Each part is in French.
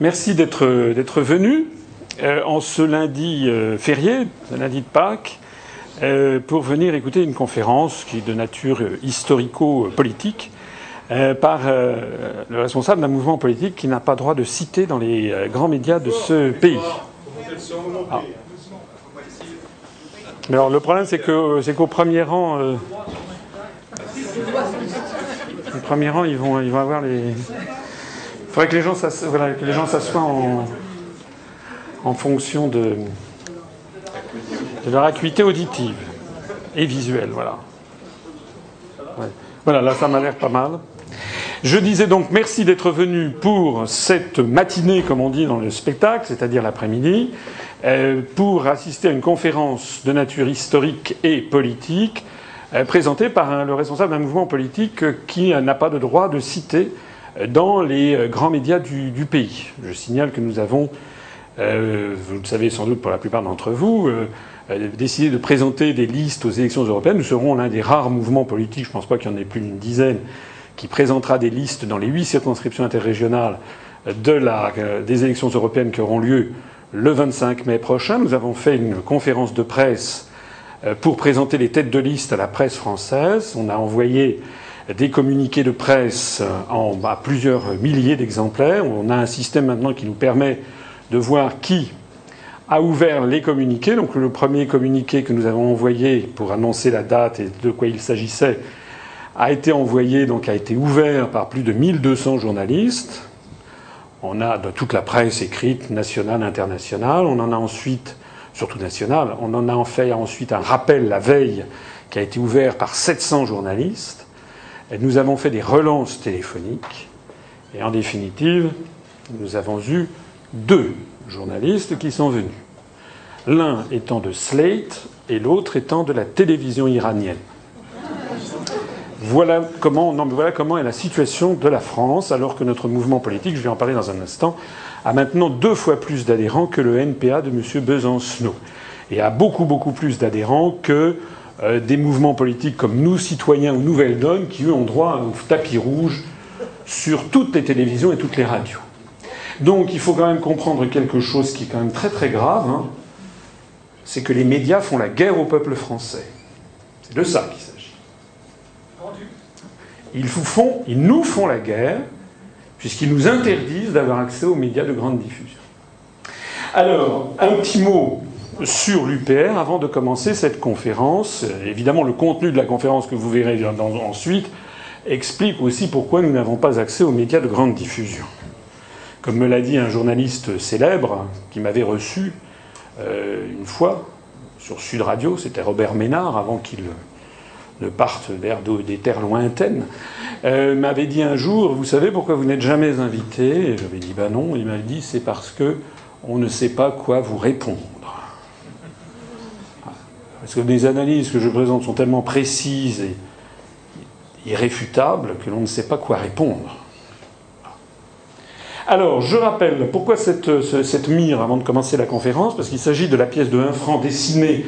Merci d'être venu euh, en ce lundi euh, férié, ce lundi de Pâques, euh, pour venir écouter une conférence qui est de nature historico-politique par le responsable d'un mouvement politique qui n'a pas droit de citer dans les grands médias de ce pays. Ah. Alors le problème c'est qu'au premier rang, au premier rang ils vont avoir les il faudrait que les gens s'assoient en, fonction de, leur acuité auditive et visuelle. Voilà. Voilà, là, ça m'a l'air pas mal. Je disais donc merci d'être venu pour cette matinée, comme on dit dans le spectacle, c'est-à-dire l'après-midi, euh, pour assister à une conférence de nature historique et politique euh, présentée par le responsable d'un mouvement politique qui n'a pas de droit de citer dans les euh, grands médias du, pays. Je signale que nous avons, euh, vous le savez sans doute pour la plupart d'entre vous, euh, décidé de présenter des listes aux élections européennes. Nous serons l'un des rares mouvements politiques, je ne pense pas qu'il y en ait plus d'une dizaine, qui présentera des listes dans les huit circonscriptions interrégionales de des élections européennes qui auront lieu le 25 mai prochain. Nous avons fait une conférence de presse pour présenter les têtes de liste à la presse française. On a envoyé des communiqués de presse en bah, plusieurs milliers d'exemplaires. On a un système maintenant qui nous permet de voir qui a ouvert les communiqués. Donc le premier communiqué que nous avons envoyé pour annoncer la date et de quoi il s'agissait a été envoyé, donc a été ouvert par plus de 1200 journalistes. On a de toute la presse écrite, nationale, internationale. On en a ensuite, surtout nationale, on en a fait ensuite un rappel la veille qui a été ouvert par 700 journalistes nous avons fait des relances téléphoniques. Et en définitive, nous avons eu deux journalistes qui sont venus. L'un étant de Slate et l'autre étant de la télévision iranienne. Voilà comment, voilà comment est la situation de la France, alors que notre mouvement politique, je vais en parler dans un instant, a maintenant deux fois plus d'adhérents que le NPA de M. Besancenot. Et a beaucoup, beaucoup plus d'adhérents que euh, des mouvements politiques comme Nous, citoyens ou Nouvelle Donne, qui eux ont droit à un tapis rouge sur toutes les télévisions et toutes les radios. Donc il faut quand même comprendre quelque chose qui est quand même très très grave, hein. c'est que les médias font la guerre au peuple français. C'est de ça qu'il s'agit. Ils, nous font la guerre, puisqu'ils nous interdisent d'avoir accès aux médias de grande diffusion. Alors, un petit mot sur l'UPR avant de commencer cette conférence. Évidemment, le contenu de la conférence que vous verrez ensuite explique aussi pourquoi nous n'avons pas accès aux médias de grande diffusion. Comme me l'a dit un journaliste célèbre qui m'avait reçu euh, une fois sur Sud Radio, c'était Robert Ménard, avant qu'il ne parte vers des terres lointaines, euh, m'avait dit un jour Vous savez pourquoi vous n'êtes jamais invité? Et j'avais dit Ben non. Il m'a dit C'est parce que on ne sait pas quoi vous répondre. Parce que les analyses que je présente sont tellement précises et irréfutables que l'on ne sait pas quoi répondre. Alors, je rappelle pourquoi cette, mire avant de commencer la conférence, parce qu'il s'agit de la pièce de 1 franc dessinée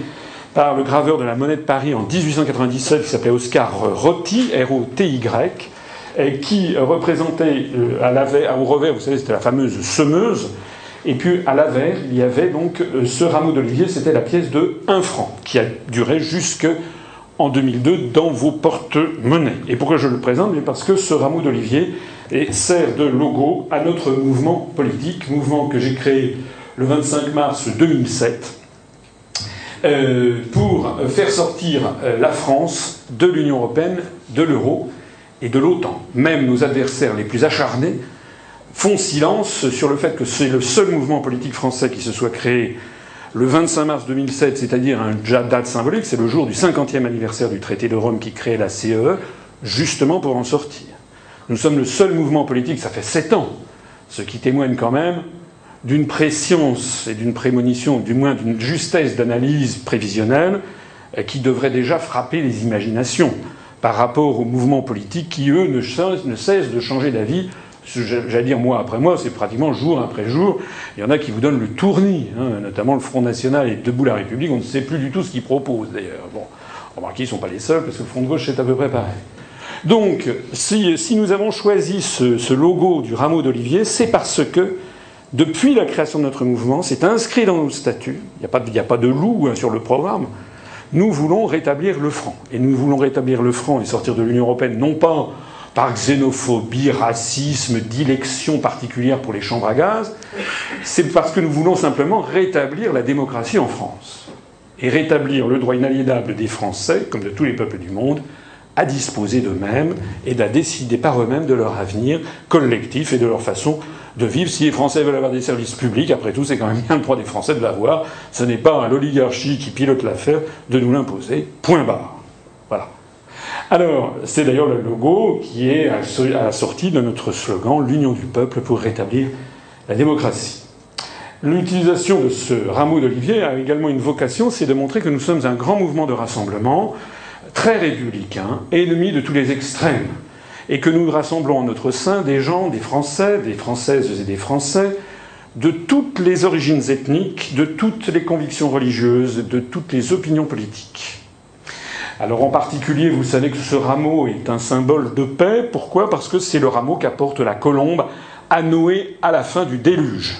par le graveur de la monnaie de Paris en 1897 qui s'appelait Oscar Rotti, R-O-T-Y, et qui représentait euh, à au revers, vous savez, c'était la fameuse semeuse, et puis à l'avers, il y avait donc euh, ce rameau d'olivier, c'était la pièce de 1 franc, qui a duré jusqu'en 2002 dans vos porte-monnaies. Et pourquoi je le présente? Parce que ce rameau d'olivier sert de logo à notre mouvement politique, mouvement que j'ai créé le 25 mars 2007, euh, pour faire sortir euh, la France de l'Union européenne, de l'euro et de l'OTAN. Même nos adversaires les plus acharnés font silence sur le fait que c'est le seul mouvement politique français qui se soit créé le 25 mars 2007, c'est-à-dire une date symbolique, c'est le jour du 50e anniversaire du traité de Rome qui crée la CEE, e, justement pour en sortir. Nous sommes le seul mouvement politique, ça fait sept ans, ce qui témoigne quand même d'une préscience et d'une prémonition, du moins d'une justesse d'analyse prévisionnelle euh, qui devrait déjà frapper les imaginations par rapport aux mouvements politiques qui, eux, ne cessent de changer d'avis j'allais dire mois après mois, c'est pratiquement jour après jour. Il y en a qui vous donnent le tournis, hein, notamment le Front National et Debout la République. On ne sait plus du tout ce qu'ils proposent d'ailleurs. Bon, remarquez, ils ne sont pas les seuls, parce que le Front de gauche, c'est à peu près pareil. Donc, si, nous avons choisi ce, logo du rameau d'olivier, c'est parce que depuis la création de notre mouvement, c'est inscrit dans nos statuts, il n'y a, pas de loup hein, sur le programme, nous voulons rétablir le franc. Et nous voulons rétablir le franc et sortir de l'Union européenne, non pas par xénophobie, racisme, dilection particulière pour les chambres à gaz, c'est parce que nous voulons simplement rétablir la démocratie en France. Et rétablir le droit inaliénable des Français, comme de tous les peuples du monde, à disposer d'eux-mêmes et à décider par eux-mêmes de leur avenir collectif et de leur façon de vivre. Si les Français veulent avoir des services publics, après tout, c'est quand même bien le droit des Français de l'avoir. Ce n'est pas à l'oligarchie qui pilote l'affaire de nous l'imposer. Point barre. Voilà. Alors, c'est d'ailleurs le logo qui est à la sortie de notre slogan L'union du peuple pour rétablir la démocratie. L'utilisation de ce rameau d'olivier a également une vocation, c'est de montrer que nous sommes un grand mouvement de rassemblement, très républicain, ennemi de tous les extrêmes et que nous rassemblons en notre sein des gens, des Français, des Françaises et des Français, de toutes les origines ethniques, de toutes les convictions religieuses, de toutes les opinions politiques. Alors en particulier, vous savez que ce rameau est un symbole de paix. Pourquoi? Parce que c'est le rameau qu'apporte la colombe à Noé à la fin du déluge.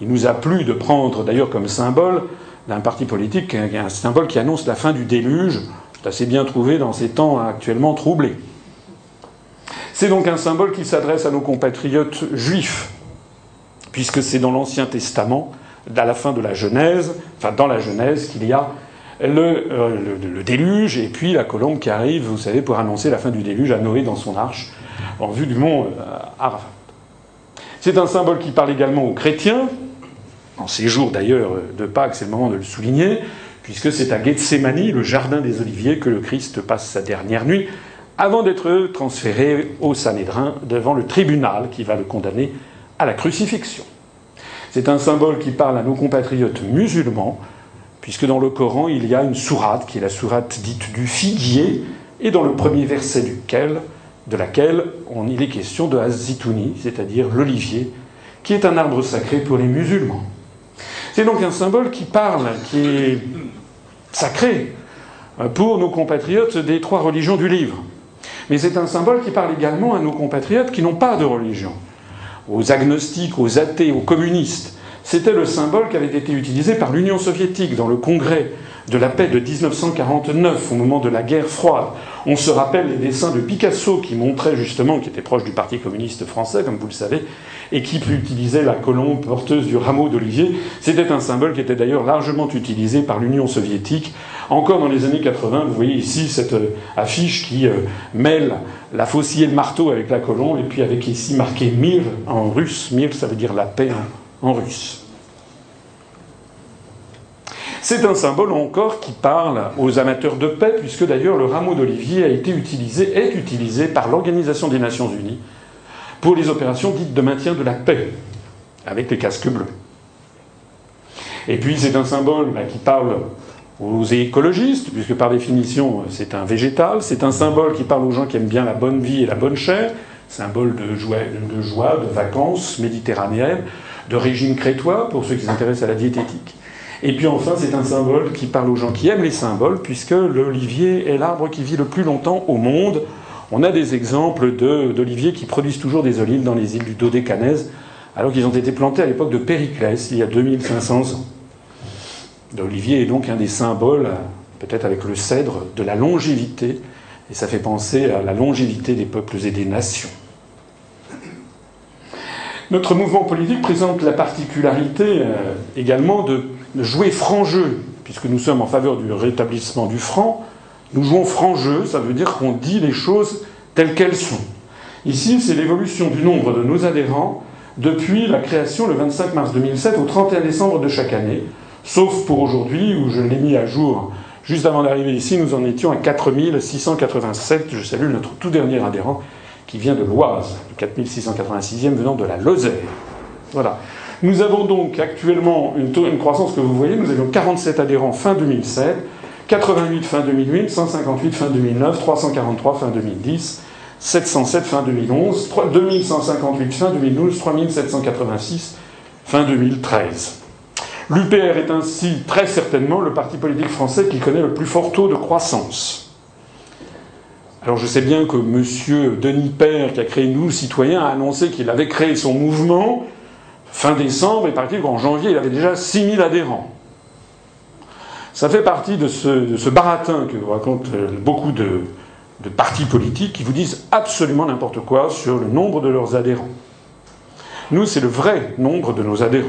Il nous a plu de prendre d'ailleurs comme symbole d'un parti politique un symbole qui annonce la fin du déluge. C'est assez bien trouvé dans ces temps actuellement troublés. C'est donc un symbole qui s'adresse à nos compatriotes juifs, puisque c'est dans l'Ancien Testament, à la fin de la Genèse, enfin dans la Genèse, qu'il y a euh, le, déluge et puis la colombe qui arrive, vous savez, pour annoncer la fin du déluge à Noé dans son arche, en vue du mont euh, Arafat. C'est un symbole qui parle également aux chrétiens, en ces jours d'ailleurs de Pâques, c'est le moment de le souligner, puisque c'est à Gethsemane, le jardin des Oliviers, que le Christ passe sa dernière nuit avant d'être transféré au Sanhédrin devant le tribunal qui va le condamner à la crucifixion. C'est un symbole qui parle à nos compatriotes musulmans, puisque dans le Coran, il y a une sourate, qui est la sourate dite du figuier, et dans le premier verset de laquelle on, il est question de Azitouni, c'est-à-dire l'olivier, qui est un arbre sacré pour les musulmans. C'est donc un symbole qui parle, qui est sacré pour nos compatriotes des trois religions du livre. Mais c'est un symbole qui parle également à nos compatriotes qui n'ont pas de religion, aux agnostiques, aux athées, aux communistes. C'était le symbole qui avait été utilisé par l'Union soviétique dans le congrès de la paix de 1949, au moment de la guerre froide. On se rappelle les dessins de Picasso qui montraient justement, qui était proche du Parti communiste français, comme vous le savez, et qui utilisait la colombe porteuse du rameau d'olivier. C'était un symbole qui était d'ailleurs largement utilisé par l'Union soviétique. Encore dans les années 80, vous voyez ici cette euh, affiche qui euh, mêle la faucille et le marteau avec la colombe, et puis avec ici marqué Mir en russe. Mir, ça veut dire la paix en russe. C'est un symbole encore qui parle aux amateurs de paix, puisque d'ailleurs le rameau d'olivier a été utilisé, est utilisé par l'Organisation des Nations Unies pour les opérations dites de maintien de la paix, avec les casques bleus. Et puis c'est un symbole bah, qui parle aux écologistes, puisque par définition c'est un végétal, c'est un symbole qui parle aux gens qui aiment bien la bonne vie et la bonne chair, symbole de joie, de, joie, de vacances méditerranéennes, de régime crétois, pour ceux qui s'intéressent à la diététique. Et puis enfin, c'est un symbole qui parle aux gens qui aiment les symboles, puisque l'olivier est l'arbre qui vit le plus longtemps au monde. On a des exemples d'oliviers qui produisent toujours des olives dans les îles du Dodécanèse, alors qu'ils ont été plantés à l'époque de Périclès, il y a 2500 ans. L'olivier est donc un des symboles, peut-être avec le cèdre, de la longévité, et ça fait penser à la longévité des peuples et des nations. Notre mouvement politique présente la particularité euh, également de jouer franc jeu, puisque nous sommes en faveur du rétablissement du franc, nous jouons franc jeu, ça veut dire qu'on dit les choses telles qu'elles sont. Ici, c'est l'évolution du nombre de nos adhérents depuis la création le 25 mars 2007 au 31 décembre de chaque année, sauf pour aujourd'hui où je l'ai mis à jour juste avant d'arriver ici, nous en étions à 4687. Je salue notre tout dernier adhérent qui vient de l'Oise, le 4686e venant de la Lozère. Voilà. Nous avons donc actuellement une, croissance que vous voyez. Nous avions 47 adhérents fin 2007, 88 fin 2008, 158 fin 2009, 343 fin 2010, 707 fin 2011, 2158 fin 2012, 3786 fin 2013. L'UPR est ainsi très certainement le parti politique français qui connaît le plus fort taux de croissance. Alors je sais bien que M. Denis Père, qui a créé Nous, citoyens, a annoncé qu'il avait créé son mouvement fin décembre, et paraît-il qu'en janvier, il avait déjà 6000 adhérents. Ça fait partie de ce, baratin que racontent euh, beaucoup de, de partis politiques qui vous disent absolument n'importe quoi sur le nombre de leurs adhérents. Nous, c'est le vrai nombre de nos adhérents.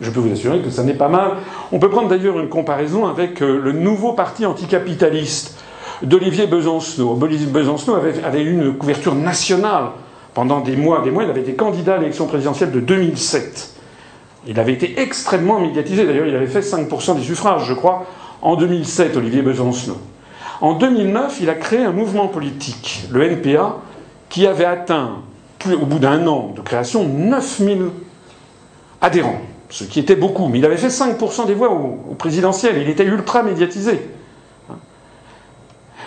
Je peux vous assurer que ça n'est pas mal. On peut prendre d'ailleurs une comparaison avec euh, le nouveau parti anticapitaliste d'Olivier Besancenot. Olivier Besancenot avait, eu une couverture nationale pendant des mois, des mois. Il avait été candidat à l'élection présidentielle de 2007. Il avait été extrêmement médiatisé. D'ailleurs, il avait fait 5% des suffrages, je crois, en 2007, Olivier Besancenot. En 2009, il a créé un mouvement politique, le NPA, qui avait atteint, au bout d'un an de création, 9000 adhérents ce qui était beaucoup, mais il avait fait 5% des voix au, présidentiel, il était ultra médiatisé.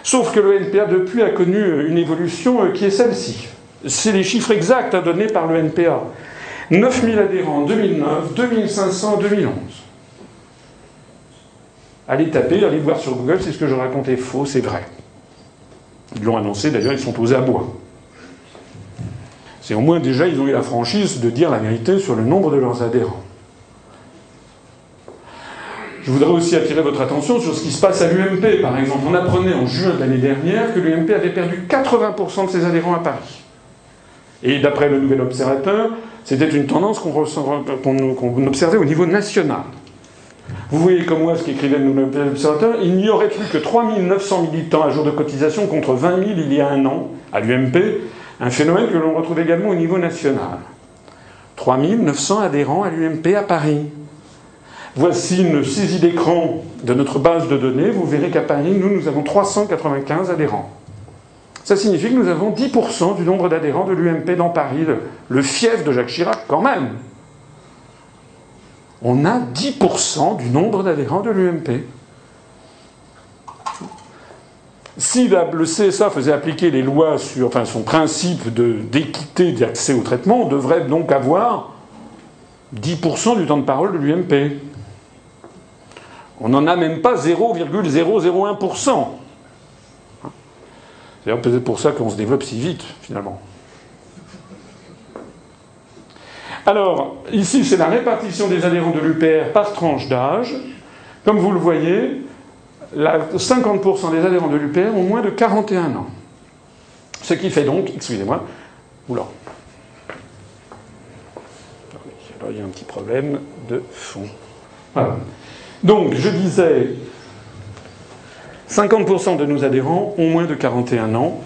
Sauf que le NPA depuis a connu une évolution euh, qui est celle-ci. C'est les chiffres exacts donnés par le NPA. 9000 adhérents en 2009, 2500 en 2011. Allez taper, allez voir sur Google, c'est ce que je racontais faux, c'est vrai. Ils l'ont annoncé, d'ailleurs, ils sont posés à bois. C'est au moins déjà, ils ont eu la franchise de dire la vérité sur le nombre de leurs adhérents. Je voudrais aussi attirer votre attention sur ce qui se passe à l'UMP, par exemple. On apprenait en juin de l'année dernière que l'UMP avait perdu 80% de ses adhérents à Paris. Et d'après le Nouvel Observateur, c'était une tendance qu'on observait au niveau national. Vous voyez comme moi ce qu'écrivait le Nouvel Observateur il n'y aurait plus que 3900 militants à jour de cotisation contre 20 000 il y a un an à l'UMP, un phénomène que l'on retrouve également au niveau national. 3900 adhérents à l'UMP à Paris. Voici une saisie d'écran de notre base de données. Vous verrez qu'à Paris, nous, nous avons 395 adhérents. Ça signifie que nous avons 10% du nombre d'adhérents de l'UMP dans Paris, le fief de Jacques Chirac, quand même. On a 10% du nombre d'adhérents de l'UMP. Si le CSA faisait appliquer les lois sur enfin, son principe d'équité d'accès au traitement, on devrait donc avoir 10% du temps de parole de l'UMP. On n'en a même pas 0,001%. C'est peut-être pour ça qu'on se développe si vite, finalement. Alors, ici, c'est la répartition des adhérents de l'UPR par tranche d'âge. Comme vous le voyez, 50% des adhérents de l'UPR ont moins de 41 ans. Ce qui fait donc, excusez-moi, oula. il y a un petit problème de fond. Voilà. Donc, je disais, 50% de nos adhérents ont moins de 41 ans,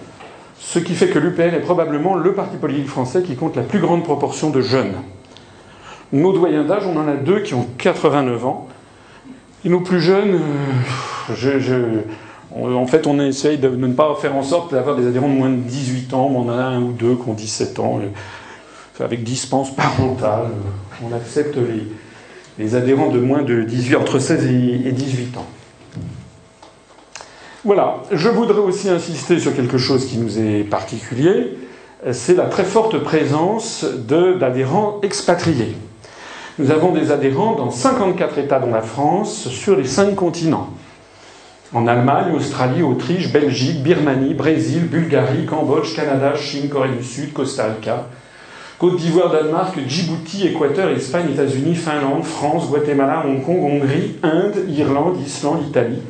ce qui fait que l'UPR est probablement le parti politique français qui compte la plus grande proportion de jeunes. Nos doyens d'âge, on en a deux qui ont 89 ans. Et nos plus jeunes, euh, en fait, on essaye de ne pas faire en sorte d'avoir des adhérents de moins de 18 ans, mais on en a un ou deux qui ont 17 ans, euh, avec dispense parentale. On accepte les, les adhérents de moins de 18, entre 16 et 18 ans. Voilà, je voudrais aussi insister sur quelque chose qui nous est particulier, c'est la très forte présence d'adhérents expatriés. Nous avons des adhérents dans 54 États dont la France, sur les 5 continents. En Allemagne, Australie, Autriche, Belgique, Birmanie, Brésil, Bulgarie, Cambodge, Canada, Chine, Corée du Sud, Costa Rica, Côte d'Ivoire, Danemark, Djibouti, Équateur, Espagne, États-Unis, Finlande, France, Guatemala, Hong Kong, Hongrie, Inde, Irlande, Islande, Italie,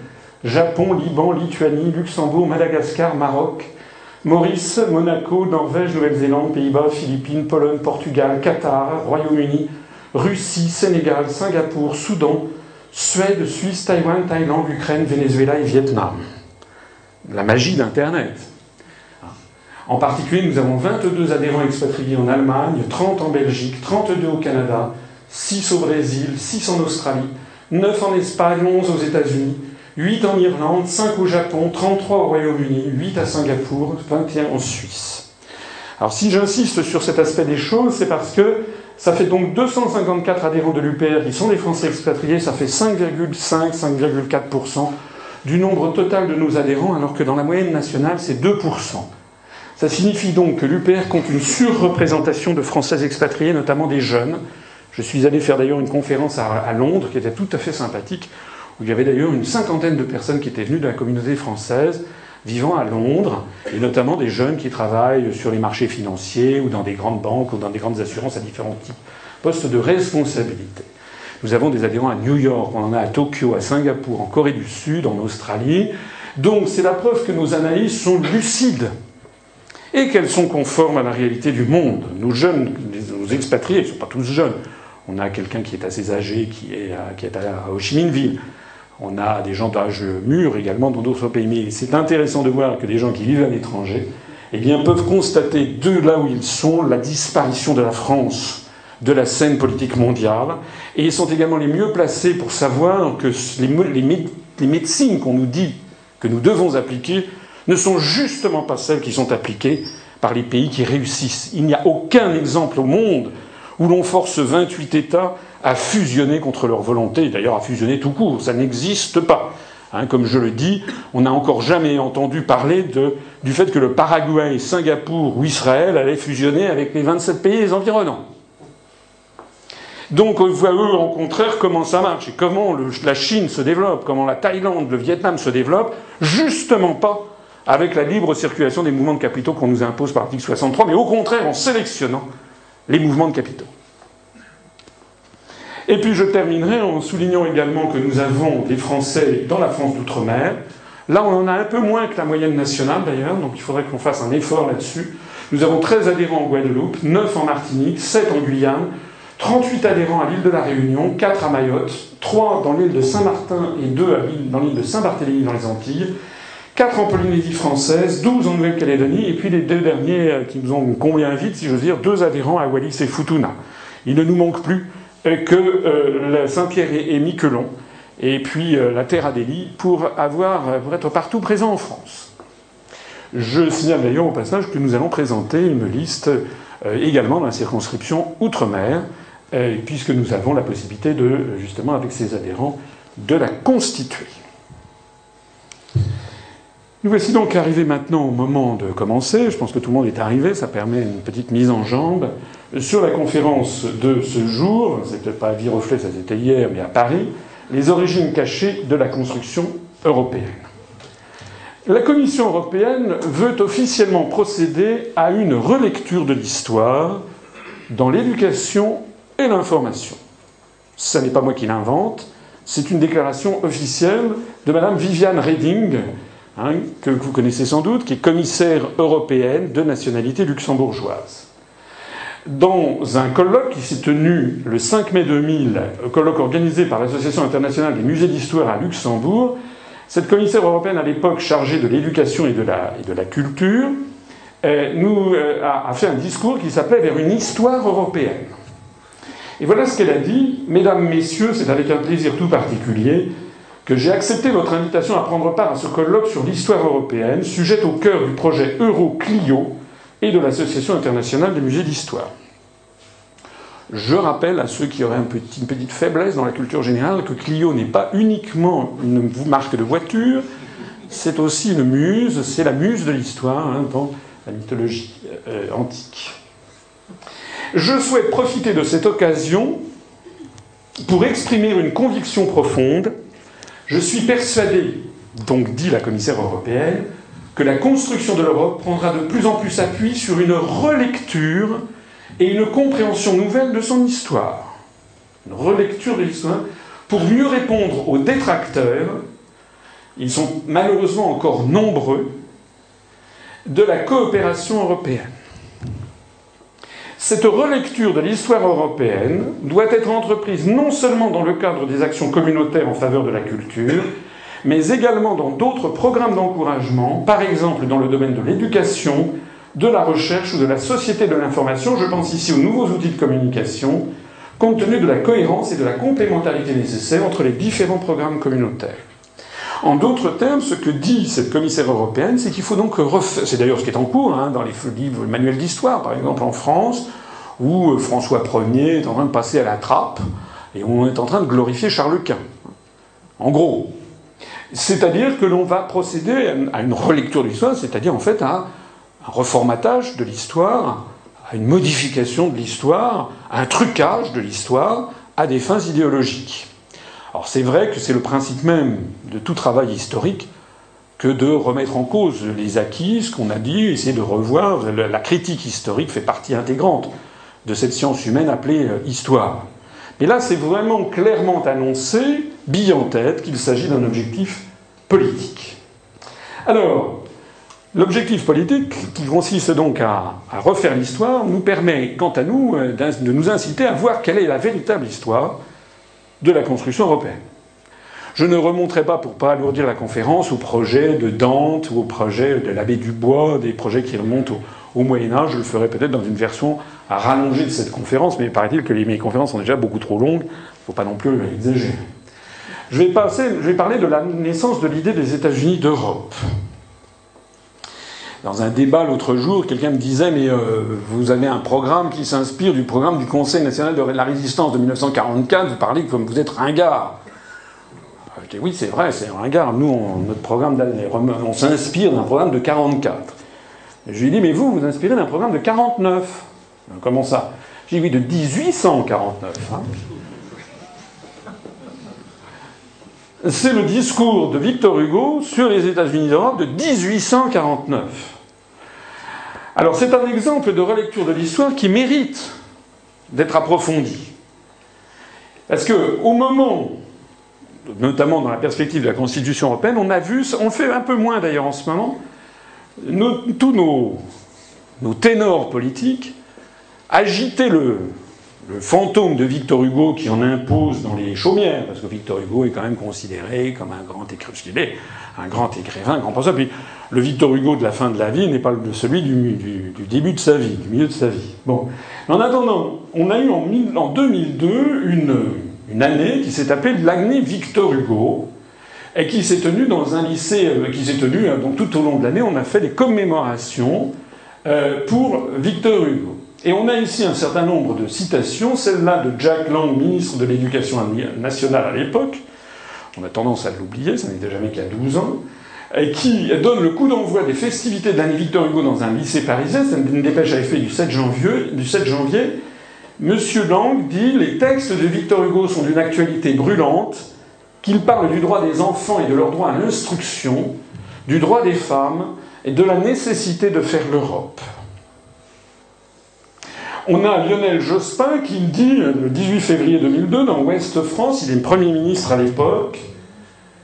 Japon, Liban, Lituanie, Luxembourg, Madagascar, Maroc, Maurice, Monaco, Norvège, Nouvelle-Zélande, Pays-Bas, Philippines, Pologne, Portugal, Qatar, Royaume-Uni, Russie, Sénégal, Singapour, Soudan, Suède, Suisse, Taïwan, Thaïlande, Ukraine, Venezuela et Vietnam. La magie d'Internet. En particulier, nous avons 22 adhérents expatriés en Allemagne, 30 en Belgique, 32 au Canada, 6 au Brésil, 6 en Australie, 9 en Espagne, 11 aux États-Unis, 8 en Irlande, 5 au Japon, 33 au Royaume-Uni, 8 à Singapour, 21 en Suisse. Alors si j'insiste sur cet aspect des choses, c'est parce que ça fait donc 254 adhérents de l'UPR qui sont des Français expatriés, ça fait 5,5-5,4% du nombre total de nos adhérents, alors que dans la moyenne nationale, c'est 2%. Ça signifie donc que l'UPR compte une surreprésentation de Français expatriés, notamment des jeunes. Je suis allé faire d'ailleurs une conférence à, Londres qui était tout à fait sympathique, où il y avait d'ailleurs une cinquantaine de personnes qui étaient venues de la communauté française vivant à Londres, et notamment des jeunes qui travaillent sur les marchés financiers ou dans des grandes banques ou dans des grandes assurances à différents types poste de responsabilité. Nous avons des adhérents à New York, on en a à Tokyo, à Singapour, en Corée du Sud, en Australie. Donc c'est la preuve que nos analyses sont lucides et qu'elles sont conformes à la réalité du monde. Nos jeunes, nos expatriés, ils ne sont pas tous jeunes. On a quelqu'un qui est assez âgé, qui est à, qui est à Ho Chi Minh Ville. On a des gens d'âge mûr également dans d'autres pays. Mais c'est intéressant de voir que des gens qui vivent à l'étranger eh bien, peuvent constater de là où ils sont la disparition de la France de la scène politique mondiale. Et ils sont également les mieux placés pour savoir que les, médecines qu'on nous dit que nous devons appliquer ne sont justement pas celles qui sont appliquées par les pays qui réussissent. Il n'y a aucun exemple au monde où l'on force 28 États à fusionner contre leur volonté, d'ailleurs à fusionner tout court, ça n'existe pas. Hein, comme je le dis, on n'a encore jamais entendu parler du fait que le Paraguay, Singapour ou Israël allaient fusionner avec les 27 pays environnants. Donc on voit eux, au contraire, comment ça marche et comment la Chine se développe, comment la Thaïlande, le Vietnam se développent, justement pas avec la libre circulation des mouvements de capitaux qu'on nous impose par l'article 63, mais au contraire en sélectionnant les mouvements de capitaux. Et puis je terminerai en soulignant également que nous avons des Français dans la France d'outre-mer. Là, on en a un peu moins que la moyenne nationale d'ailleurs, donc il faudrait qu'on fasse un effort là-dessus. Nous avons 13 adhérents en Guadeloupe, 9 en Martinique, 7 en Guyane, 38 adhérents à l'île de la Réunion, 4 à Mayotte, 3 dans l'île de Saint-Martin et 2 dans l'île de Saint-Barthélemy dans les Antilles, 4 en Polynésie française, 12 en Nouvelle-Calédonie, et puis les deux derniers euh, qui nous ont combien vite, si j'ose dire, deux adhérents à Wallis et Futuna. Il ne nous manque plus euh, que euh, Saint-Pierre et Miquelon, et puis la Terre Adélie, pour, avoir, pour être partout présent en France. Je signale d'ailleurs au passage que nous allons présenter une liste également dans la circonscription Outre-mer, puisque nous avons la possibilité de, justement, avec ces adhérents, de la constituer. Nous voici donc arrivés maintenant au moment de commencer. Je pense que tout le monde est arrivé. Ça permet une petite mise en jambe. Sur la conférence de ce jour, c'est peut-être pas à Viroflay, ça c'était hier, mais à Paris, les origines cachées de la construction européenne. La Commission européenne veut officiellement procéder à une relecture de l'histoire dans l'éducation et l'information. Ce n'est pas moi qui l'invente, c'est une déclaration officielle de Madame Viviane Reding, Hein, que vous connaissez sans doute, qui est commissaire européenne de nationalité luxembourgeoise. Dans un colloque qui s'est tenu le 5 mai 2000, un colloque organisé par l'Association internationale des musées d'histoire à Luxembourg, cette commissaire européenne à l'époque chargée de l'éducation et, de la culture euh, nous, euh, a fait un discours qui s'appelait Vers une histoire européenne. Et voilà ce qu'elle a dit. Mesdames, Messieurs, c'est avec un plaisir tout particulier que j'ai accepté votre invitation à prendre part à ce colloque sur l'histoire européenne, sujet au cœur du projet Euro-Clio et de l'Association internationale des musées d'histoire. Je rappelle à ceux qui auraient une petite faiblesse dans la culture générale que Clio n'est pas uniquement une marque de voiture, c'est aussi une muse, c'est la muse de l'histoire hein, dans la mythologie euh, antique. Je souhaite profiter de cette occasion pour exprimer une conviction profonde je suis persuadé, donc dit la commissaire européenne, que la construction de l'Europe prendra de plus en plus appui sur une relecture et une compréhension nouvelle de son histoire. Une relecture de l'histoire pour mieux répondre aux détracteurs, ils sont malheureusement encore nombreux, de la coopération européenne. Cette relecture de l'histoire européenne doit être entreprise non seulement dans le cadre des actions communautaires en faveur de la culture, mais également dans d'autres programmes d'encouragement, par exemple dans le domaine de l'éducation, de la recherche ou de la société de l'information. Je pense ici aux nouveaux outils de communication, compte tenu de la cohérence et de la complémentarité nécessaire entre les différents programmes communautaires. En d'autres termes, ce que dit cette commissaire européenne, c'est qu'il faut donc refaire. C'est d'ailleurs ce qui est en cours hein, dans les livres, le manuel d'histoire, par exemple en France, où euh, François Ier est en train de passer à la trappe et on est en train de glorifier Charles Quint. En gros. C'est-à-dire que l'on va procéder à une relecture de l'histoire, c'est-à-dire en fait à un reformatage de l'histoire, à une modification de l'histoire, à un trucage de l'histoire à des fins idéologiques. Alors c'est vrai que c'est le principe même de tout travail historique que de remettre en cause les acquis, ce qu'on a dit, essayer de revoir. La critique historique fait partie intégrante de cette science humaine appelée euh, histoire. Mais là, c'est vraiment clairement annoncé, bille en tête, qu'il s'agit d'un objectif politique. Alors, l'objectif politique, qui consiste donc à, refaire l'histoire, nous permet, quant à nous, euh, de nous inciter à voir quelle est la véritable histoire de la construction européenne. Je ne remonterai pas, pour pas alourdir la conférence, au projet de Dante ou au projet de l'abbé Dubois, des projets qui remontent au, Moyen Âge. Je le ferai peut-être dans une version à rallonger de cette conférence, mais il paraît-il que les, mes conférences sont déjà beaucoup trop longues. Il ne faut pas non plus exagérer. Je je vais parler de la naissance de l'idée des États-Unis d'Europe. Dans un débat l'autre jour, quelqu'un me disait Mais euh, vous avez un programme qui s'inspire du programme du Conseil national de la résistance de 1944, vous parlez comme vous êtes ringard. Je dis oui, c'est vrai, c'est ringard. Nous, notre programme on s'inspire d'un programme de 44. je lui ai dit, mais vous, vous inspirez d'un programme de 49. Comment ça? J'ai dit oui, de 1849. Hein. c'est le discours de Victor Hugo sur les États-Unis d'Europe de 1849. Alors c'est un exemple de relecture de l'histoire qui mérite d'être approfondi. Parce que au moment notamment dans la perspective de la Constitution européenne, on a vu, on fait un peu moins d'ailleurs en ce moment, tous nos, ténors politiques agiter le, fantôme de Victor Hugo qui en impose dans les chaumières, parce que Victor Hugo est quand même considéré comme un grand écrivain, un grand écrivain, un grand penseur. Le Victor Hugo de la fin de la vie n'est pas celui du, début de sa vie, du milieu de sa vie. Bon. En attendant, on a eu en, en 2002 une année qui s'est appelée l'année Victor Hugo, et qui s'est tenue dans un lycée, euh, qui s'est tenue, hein, donc tout au long de l'année, on a fait des commémorations euh, pour Victor Hugo. Et on a ici un certain nombre de citations, celle-là de Jack Lang, ministre de l'Éducation nationale à l'époque, on a tendance à l'oublier, ça n'était jamais qu'à 12 ans, qui donne le coup d'envoi des festivités de l'année Victor Hugo dans un lycée parisien, c'est une dépêche à effet du 7 janvier, du 7 janvier Monsieur Lang dit Les textes de Victor Hugo sont d'une actualité brûlante, qu'il parle du droit des enfants et de leur droit à l'instruction, du droit des femmes et de la nécessité de faire l'Europe. On a Lionel Jospin qui dit, le 18 février 2002, dans Ouest France, il est Premier ministre à l'époque,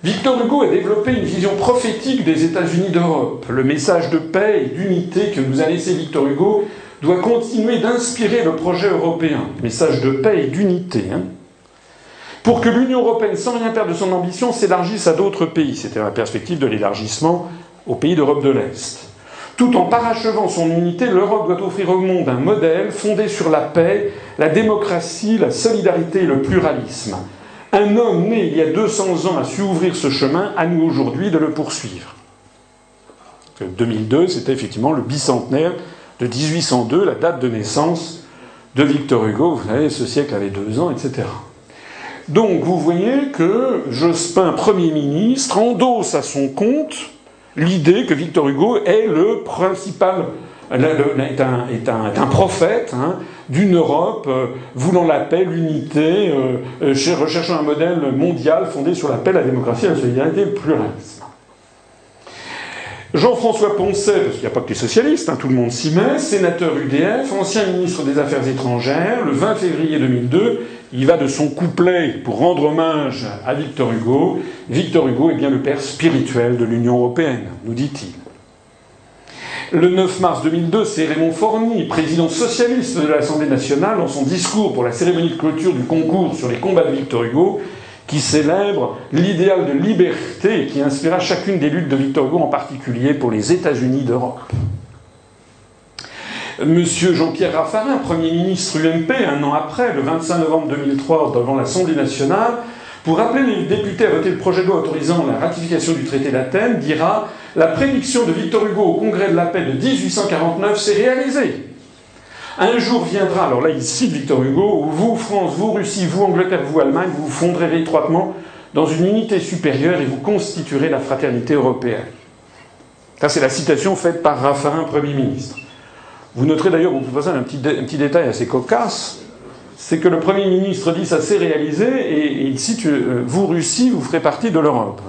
Victor Hugo a développé une vision prophétique des États-Unis d'Europe. Le message de paix et d'unité que nous a laissé Victor Hugo doit continuer d'inspirer le projet européen, message de paix et d'unité, hein. pour que l'Union européenne, sans rien perdre de son ambition, s'élargisse à d'autres pays. C'était la perspective de l'élargissement aux pays d'Europe de l'Est. Tout en parachevant son unité, l'Europe doit offrir au monde un modèle fondé sur la paix, la démocratie, la solidarité et le pluralisme. Un homme né il y a 200 ans a su ouvrir ce chemin, à nous aujourd'hui de le poursuivre. 2002, c'était effectivement le bicentenaire de 1802, la date de naissance de Victor Hugo. Vous savez, ce siècle avait deux ans, etc. Donc vous voyez que Jospin, Premier ministre, endosse à son compte l'idée que Victor Hugo est le principal, est un, prophète hein, d'une Europe euh, voulant la paix, l'unité, euh, euh, recherchant un modèle mondial fondé sur la paix, la démocratie, la solidarité et le pluralisme. Jean-François Poncet, parce qu'il n'y a pas que les socialistes, hein, tout le monde s'y met, sénateur UDF, ancien ministre des Affaires étrangères, le 20 février 2002, il va de son couplet pour rendre hommage à Victor Hugo. Victor Hugo est bien le père spirituel de l'Union européenne, nous dit-il. Le 9 mars 2002, c'est Raymond Forny, président socialiste de l'Assemblée nationale, dans son discours pour la cérémonie de clôture du concours sur les combats de Victor Hugo, qui célèbre l'idéal de liberté qui inspira chacune des luttes de Victor Hugo, en particulier pour les États-Unis d'Europe. Monsieur Jean-Pierre Raffarin, Premier ministre UMP, un an après, le 25 novembre 2003, devant l'Assemblée nationale, pour appeler les députés à voter le projet de loi autorisant la ratification du traité d'Athènes, dira La prédiction de Victor Hugo au Congrès de la paix de 1849 s'est réalisée. Un jour viendra, alors là il cite Victor Hugo, où vous, France, vous, Russie, vous, Angleterre, vous, Allemagne, vous vous fondrez étroitement dans une unité supérieure et vous constituerez la fraternité européenne. Ça, c'est la citation faite par Raffarin, Premier ministre. Vous noterez d'ailleurs, peut un petit, un petit détail assez cocasse, c'est que le Premier ministre dit ça s'est réalisé et, il cite euh, vous, Russie, vous ferez partie de l'Europe.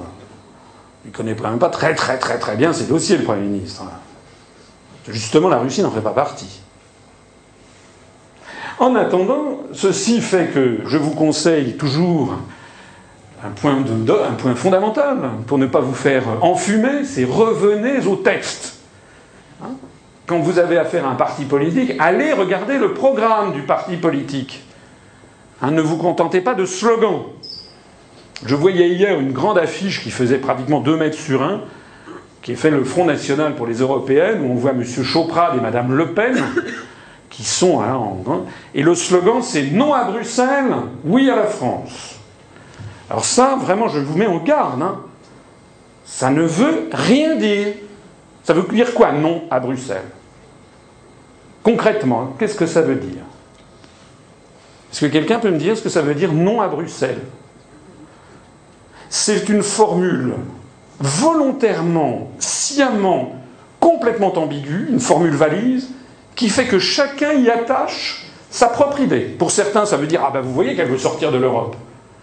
Il ne connaît pas très très très très bien ses dossiers, le Premier ministre. Justement, la Russie n'en fait pas partie. En attendant, ceci fait que je vous conseille toujours un point, de, un point fondamental pour ne pas vous faire enfumer, c'est revenez au texte. Hein? Quand vous avez affaire à un parti politique, allez regarder le programme du parti politique. Hein, ne vous contentez pas de slogans. Je voyais hier une grande affiche qui faisait pratiquement 2 mètres sur 1, qui est fait le Front National pour les Européennes, où on voit M. Choprade et Mme Le Pen, qui sont hein, en... Et le slogan, c'est non à Bruxelles, oui à la France. Alors ça, vraiment, je vous mets en garde. Hein. Ça ne veut rien dire. Ça veut dire quoi, non à Bruxelles Concrètement, qu'est-ce que ça veut dire? Est-ce que quelqu'un peut me dire ce que ça veut dire non à Bruxelles c'est une formule volontairement, sciemment, complètement ambiguë, une formule valise, qui fait que chacun y attache sa propre idée. Pour certains, ça veut dire Ah ben vous voyez qu'elle veut sortir de l'Europe.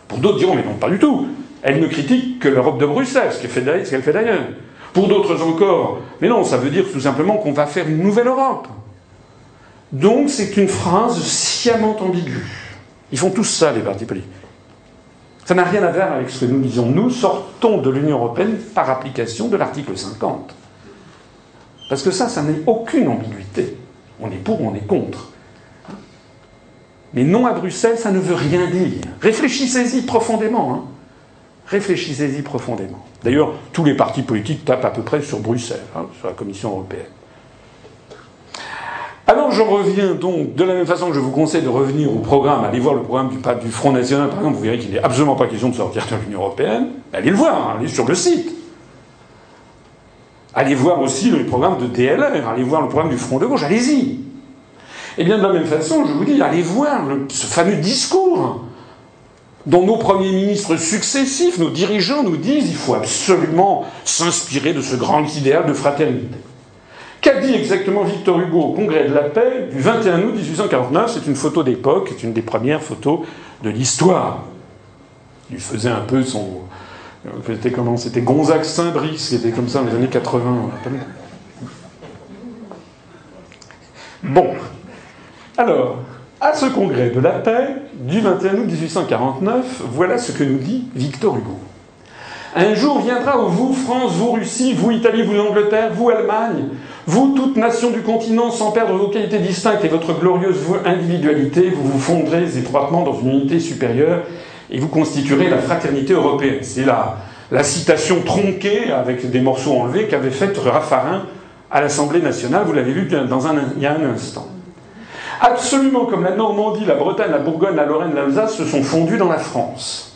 Pour d'autres, diront Mais non, pas du tout. Elle ne critique que l'Europe de Bruxelles, ce qu'elle fait d'ailleurs. Pour d'autres encore, mais non, ça veut dire tout simplement qu'on va faire une nouvelle Europe. Donc c'est une phrase sciemment ambiguë. Ils font tous ça, les partis politiques. Ça n'a rien à voir avec ce que nous disons. Nous sortons de l'Union européenne par application de l'article 50. Parce que ça, ça n'a aucune ambiguïté. On est pour ou on est contre. Mais non à Bruxelles, ça ne veut rien dire. Réfléchissez-y profondément. Hein. Réfléchissez-y profondément. D'ailleurs, tous les partis politiques tapent à peu près sur Bruxelles, hein, sur la Commission européenne. Alors je reviens donc, de la même façon que je vous conseille de revenir au programme, allez voir le programme du, Front National, par exemple, vous verrez qu'il n'est absolument pas question de sortir de l'Union Européenne. Allez le voir, hein, allez sur le site. Allez voir aussi le programme de DLR, allez voir le programme du Front de gauche, allez-y. Et eh bien de la même façon, je vous dis, allez voir ce fameux discours dont nos premiers ministres successifs, nos dirigeants nous disent il faut absolument s'inspirer de ce grand idéal de fraternité. Qu'a dit exactement Victor Hugo au Congrès de la paix du 21 août 1849 C'est une photo d'époque, c'est une des premières photos de l'histoire. Il faisait un peu son. C'était comment? C'était Gonzague Saint-Brice qui était comme ça dans les années 80. Bon. Alors, à ce congrès de la paix du 21 août 1849, voilà ce que nous dit Victor Hugo. Un jour viendra où vous, France, vous, Russie, vous, Italie, vous, Angleterre, vous, Allemagne, vous, toute nation du continent, sans perdre vos qualités distinctes et votre glorieuse individualité, vous vous fondrez étroitement dans une unité supérieure et vous constituerez la fraternité européenne. C'est la, citation tronquée avec des morceaux enlevés qu'avait faite Raffarin à l'Assemblée nationale, vous l'avez vu dans il y a un instant. Absolument comme la Normandie, la Bretagne, la Bourgogne, la Lorraine, l'Alsace se sont fondus dans la France.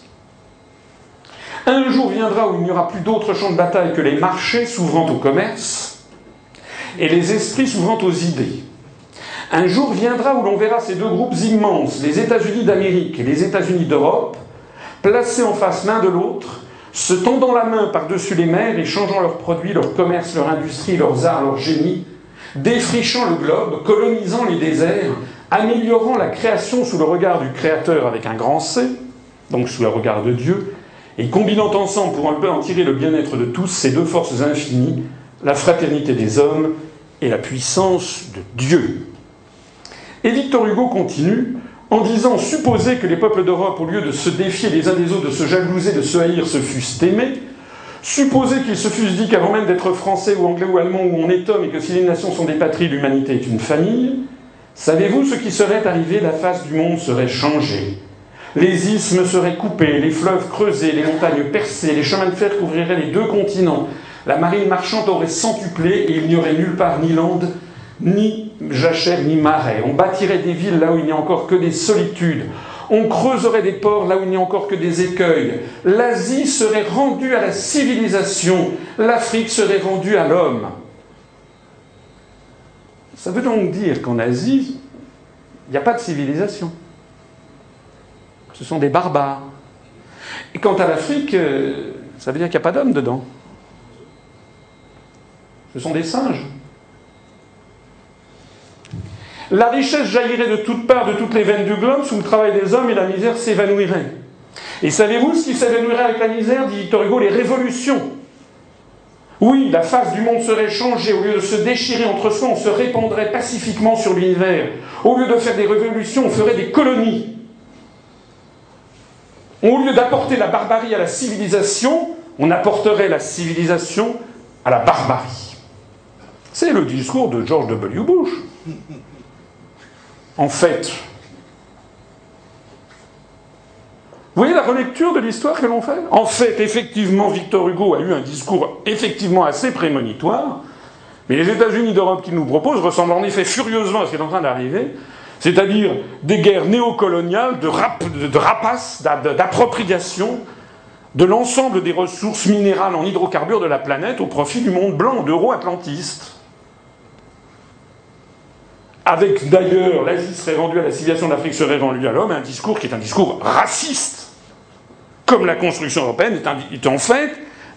Un jour viendra où il n'y aura plus d'autre champ de bataille que les marchés s'ouvrant au commerce, et les esprits s'ouvrant aux idées. Un jour viendra où l'on verra ces deux groupes immenses, les États-Unis d'Amérique et les États-Unis d'Europe, placés en face l'un de l'autre, se tendant la main par-dessus les mers, échangeant leurs produits, leurs commerces, leur industrie, leurs arts, leurs génies, défrichant le globe, colonisant les déserts, améliorant la création sous le regard du Créateur avec un grand C, donc sous le regard de Dieu, et combinant ensemble pour un en tirer le bien-être de tous ces deux forces infinies, la fraternité des hommes et la puissance de Dieu. Et Victor Hugo continue en disant Supposez que les peuples d'Europe, au lieu de se défier les uns des autres, de se jalouser, de se haïr, se fussent aimés, supposez qu'ils se fussent dit qu'avant même d'être français ou anglais ou allemand ou on est homme et que si les nations sont des patries, l'humanité est une famille, savez-vous ce qui serait arrivé? La face du monde serait changée. Les isthmes seraient coupés, les fleuves creusés, les montagnes percées, les chemins de fer couvriraient les deux continents, la marine marchande aurait centuplé et il n'y aurait nulle part ni lande, ni jachère, ni marais. On bâtirait des villes là où il n'y a encore que des solitudes. On creuserait des ports là où il n'y a encore que des écueils. L'Asie serait rendue à la civilisation. L'Afrique serait rendue à l'homme. Ça veut donc dire qu'en Asie, il n'y a pas de civilisation. Ce sont des barbares. Et quant à l'Afrique, euh, ça veut dire qu'il n'y a pas d'homme dedans. Ce sont des singes. La richesse jaillirait de toutes parts, de toutes les veines du globe, sous le travail des hommes, et la misère s'évanouirait. Et savez-vous ce qui s'évanouirait avec la misère, dit Victor Hugo, les révolutions? Oui, la face du monde serait changée. Au lieu de se déchirer entre soi, on se répandrait pacifiquement sur l'univers. Au lieu de faire des révolutions, on ferait des colonies. Au lieu d'apporter la barbarie à la civilisation, on apporterait la civilisation à la barbarie. C'est le discours de George W. Bush. En fait, Vous voyez la relecture de l'histoire que l'on fait? En fait, effectivement, Victor Hugo a eu un discours effectivement assez prémonitoire, mais les États-Unis d'Europe qu'il nous propose ressemblent en effet furieusement à ce qui est en train d'arriver, c'est-à-dire des guerres néocoloniales, de, de rapaces, d'appropriation de l'ensemble des ressources minérales en hydrocarbures de la planète au profit du monde blanc d'euro-atlantiste. Avec d'ailleurs, l'Asie serait rendue à la civilisation, l'Afrique serait rendue à l'homme, un discours qui est un discours raciste comme la construction européenne est, en fait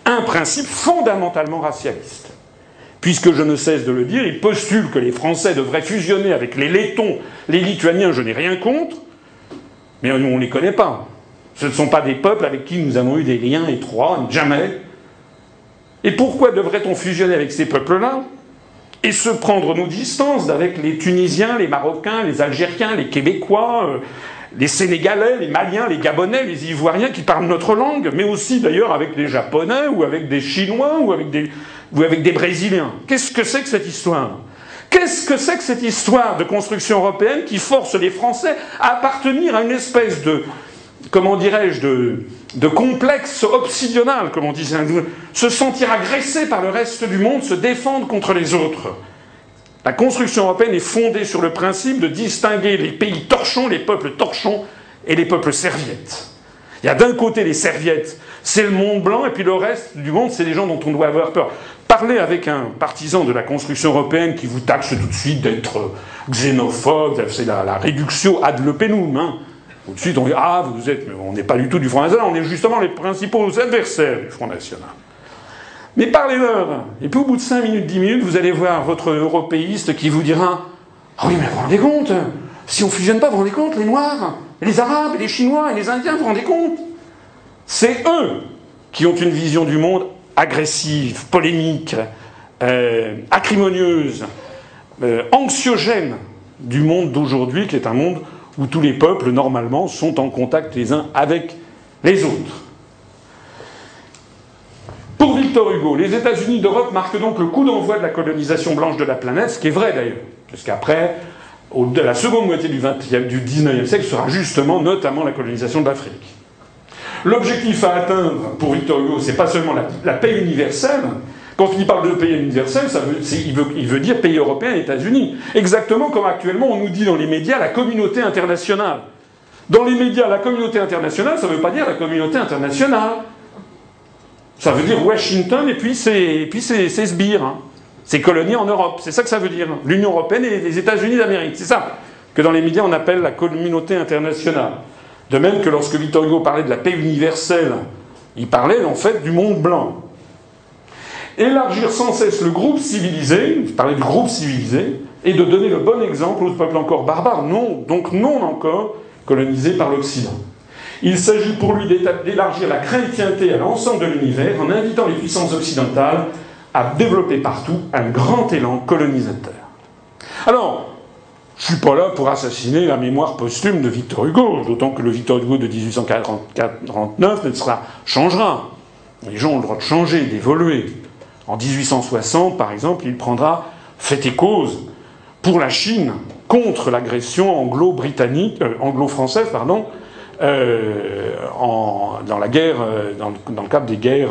un principe fondamentalement racialiste. Puisque je ne cesse de le dire, il postule que les Français devraient fusionner avec les Lettons, les Lituaniens, je n'ai rien contre, mais on ne les connaît pas. Ce ne sont pas des peuples avec qui nous avons eu des liens étroits, jamais. Et pourquoi devrait-on fusionner avec ces peuples-là et se prendre nos distances avec les Tunisiens, les Marocains, les Algériens, les Québécois, euh, les Sénégalais, les Maliens, les Gabonais, les Ivoiriens qui parlent notre langue, mais aussi d'ailleurs avec les Japonais ou avec des Chinois ou avec des, ou avec des Brésiliens. Qu'est-ce que c'est que cette histoire? Qu'est-ce que c'est que cette histoire de construction européenne qui force les Français à appartenir à une espèce de, comment dirais-je, de, complexe obsidional, comme on disait, se sentir agressé par le reste du monde, se défendre contre les autres la construction européenne est fondée sur le principe de distinguer les pays torchons, les peuples torchons et les peuples serviettes. Il y a d'un côté les serviettes, c'est le monde blanc, et puis le reste du monde, c'est les gens dont on doit avoir peur. Parlez avec un partisan de la construction européenne qui vous taxe tout de suite d'être xénophobe, c'est la, réduction ad lepénum. Hein. Tout de suite, on dit Ah, vous êtes. Mais on n'est pas du tout du Front National, on est justement les principaux adversaires du Front National. Mais parlez-leur. Et puis au bout de 5 minutes, 10 minutes, vous allez voir votre européiste qui vous dira Ah oui, mais vous rendez compte Si on ne fusionne pas, vous rendez compte Les Noirs, les Arabes, les Chinois et les Indiens, vous rendez compte? C'est eux qui ont une vision du monde agressive, polémique, euh, acrimonieuse, euh, anxiogène du monde d'aujourd'hui, qui est un monde où tous les peuples, normalement, sont en contact les uns avec les autres. Pour Victor Hugo, les États-Unis d'Europe marquent donc le coup d'envoi de la colonisation blanche de la planète, ce qui est vrai d'ailleurs, parce qu'après, la seconde moitié du, 20e, du 19e siècle sera justement notamment la colonisation de l'Afrique. L'objectif à atteindre pour Victor Hugo, c'est pas seulement la, paix universelle. Quand il parle de paix universelle, ça veut, il, veut, il, veut, dire pays européen États-Unis. Exactement comme actuellement on nous dit dans les médias la communauté internationale. Dans les médias, la communauté internationale, ça ne veut pas dire la communauté internationale. Ça veut dire Washington et puis c'est sbires, hein. c'est colonies en Europe. C'est ça que ça veut dire. L'Union européenne et les États-Unis d'Amérique. C'est ça que dans les médias on appelle la communauté internationale. De même que lorsque Victor Hugo parlait de la paix universelle, il parlait en fait du monde blanc. Élargir sans cesse le groupe civilisé, il parlait du groupe civilisé, et de donner le bon exemple aux peuples encore barbares, donc non encore colonisés par l'Occident. Il s'agit pour lui d'élargir la chrétienté à l'ensemble de l'univers en invitant les puissances occidentales à développer partout un grand élan colonisateur. Alors, je suis pas là pour assassiner la mémoire posthume de Victor Hugo, d'autant que le Victor Hugo de 1849 ne sera, changera. Les gens ont le droit de changer, d'évoluer. En 1860, par exemple, il prendra fait et cause pour la Chine contre l'agression anglo-britannique, euh, anglo-française, pardon, euh, dans la guerre, euh, dans, le cadre des guerres,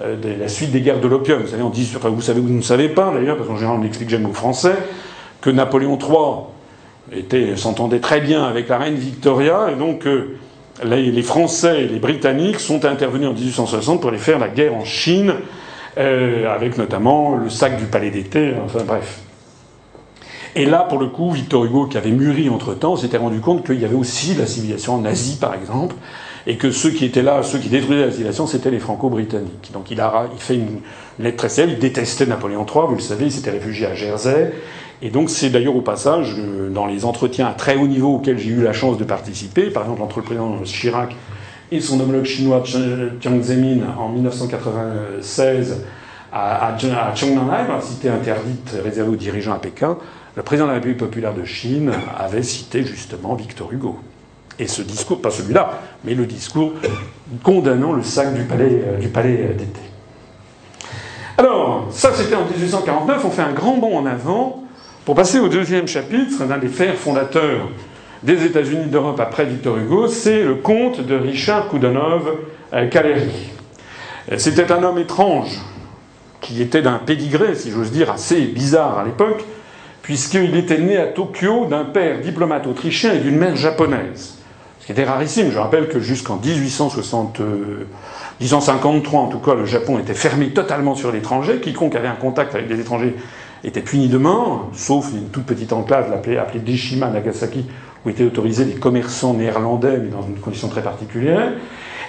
de la suite des guerres de l'opium. Vous savez, on dit, vous savez, vous ne savez pas d'ailleurs, parce qu'en général on explique jamais aux Français, que Napoléon III s'entendait très bien avec la reine Victoria, et donc les, les, Français et les Britanniques sont intervenus en 1860 pour aller faire la guerre en Chine, avec notamment le sac du palais d'été, enfin bref. Et là, pour le coup, Victor Hugo, qui avait mûri entre-temps, s'était rendu compte qu'il y avait aussi la civilisation en Asie, par exemple, et que ceux qui étaient là, ceux qui détruisaient la civilisation, c'était les Franco-Britanniques. Donc il, a, il fait une, lettre très célèbre, il détestait Napoléon III, vous le savez, il s'était réfugié à Jersey, et donc c'est d'ailleurs au passage, euh, dans les entretiens à très haut niveau auxquels j'ai eu la chance de participer, par exemple entre le président Chirac et son homologue chinois Jiang Zemin en 1996, à, à, la cité interdite réservée aux dirigeants à Pékin, le président de la République populaire de Chine avait cité justement Victor Hugo. Et ce discours, pas celui-là, mais le discours condamnant le sac du palais, euh, du palais d'été. Alors, ça c'était en 1849, on fait un grand bond en avant pour passer au deuxième chapitre d'un des fers fondateurs des États-Unis d'Europe après Victor Hugo, c'est le conte de Richard Koudonov Kaleri. C'était un homme étrange, qui était d'un pédigré, si j'ose dire, assez bizarre à l'époque, puisqu'il était né à Tokyo d'un père diplomate autrichien et d'une mère japonaise. Ce qui était rarissime. Je rappelle que jusqu'en 1860, 1853, en tout cas, le Japon était fermé totalement sur l'étranger. Quiconque avait un contact avec des étrangers était puni de mort, sauf une toute petite enclave appelée, appelée Nagasaki, où étaient autorisés les commerçants néerlandais, mais dans une condition très particulière.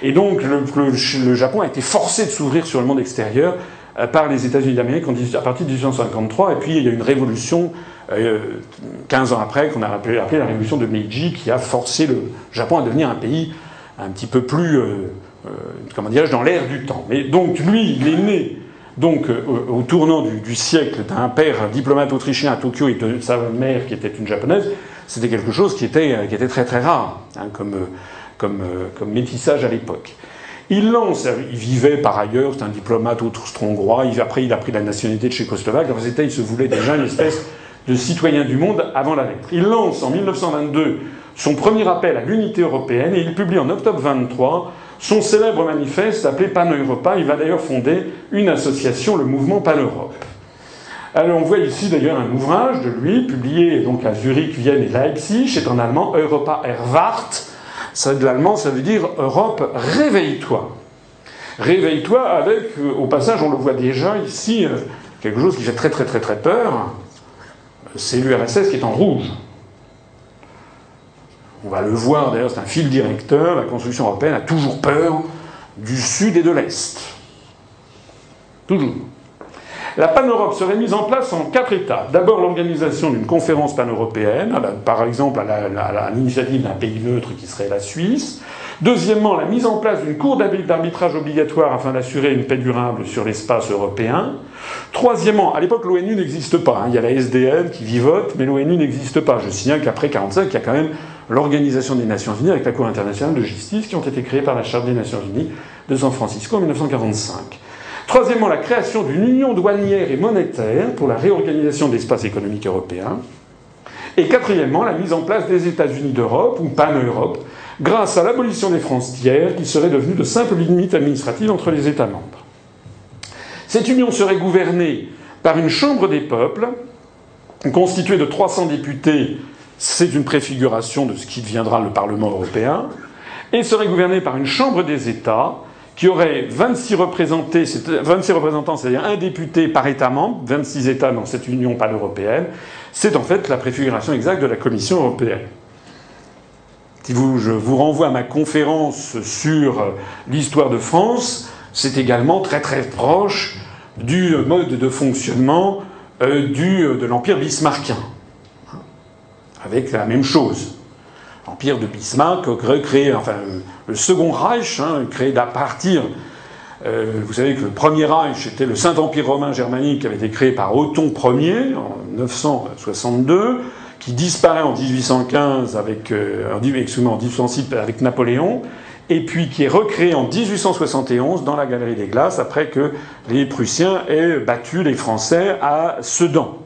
Et donc le, Japon a été forcé de s'ouvrir sur le monde extérieur euh, par les États-Unis d'Amérique à partir de 1853. Et puis il y a une révolution, 15 euh, ans après, qu'on a appelée, la révolution de Meiji, qui a forcé le Japon à devenir un pays un petit peu plus, euh, comment dirais-je, dans l'ère du temps. Mais donc lui, il est né donc au tournant du, siècle d'un père diplomate autrichien à Tokyo et de sa mère qui était une japonaise. C'était quelque chose qui était, était très très rare hein, euh, comme métissage à l'époque. Il lance, il vivait par ailleurs, c'est un diplomate austro-hongrois, après il a pris la nationalité de tchécoslovaque, dans il se voulait déjà une espèce de citoyen du monde avant la lettre. Il lance en 1922 son premier appel à l'unité européenne et il publie en octobre 23 son célèbre manifeste appelé Pan-Europa. Il va d'ailleurs fonder une association, le mouvement Pan-Europe. Alors on voit ici d'ailleurs un ouvrage de lui, publié donc à Zurich, Vienne et Leipzig, c'est en allemand Europa Erwacht, ça, de l'allemand, ça veut dire Europe, réveille-toi. Réveille-toi avec, euh, au passage, on le voit déjà ici, euh, quelque chose qui fait très très très très peur. C'est l'URSS qui est en rouge. On va le voir d'ailleurs, c'est un fil directeur. La construction européenne a toujours peur du sud et de l'est. Toujours. La pan-Europe serait mise en place en quatre étapes. D'abord, l'organisation d'une conférence pan-européenne, par exemple à l'initiative d'un pays neutre qui serait la Suisse. Deuxièmement, la mise en place d'une cour d'arbitrage obligatoire afin d'assurer une paix durable sur l'espace européen. Troisièmement, à l'époque, l'ONU n'existe pas. Hein. Il y a la SDN qui vivote, mais l'ONU n'existe pas. Je signale qu'après 1945, il y a quand même l'Organisation des Nations Unies avec la Cour internationale de justice qui ont été créées par la Charte des Nations Unies de San Francisco en 1945. Troisièmement, la création d'une union douanière et monétaire pour la réorganisation de l'espace économique européen. Et quatrièmement, la mise en place des États-Unis d'Europe, ou pan-Europe, grâce à l'abolition des frontières qui seraient devenues de simples limites administratives entre les États membres. Cette union serait gouvernée par une Chambre des peuples, constituée de 300 députés, c'est une préfiguration de ce qui deviendra le Parlement européen, et serait gouvernée par une Chambre des États, qui aurait 26, 26 représentants, c'est-à-dire un député par État membre, 26 États dans cette Union pan-européenne, c'est en fait la préfiguration exacte de la Commission européenne. Si je vous renvoie à ma conférence sur l'histoire de France, c'est également très très proche du mode de fonctionnement euh, du, de l'Empire bismarckien, avec la même chose. L'empire de Bismarck recréé, enfin, le Second Reich, hein, créé à partir. Euh, vous savez que le Premier Reich était le Saint-Empire romain germanique qui avait été créé par Othon Ier en 962, qui disparaît en 1815 avec, euh, en 1806 avec Napoléon, et puis qui est recréé en 1871 dans la Galerie des Glaces après que les Prussiens aient battu les Français à Sedan.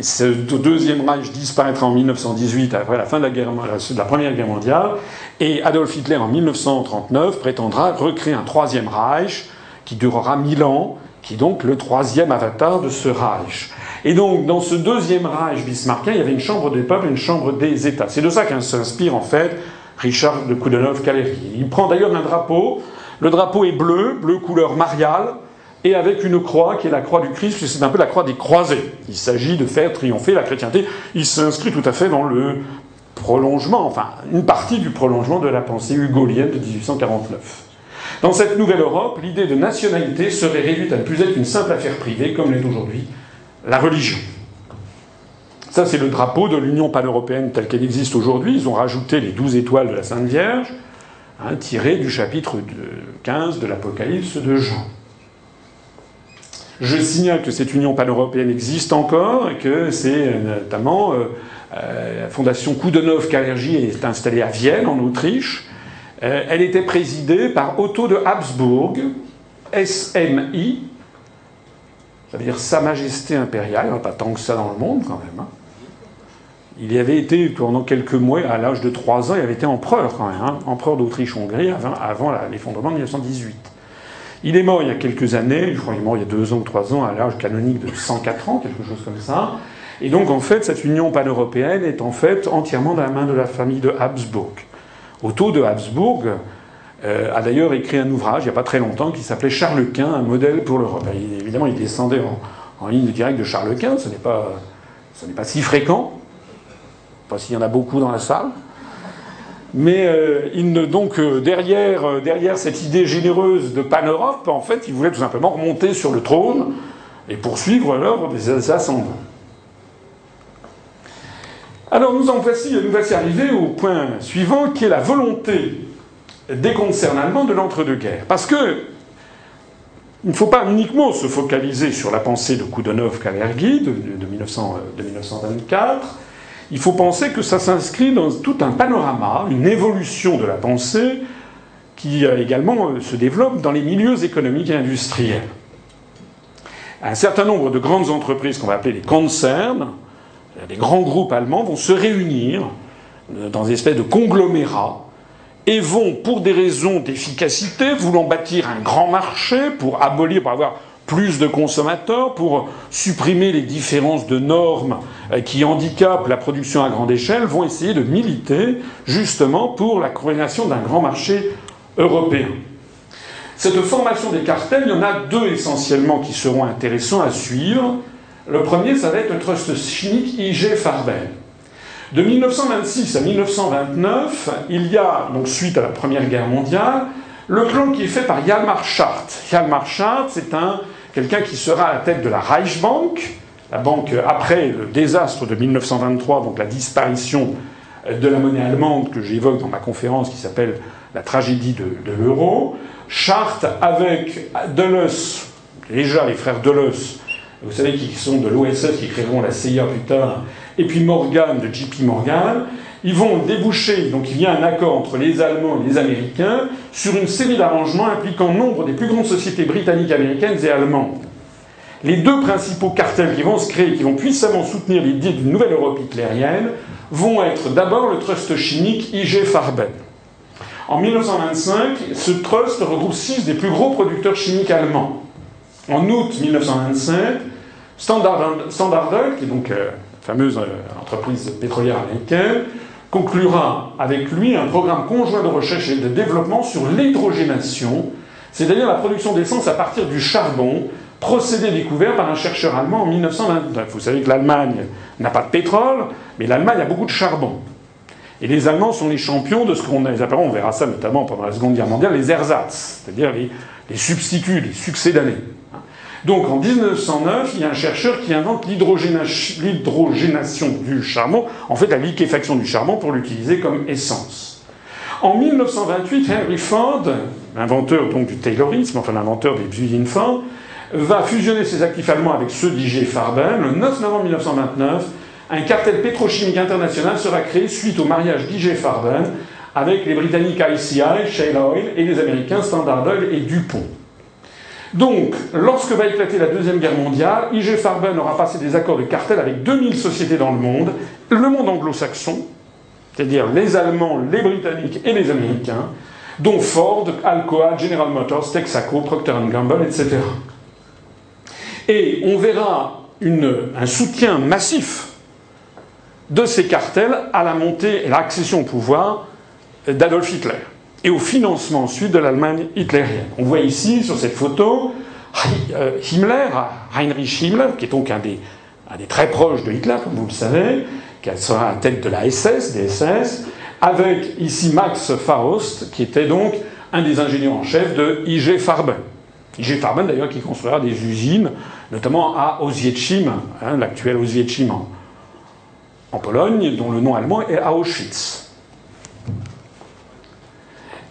Ce deuxième Reich disparaîtra en 1918, après la fin de la, Première Guerre mondiale, et Adolf Hitler, en 1939, prétendra recréer un troisième Reich qui durera mille ans, qui est donc le troisième avatar de ce Reich. Et donc, dans ce deuxième Reich bismarckien, il y avait une chambre des peuples et une chambre des États. C'est de ça qu'un s'inspire, en fait, Richard de Koudenov-Kaleri. Il prend d'ailleurs un drapeau. Le drapeau est bleu, bleu couleur mariale, et avec une croix qui est la croix du Christ, c'est un peu la croix des croisés. Il s'agit de faire triompher la chrétienté. Il s'inscrit tout à fait dans le prolongement, enfin une partie du prolongement de la pensée hugolienne de 1849. Dans cette nouvelle Europe, l'idée de nationalité serait réduite à ne plus être une simple affaire privée, comme l'est aujourd'hui la religion. Ça, c'est le drapeau de l'Union pan-européenne telle qu'elle existe aujourd'hui. Ils ont rajouté les douze étoiles de la Sainte Vierge, hein, tirées du chapitre 15 de l'Apocalypse de Jean. Je signale que cette union pan-européenne existe encore et que c'est notamment la fondation Koudenov-Kalergi est installée à Vienne, en Autriche. elle était présidée par Otto de Habsbourg, SMI, ça veut dire Sa Majesté impériale, a pas tant que ça dans le monde quand même. Hein. Il y avait été pendant quelques mois, à l'âge de 3 ans, il avait été empereur quand même, hein, empereur d'Autriche-Hongrie avant, l'effondrement de 1918. Il est mort il y a quelques années, je crois qu'il est mort il y a 2 ans ou 3 ans, à l'âge canonique de 104 ans, quelque chose comme ça. Et donc en fait, cette union pan-européenne est en fait entièrement dans la main de la famille de Habsbourg. Otto de Habsbourg, euh, a d'ailleurs écrit un ouvrage il n'y a pas très longtemps qui s'appelait Charles Quint, un modèle pour l'Europe. Évidemment, il descendait en, ligne directe de Charles Quint, ce n'est pas, pas si fréquent. Pas s'il y en a beaucoup dans la salle. Mais euh, il ne, donc euh, derrière, derrière cette idée généreuse de pan-Europe, en fait, il voulait tout simplement remonter sur le trône et poursuivre l'œuvre des ascendants. Alors nous en voici, nous voici arrivés au point suivant, qui est la volonté des concerns allemands de l'entre-deux-guerres. Parce que il ne faut pas uniquement se focaliser sur la pensée de Koudenov-Kalergi de, de, 1924. Il faut penser que ça s'inscrit dans tout un panorama, une évolution de la pensée qui euh, également euh, se développe dans les milieux économiques et industriels. Un certain nombre de grandes entreprises qu'on va appeler les concerns, des grands groupes allemands, vont se réunir euh, dans des espèces de conglomérats et vont, pour des raisons d'efficacité, voulant bâtir un grand marché, pour abolir, pour avoir plus de consommateurs, pour supprimer les différences de normes euh, qui handicapent la production à grande échelle, vont essayer de militer justement pour la création d'un grand marché européen. Cette formation des cartels, il y en a deux essentiellement qui seront intéressants à suivre. Le premier, ça va être le trust chimique IG Farben. De 1926 à 1929, il y a, donc suite à la Première Guerre mondiale, le plan qui est fait par Hjalmar Schacht. Hjalmar Schacht, c'est un, quelqu'un qui sera à la tête de la Reichsbank, la banque après le désastre de 1923, donc la disparition de la monnaie allemande que j'évoque dans ma conférence qui s'appelle La tragédie de, l'euro. Schacht avec Dulles, déjà les frères Dulles, vous savez qui sont de l'OSS, qui créeront la CIA plus tard, et puis Morgan de JP Morgan, ils vont déboucher, donc il y a un accord entre les Allemands et les Américains sur une série d'arrangements impliquant nombre des plus grandes sociétés britanniques, américaines et allemandes. Les deux principaux cartels qui vont se créer, qui vont puissamment soutenir l'idée d'une nouvelle Europe hitlérienne, vont être d'abord le trust chimique IG Farben. En 1925, ce trust regroupe six des plus gros producteurs chimiques allemands. En août 1927, Standard, Standard Oil, qui est donc euh, fameuse euh, entreprise pétrolière américaine, conclura avec lui un programme conjoint de recherche et de développement sur l'hydrogénation, c'est-à-dire la production d'essence à partir du charbon, procédé découvert par un chercheur allemand en 1929. Vous savez que l'Allemagne n'a pas de pétrole, mais l'Allemagne a beaucoup de charbon. Et les Allemands sont les champions de ce qu'on appelle, on verra ça notamment pendant la Seconde Guerre mondiale, les ersatz, c'est-à-dire les, les substituts, les succès d'année. Donc en 1909, il y a un chercheur qui invente l'hydrogénation du charbon, en fait la liquéfaction du charbon pour l'utiliser comme essence. En 1928, Henry Ford, l'inventeur donc du Taylorisme, enfin l'inventeur des usines Ford, va fusionner ses actifs allemands avec ceux d'IG Farben. Le 9 novembre 1929, un cartel pétrochimique international sera créé suite au mariage d'IG Farben avec les Britanniques ICI, Shell Oil, et les Américains Standard Oil et DuPont. Donc, lorsque va éclater la Deuxième Guerre mondiale, IG Farben aura passé des accords de cartel avec 2000 sociétés dans le monde, le monde anglo-saxon, c'est-à-dire les Allemands, les Britanniques et les Américains, dont Ford, Alcoa, General Motors, Texaco, Procter Gamble, etc. Et on verra un soutien massif de ces cartels à la montée et l'accession au pouvoir d'Adolf Hitler et au financement ensuite de l'Allemagne hitlérienne. On voit ici, sur cette photo, euh, Himmler, Heinrich Himmler, qui est donc un des, très proches de Hitler, comme vous le savez, qui sera à tête de la SS, des SS, avec ici Max Faust, qui était donc un des ingénieurs en chef de IG Farben. IG Farben, d'ailleurs, qui construira des usines, notamment à Ozieczim, hein, l'actuel Ozieczim en, en Pologne, dont le nom allemand est Auschwitz.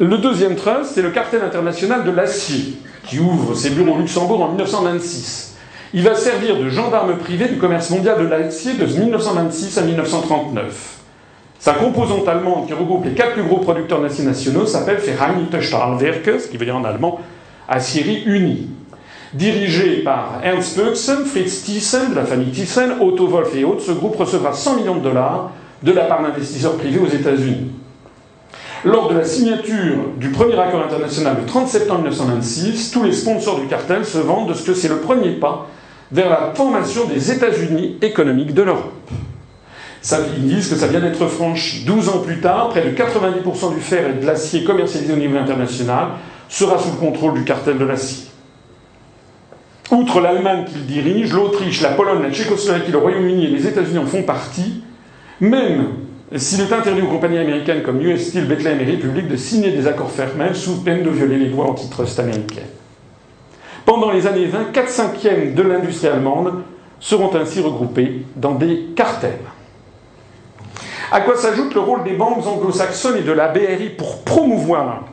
Le deuxième trust, c'est le cartel international de l'acier, qui ouvre ses bureaux au Luxembourg en 1926. Il va servir de gendarme privé du commerce mondial de l'acier de 1926 à 1939. Sa composante allemande, qui regroupe les quatre plus gros producteurs d'acier nationaux, s'appelle Vereinigte Stahlwerke, ce qui veut dire en allemand Aciérie unie. Dirigé par Ernst Pöxen, Fritz Thyssen, de la famille Thyssen, Otto Wolf et autres, ce groupe recevra 100 millions de dollars de la part d'investisseurs privés aux États-Unis. Lors de la signature du premier accord international le 30 septembre 1926, tous les sponsors du cartel se vendent de ce que c'est le premier pas vers la formation des États-Unis économiques de l'Europe. Ils disent que ça vient d'être franchi. 12 ans plus tard, près de 90% du fer et de l'acier commercialisé au niveau international sera sous le contrôle du cartel de l'acier. Outre l'Allemagne qu'il dirige, l'Autriche, la Pologne, la Tchécoslovaquie, le Royaume-Uni et les États-Unis en font partie, même s'il est interdit aux compagnies américaines comme US Steel, Bethlehem et République de signer des accords fermés sous peine de violer les lois antitrust américaines. Pendant les années 20, 4 cinquièmes de l'industrie allemande seront ainsi regroupés dans des cartels. À quoi s'ajoute le rôle des banques anglo-saxonnes et de la BRI pour promouvoir,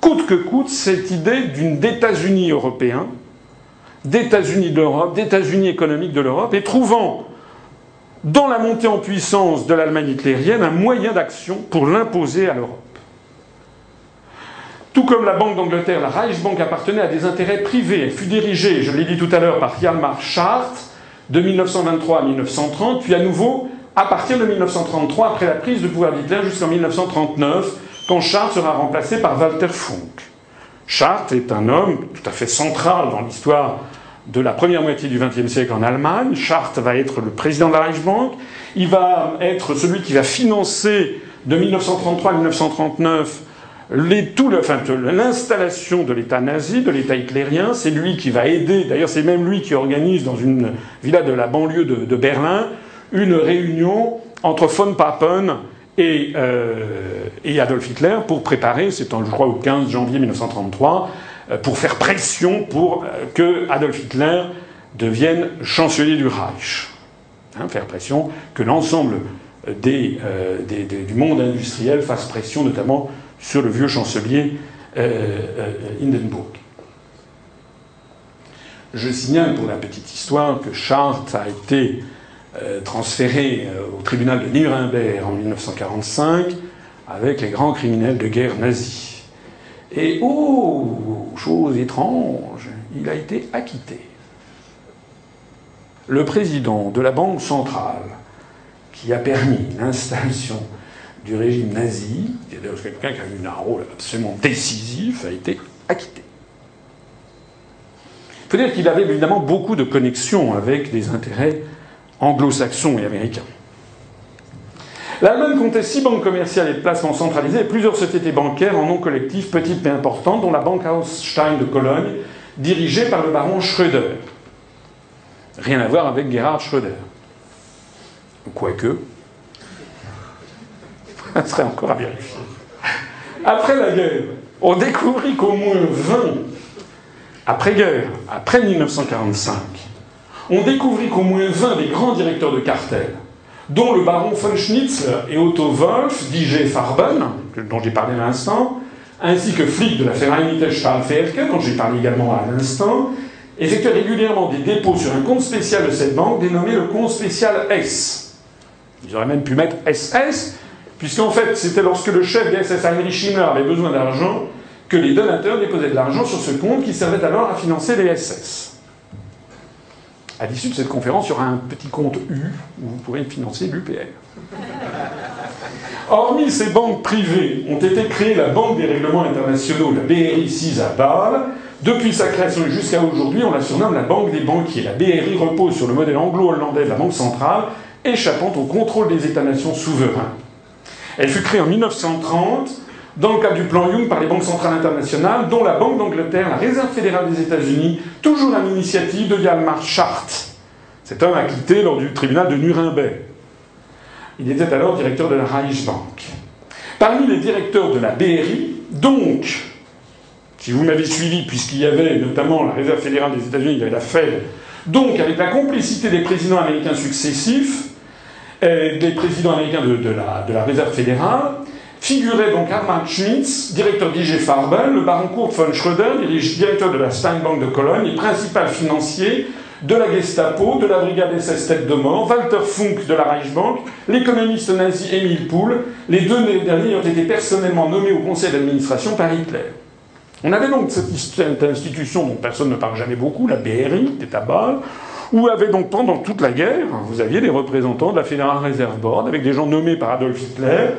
coûte que coûte, cette idée d'une d'États-Unis européens, d'États-Unis d'Europe, d'États-Unis économiques de l'Europe, et trouvant dans la montée en puissance de l'Allemagne hitlérienne un moyen d'action pour l'imposer à l'Europe. Tout comme la Banque d'Angleterre, la Reichsbank appartenait à des intérêts privés. Elle fut dirigée, je l'ai dit tout à l'heure, par Hjalmar Schacht de 1923 à 1930, puis à nouveau à partir de 1933, après la prise de pouvoir d'Hitler jusqu'en 1939, quand Chartres sera remplacé par Walter Funk. Chartres est un homme tout à fait central dans l'histoire de la première moitié du XXe siècle en Allemagne. Chartres va être le président de la Reichsbank. Il va être celui qui va financer de 1933 à 1939 l'installation de l'État nazi, de l'État hitlérien. C'est lui qui va aider, d'ailleurs c'est même lui qui organise dans une villa de la banlieue de, Berlin une réunion entre von Papen et, euh, Adolf Hitler pour préparer, c'est je crois au 15 janvier 1933, euh, pour faire pression pour euh, que Adolf Hitler devienne chancelier du Reich. Hein, faire pression que l'ensemble euh, du monde industriel fasse pression, notamment sur le vieux chancelier euh, Hindenburg. Je signale pour la petite histoire que Chartres a été euh, transféré euh, au tribunal de Nuremberg en 1945 avec les grands criminels de guerre nazis. Et oh, chose étrange, il a été acquitté. Le président de la Banque centrale, qui a permis l'installation du régime nazi, quelqu'un qui a eu un rôle absolument décisif, a été acquitté. Il faut dire qu'il avait évidemment beaucoup de connexions avec des intérêts anglo-saxons et américains. L'Allemagne comptait six banques commerciales et de placement centralisées et plusieurs sociétés bancaires en nom collectif, petites mais importantes, dont la Bank Stein de Cologne, dirigée par le baron Schröder. Rien à voir avec Gerhard Schröder. Quoique. Ça serait encore à vérifier. Après la guerre, on découvrit qu'au moins 20, après-guerre, après 1945, on découvrit qu'au moins 20 des grands directeurs de cartel, dont le baron von Schnitzler et Otto Wolf, DJ Farben, dont j'ai parlé à l'instant, ainsi que Flick de la Vereinigte Stahlwerke, dont j'ai parlé également à l'instant, effectuaient régulièrement des dépôts sur un compte spécial de cette banque dénommé le compte spécial S. Ils auraient même pu mettre SS, puisqu'en fait, c'était lorsque le chef des SS Heinrich Himmler avait besoin d'argent que les donateurs déposaient de l'argent sur ce compte qui servait alors à financer les SS. À l'issue de cette conférence, il y aura un petit compte U où vous pourrez financer l'UPR. Hormis ces banques privées, ont été créées la Banque des règlements internationaux, la BRI 6 à Bâle. Depuis sa création jusqu'à aujourd'hui, on la surnomme la Banque des banquiers. La BRI repose sur le modèle anglo-hollandais de la Banque centrale, échappant au contrôle des États-nations souverains. Elle fut créée en 1930 dans le cadre du plan Young par les banques centrales internationales, dont la Banque d'Angleterre, la Réserve fédérale des États-Unis, toujours à l'initiative de Hjalmar Schacht. Cet homme a quitté lors du tribunal de Nuremberg. Il était alors directeur de la Reichsbank. Parmi les directeurs de la BRI, donc, si vous m'avez suivi, puisqu'il y avait notamment la Réserve fédérale des États-Unis, il y avait la Fed, donc avec la complicité des présidents américains successifs, et des présidents américains de la Réserve fédérale, figurait donc Armand Schmitz, directeur d'IG Farben, le baron Kurt von Schröder, directeur de la Steinbank de Cologne et principal financier de la Gestapo, de la brigade SS tête de mort, Walter Funk de la Reichsbank, l'économiste nazi Emile Poul. Les deux derniers ont été personnellement nommés au conseil d'administration par Hitler. On avait donc cette institution dont personne ne parle jamais beaucoup, la BRI, qui à Bâle, où avait donc pendant toute la guerre, vous aviez des représentants de la Federal Reserve Board, avec des gens nommés par Adolf Hitler,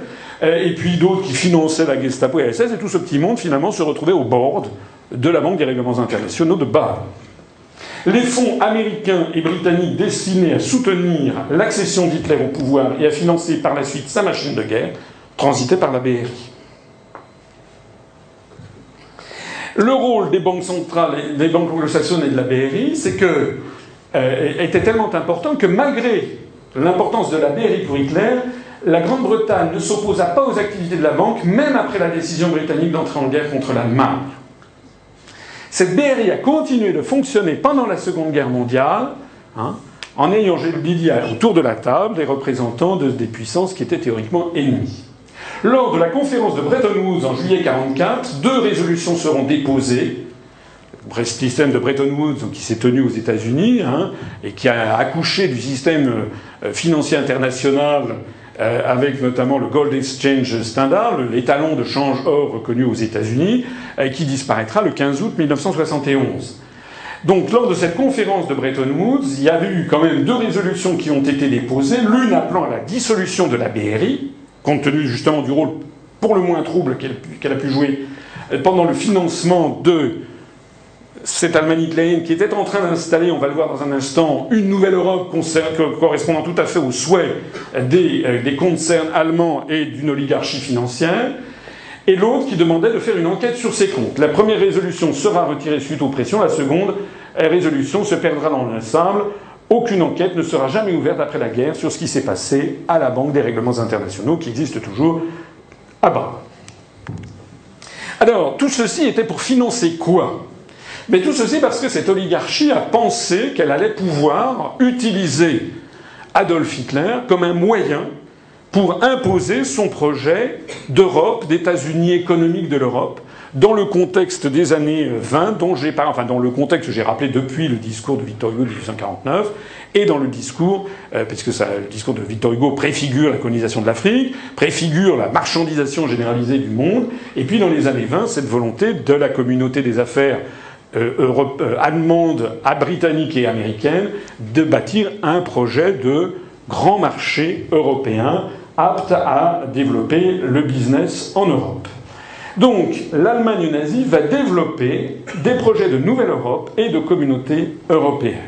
et puis d'autres qui finançaient la Gestapo et la SS, et tout ce petit monde finalement se retrouvait au board de la Banque des règlements internationaux de Bâle. Les fonds américains et britanniques destinés à soutenir l'accession d'Hitler au pouvoir et à financer par la suite sa machine de guerre transitaient par la BRI. Le rôle des banques centrales, des banques anglo-saxonnes et de la BRI, c'est que euh, était tellement important que malgré l'importance de la BRI pour Hitler, la Grande-Bretagne ne s'opposa pas aux activités de la banque, même après la décision britannique d'entrer en guerre contre l'Allemagne. Cette BRI a continué de fonctionner pendant la Seconde Guerre mondiale, hein, en ayant, je le dis, autour de la table des représentants des puissances qui étaient théoriquement ennemies. Lors de la conférence de Bretton Woods en juillet 1944, deux résolutions seront déposées. Le système de Bretton Woods, qui s'est tenu aux États-Unis hein, et qui a accouché du système euh, financier international avec notamment le Gold Exchange Standard, l'étalon de change or reconnu aux États-Unis, euh, qui disparaîtra le 15 août 1971. Donc, lors de cette conférence de Bretton Woods, il y a eu quand même deux résolutions qui ont été déposées, l'une appelant à la dissolution de la BRI, compte tenu justement du rôle pour le moins trouble qu'elle a pu jouer euh, pendant le financement de cette Allemagne hitlérienne qui était en train d'installer, on va le voir dans un instant, une nouvelle Europe correspondant tout à fait aux souhaits des, euh, des concerns allemands et d'une oligarchie financière, et l'autre qui demandait de faire une enquête sur ses comptes. La première résolution sera retirée suite aux pressions, la seconde résolution se perdra dans l'ensemble. Aucune enquête ne sera jamais ouverte après la guerre sur ce qui s'est passé à la Banque des règlements internationaux, qui existe toujours à bas. Alors, tout ceci était pour financer quoi? Mais tout ceci parce que cette oligarchie a pensé qu'elle allait pouvoir utiliser Adolf Hitler comme un moyen pour imposer son projet d'Europe, d'États-Unis économiques de l'Europe, dans le contexte des années 20, dont j'ai pas, enfin dans le contexte que j'ai rappelé depuis le discours de Victor Hugo de 1849, et dans le discours, euh, puisque le discours de Victor Hugo préfigure la colonisation de l'Afrique, préfigure la marchandisation généralisée du monde, et puis dans les années 20, cette volonté de la communauté des affaires euh, euh, allemande, britannique et américaine de bâtir un projet de grand marché européen apte à développer le business en Europe. Donc, l'Allemagne nazie va développer des projets de nouvelle Europe et de communauté européenne.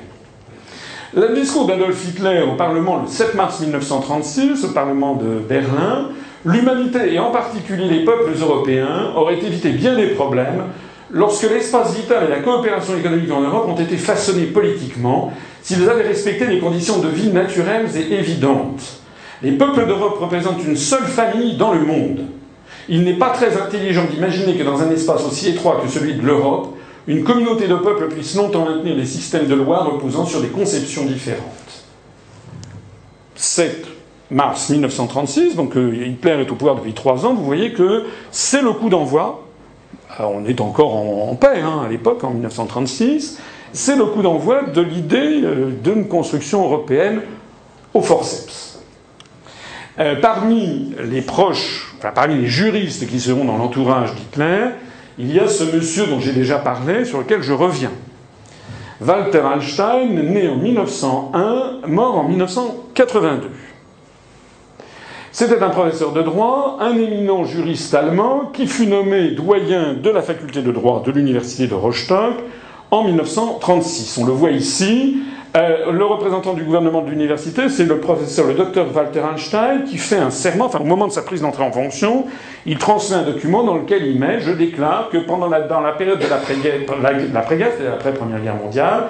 Le discours d'Adolf Hitler au Parlement le 7 mars 1936, au Parlement de Berlin, l'humanité et en particulier les peuples européens auraient évité bien des problèmes lorsque l'espace vital et la coopération économique en Europe ont été façonnés politiquement, s'ils avaient respecté des conditions de vie naturelles et évidentes. Les peuples d'Europe représentent une seule famille dans le monde. Il n'est pas très intelligent d'imaginer que dans un espace aussi étroit que celui de l'Europe, une communauté de peuples puisse longtemps maintenir des systèmes de loi reposant sur des conceptions différentes. 7 mars 1936, donc euh, Hitler est au pouvoir depuis trois ans, vous voyez que c'est le coup d'envoi. On est encore en, paix hein, à l'époque, en 1936. C'est le coup d'envoi de l'idée euh, d'une construction européenne au forceps. Euh, parmi les proches, parmi les juristes qui seront dans l'entourage d'Hitler, il y a ce monsieur dont j'ai déjà parlé, sur lequel je reviens. Walter Einstein, né en 1901, mort en 1982. C'était un professeur de droit, un éminent juriste allemand qui fut nommé doyen de la faculté de droit de l'université de Rostock en 1936. On le voit ici. Euh, le représentant du gouvernement de l'université, c'est le professeur, le docteur Walter Einstein, qui fait un serment, enfin au moment de sa prise d'entrée en fonction, il transmet un document dans lequel il met Je déclare que pendant la, dans la période de l'après-guerre, c'est-à-dire après Première Guerre mondiale,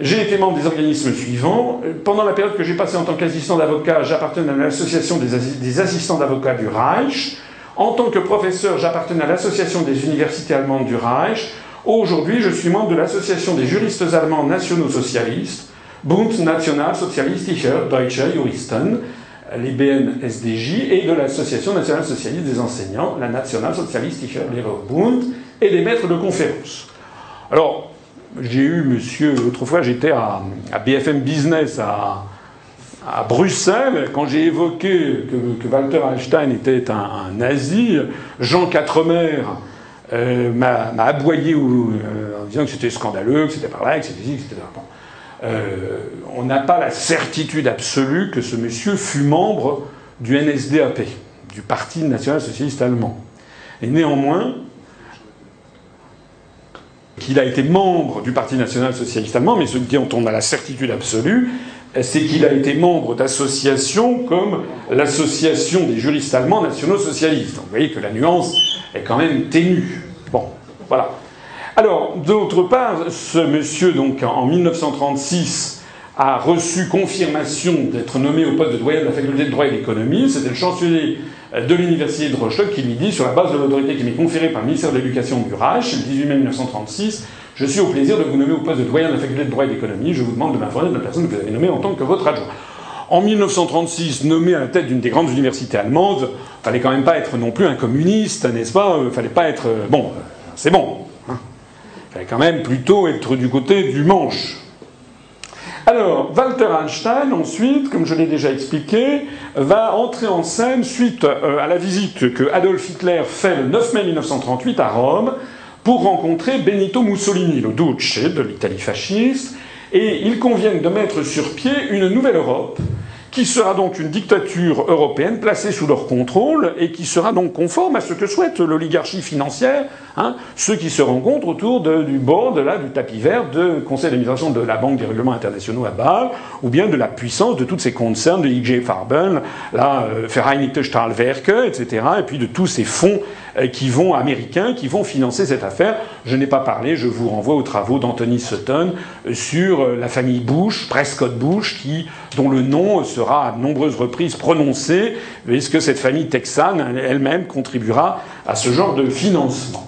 j'ai été membre des organismes suivants. Pendant la période que j'ai passée en tant qu'assistant d'avocat, j'appartenais à l'association des, assistants d'avocats du Reich. En tant que professeur, j'appartenais à l'association des universités allemandes du Reich. Aujourd'hui, je suis membre de l'association des juristes allemands nationaux socialistes. Bund Nationalsozialistischer Deutscher Juristen, les BNSDJ, et de l'Association nationale socialiste des enseignants, la Nationalsozialistischer Lehrerbund, et des maîtres de conférences. Alors, j'ai eu monsieur. Autrefois, j'étais à, BFM Business à, Bruxelles, quand j'ai évoqué que, Walter Einstein était un, nazi, Jean Quatremer euh, m'a aboyé euh, en disant que c'était scandaleux, que c'était par là, que c'était ici, que c'était là. Euh, on n'a pas la certitude absolue que ce monsieur fut membre du NSDAP, du Parti national socialiste allemand. Et néanmoins, qu'il a été membre du Parti national socialiste allemand, mais ce dont on a la certitude absolue, c'est qu'il a été membre d'associations comme l'Association des juristes allemands nationaux socialistes. vous voyez que la nuance est quand même ténue. Bon, voilà. Alors, d'autre part, ce monsieur, donc, en 1936, a reçu confirmation d'être nommé au poste de doyen de la faculté de droit et d'économie. C'était le chancelier de l'université de Rostock qui lui dit, sur la base de l'autorité qui m'est conférée par le ministère de l'Éducation du Reich, le 18 mai 1936, je suis au plaisir de vous nommer au poste de doyen de la faculté de droit et d'économie. Je vous demande de m'informer de la personne que vous avez nommée en tant que votre adjoint. En 1936, nommé à la tête d'une des grandes universités allemandes, fallait quand même pas être non plus un communiste, n'est-ce pas? Fallait pas être bon. C'est bon fallait quand même plutôt être du côté du manche. Alors, Walter Einstein, ensuite, comme je l'ai déjà expliqué, va entrer en scène suite euh, à la visite que Adolf Hitler fait le 9 mai 1938 à Rome pour rencontrer Benito Mussolini, le duce de l'Italie fasciste, et ils conviennent de mettre sur pied une nouvelle Europe qui sera donc une dictature européenne placée sous leur contrôle et qui sera donc conforme à ce que souhaite l'oligarchie financière, hein, ceux qui se rencontrent autour du bord là, du tapis vert de conseil d'administration de la Banque des règlements internationaux à Bâle, ou bien de la puissance de toutes ces concerns de IG Farben, la euh, Vereinigte Stahlwerke, etc., et puis de tous ces fonds qui vont américains qui vont financer cette affaire. Je n'ai pas parlé, je vous renvoie aux travaux d'Anthony Sutton euh, sur euh, la famille Bush, Prescott Bush, qui, dont le nom sera à nombreuses reprises prononcé. Est-ce que cette famille texane elle-même contribuera à ce genre de financement?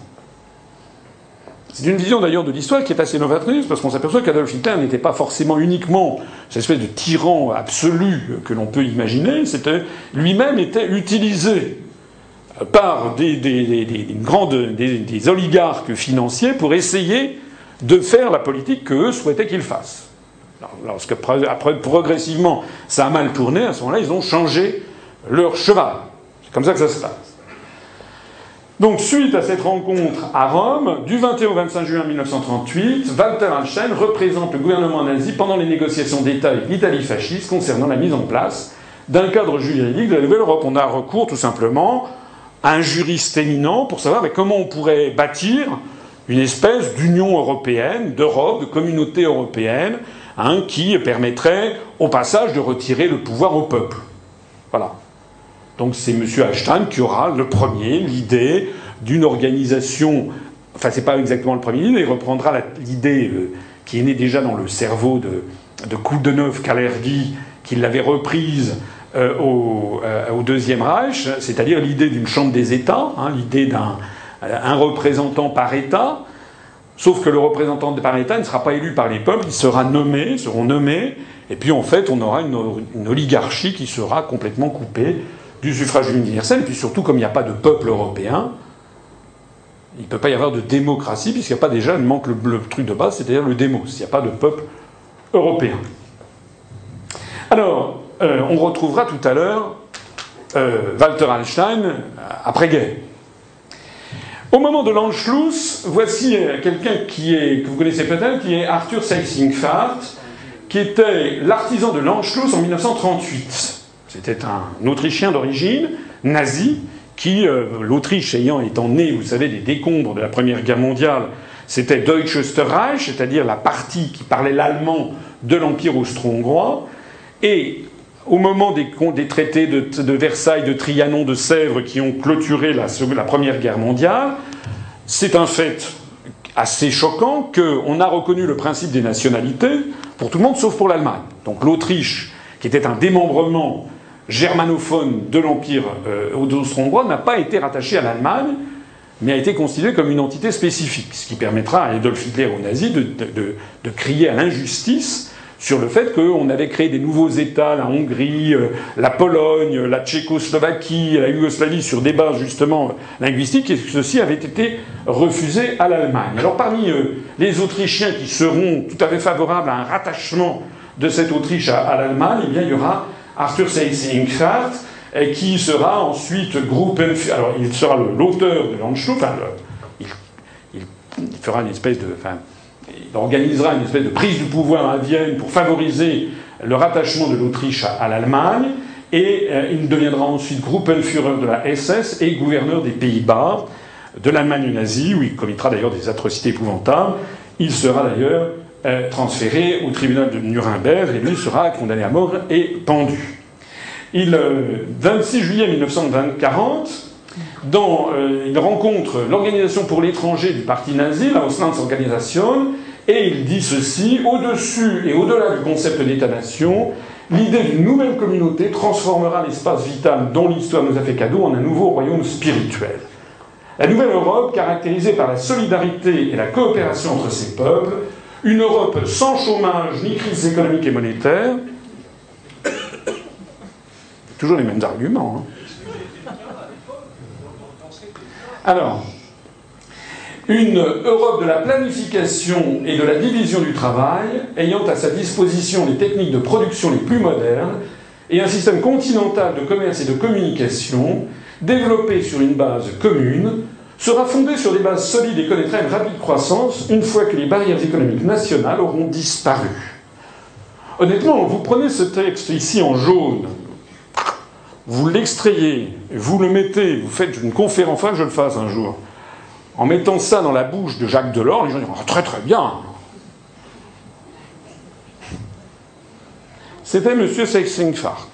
C'est une vision d'ailleurs de l'histoire qui est assez novatrice, parce qu'on s'aperçoit qu'Adolf Hitler n'était pas forcément uniquement cette espèce de tyran absolu que l'on peut imaginer, lui-même était utilisé par des, des, oligarques financiers pour essayer de faire la politique qu'eux souhaitaient qu'ils fassent. lorsque après, progressivement ça a mal tourné, à ce moment-là, ils ont changé leur cheval. C'est comme ça que ça se passe. Donc, suite à cette rencontre à Rome, du 21 au 25 juin 1938, Walter Einstein représente le gouvernement nazi pendant les négociations d'État avec l'Italie fasciste concernant la mise en place d'un cadre juridique de la Nouvelle Europe. On a recours tout simplement un juriste éminent pour savoir comment on pourrait bâtir une espèce d'union européenne, d'Europe, de communauté européenne, hein, qui permettrait au passage de retirer le pouvoir au peuple. Voilà. Donc c'est M. Ashton qui aura le premier l'idée d'une organisation. Enfin, c'est pas exactement le premier mais il reprendra l'idée euh, qui est née déjà dans le cerveau de, de Koudenov Kalergi, qui l'avait reprise euh, euh, au, Deuxième Reich, c'est-à-dire l'idée d'une chambre des États, hein, l'idée d'un un représentant par État, sauf que le représentant par État ne sera pas élu par les peuples, il sera nommé, seront nommés, et puis en fait on aura une, oligarchie qui sera complètement coupée du suffrage universel, et puis surtout comme il n'y a pas de peuple européen, il ne peut pas y avoir de démocratie, puisqu'il n'y a pas déjà, il manque le, truc de base, c'est-à-dire le démos, il n'y a pas de peuple européen. Alors, euh, on retrouvera tout à l'heure euh, Walter Einstein euh, après-guerre. Au moment de l'Anschluss, voici quelqu'un que vous connaissez peut-être, qui est Arthur Seyss-Inquart, qui était l'artisan de l'Anschluss en 1938. C'était un Autrichien d'origine, nazi, qui, l'Autriche ayant étant née, vous savez, des décombres de la Première Guerre mondiale, c'était Deutsche Österreich, c'est-à-dire la partie qui parlait l'allemand de l'Empire austro-hongrois. Et au moment des, traités de, Versailles, de Trianon, de Sèvres qui ont clôturé la, Première Guerre mondiale, c'est un fait assez choquant qu'on a reconnu le principe des nationalités pour tout le monde sauf pour l'Allemagne. Donc l'Autriche, qui était un démembrement germanophone de l'Empire euh, austro-hongrois, n'a pas été rattachée à l'Allemagne, mais a été considérée comme une entité spécifique, ce qui permettra à Adolf Hitler aux nazis de crier à l'injustice sur le fait qu'on avait créé des nouveaux États, la Hongrie, euh, la Pologne, la Tchécoslovaquie, la Yougoslavie, sur des bases justement linguistiques, et que ceci avait été refusé à l'Allemagne. Alors parmi les Autrichiens qui seront tout à fait favorables à un rattachement de cette Autriche à, l'Allemagne, eh bien il y aura Arthur Seyss-Inquart, qui sera ensuite Gruppenführer. Alors il sera l'auteur de l'Anschluss, enfin, il, fera une espèce de organisera une espèce de prise du pouvoir à Vienne pour favoriser le rattachement de l'Autriche à, l'Allemagne, et euh, il deviendra ensuite Gruppenführer de la SS et gouverneur des Pays-Bas, de l'Allemagne nazie, où il commettra d'ailleurs des atrocités épouvantables. Il sera d'ailleurs euh, transféré au tribunal de Nuremberg et lui sera condamné à mort et pendu. Il, 26 euh, juillet 1940, dans, il rencontre l'Organisation pour l'étranger du parti nazi, la Auslandsorganisation, et il dit ceci, au-dessus et au-delà du concept d'État-nation, l'idée d'une nouvelle communauté transformera l'espace vital dont l'histoire nous a fait cadeau en un nouveau royaume spirituel. La nouvelle Europe, caractérisée par la solidarité et la coopération entre ses peuples, une Europe sans chômage ni crise économique et monétaire, toujours les mêmes arguments. Hein. Alors, une Europe de la planification et de la division du travail, ayant à sa disposition les techniques de production les plus modernes, et un système continental de commerce et de communication, développé sur une base commune, sera fondé sur des bases solides et connaîtra une rapide croissance une fois que les barrières économiques nationales auront disparu. Honnêtement, vous prenez ce texte ici en jaune, vous l'extrayez, vous le mettez, vous faites une conférence, enfin je le fasse un jour, en mettant ça dans la bouche de Jacques Delors, les gens diront très très bien. C'était M. Seyss-Inquart.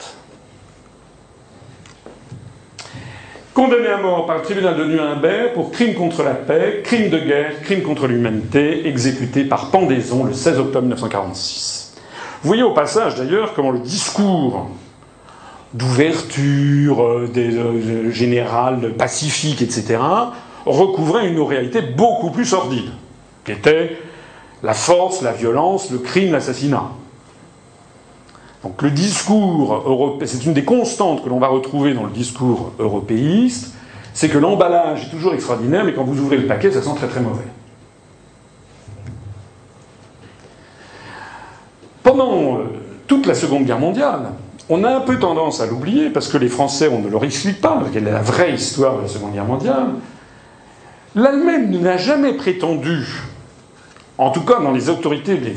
Condamné à mort par le tribunal de Nuremberg pour crime contre la paix, crime de guerre, crime contre l'humanité, exécuté par pendaison le 16 octobre 1946. Vous voyez au passage d'ailleurs comment le discours d'ouverture euh, des euh, générales pacifiques, etc., recouvrait une réalité beaucoup plus sordide, qui était la force, la violence, le crime, l'assassinat. Donc le discours européen, c'est une des constantes que l'on va retrouver dans le discours européiste, c'est que l'emballage est toujours extraordinaire, mais quand vous ouvrez le paquet, ça sent très très mauvais. Pendant euh, toute la Seconde Guerre mondiale, on a un peu tendance à l'oublier, parce que les Français, on ne leur explique pas quelle est la vraie histoire de la Seconde Guerre mondiale, L'Allemagne n'a jamais prétendu, en tout cas dans les autorités, les,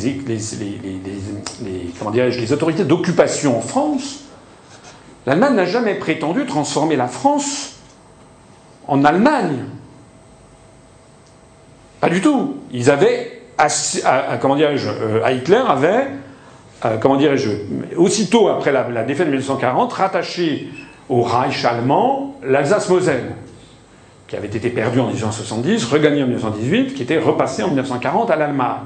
autorités d'occupation en France, l'Allemagne n'a jamais prétendu transformer la France en Allemagne. Pas du tout. Ils avaient, comment dirais-je, euh, Hitler avait, euh, comment dirais-je, aussitôt après la, la défaite de 1940, rattaché au Reich allemand l'Alsace-Moselle qui avait été perdu en 1970, regagné en 1918, qui était repassé en 1940 à l'Allemagne.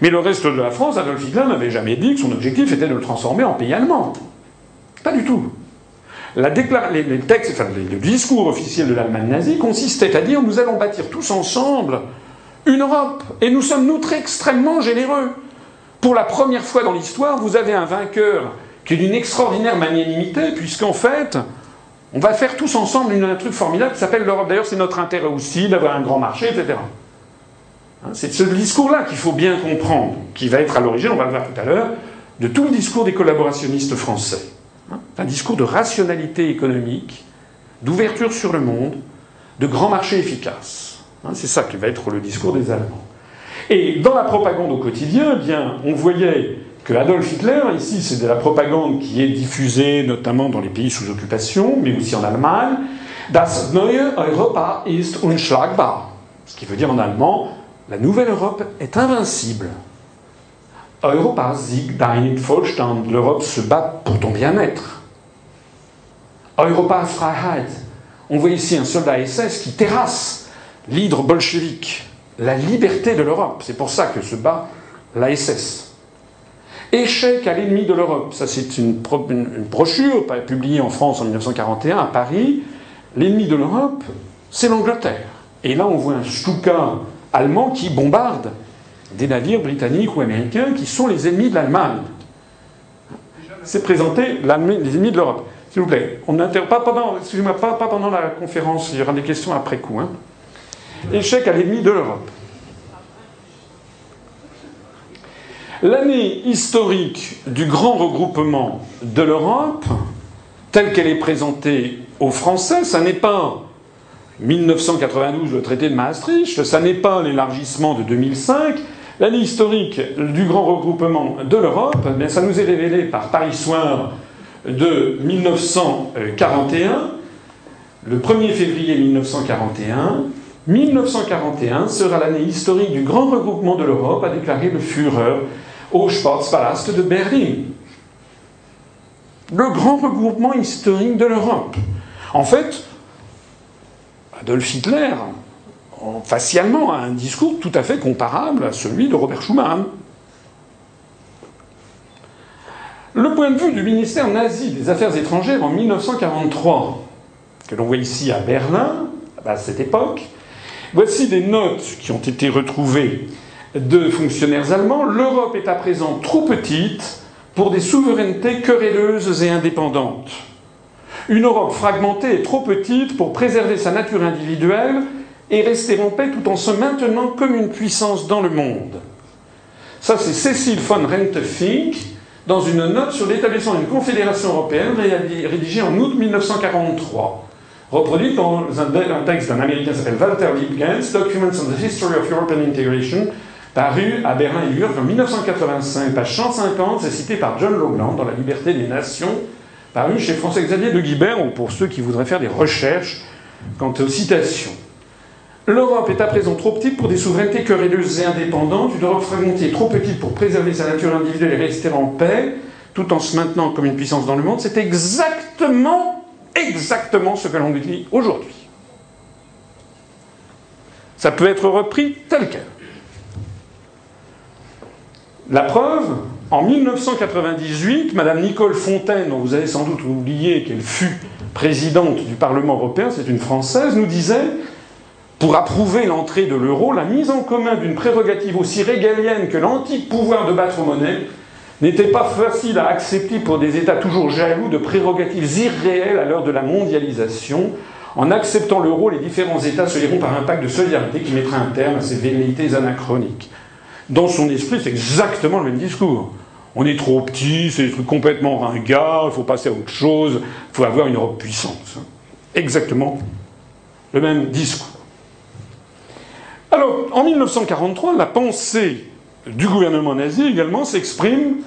Mais le reste de la France, Adolf Hitler n'avait jamais dit que son objectif était de le transformer en pays allemand. Pas du tout. La les, textes, enfin, le discours officiel de l'Allemagne nazie consistait à dire nous allons bâtir tous ensemble une Europe et nous sommes nous extrêmement généreux. Pour la première fois dans l'histoire, vous avez un vainqueur qui est d'une extraordinaire magnanimité, puisqu'en fait, on va faire tous ensemble un truc formidable qui s'appelle l'Europe. D'ailleurs, c'est notre intérêt aussi d'avoir un grand marché, etc. Hein, c'est ce discours-là qu'il faut bien comprendre, qui va être à l'origine, on va le voir tout à l'heure, de tout le discours des collaborationnistes français. Hein, un discours de rationalité économique, d'ouverture sur le monde, de grand marché efficace. Hein, c'est ça qui va être le discours des Allemands. Et dans la propagande au quotidien, eh bien, on voyait que Adolf Hitler, ici c'est de la propagande qui est diffusée notamment dans les pays sous occupation, mais aussi en Allemagne, Das neue Europa ist unschlagbar. Ce qui veut dire en allemand, la nouvelle Europe est invincible. Europa siegt dein Vollstand. L'Europe se bat pour ton bien-être. Europa Freiheit. On voit ici un soldat SS qui terrasse l'hydre bolchevique, la liberté de l'Europe. C'est pour ça que se bat la SS. Échec à l'ennemi de l'Europe. Ça, c'est une, brochure publiée en France en 1941 à Paris. L'ennemi de l'Europe, c'est l'Angleterre. Et là, on voit un Stuka allemand qui bombarde des navires britanniques ou américains qui sont les ennemis de l'Allemagne. C'est présenté les ennemis de l'Europe. S'il vous plaît, on n'interrompt pas pendant, la conférence, il y aura des questions après coup. Hein. Échec à l'ennemi de l'Europe. L'année historique du grand regroupement de l'Europe, telle qu'elle est présentée aux Français, ça n'est pas 1992, le traité de Maastricht, ça n'est pas l'élargissement de 2005. L'année historique du grand regroupement de l'Europe, eh ça nous est révélé par Paris Soir de 1941, le 1er février 1941. 1941 sera l'année historique du grand regroupement de l'Europe, a déclaré le Führer au Sportspalast de Berlin. Le grand regroupement historique de l'Europe. En fait, Adolf Hitler, facialement, a un discours tout à fait comparable à celui de Robert Schuman. Le point de vue du ministère nazi des Affaires étrangères en 1943, que l'on voit ici à Berlin, à cette époque, voici des notes qui ont été retrouvées de fonctionnaires allemands. L'Europe est à présent trop petite pour des souverainetés querelleuses et indépendantes. Une Europe fragmentée est trop petite pour préserver sa nature individuelle et rester en paix tout en se maintenant comme une puissance dans le monde. Ça, c'est Cécile von Rentefink dans une note sur l'établissement d'une confédération européenne rédigée en août 1943, reproduite dans un, texte d'un Américain qui s'appelle Walter Liebkens, Documents on the History of European Integration, paru à Berlin et New York en 1985, page 150, c'est cité par John Logland dans La liberté des nations, paru chez François-Xavier de Guibert, ou pour ceux qui voudraient faire des recherches quant aux citations. L'Europe est à présent trop petite pour des souverainetés querelleuses et indépendantes, une Europe fragmentée trop petite pour préserver sa nature individuelle et rester en paix, tout en se maintenant comme une puissance dans le monde. C'est exactement, exactement ce que l'on dit aujourd'hui. Ça peut être repris tel quel. La preuve, en 1998, Madame Nicole Fontaine, dont vous avez sans doute oublié qu'elle fut présidente du Parlement européen, c'est une Française, nous disait pour approuver l'entrée de l'euro, la mise en commun d'une prérogative aussi régalienne que l'antique pouvoir de battre monnaie n'était pas facile à accepter pour des États toujours jaloux de prérogatives irréelles à l'heure de la mondialisation. En acceptant l'euro, les différents États se lieront par un pacte de solidarité qui mettra un terme à ces velléités anachroniques. Dans son esprit, c'est exactement le même discours. On est trop petit, c'est des trucs complètement ringards, il faut passer à autre chose, il faut avoir une Europe puissante. Exactement le même discours. Alors, en 1943, la pensée du gouvernement nazi également s'exprime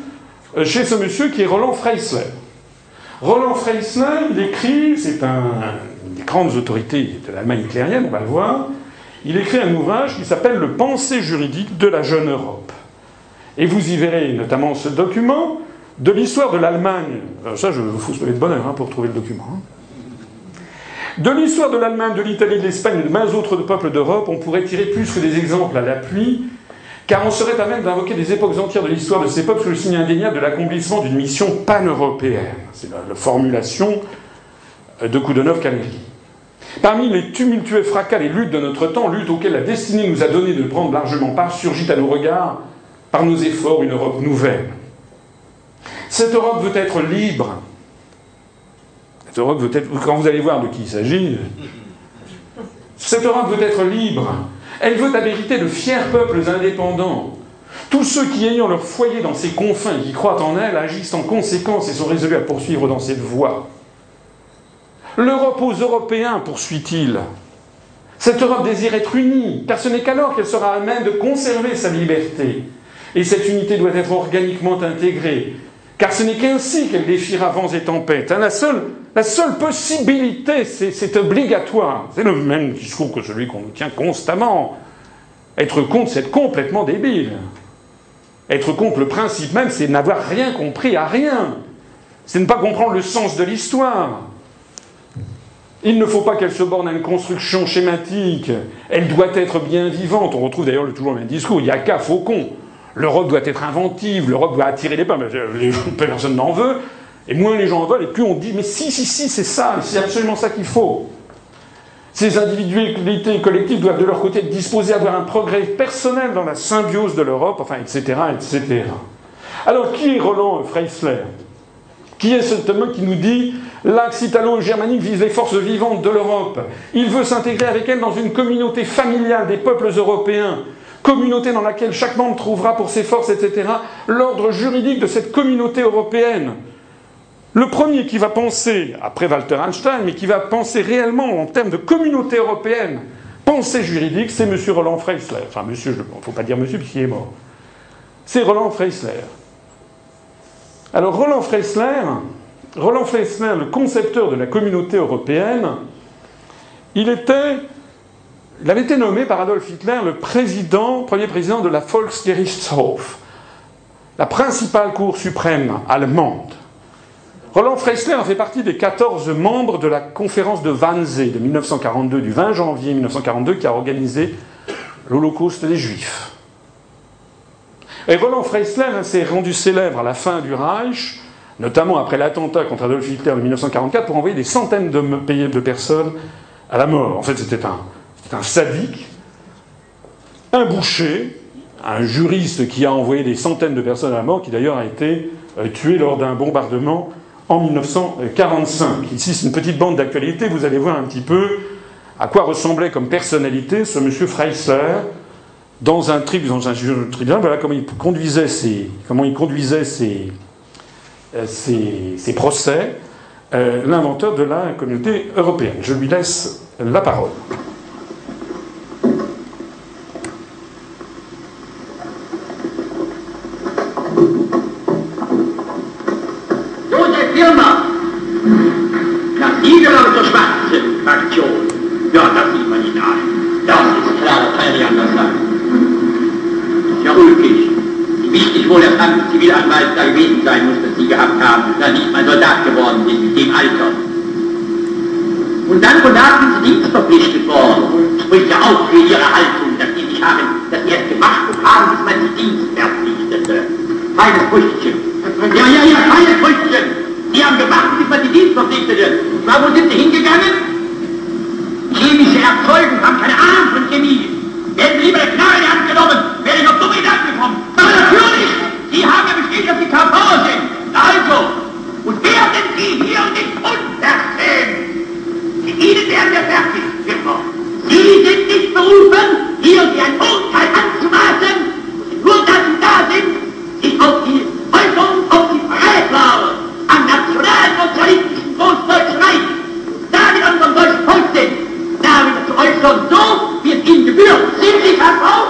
euh, chez ce monsieur qui est Roland Freisler. Roland Freisler, il écrit, c'est un, des grandes autorités de l'Allemagne hitlérienne, on va le voir, il écrit un ouvrage qui s'appelle Le pensée juridique de la jeune Europe. Et vous y verrez notamment ce document de l'histoire de l'Allemagne. Euh, ça, je vous se de bonheur hein, pour trouver le document. Hein. De l'histoire de l'Allemagne, de l'Italie, de l'Espagne et de maints autres peuples d'Europe, on pourrait tirer plus que des exemples à l'appui, car on serait à même d'invoquer des époques entières de l'histoire de ces peuples sous le signe indéniable de l'accomplissement d'une mission pan-européenne. C'est la, formulation de Koudenov Kamerki. Parmi les tumultueux fracas et luttes de notre temps, luttes auxquelles la destinée nous a donné de prendre largement part, surgit à nos regards, par nos efforts, une Europe nouvelle. Cette Europe veut être libre, Europe veut être, quand vous allez voir de qui il s'agit, cette Europe veut être libre. Elle veut vérité de fiers peuples indépendants. Tous ceux qui, ayant leur foyer dans ses confins et qui croient en elle, agissent en conséquence et sont résolus à poursuivre dans cette voie. L'Europe aux Européens, poursuit-il. Cette Europe désire être unie, car ce n'est qu'alors qu'elle sera à même de conserver sa liberté. Et cette unité doit être organiquement intégrée, car ce n'est qu'ainsi qu'elle défiera vents et tempêtes. La seule la seule possibilité, c'est obligatoire. C'est le même discours que celui qu'on nous tient constamment. Être contre, c'est être complètement débile. Être contre le principe même, c'est n'avoir rien compris à rien. C'est ne pas comprendre le sens de l'histoire. Il ne faut pas qu'elle se borne à une construction schématique. Elle doit être bien vivante. On retrouve d'ailleurs toujours le même discours. Il n'y a qu'à Faucon. L'Europe doit être inventive, l'Europe doit attirer les peuples. Personne n'en veut. Et moins les gens en veulent, et plus on dit Mais si, si, si, c'est ça, c'est absolument ça qu'il faut. Ces individualités collectives doivent de leur côté disposer d'avoir un progrès personnel dans la symbiose de l'Europe, enfin, etc., etc. Alors, qui est Roland Freisler Qui est cet homme qui nous dit l'axe italo-germanique vise les forces vivantes de l'Europe Il veut s'intégrer avec elle dans une communauté familiale des peuples européens, communauté dans laquelle chaque membre trouvera pour ses forces, etc., l'ordre juridique de cette communauté européenne. Le premier qui va penser, après Walter Einstein, mais qui va penser réellement en termes de communauté européenne, pensée juridique, c'est M. Roland Freisler. Enfin, monsieur, il ne faut pas dire monsieur puisqu'il est mort. C'est Roland Freisler. Alors, Roland Freisler, Roland Freisler, le concepteur de la communauté européenne, il était avait été nommé par Adolf Hitler le président, premier président de la Volksgerichtshof, la principale cour suprême allemande. Roland Freisler fait partie des 14 membres de la conférence de Wannsee de 1942, du 20 janvier 1942, qui a organisé l'Holocauste des Juifs. Et Roland Freisler s'est rendu célèbre à la fin du Reich, notamment après l'attentat contre Adolf Hitler en 1944, pour envoyer des centaines de, de personnes à la mort. En fait, c'était un, un sadique, un boucher, un juriste qui a envoyé des centaines de personnes à la mort, qui d'ailleurs a été euh, tué lors d'un bombardement en 1945. Ici, c'est une petite bande d'actualité. Vous allez voir un petit peu à quoi ressemblait comme personnalité ce monsieur Freisler dans un tribunal. Dans un tribunal voilà comment il conduisait ses, comment il conduisait ses, euh, procès, euh, l'inventeur de la communauté européenne. Je lui laisse la parole. die wieder ein Meister gewesen sein muss, dass sie gehabt haben, da nicht mal Soldat geworden sind in dem Alter. Und dann von da sind sie dienstverpflichtet worden und spricht ja auch für ihre Haltung, dass sie sich haben, dass sie es gemacht und haben, bis man sie dienstverpflichtete. Feines Brüstchen. Ja, ja, ja, feines Brüstchen. Die haben gemacht, bis man sie dienstverpflichtete. Na, wo sind sie hingegangen? chemische Erzeugung, haben keine Ahnung von Chemie. Hätten lieber eine Knarre in die Hand genommen, wäre ich auf dumme Gedanken gekommen. Aber natürlich! Die haben ja bestimmt, dass sie Kartauer sind. Also, und wer sind die hier nicht unverschämt? Mit ihnen werden wir fertig, Schiffer. Sie sind nicht berufen, hier wie ein Urteil anzumaßen, nur dass sie da sind, sich auf die Äußerung, auf die Freiblare am nationalsozialistischen Großdeutschen Reich, da wir unserem deutschen Volk sind, da wir zu äußern, so wie es ihnen gebührt. Sind sie Kartauer?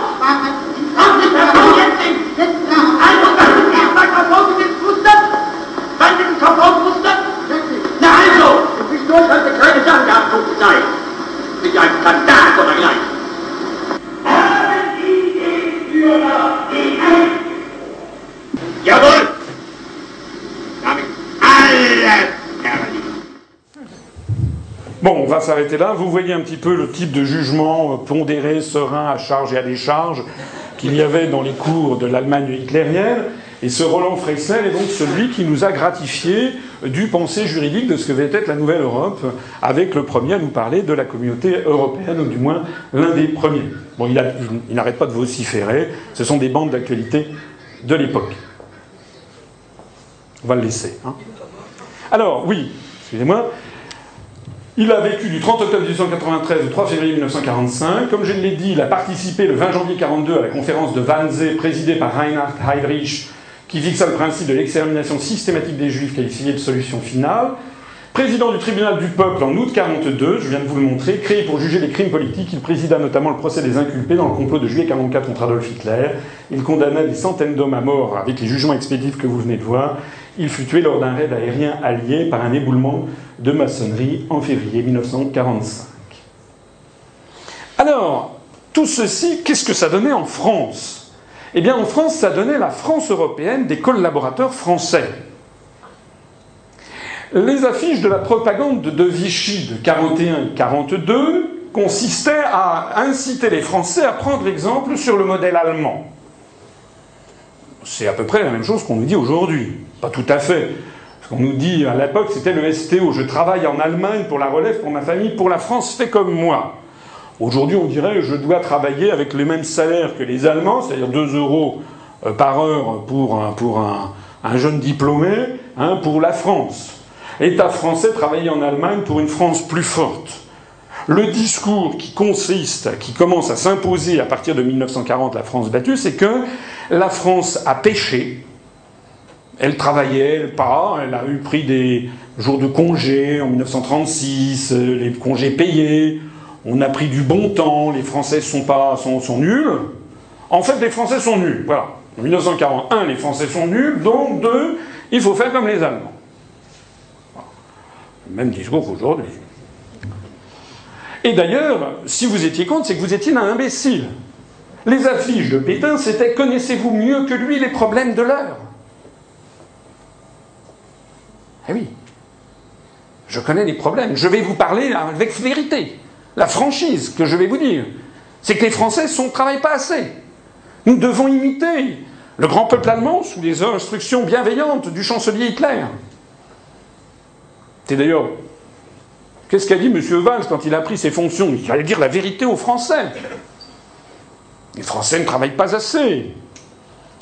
Là, vous voyez un petit peu le type de jugement euh, pondéré, serein, à charge et à décharge qu'il y avait dans les cours de l'Allemagne hitlérienne. Et ce Roland Freisler est donc celui qui nous a gratifié du pensée juridique de ce que va être la nouvelle Europe, avec le premier à nous parler de la communauté européenne, ou du moins l'un des premiers. Bon, il, n'arrête pas de vociférer, ce sont des bandes d'actualité de l'époque. On va le laisser. Hein. Alors, oui, excusez-moi, il a vécu du 30 octobre 1893 au 3 février 1945. Comme je l'ai dit, il a participé le 20 janvier 1942 à la conférence de Wannsee présidée par Reinhard Heydrich qui fixa le principe de l'extermination systématique des Juifs qualifiée de solution finale. Président du tribunal du peuple en août 1942, je viens de vous le montrer, créé pour juger les crimes politiques, il présida notamment le procès des inculpés dans le complot de juillet 1944 contre Adolf Hitler. Il condamna des centaines d'hommes à mort avec les jugements expéditifs que vous venez de voir. Il fut tué lors d'un raid aérien allié par un éboulement de maçonnerie en février 1945. Alors, tout ceci, qu'est-ce que ça donnait en France? Eh bien, en France, ça donnait la France européenne des collaborateurs français. Les affiches de la propagande de Vichy de 41 et 42 consistaient à inciter les Français à prendre exemple sur le modèle allemand. C'est à peu près la même chose qu'on nous dit aujourd'hui. Pas tout à fait. Qu'on nous dit à l'époque, c'était le STO. Je travaille en Allemagne pour la relève, pour ma famille, pour la France, fais comme moi. Aujourd'hui, on dirait je dois travailler avec les mêmes salaires que les Allemands, c'est-à-dire 2 euros euh, par heure pour un, pour un, jeune diplômé, hein, pour la France. État français travailler en Allemagne pour une France plus forte. Le discours qui consiste, qui commence à s'imposer à partir de 1940, la France battue, c'est que la France a péché, elle travaillait, elle pas, elle a eu pris des jours de congé en 1936, euh, les congés payés, on a pris du bon temps, les Français sont pas sont, sont nuls. En fait, les Français sont nuls. Voilà. En 1941, les Français sont nuls, donc deux, il faut faire comme les Allemands. Même discours qu'aujourd'hui. Et d'ailleurs, si vous étiez contre, c'est que vous étiez un imbécile. Les affiches de Pétain, c'était Connaissez-vous mieux que lui les problèmes de l'heure? Eh oui. Je connais les problèmes. Je vais vous parler avec vérité. La franchise que je vais vous dire, c'est que les Français ne travaillent pas assez. Nous devons imiter le grand peuple allemand sous les instructions bienveillantes du chancelier Hitler. C'est d'ailleurs. Qu'est-ce qu'a dit M. Valls quand il a pris ses fonctions? Il allait dire la vérité aux Français. Les Français ne travaillent pas assez.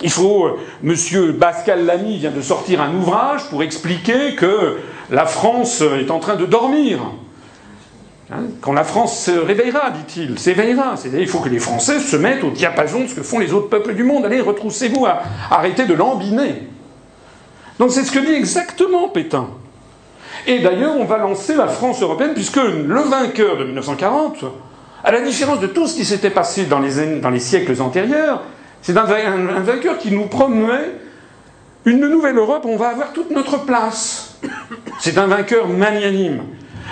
Il faut. Euh, M. Pascal Lamy vient de sortir un ouvrage pour expliquer que la France est en train de dormir. Hein, quand la France se réveillera, dit-il, s'éveillera. Il faut que les Français se mettent au diapason de ce que font les autres peuples du monde. Allez, retroussez-vous, arrêtez de lambiner. Donc c'est ce que dit exactement Pétain. Et d'ailleurs, on va lancer la France européenne, puisque le vainqueur de 1940, à la différence de tout ce qui s'était passé dans les, siècles antérieurs, c'est un, vainqueur qui nous promet une nouvelle Europe, on va avoir toute notre place. C'est un vainqueur magnanime.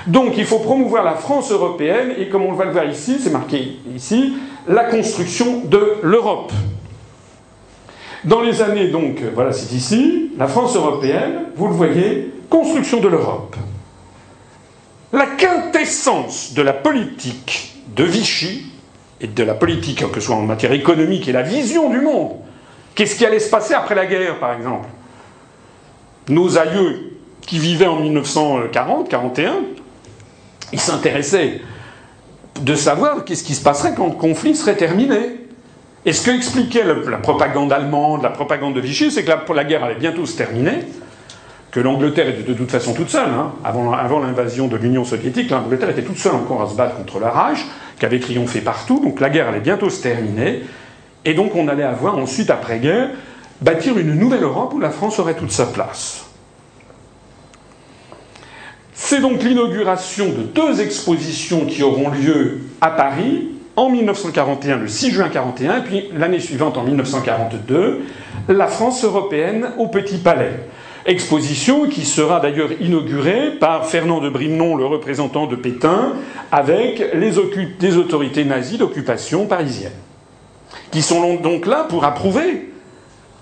Donc il faut promouvoir la France européenne et comme on va le voir ici, c'est marqué ici, la construction de l'Europe. Dans les années donc, voilà c'est ici, la France européenne, vous le voyez, construction de l'Europe. La quintessence de la politique de Vichy et de la politique, que ce soit en matière économique et la vision du monde, qu'est-ce qui allait se passer après la guerre par exemple? Nos aïeux qui vivaient en 1940, 41, il s'intéressait de savoir qu'est-ce qui se passerait quand le conflit serait terminé. Et ce que expliquait la propagande allemande, la propagande de Vichy, c'est que la, guerre allait bientôt se terminer, que l'Angleterre était de toute façon toute seule. Hein. Avant l'invasion de l'Union soviétique, l'Angleterre était toute seule encore à se battre contre la rage, qui avait triomphé partout, donc la guerre allait bientôt se terminer. Et donc on allait avoir ensuite, après-guerre, bâtir une nouvelle Europe où la France aurait toute sa place. C'est donc l'inauguration de deux expositions qui auront lieu à Paris en 1941, le 6 juin 1941, et puis l'année suivante, en 1942, la France européenne au Petit Palais. Exposition qui sera d'ailleurs inaugurée par Fernand de Brimnon, le représentant de Pétain, avec les, autorités nazies d'occupation parisienne, qui sont donc là pour approuver,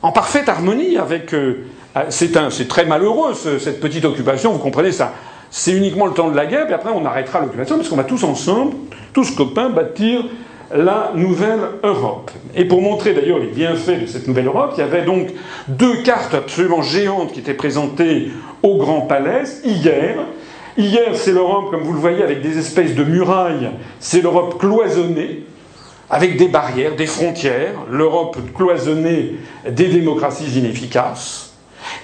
en parfaite harmonie avec. Euh, c'est très malheureux cette petite occupation, vous comprenez ça c'est uniquement le temps de la guerre, puis après on arrêtera l'occupation, parce qu'on va tous ensemble, tous copains, bâtir la nouvelle Europe. Et pour montrer d'ailleurs les bienfaits de cette nouvelle Europe, il y avait donc deux cartes absolument géantes qui étaient présentées au Grand Palais hier. Hier, c'est l'Europe, comme vous le voyez, avec des espèces de murailles, c'est l'Europe cloisonnée, avec des barrières, des frontières, l'Europe cloisonnée des démocraties inefficaces.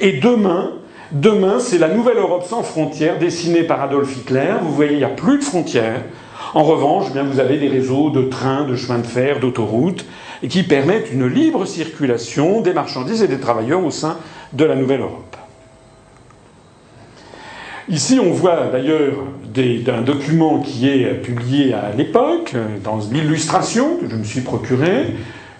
Et demain, Demain, c'est la nouvelle Europe sans frontières dessinée par Adolf Hitler. Vous voyez, il n'y a plus de frontières. En revanche, eh vous avez des réseaux de trains, de chemins de fer, d'autoroutes, qui permettent une libre circulation des marchandises et des travailleurs au sein de la nouvelle Europe. Ici, on voit d'ailleurs un document qui est publié à l'époque, dans l'illustration que je me suis procurée,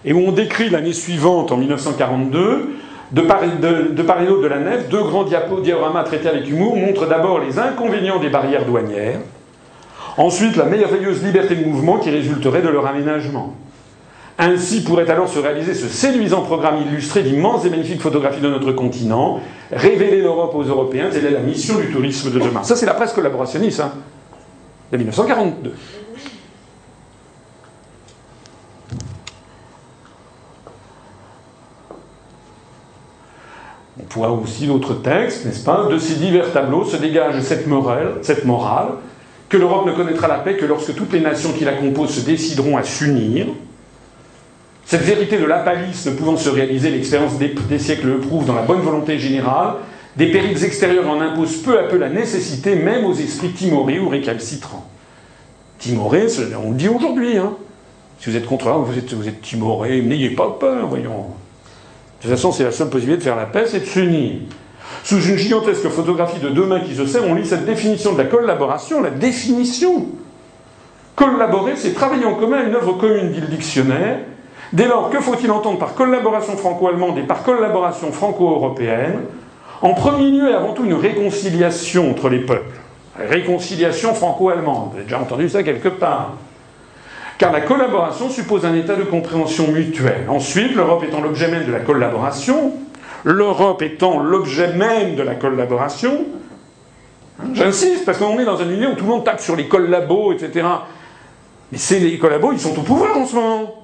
et où on décrit l'année suivante, en 1942, de part, et d'autre de la nef, deux grands dioramas traités avec humour montrent d'abord les inconvénients des barrières douanières, ensuite la merveilleuse liberté de mouvement qui résulterait de leur aménagement. Ainsi pourrait alors se réaliser ce séduisant programme illustré d'immenses et magnifiques photographies de notre continent, révéler l'Europe aux Européens, telle est la mission du tourisme de demain. Ça, c'est la presse collaborationniste hein, de 1942. on pourra aussi d'autres textes, n'est-ce pas? De ces divers tableaux se dégage cette morale, cette morale que l'Europe ne connaîtra la paix que lorsque toutes les nations qui la composent se décideront à s'unir. Cette vérité de l'apalice ne pouvant se réaliser, l'expérience des, siècles le prouve dans la bonne volonté générale, des périls extérieurs en imposent peu à peu la nécessité, même aux esprits timorés ou récalcitrants. Timorés, on le dit aujourd'hui, hein. Si vous êtes contre vous êtes, vous êtes timoré, n'ayez pas peur, voyons. De toute façon, c'est la seule possibilité de faire la paix, c'est de s'unir. Sous une gigantesque photographie de deux mains qui se serrent, on lit cette définition de la collaboration, la définition. Collaborer, c'est travailler en commun à une œuvre commune, dit le dictionnaire. Dès lors, que faut-il entendre par collaboration franco-allemande et par collaboration franco-européenne? En premier lieu et avant tout, une réconciliation entre les peuples. Réconciliation franco-allemande. Vous avez déjà entendu ça quelque part car la collaboration suppose un état de compréhension mutuelle. Ensuite, l'Europe étant l'objet même de la collaboration, l'Europe étant l'objet même de la collaboration, j'insiste, parce qu'on est dans un milieu où tout le monde tape sur les collabos, etc. Mais c'est les collabos, ils sont au pouvoir en ce moment.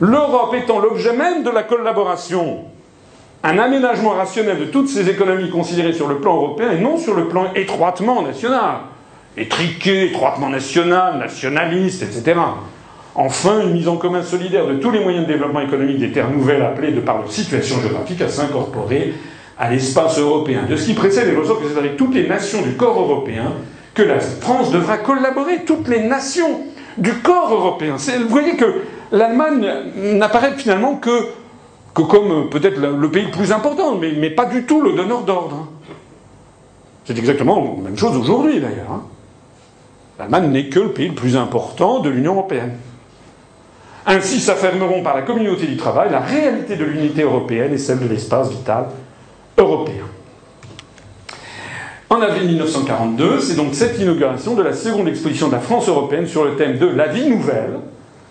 L'Europe étant l'objet même de la collaboration, un aménagement rationnel de toutes ces économies considérées sur le plan européen et non sur le plan étroitement national étriqué, étroitement national, nationaliste, etc. Enfin, une mise en commun solidaire de tous les moyens de développement économique des terres nouvelles appelées, de par leur situation géographique, à s'incorporer à l'espace européen. De ce qui précède, il ressort que c'est avec toutes les nations du corps européen que la France devra collaborer. Toutes les nations du corps européen. Vous voyez que l'Allemagne n'apparaît finalement que, comme peut-être le pays le plus important, mais, pas du tout le donneur d'ordre. C'est exactement la même chose aujourd'hui d'ailleurs. Hein. L'Allemagne n'est que le pays le plus important de l'Union européenne. Ainsi s'affirmeront par la communauté du travail la réalité de l'unité européenne et celle de l'espace vital européen. En avril 1942, c'est donc cette inauguration de la seconde exposition de la France européenne sur le thème de la vie nouvelle.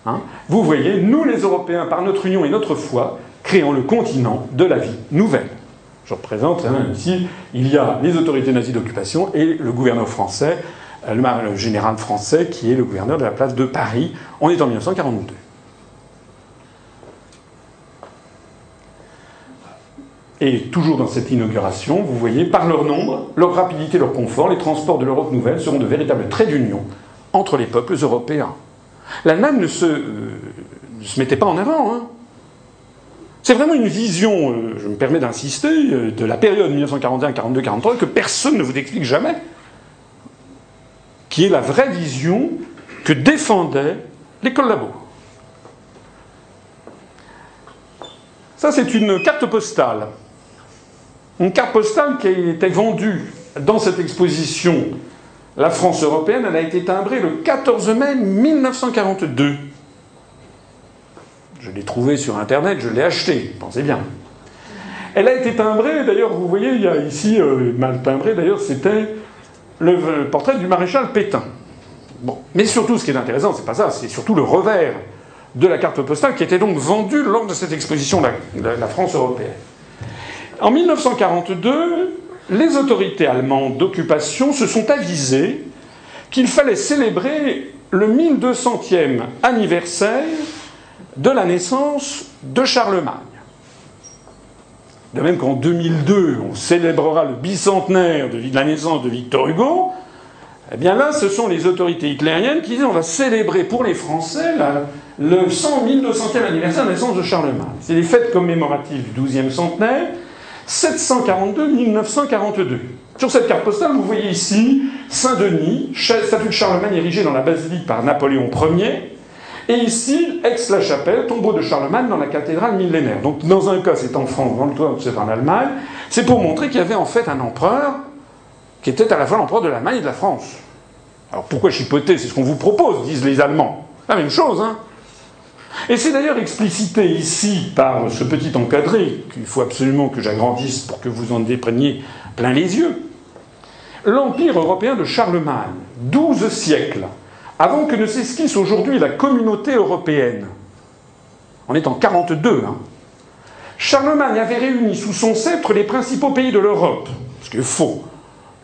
Hein. Vous voyez, nous les Européens, par notre union et notre foi, créons le continent de la vie nouvelle. Je représente hein, ici, il y a les autorités nazies d'occupation et le gouverneur français euh, le général français qui est le gouverneur de la place de Paris. On est en 1942. Et toujours dans cette inauguration, vous voyez, par leur nombre, leur rapidité, leur confort, les transports de l'Europe nouvelle seront de véritables traits d'union entre les peuples européens. L'Allemagne ne se, euh, ne se mettait pas en avant. Hein. C'est vraiment une vision, euh, je me permets d'insister, de la période 1941, 42, 43 que personne ne vous explique jamais qui est la vraie vision que défendaient les collabos. Ça, c'est une carte postale. Une carte postale qui a été vendue dans cette exposition La France européenne. Elle a été timbrée le 14 mai 1942. Je l'ai trouvée sur Internet, je l'ai achetée, pensez bien. Elle a été timbrée, d'ailleurs, vous voyez, il y a ici, euh, mal timbrée, d'ailleurs, c'était le portrait du maréchal Pétain. Bon. Mais surtout, ce qui est intéressant, c'est pas ça, c'est surtout le revers de la carte postale qui était donc vendue lors de cette exposition la France européenne. En 1942, les autorités allemandes d'occupation se sont avisées qu'il fallait célébrer le 1200e anniversaire de la naissance de Charlemagne. De même qu'en 2002, on célébrera le bicentenaire de la naissance de Victor Hugo, eh bien là, ce sont les autorités hitlériennes qui disent on va célébrer pour les Français le 100 1200e anniversaire de la naissance de Charlemagne. C'est les fêtes commémoratives du 12e centenaire, 742-1942. Sur cette carte postale, vous voyez ici Saint-Denis, statue de Charlemagne érigée dans la basilique par Napoléon Ier, et ici, Aix-la-Chapelle, tombeau de Charlemagne dans la cathédrale millénaire. Donc dans un cas c'est en France, dans cas c'est en Allemagne. C'est pour montrer qu'il y avait en fait un empereur qui était à la fois l'empereur de l'Allemagne et de la France. Alors pourquoi chipoter? C'est ce qu'on vous propose, disent les Allemands. La même chose, hein et c'est d'ailleurs explicité ici par ce petit encadré qu'il faut absolument que j'agrandisse pour que vous en dépreniez plein les yeux. L'Empire européen de Charlemagne, douze siècles, avant que ne s'esquisse aujourd'hui la communauté européenne. On est en 42. Hein. Charlemagne avait réuni sous son sceptre les principaux pays de l'Europe. Ce qui est faux.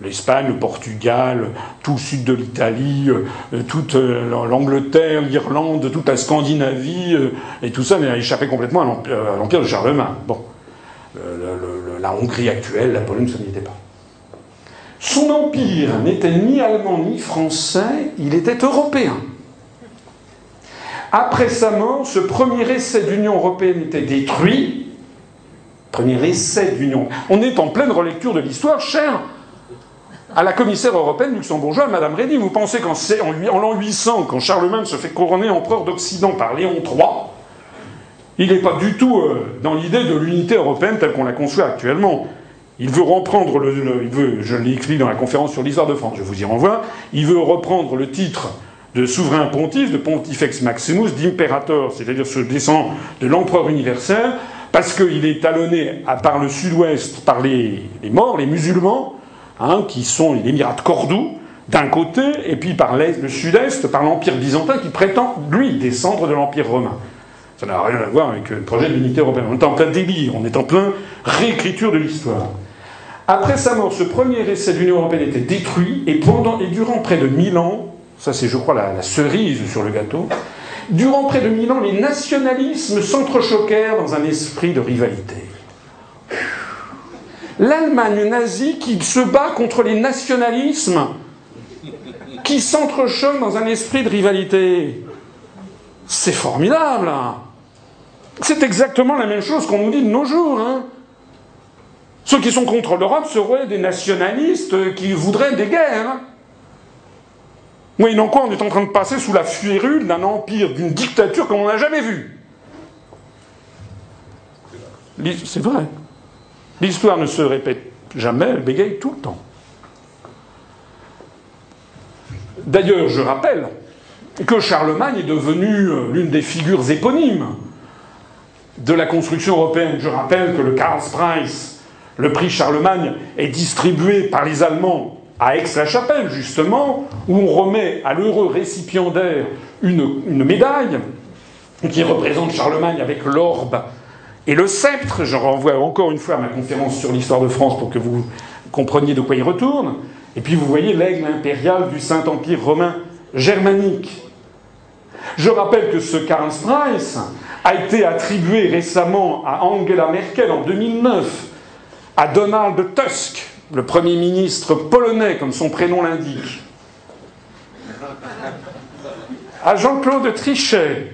l'Espagne, le Portugal, tout le sud de l'Italie, euh, toute euh, l'Angleterre, l'Irlande, toute la Scandinavie, euh, et tout ça n'a échappé complètement à l'empire de Charlemagne. Bon, la Hongrie actuelle, la Pologne, ça n'y était pas. Son empire n'était ni allemand ni français, il était européen. Après sa mort, ce premier essai d'Union européenne était détruit. Premier essai d'Union. On est en pleine relecture de l'histoire, cher à la commissaire européenne luxembourgeoise, Madame Reddy. Vous pensez qu'en en, l'an 800, quand Charlemagne se fait couronner empereur d'Occident par Léon III, il n'est pas du tout euh, dans l'idée de l'unité européenne telle qu'on la conçoit actuellement. Il veut reprendre le, il je l'ai écrit dans la conférence sur l'histoire de France, je vous y renvoie, il veut reprendre le titre de souverain pontife, de pontifex maximus, d'impérator, c'est-à-dire se descend de l'empereur universel, parce qu'il est talonné par le sud-ouest par les morts, les musulmans, Hein, qui sont l'émirat de Cordoue, d'un côté, et puis par le sud-est, par l'Empire byzantin, qui prétend, lui, descendre de l'Empire romain. Ça n'a rien à voir avec le projet de l'unité européenne. On est en plein délire, on est en plein réécriture de l'histoire. Après sa mort, ce premier essai de l'Union européenne était détruit, et, pendant, et durant près de mille ans, ça c'est je crois la, la cerise sur le gâteau, durant près de mille ans, les nationalismes s'entrechoquèrent dans un esprit de rivalité l'Allemagne nazie qui se bat contre les nationalismes qui s'entrechoquent dans un esprit de rivalité. C'est formidable. C'est exactement la même chose qu'on nous dit de nos jours. Hein. Ceux qui sont contre l'Europe seraient des nationalistes qui voudraient des guerres. Moyennant quoi, on est en train de passer sous la férule d'un empire, d'une dictature qu'on n'a jamais vue. C'est vrai. L'histoire ne se répète jamais, elle bégaye tout le temps. D'ailleurs, je rappelle que Charlemagne est devenu l'une des figures éponymes de la construction européenne. Je rappelle que le Karlspreis, le prix Charlemagne, est distribué par les Allemands à Aix-la-Chapelle, justement, où on remet à l'heureux récipiendaire une, une médaille qui représente Charlemagne avec l'orbe et le sceptre, je renvoie encore une fois à ma conférence sur l'histoire de France pour que vous compreniez de quoi il retourne. Et puis vous voyez l'aigle impérial du Saint-Empire romain germanique. Je rappelle que ce Karlspreis a été attribué récemment à Angela Merkel en 2009, à Donald Tusk, le Premier ministre polonais, comme son prénom l'indique, à Jean-Claude Trichet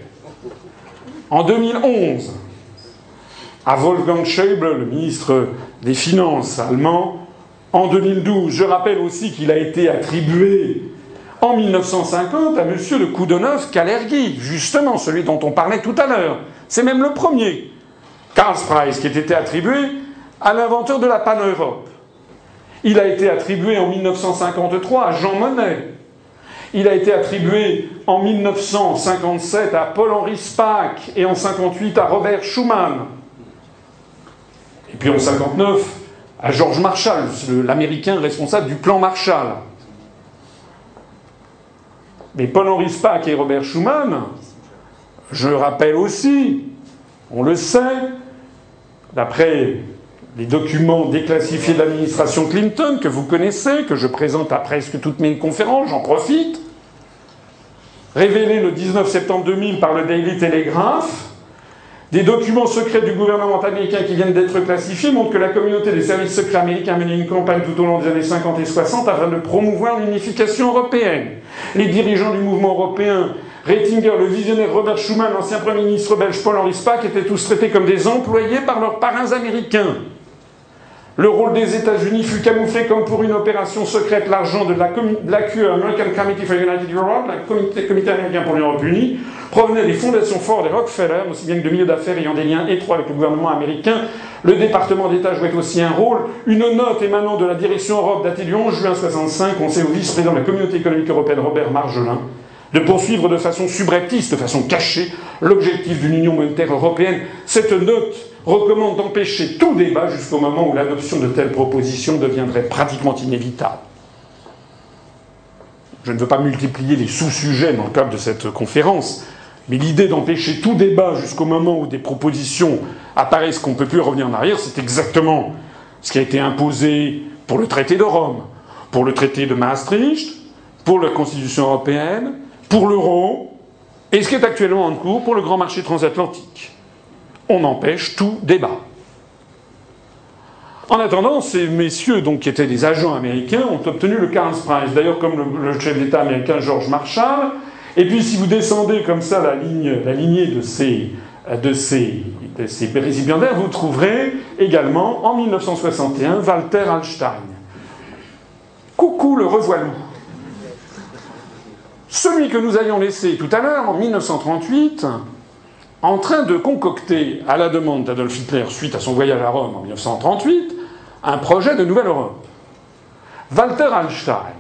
en 2011, à Wolfgang Schäuble, le ministre des Finances allemand, en 2012. Je rappelle aussi qu'il a été attribué en 1950 à M. de Koudenov Kalergi, justement celui dont on parlait tout à l'heure. C'est même le premier, Karl Price, qui a été attribué à l'inventeur de la pan-Europe. Il a été attribué en 1953 à Jean Monnet. Il a été attribué en 1957 à Paul-Henri Spaak et en 1958 à Robert Schuman. Puis en 59, à George Marshall, l'Américain responsable du plan Marshall. Mais Paul-Henri Spack et Robert Schuman, je rappelle aussi, on le sait, d'après les documents déclassifiés de l'administration Clinton, que vous connaissez, que je présente à presque toutes mes conférences, j'en profite, révélés le 19 septembre 2000 par le Daily Telegraph, des documents secrets du gouvernement américain qui viennent d'être classifiés montrent que la communauté des services secrets américains a mené une campagne tout au long des années 50 et 60 afin de promouvoir l'unification européenne. Les dirigeants du mouvement européen, Reitinger, le visionnaire Robert Schuman, l'ancien Premier ministre belge Paul-Henri Spaak, étaient tous traités comme des employés par leurs parrains américains. Le rôle des États-Unis fut camouflé comme pour une opération secrète. L'argent de la, l'AQE, American Committee for United Europe, le comité, américain pour l'Europe unie, provenait des fondations Ford et Rockefeller, aussi bien que de milieux d'affaires ayant des liens étroits avec le gouvernement américain. Le département d'État jouait aussi un rôle. Une note émanant de la direction Europe datée du 11 juin 65 conseille au vice-président de la communauté économique européenne, Robert Marjolin, de poursuivre de façon subreptice, de façon cachée, l'objectif d'une union monétaire européenne. Cette note recommande d'empêcher tout débat jusqu'au moment où l'adoption de telles propositions deviendrait pratiquement inévitable. Je ne veux pas multiplier les sous-sujets dans le cadre de cette conférence, mais l'idée d'empêcher tout débat jusqu'au moment où des propositions apparaissent qu'on ne peut plus revenir en arrière, c'est exactement ce qui a été imposé pour le traité de Rome, pour le traité de Maastricht, pour la Constitution européenne, pour l'euro, et ce qui est actuellement en cours pour le grand marché transatlantique. On empêche tout débat. En attendant, ces messieurs, donc, qui étaient des agents américains, ont obtenu le Carls Prize. D'ailleurs, comme le, chef d'État américain George Marshall. Et puis, si vous descendez comme ça la, ligne, la lignée de ces, de ces, de ces récipiendaires, vous trouverez également, en 1961, Walter Hallstein. Coucou le revoilou. Celui que nous avions laissé tout à l'heure, en 1938, en train de concocter, à la demande d'Adolf Hitler suite à son voyage à Rome en 1938, un projet de nouvelle Europe. Walter Hallstein.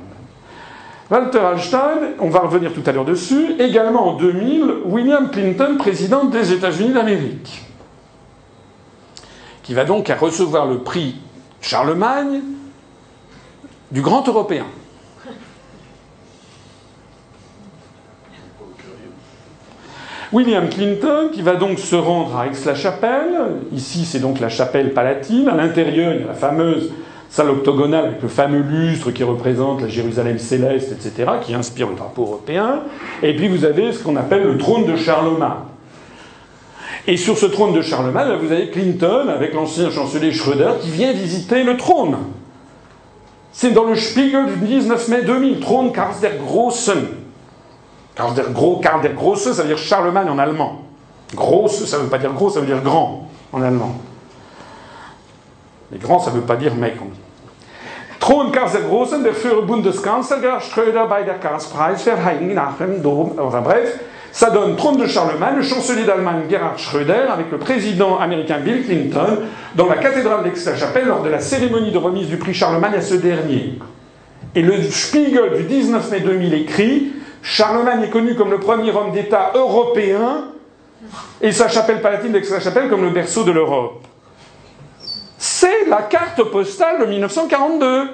Walter Hallstein, on va revenir tout à l'heure dessus, également en 2000, William Clinton, président des États-Unis d'Amérique, qui va donc recevoir le prix Charlemagne du grand européen. William Clinton, qui va donc se rendre à Aix-la-Chapelle. Ici, c'est donc la chapelle palatine. À l'intérieur, il y a la fameuse salle octogonale avec le fameux lustre qui représente la Jérusalem céleste, etc., qui inspire le drapeau européen. Et puis, vous avez ce qu'on appelle le trône de Charlemagne. Et sur ce trône de Charlemagne, vous avez Clinton avec l'ancien chancelier Schröder qui vient visiter le trône. C'est dans le Spiegel du 19 mai 2000, trône Karl der Karl der, Gros, Karl der Große, ça veut dire Charlemagne en allemand. Grosse, ça ne veut pas dire gros, ça veut dire grand en allemand. Mais grand, ça ne veut pas dire mec. Thron Karl der Großen, der für Bundeskanzler Schröder bei der Karlspreisverleihung nach dem Dom. Enfin bref, ça donne trône de Charlemagne, le chancelier d'Allemagne Gerhard Schröder, avec le président américain Bill Clinton, dans la cathédrale d'Aix-la-Chapelle lors de la cérémonie de remise du prix Charlemagne à ce dernier. Et le Spiegel du 19 mai 2000 écrit Charlemagne est connu comme le premier homme d'État européen et sa chapelle palatine d'Aix-la-Chapelle comme le berceau de l'Europe. C'est la carte postale de 1942.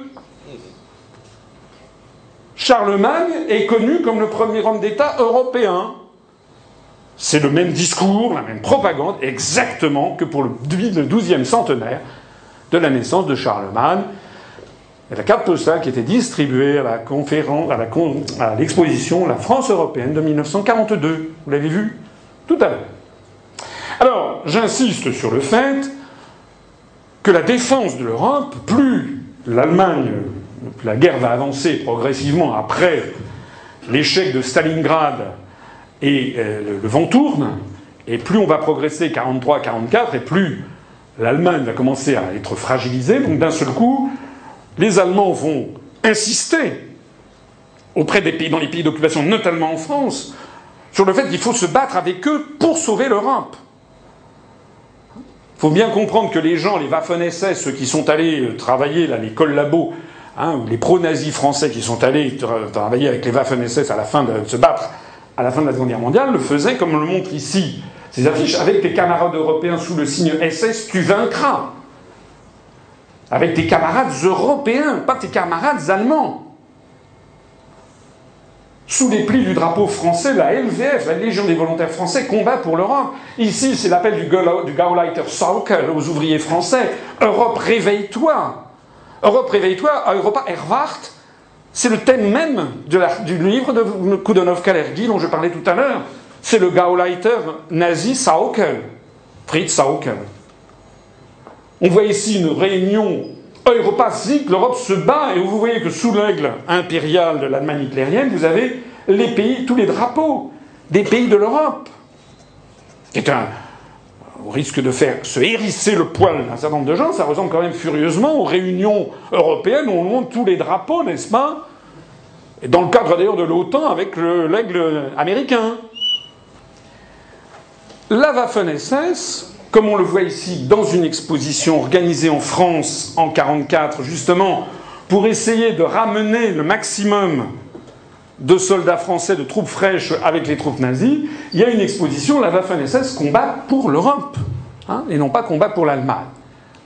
Charlemagne est connu comme le premier homme d'État européen. C'est le même discours, la même propagande, exactement que pour le 12e centenaire de la naissance de Charlemagne la carte postale qui était distribuée à la conférence, à l'exposition La France européenne de 1942. Vous l'avez vu tout à l'heure. Alors, j'insiste sur le fait que la défense de l'Europe, plus l'Allemagne, la guerre va avancer progressivement après l'échec de Stalingrad et euh, le vent tourne, et plus on va progresser 43-44, et plus l'Allemagne va commencer à être fragilisée, donc d'un seul coup, les Allemands vont insister auprès des pays, dans les pays d'occupation, notamment en France, sur le fait qu'il faut se battre avec eux pour sauver l'Europe. Il faut bien comprendre que les gens, les Waffen-SS, ceux qui sont allés euh, travailler, là, les collabos, hein, ou les pro-nazis français qui sont allés travailler avec les Waffen-SS à la fin de, la fin de la Seconde Guerre mondiale, le faisaient, comme on le montre ici, ces affiches, avec tes camarades européens sous le signe SS, tu vaincras avec tes camarades européens, pas tes camarades allemands. Sous les plis du drapeau français, la LVF, la Légion des volontaires français, combat pour l'Europe. Ici, c'est l'appel du, Gauleiter Saukel aux ouvriers français. Europe, réveille-toi. Europe, réveille-toi. Europa Erwacht, c'est le thème même du livre de Kudenov-Kalergi dont je parlais tout à l'heure. C'est le Gauleiter nazi Saukel, Fritz Saukel. On voit ici une réunion européenne, l'Europe se bat, et vous voyez que sous l'aigle impérial de l'Allemagne hitlérienne, vous avez tous les drapeaux des pays de l'Europe. C'est un. Au risque de faire se hérisser le poil d'un certain nombre de gens, ça ressemble quand même furieusement aux réunions européennes où on monte tous les drapeaux, n'est-ce pas? Et Dans le cadre d'ailleurs de l'OTAN avec l'aigle américain. La Waffen-SS comme on le voit ici dans une exposition organisée en France en 1944, justement pour essayer de ramener le maximum de soldats français, de troupes fraîches avec les troupes nazies, il y a une exposition, la Waffen-SS combat pour l'Europe, hein, et non pas combat pour l'Allemagne.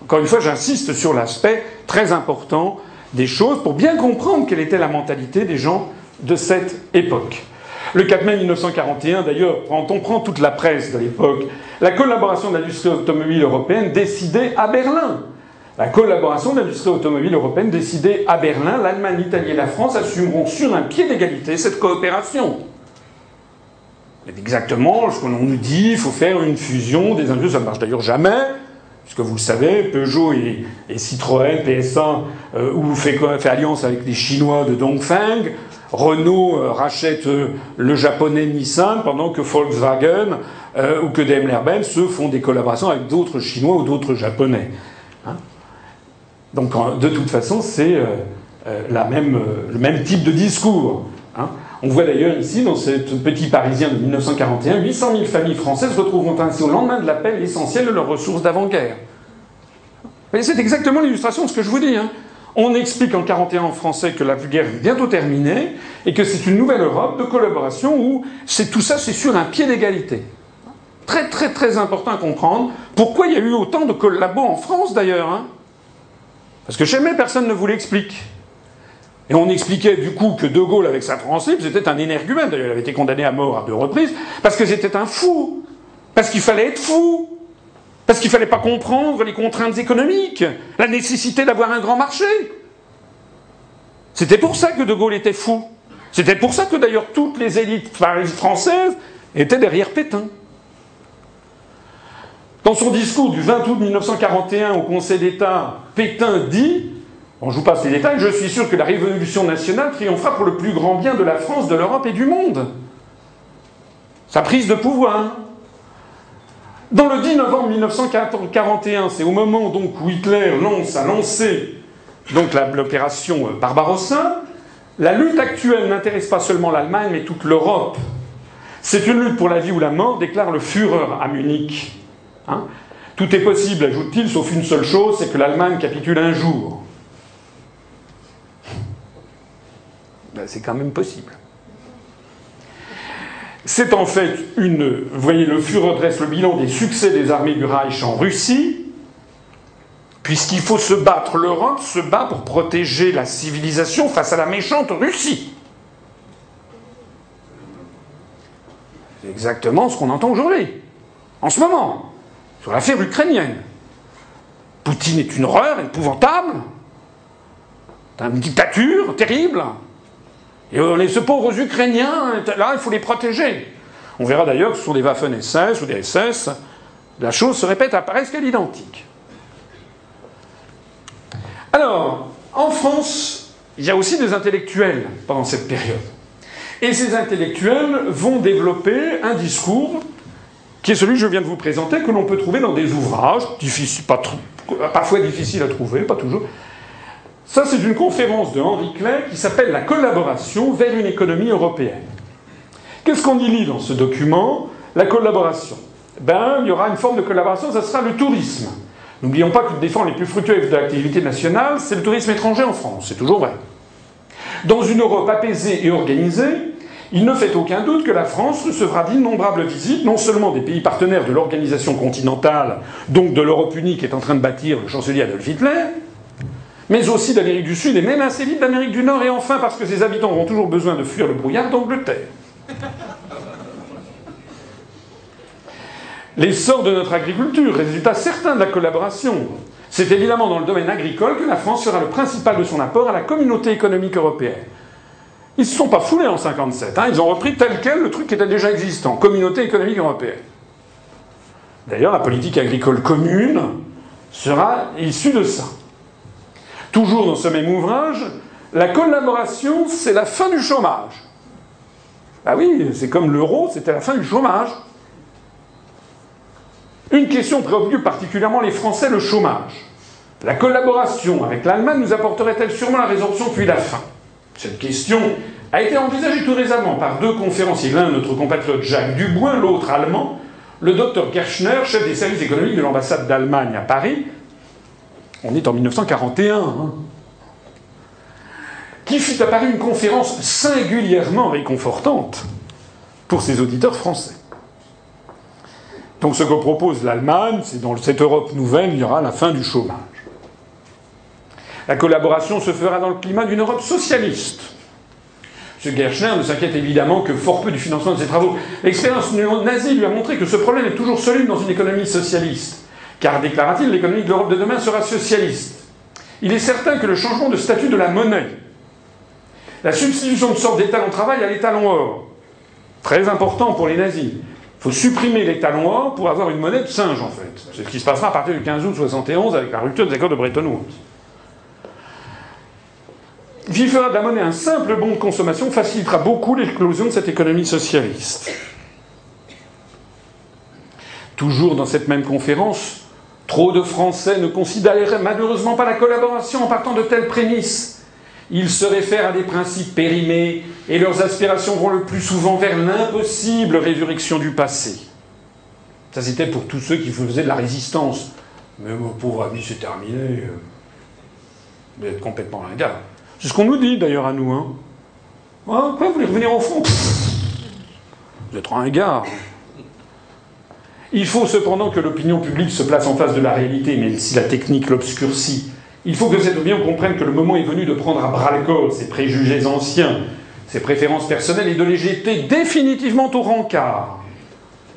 Encore une fois, j'insiste sur l'aspect très important des choses pour bien comprendre quelle était la mentalité des gens de cette époque. Le 4 mai 1941, d'ailleurs, quand on prend toute la presse de l'époque, la collaboration de l'industrie automobile européenne décidait à Berlin la collaboration de l'industrie automobile européenne décidée à Berlin, l'Allemagne, l'Italie et la France assumeront sur un pied d'égalité cette coopération. C'est exactement ce qu'on nous dit, il faut faire une fusion des industries, ça ne marche d'ailleurs jamais, puisque vous le savez, Peugeot et, Citroën, PS1, euh, ou fait, alliance avec les Chinois de Dongfeng, Renault euh, rachète euh, le japonais Nissan, pendant que Volkswagen ou que Daimler-Benz se font des collaborations avec d'autres Chinois ou d'autres Japonais. Hein donc de toute façon, c'est euh, euh, euh, le même type de discours. Hein. On voit d'ailleurs ici, dans ce petit Parisien de 1941, 800 000 familles françaises retrouveront ainsi au lendemain de l'appel l'essentiel de leurs ressources d'avant-guerre. C'est exactement l'illustration de ce que je vous dis. Hein. On explique en 41 en français que la guerre est bientôt terminée et que c'est une nouvelle Europe de collaboration où c'est tout ça, c'est sur un pied d'égalité. Très très très important à comprendre. Pourquoi il y a eu autant de collabos en France d'ailleurs hein? Parce que jamais personne ne vous l'explique. Et on expliquait du coup que De Gaulle, avec sa principe, c'était un énergumène. D'ailleurs, il avait été condamné à mort à deux reprises, parce que c'était un fou. Parce qu'il fallait être fou. Parce qu'il ne fallait pas comprendre les contraintes économiques, la nécessité d'avoir un grand marché. C'était pour ça que De Gaulle était fou. C'était pour ça que d'ailleurs toutes les élites françaises étaient derrière Pétain. Dans son discours du 20 août 1941 au Conseil d'État, Pétain dit on joue pas ces détails, je suis sûr que la révolution nationale triomphera pour le plus grand bien de la France, de l'Europe et du monde. Sa prise de pouvoir. Dans le 10 novembre 1941, c'est au moment donc où Hitler lance, a lancé donc l'opération Barbarossa, la lutte actuelle n'intéresse pas seulement l'Allemagne, mais toute l'Europe. C'est une lutte pour la vie ou la mort, déclare le Führer à Munich. Hein. Tout est possible, ajoute-t-il, sauf une seule chose, c'est que l'Allemagne capitule un jour. Ben, c'est quand même possible. C'est en fait une. Vous voyez, le Führer dresse le bilan des succès des armées du Reich en Russie, puisqu'il faut se battre. L'Europe se bat pour protéger la civilisation face à la méchante Russie. C'est exactement ce qu'on entend aujourd'hui, en ce moment sur l'affaire ukrainienne. Poutine est une horreur épouvantable, une dictature terrible. Et est ce pauvres Ukrainiens, là, il faut les protéger. On verra d'ailleurs que sont des Waffen-SS ou des SS, la chose se répète à presque à l'identique. Alors, en France, il y a aussi des intellectuels pendant cette période. Et ces intellectuels vont développer un discours qui est celui que je viens de vous présenter, que l'on peut trouver dans des ouvrages, parfois difficiles à trouver, pas toujours. Ça, c'est une conférence de Henri Clay qui s'appelle La collaboration vers une économie européenne. Qu'est-ce qu'on y lit dans ce document? La collaboration. Ben, il y aura une forme de collaboration, ça sera le tourisme. N'oublions pas que des fonds les plus fructueux de l'activité nationale, c'est le tourisme étranger en France, c'est toujours vrai. Dans une Europe apaisée et organisée, il ne fait aucun doute que la France recevra d'innombrables visites, non seulement des pays partenaires de l'organisation continentale, donc de l'Europe unique est en train de bâtir le chancelier Adolf Hitler, mais aussi d'Amérique du Sud et même assez vite d'Amérique du Nord, et enfin parce que ses habitants auront toujours besoin de fuir le brouillard d'Angleterre. L'essor de notre agriculture, résultat certain de la collaboration. C'est évidemment dans le domaine agricole que la France sera le principal de son apport à la communauté économique européenne. Ils ne se sont pas foulés en 57. Hein. Ils ont repris tel quel le truc qui était déjà existant, communauté économique européenne. D'ailleurs, la politique agricole commune sera issue de ça. Toujours dans ce même ouvrage, la collaboration, c'est la fin du chômage. Ah oui, c'est comme l'euro, c'était la fin du chômage. Une question préoccupe particulièrement les Français, le chômage. La collaboration avec l'Allemagne nous apporterait-elle sûrement la résorption puis la fin? Cette question a été envisagée tout récemment par deux conférenciers, l'un notre compatriote Jacques Dubois, l'autre allemand, le docteur Kirchner, chef des services économiques de l'ambassade d'Allemagne à Paris. On est en 1941. Hein, qui fut apparu une conférence singulièrement réconfortante pour ses auditeurs français. Donc ce que propose l'Allemagne, c'est dans cette Europe nouvelle, il y aura la fin du chômage. La collaboration se fera dans le climat d'une Europe socialiste. M. Gershner ne s'inquiète évidemment que fort peu du financement de ses travaux. L'expérience nazie lui a montré que ce problème est toujours soluble dans une économie socialiste. Car, déclara-t-il, l'économie de l'Europe de demain sera socialiste. Il est certain que le changement de statut de la monnaie, la substitution de sorte d'étalon travail à l'étalon or, très important pour les nazis. Il faut supprimer l'étalon or pour avoir une monnaie de singe, en fait. C'est ce qui se passera à partir du 15 août 71 avec la rupture des accords de Bretton Woods. Vivra de la monnaie un simple bon de consommation facilitera beaucoup l'éclosion de cette économie socialiste. Toujours dans cette même conférence, trop de Français ne considéreraient malheureusement pas la collaboration en partant de telles prémices. Ils se réfèrent à des principes périmés et leurs aspirations vont le plus souvent vers l'impossible résurrection du passé. Ça c'était pour tous ceux qui faisaient de la résistance. Mais mon pauvre ami, c'est terminé. Vous êtes complètement ringard. C'est ce qu'on nous dit d'ailleurs à nous. Hein. quoi, vous voulez revenir au fond? Vous êtes ringard. Il faut cependant que l'opinion publique se place en face de la réalité, même si la technique l'obscurcit. Il faut que cette opinion comprenne que le moment est venu de prendre à bras le corps ses préjugés anciens, ses préférences personnelles et de les jeter définitivement au rencard.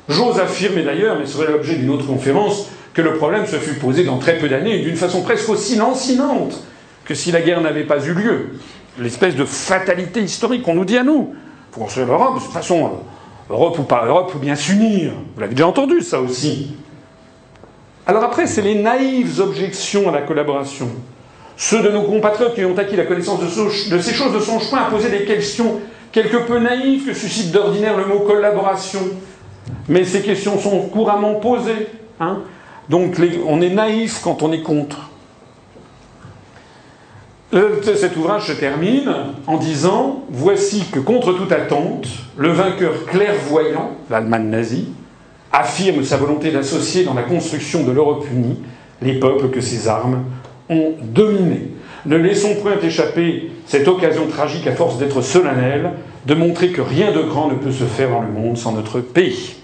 J'ose affirmer d'ailleurs, mais ce serait l'objet d'une autre conférence, que le problème se fut posé dans très peu d'années d'une façon presque aussi lancinante que si la guerre n'avait pas eu lieu. L'espèce de fatalité historique qu'on nous dit à nous. Faut construire l'Europe, de toute façon, Europe ou pas Europe, ou bien s'unir. Vous l'avez déjà entendu, ça aussi. Alors après, c'est les naïves objections à la collaboration. Ceux de nos compatriotes qui ont acquis la connaissance de, ces choses de son chemin à poser des questions quelque peu naïves que suscite d'ordinaire le mot collaboration. Mais ces questions sont couramment posées. Hein. Donc on est naïf quand on est contre. Cet ouvrage se termine en disant Voici que, contre toute attente, le vainqueur clairvoyant, l'Allemagne nazie, affirme sa volonté d'associer dans la construction de l'Europe unie les peuples que ses armes ont dominés. Ne laissons point échapper cette occasion tragique, à force d'être solennelle, de montrer que rien de grand ne peut se faire dans le monde sans notre pays.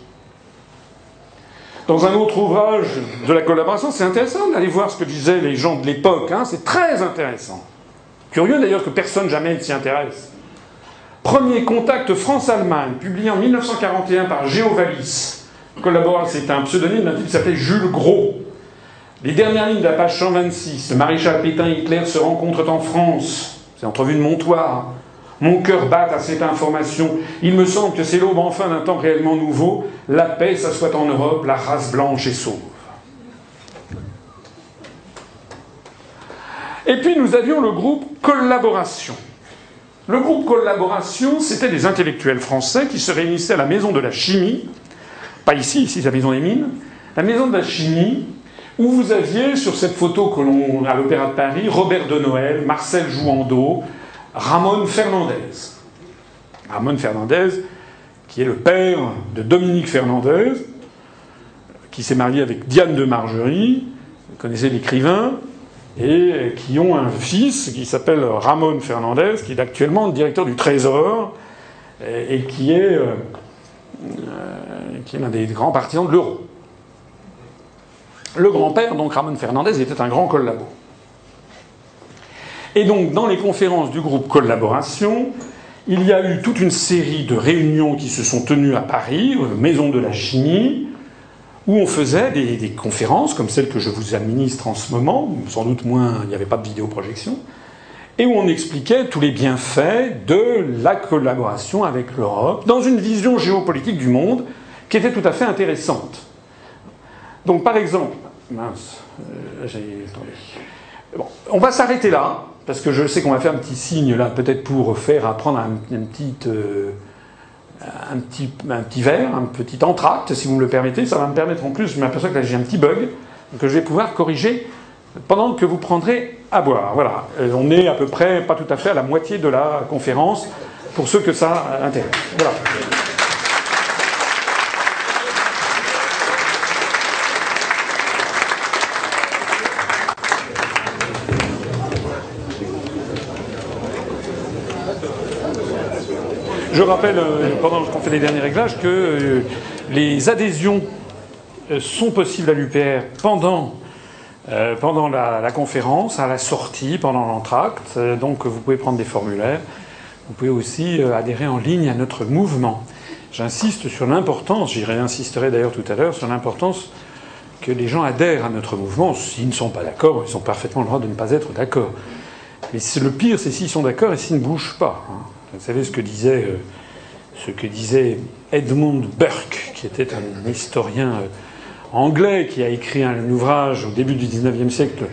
Dans un autre ouvrage de la collaboration, c'est intéressant d'aller voir ce que disaient les gens de l'époque, hein, c'est très intéressant. Curieux d'ailleurs que personne jamais ne s'y intéresse. Premier contact France-Allemagne, publié en 1941 par Géo Wallis. c'est un pseudonyme d'un type qui s'appelait Jules Gros. Les dernières lignes de la page 126, le maréchal Pétain et Hitler se rencontrent en France. C'est entrevue de Montoire. Mon cœur bat à cette information. Il me semble que c'est l'aube enfin d'un temps réellement nouveau. La paix s'assoit en Europe, la race blanche est sauve. Et puis nous avions le groupe Collaboration. Le groupe Collaboration, c'était des intellectuels français qui se réunissaient à la Maison de la Chimie, pas ici, ici c'est la Maison des Mines, la Maison de la Chimie, où vous aviez sur cette photo que l'on à l'Opéra de Paris Robert de Noël, Marcel Jouando, Ramon Fernandez. Ramon Fernandez, qui est le père de Dominique Fernandez, qui s'est marié avec Diane de Margerie, vous connaissez l'écrivain, et qui ont un fils qui s'appelle Ramon Fernandez, qui est actuellement directeur du Trésor et qui est, euh, qui est l'un des grands partisans de l'euro. Le grand-père, donc Ramon Fernandez, était un grand collabo. Et donc, dans les conférences du groupe Collaboration, il y a eu toute une série de réunions qui se sont tenues à Paris, Maison de la Chimie, où on faisait des, conférences comme celle que je vous administre en ce moment, sans doute moins, il n'y avait pas de vidéoprojection, et où on expliquait tous les bienfaits de la collaboration avec l'Europe dans une vision géopolitique du monde qui était tout à fait intéressante. Donc par exemple, mince, euh, j'ai... Bon, on va s'arrêter là, parce que je sais qu'on va faire un petit signe là, peut-être pour faire apprendre un, une petite... Euh, un petit, un petit verre, un petit entracte, si vous me le permettez. Ça va me permettre en plus, je m'aperçois que là j'ai un petit bug, que je vais pouvoir corriger pendant que vous prendrez à boire. Voilà. on est à peu près, pas tout à fait, à la moitié de la conférence, pour ceux que ça intéresse. Voilà. Je rappelle, euh, pendant qu'on fait les derniers réglages, que euh, les adhésions euh, sont possibles à l'UPR pendant, pendant la, conférence, à la sortie, pendant l'entracte. Donc vous pouvez prendre des formulaires. Vous pouvez aussi adhérer en ligne à notre mouvement. J'insiste sur l'importance, j'y réinsisterai d'ailleurs tout à l'heure, sur l'importance que les gens adhèrent à notre mouvement. S'ils ne sont pas d'accord, ils ont parfaitement le droit de ne pas être d'accord. Mais le pire, c'est s'ils sont d'accord et s'ils ne bougent pas. Hein. Vous savez ce que disait, euh, ce que disait Edmund Burke, qui était un historien euh, anglais qui a écrit un ouvrage au début du XIXe siècle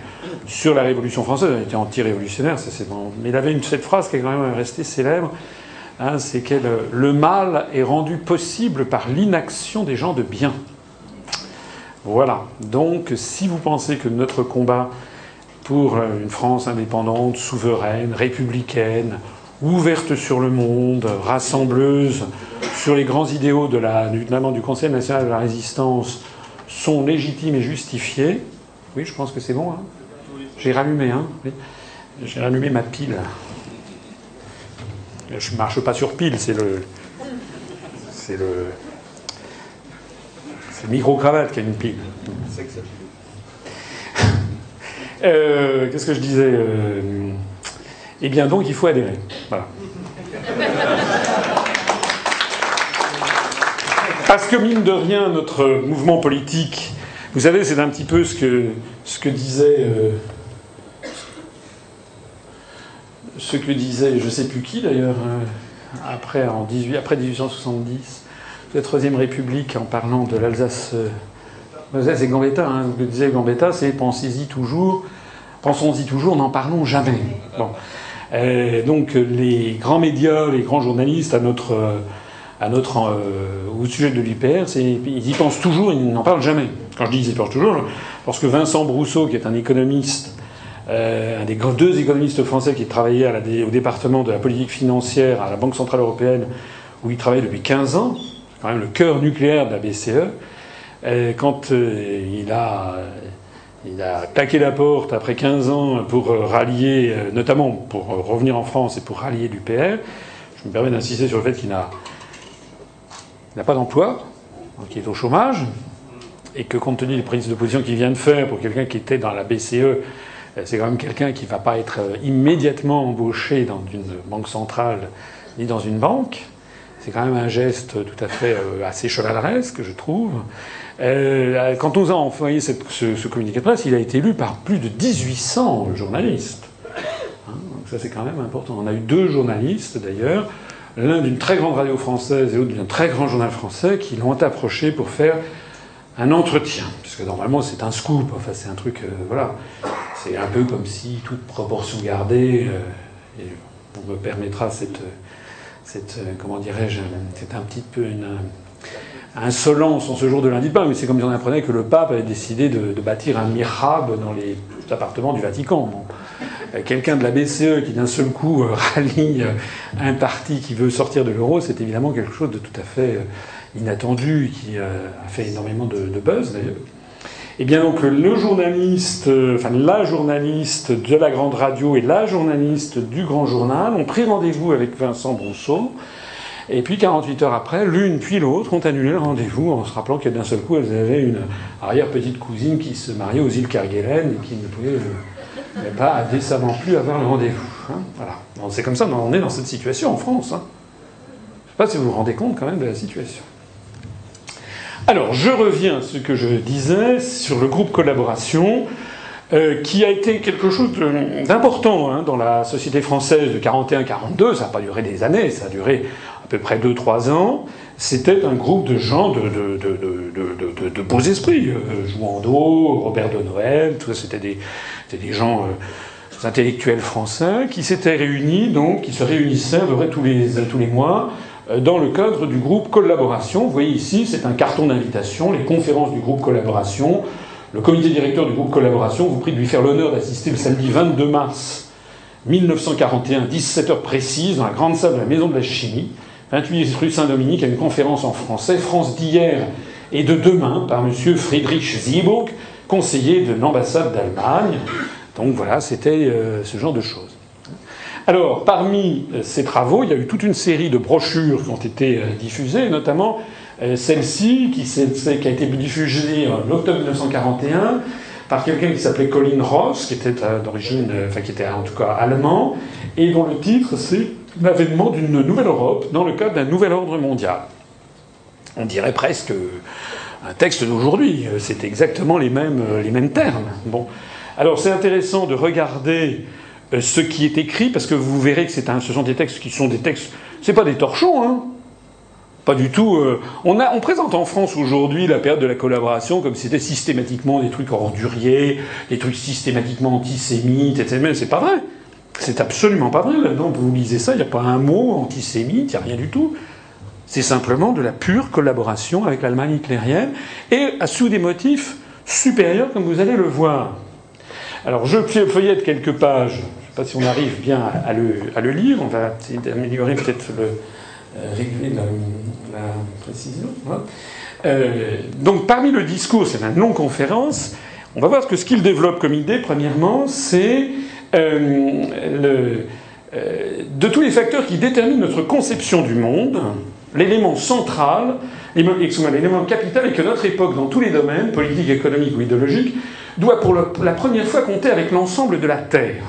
sur la Révolution française. Il était anti-révolutionnaire, ça c'est bon. Mais il avait une, cette phrase qui est quand même restée célèbre. Hein, c'est que le mal est rendu possible par l'inaction des gens de bien. Voilà. Donc, si vous pensez que notre combat pour une France indépendante, souveraine, républicaine, ouverte sur le monde, rassembleuse sur les grands idéaux de la, notamment du Conseil national de la résistance, sont légitimes et justifiés. Oui, je pense que c'est bon. Hein J'ai rallumé, hein J'ai rallumé ma pile. Je ne marche pas sur pile, c'est le. C'est le. C'est le micro-cravate qui a une pile. Euh, Qu'est-ce que je disais euh, Eh bien, donc, il faut adhérer. Voilà. Parce que, mine de rien, notre mouvement politique, vous savez, c'est un petit peu ce que, ce que disait. Euh, ce que disait, je ne sais plus qui d'ailleurs, euh, après, en 18, après 1870, la Troisième République, en parlant de l'Alsace. Euh, c'est Gambetta, hein, ce que disait Gambetta, c'est pensez-y toujours, pensons-y toujours, n'en parlons jamais. Bon. Donc les grands médias, les grands journalistes, à notre, à notre, au sujet de l'UPR, ils y pensent toujours, ils n'en parlent jamais. Quand je dis ils y pensent toujours, parce que Vincent Brousseau, qui est un économiste euh, un des deux économistes français qui travaillait au département de la politique financière à la Banque Centrale Européenne, où il travaille depuis 15 ans, quand même le cœur nucléaire de la BCE, euh, quand euh, il, a, il a claqué la porte après 15 ans pour rallier, notamment pour revenir en France et pour rallier l'UPR, je me permets d'insister sur le fait qu'il n'a pas d'emploi, qu'il est au chômage, et que compte tenu des prises de position qu'il vient de faire pour quelqu'un qui était dans la BCE, euh, c'est quand même quelqu'un qui ne va pas être euh, immédiatement embauché dans une banque centrale ni dans une banque. C'est quand même un geste tout à fait euh, assez chevaleresque, je trouve. Quand on a envoyé ce, communiqué de presse, il a été lu par plus de 1800 journalistes. Hein, donc ça, c'est quand même important. On a eu deux journalistes, d'ailleurs, l'un d'une très grande radio française et l'autre d'un très grand journal français, qui l'ont approché pour faire un entretien. Puisque normalement, c'est un scoop. Enfin, c'est un truc. voilà c'est un peu comme si, toute proportion gardée, euh, on me permettra cette, cette euh, comment dirais-je, c'est un petit peu une insolence en ce jour de lundi de Pâques, mais c'est comme si on apprenait que le pape avait décidé de, bâtir un mihrab dans les appartements du Vatican. Euh, quelqu'un de la BCE qui d'un seul coup rallie un parti qui veut sortir de l'euro, c'est évidemment quelque chose de tout à fait inattendu, qui a fait énormément de, buzz d'ailleurs. Et eh bien donc le journaliste, euh, enfin la journaliste de la grande radio et la journaliste du grand journal ont pris rendez-vous avec Vincent Brousseau. Et puis 48 heures après, l'une puis l'autre ont annulé le rendez-vous en se rappelant que d'un seul coup, elles avaient une arrière-petite cousine qui se mariait aux îles Kerguelen et qui ne pouvait euh, pas décemment plus avoir le rendez-vous. Hein. voilà. C'est comme ça, on est dans cette situation en France. Hein. Je ne sais pas si vous vous rendez compte quand même de la situation. Alors, je reviens à ce que je disais sur le groupe collaboration, euh, qui a été quelque chose d'important hein, dans la société française de 41-42. Ça n'a pas duré des années, ça a duré à peu près 2-3 ans. C'était un groupe de gens de, de, beaux esprits. Euh, Jouando, Robert de Noël, tout ça, c'était des, des, gens. Euh, intellectuels français qui s'étaient réunis, donc qui se réunissaient à peu près tous les, tous les mois euh, dans le cadre du groupe Collaboration. Vous voyez ici, c'est un carton d'invitation, les conférences du groupe Collaboration. Le comité directeur du groupe Collaboration vous prie de lui faire l'honneur d'assister le samedi 22 mars 1941, 17h précise, dans la grande salle de la Maison de la Chimie, 28 rue Saint-Dominique, à une conférence en français, France d'hier et de demain, par M. Friedrich Sieburg, conseiller de l'ambassade d'Allemagne. Donc voilà, c'était euh, ce genre de choses. Alors, parmi euh, ces travaux, il y a eu toute une série de brochures qui ont été euh, diffusées, notamment celle-ci, qui, qui, a été diffusée en octobre 1941 par quelqu'un qui s'appelait Colin Ross, qui était d'origine, enfin qui était en tout cas allemand, et dont le titre c'est l'avènement d'une nouvelle Europe dans le cadre d'un nouvel ordre mondial. On dirait presque un texte d'aujourd'hui. C'est exactement les mêmes, les mêmes termes. Bon. Alors c'est intéressant de regarder ce qui est écrit, parce que vous verrez que un, ce sont des textes qui sont des textes. C'est pas des torchons, hein. Pas du tout. Euh, on, a, on présente en France aujourd'hui la période de la collaboration comme si c'était systématiquement des trucs orduriers, des trucs systématiquement antisémites, etc. Mais c'est pas vrai. C'est absolument pas vrai. Là-dedans, vous lisez ça, il n'y a pas un mot antisémite, il n'y a rien du tout. C'est simplement de la pure collaboration avec l'Allemagne hitlérienne et sous des motifs supérieurs, comme vous allez le voir. Alors, je feuillette quelques pages. Je ne sais pas si on arrive bien à le, à le lire. On va essayer d'améliorer peut-être le, euh, réguler la, précision. Euh, donc parmi le discours, c'est une non-conférence, on va voir que ce qu'il développe comme idée, premièrement, c'est euh, de tous les facteurs qui déterminent notre conception du monde, l'élément central, l'élément capital est que notre époque, dans tous les domaines, politiques, économiques ou idéologiques, doit pour la première fois compter avec l'ensemble de la Terre.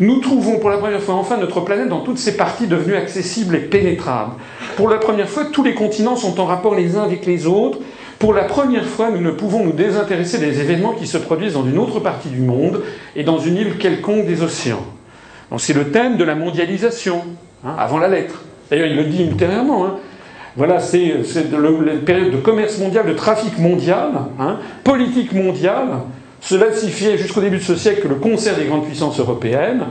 Nous trouvons pour la première fois enfin notre planète dans toutes ses parties devenues accessibles et pénétrables. Pour la première fois, tous les continents sont en rapport les uns avec les autres. Pour la première fois, nous ne pouvons nous désintéresser des événements qui se produisent dans une autre partie du monde et dans une île quelconque des océans. c'est le thème de la mondialisation, hein, avant la lettre. D'ailleurs, il le dit ultérieurement. Hein. Voilà, c'est la période de commerce mondial, de trafic mondial, hein, politique mondiale, cela signifiait jusqu'au début de ce siècle le concert des grandes puissances européennes,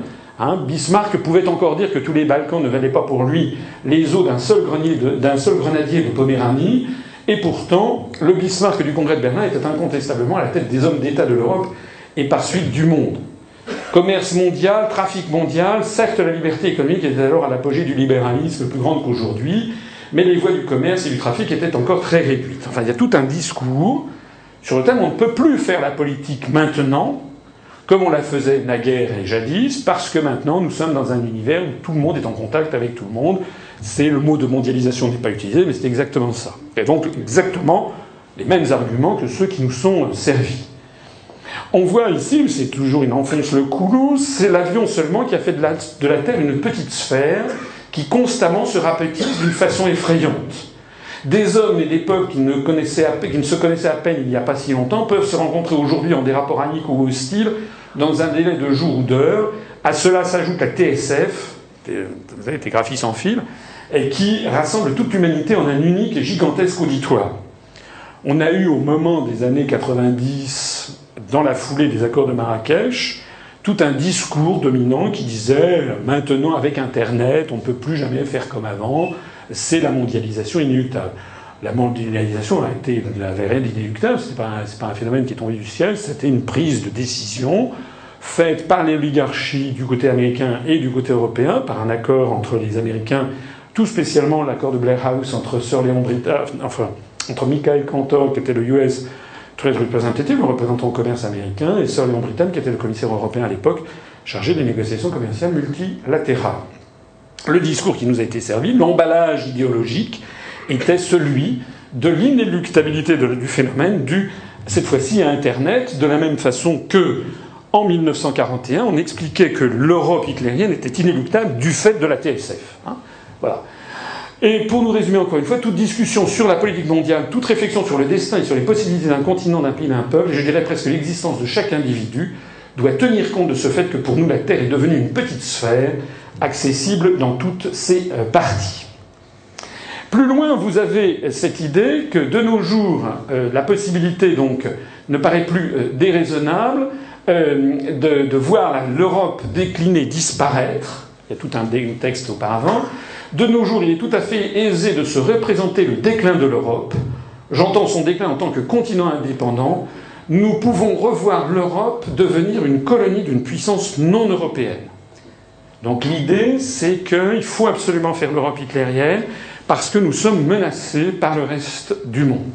Bismarck pouvait encore dire que tous les Balkans ne valaient pas pour lui les eaux d'un seul, seul, grenadier de Poméranie, et pourtant, le Bismarck du Congrès de Berlin était incontestablement à la tête des hommes d'État de l'Europe et par suite du monde. Commerce mondial, trafic mondial, certes la liberté économique était alors à l'apogée du libéralisme plus grande qu'aujourd'hui, mais les voies du commerce et du trafic étaient encore très réduites. Enfin, il y a tout un discours sur le thème on ne peut plus faire la politique maintenant comme on la faisait naguère et jadis, parce que maintenant nous sommes dans un univers où tout le monde est en contact avec tout le monde. C'est le mot de mondialisation n'est pas utilisé, mais c'est exactement ça. Et donc exactement les mêmes arguments que ceux qui nous sont servis. On voit ici, c'est toujours, il enfonce le couloir, c'est l'avion seulement qui a fait de la, de la Terre une petite sphère qui constamment se rapetisse d'une façon effrayante. Des hommes et des peuples qui ne, qui ne se connaissaient à peine il n'y a pas si longtemps peuvent se rencontrer aujourd'hui en des rapports amicaux ou hostiles dans un délai de jours ou d'heures. À cela s'ajoute la TSF, vous savez, télégraphie sans fil, et qui rassemble toute l'humanité en un unique et gigantesque auditoire. On a eu au moment des années 90, dans la foulée des accords de Marrakech, tout un discours dominant qui disait maintenant avec Internet, on ne peut plus jamais faire comme avant, c'est la mondialisation inéluctable. La mondialisation a été, n'avait rien d'inéluctable, ce n'est pas, pas, un phénomène qui est tombé du ciel, c'était une prise de décision faite par les oligarchies du côté américain et du côté européen, par un accord entre les Américains, tout spécialement l'accord de Blair House entre Sir Leon enfin, entre Michael Cantor, qui était le US Trade Representative, le représentant au commerce américain, et Sir Leon Brittan, qui était le commissaire européen à l'époque, chargé des négociations commerciales multilatérales le discours qui nous a été servi, l'emballage idéologique, était celui de l'inéluctabilité du phénomène dû, cette fois-ci, à Internet, de la même façon que, en 1941, on expliquait que l'Europe hitlérienne était inéluctable du fait de la TSF. Hein. Voilà. Et pour nous résumer encore une fois, toute discussion sur la politique mondiale, toute réflexion sur le destin et sur les possibilités d'un continent, d'un pays, d'un peuple, je dirais presque l'existence de chaque individu, doit tenir compte de ce fait que pour nous la Terre est devenue une petite sphère accessible dans toutes ses euh, parties. Plus loin, vous avez cette idée que de nos jours, euh, la possibilité donc ne paraît plus euh, déraisonnable de, voir l'Europe décliner, disparaître. Il y a tout un texte auparavant. De nos jours, il est tout à fait aisé de se représenter le déclin de l'Europe. J'entends son déclin en tant que continent indépendant. Nous pouvons revoir l'Europe devenir une colonie d'une puissance non européenne. Donc l'idée, c'est qu'il faut absolument faire l'Europe hitlérienne parce que nous sommes menacés par le reste du monde.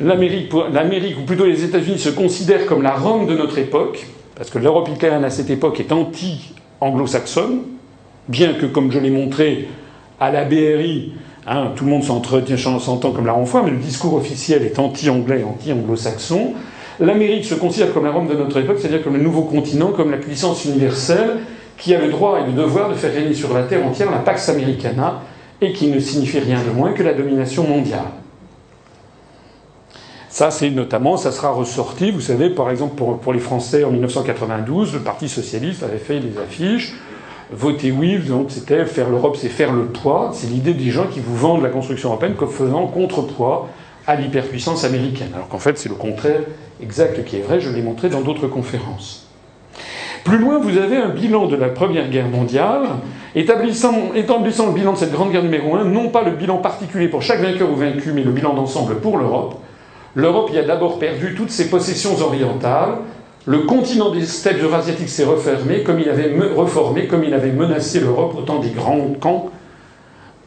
L'Amérique, ou plutôt les États-Unis, se considèrent comme la Rome de notre époque, parce que l'Europe hitlérienne à cette époque est anti-anglo-saxonne, bien que, comme je l'ai montré, à la BRI, hein, tout le monde s'entend comme la renfoire, mais le discours officiel est anti-anglais, anti-anglo-saxon. L'Amérique se considère comme la Rome de notre époque, c'est-à-dire comme le nouveau continent, comme la puissance universelle, qui a le droit et le devoir de faire régner sur la terre entière la Pax Americana, et qui ne signifie rien de moins que la domination mondiale. Ça, c'est notamment, ça sera ressorti, vous savez, par exemple, pour, pour les Français en 1992, le Parti Socialiste avait fait des affiches. Voter oui, donc c'était faire l'Europe, c'est faire le poids. C'est l'idée des gens qui vous vendent la construction européenne comme faisant contrepoids à l'hyperpuissance américaine. Alors qu'en fait, c'est le contraire exact qui est vrai, je l'ai montré dans d'autres conférences. Plus loin, vous avez un bilan de la Première Guerre mondiale, établissant, établissant le bilan de cette Grande Guerre numéro 1, non pas le bilan particulier pour chaque vainqueur ou vaincu, mais le bilan d'ensemble pour l'Europe. L'Europe y a d'abord perdu toutes ses possessions orientales. Le continent des steppes eurasiatiques s'est refermé, comme il avait reformé, comme il avait menacé l'Europe au temps des grands camps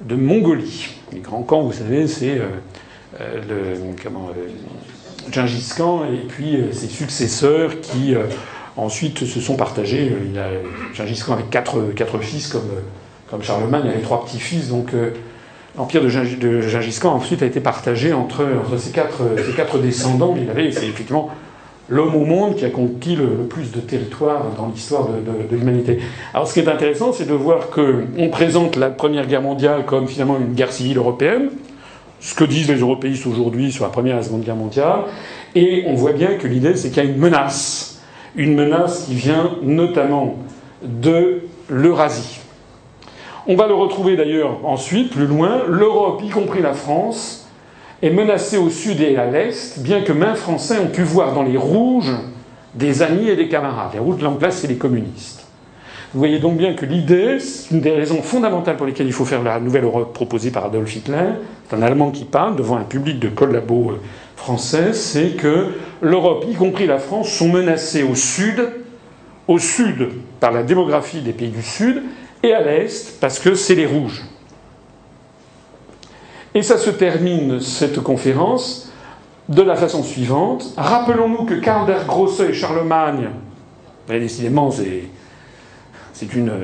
de Mongolie. Les grands camps, vous savez, c'est euh, euh, le, comment, euh, Gengis Khan et puis ses successeurs qui ensuite se sont partagés. Il a, Gengis Khan avait quatre, quatre fils comme, comme Charlemagne, il avait trois petits-fils, donc L'empire de, Gengis Khan ensuite a été partagé entre, entre ses, quatre, ses, quatre, descendants. Il avait, effectivement l'homme au monde qui a conquis le, plus de territoire dans l'histoire de, de, de l'humanité. Alors ce qui est intéressant, c'est de voir qu'on présente la Première Guerre mondiale comme finalement une guerre civile européenne, ce que disent les européistes aujourd'hui sur la Première et la Seconde Guerre mondiale, et on voit bien que l'idée, c'est qu'il y a une menace, une menace qui vient notamment de l'Eurasie. On va le retrouver d'ailleurs ensuite, plus loin. L'Europe, y compris la France, est menacée au sud et à l'est, bien que mains Français ont pu voir dans les rouges des amis et des camarades. Les rouges, en place, c'est les communistes. Vous voyez donc bien que l'idée, c'est une des raisons fondamentales pour lesquelles il faut faire la nouvelle Europe proposée par Adolf Hitler, c'est un Allemand qui parle devant un public de collabos euh, français, c'est que l'Europe, y compris la France, sont menacées au sud, au sud par la démographie des pays du sud, et à l'est, parce que c'est les rouges. Et ça se termine, cette conférence, de la façon suivante. Rappelons-nous que Karl der Grosse et Charlemagne, décidément, c'est, c'est une.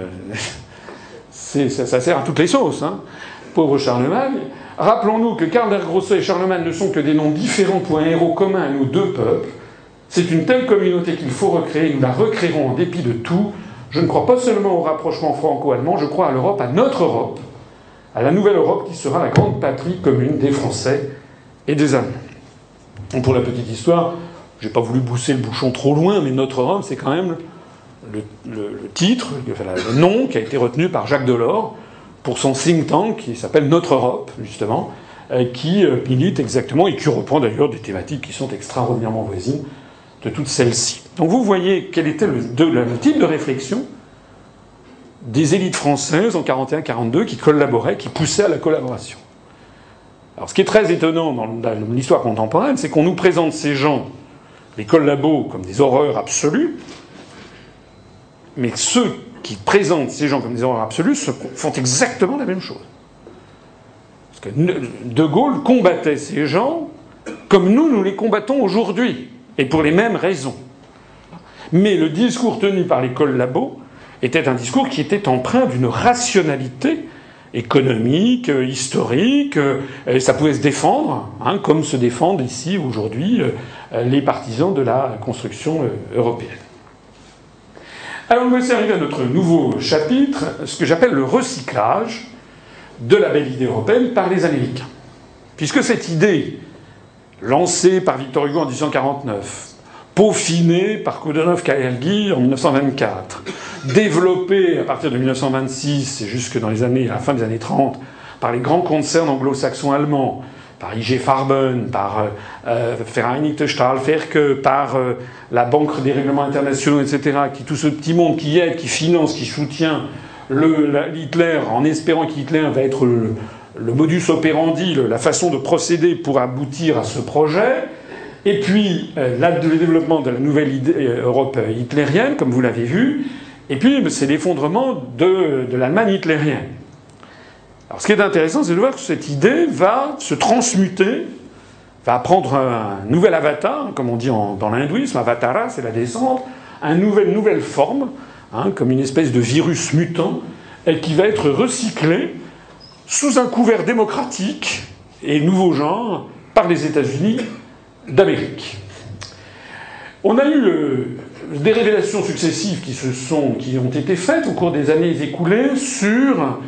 Ça, sert à toutes les sauces, hein. Pauvre Charlemagne. Rappelons-nous que Karl der Grosse et Charlemagne ne sont que des noms différents pour un héros commun à nos deux peuples. C'est une telle communauté qu'il faut recréer, nous la recréerons en dépit de tout, je ne crois pas seulement au rapprochement franco-allemand, je crois à l'Europe, à notre Europe, à la nouvelle Europe qui sera la grande patrie commune des Français et des Allemands. pour la petite histoire, j'ai pas voulu pousser le bouchon trop loin, mais notre Europe, c'est quand même le, titre, le nom qui a été retenu par Jacques Delors pour son think tank qui s'appelle Notre Europe, justement, euh, qui euh, milite exactement et qui reprend d'ailleurs des thématiques qui sont extraordinairement voisines de toutes celles-ci. Donc vous voyez quel était le, type de réflexion des élites françaises en 41-42 qui collaboraient, qui poussaient à la collaboration. Alors ce qui est très étonnant dans l'histoire contemporaine, c'est qu'on nous présente ces gens, les collabos, comme des horreurs absolues, mais ceux qui présentent ces gens comme des horreurs absolues font exactement la même chose. Parce que De Gaulle combattait ces gens comme nous, nous les combattons aujourd'hui et pour les mêmes raisons. Mais le discours tenu par l'école Labo était un discours qui était empreint d'une rationalité économique, euh, historique, euh, et ça pouvait se défendre, hein, comme se défendent ici aujourd'hui euh, les partisans de la construction européenne. Alors nous voici arriver à notre nouveau chapitre, ce que j'appelle le recyclage de la belle idée européenne par les Américains. Puisque cette idée lancé par Victor Hugo en 1849, peaufiné par Koudenov Kalergi en 1924, développé à partir de 1926 et jusque dans les années, à la fin des années 30 par les grands concerns anglo-saxons allemands, par IG Farben, par euh, Vereinigte Stahlwerke, par euh, la Banque des règlements internationaux, etc., qui tout ce petit monde qui aide, qui finance, qui soutient le, Hitler en espérant qu'Hitler va être le modus operandi, la façon de procéder pour aboutir à ce projet, et puis euh, le développement de la nouvelle euh, Europe hitlérienne, comme vous l'avez vu, et puis c'est l'effondrement de, l'Allemagne hitlérienne. Alors ce qui est intéressant, c'est de voir que cette idée va se transmuter, va prendre un nouvel avatar, comme on dit dans l'hindouisme, avatara, c'est la descente, une nouvelle, nouvelle forme, hein, comme une espèce de virus mutant, et qui va être recyclé sous un couvert démocratique et nouveau genre par les États-Unis d'Amérique. On a eu euh, des révélations successives qui, se sont, qui ont été faites au cours des années écoulées sur.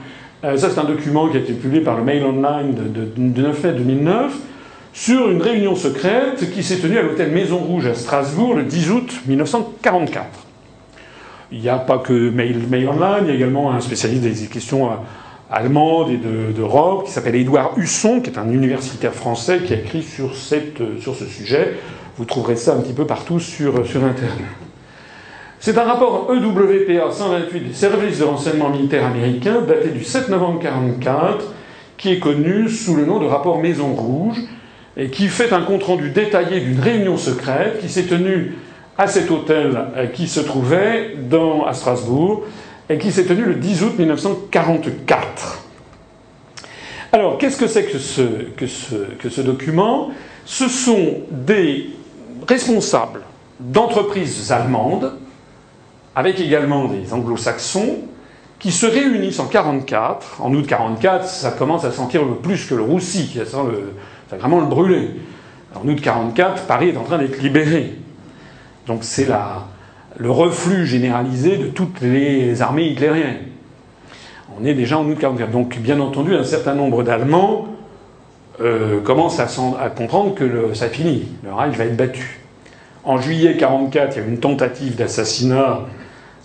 Euh, ça, c'est un document qui a été publié par le Mail Online de, de, de 9 mai 2009 sur une réunion secrète qui s'est tenue à l'hôtel Maison Rouge à Strasbourg le 10 août 1944. Il n'y a pas que Mail, Mail, Online, il y a également un spécialiste des questions allemandes et d'Europe qui s'appelle Édouard Husson, qui est un universitaire français qui a écrit sur, cette, sur ce sujet. Vous trouverez ça un petit peu partout sur, sur Internet. C'est un rapport EWPA 128 des services de renseignement militaire américain daté du 7 novembre 1944 qui est connu sous le nom de rapport Maison Rouge et qui fait un compte-rendu détaillé d'une réunion secrète qui s'est tenue à cet hôtel euh, qui se trouvait dans, à Strasbourg et qui s'est tenue le 10 août 1944. Alors, qu'est-ce que c'est que ce, que, ce, que ce document? Ce sont des responsables d'entreprises allemandes, avec également des anglo-saxons, qui se réunissent en 44. En août 44, ça commence à sentir plus que le roussi, ça sent, le, vraiment le brûler. En août 44, Paris est en train d'être libéré. Donc c'est le reflux généralisé de toutes les armées hitlériennes. On est déjà en août 44. Donc bien entendu, un certain nombre d'Allemands euh, commencent à, comprendre que ça finit. Le Reich va être battu. En juillet 44, il y a une tentative d'assassinat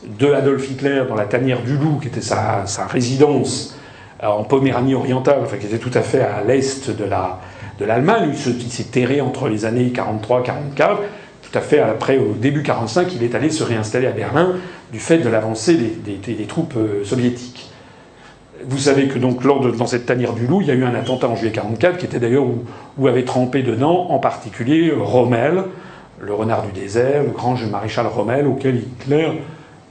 de Adolf Hitler dans la tanière du Loup, qui était sa, résidence euh, en Poméranie orientale, enfin qui était tout à fait à l'est de l'Allemagne. La, il s'est terré entre les années 43-44. À fait après, au début 45, il est allé se réinstaller à Berlin du fait de l'avancée des, troupes euh, soviétiques. Vous savez que donc lors de, dans cette tanière du Loup, il y a eu un attentat en juillet 44 qui était d'ailleurs où, avait trempé dedans, en particulier Rommel, le renard du désert, le grand maréchal Rommel, auquel Hitler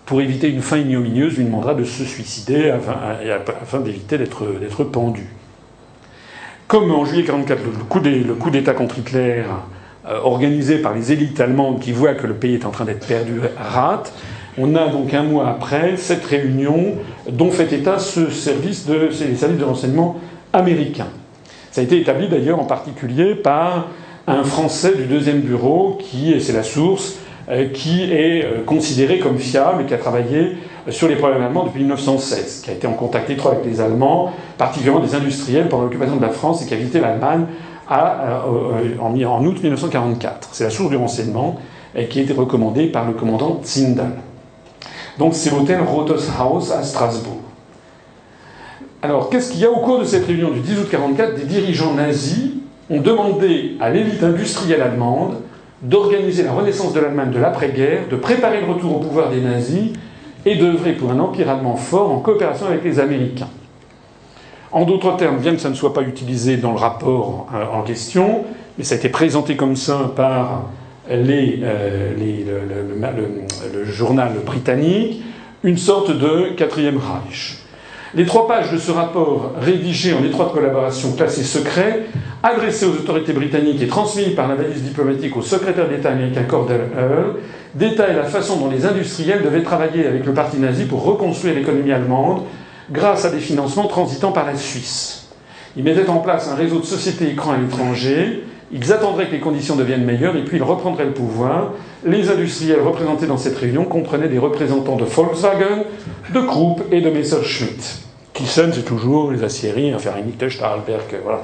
pour éviter une fin ignominieuse, lui demandera de se suicider afin, d'éviter d'être pendu. Comme en juillet 1944, le coup d'État contre Hitler, euh, organisé par les élites allemandes qui voient que le pays est en train d'être perdu, rate, on a donc un mois après cette réunion dont fait état ce service de, les services de renseignement américains. Ça a été établi d'ailleurs en particulier par un Français du deuxième bureau qui, et c'est la source, euh, qui est euh, considéré comme fiable et qui a travaillé sur les problèmes allemands depuis 1916, qui a été en contact étroit avec les Allemands, particulièrement des industriels pendant l'occupation de la France et qui a visité l'Allemagne euh, en, août 1944. C'est la source du renseignement et qui a été recommandée par le commandant Zindel. Donc c'est l'hôtel Rotheshaus à Strasbourg. Alors qu'est-ce qu'il y a au cours de cette réunion du 10 août 1944 Des dirigeants nazis ont demandé à l'élite industrielle allemande d'organiser la renaissance de l'Allemagne de l'après-guerre, de préparer le retour au pouvoir des nazis et d'œuvrer pour un empire allemand fort en coopération avec les Américains. En d'autres termes, bien que ça ne soit pas utilisé dans le rapport euh, en question, mais ça a été présenté comme ça par euh, le, journal britannique, une sorte de quatrième Reich. Les trois pages de ce rapport, rédigé en étroite collaboration, classé secret, adressé aux autorités britanniques et transmis par la valise diplomatique au secrétaire d'État américain Cordell Hull, détaille la façon dont les industriels devaient travailler avec le parti nazi pour reconstruire l'économie allemande grâce à des financements transitant par la Suisse. Ils mettaient en place un réseau de sociétés écrans à l'étranger, ils attendraient que les conditions deviennent meilleures et puis ils reprendraient le pouvoir. Les industriels représentés dans cette réunion comprenaient des représentants de Volkswagen, de Krupp et de Messerschmitt. Thyssen, c'est toujours les aciéries, enfin, Stahlberg, voilà.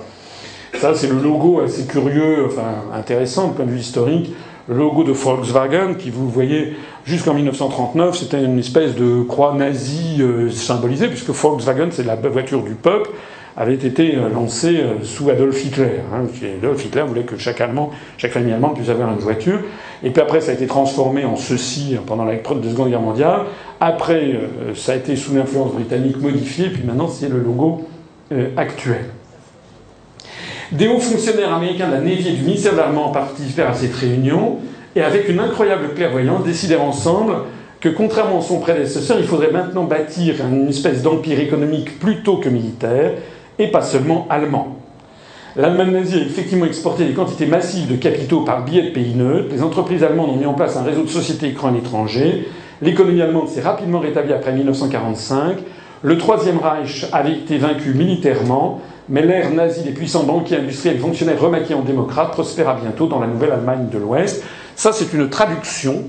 Ça, c'est le logo assez curieux, enfin intéressant du point de vue historique. Logo de Volkswagen, qui vous voyez jusqu'en 1939, c'était une espèce de croix nazie euh, symbolisée, puisque Volkswagen, c'est la voiture du peuple, avait été euh, lancée euh, sous Adolf Hitler. Hein. Adolf Hitler voulait que chaque Allemand, chaque famille allemande puisse avoir une voiture. Et puis après, ça a été transformé en ceci pendant la Seconde Guerre mondiale. Après, ça a été sous l'influence britannique modifié, puis maintenant, c'est le logo actuel. Des hauts fonctionnaires américains de la Navy et du ministère de l'Armement participèrent à cette réunion et avec une incroyable clairvoyance décidèrent ensemble que contrairement à son prédécesseur, il faudrait maintenant bâtir une espèce d'empire économique plutôt que militaire et pas seulement allemand. L'Allemagne nazie a effectivement exporté des quantités massives de capitaux par biais de pays neutres. Les entreprises allemandes ont mis en place un réseau de sociétés écrans à l'étranger. L'économie allemande s'est rapidement rétablie après 1945. Le Troisième Reich avait été vaincu militairement mais l'ère nazie des puissants banquiers industriels fonctionnaires remaqués en démocrates prospéra bientôt dans la nouvelle Allemagne de l'Ouest. Ça, c'est une traduction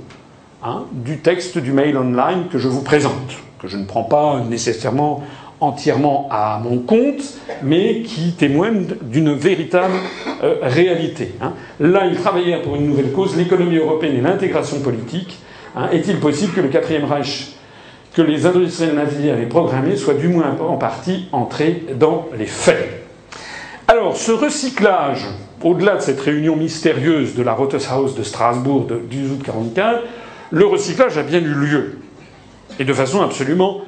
hein, du texte du mail online que je vous présente, que je ne prends pas nécessairement entièrement à mon compte, mais qui témoignent d'une véritable euh, réalité. Hein. Là, il travaillait pour une nouvelle cause, l'économie européenne et l'intégration politique. Hein. Est-il possible que le quatrième Reich, que les industriels nazis avaient programmé, soit du moins en partie entré dans les faits Alors, ce recyclage, au-delà de cette réunion mystérieuse de la Rotteshaus de Strasbourg de 12 août 1944, le recyclage a bien eu lieu, et de façon absolument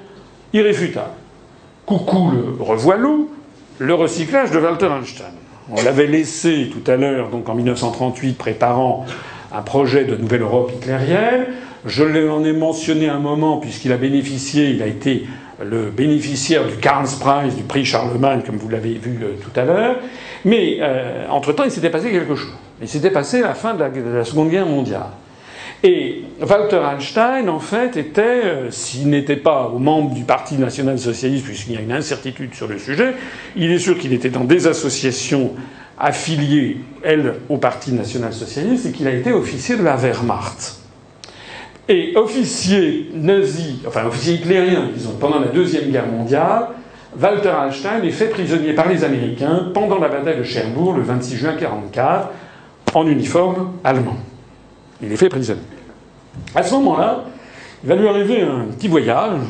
irréfutable. Coucou le revoilou, le recyclage de Walter Einstein. On l'avait laissé tout à l'heure, donc en 1938, préparant un projet de nouvelle Europe hitlérienne. Je l'en ai mentionné un moment, puisqu'il a bénéficié, il a été le bénéficiaire du Karls Prize, du prix Charlemagne, comme vous l'avez vu euh, tout à l'heure. Mais euh, entre-temps, il s'était passé quelque chose. Il s'était passé la fin de la Seconde Guerre mondiale. Et Walter Einstein, en fait, était, euh, s'il n'était pas membre du Parti national-socialiste, puisqu'il y a une incertitude sur le sujet, il est sûr qu'il était dans des associations affiliées, elles, au Parti national-socialiste, et qu'il a été officier de la Wehrmacht. Et officier nazi, enfin officier hitlérien, disons, pendant la Deuxième Guerre mondiale, Walter Einstein est fait prisonnier par les Américains pendant la bataille de Cherbourg le 26 juin 1944 en uniforme allemand. Il est fait prisonnier. À ce moment-là, il va lui arriver un petit voyage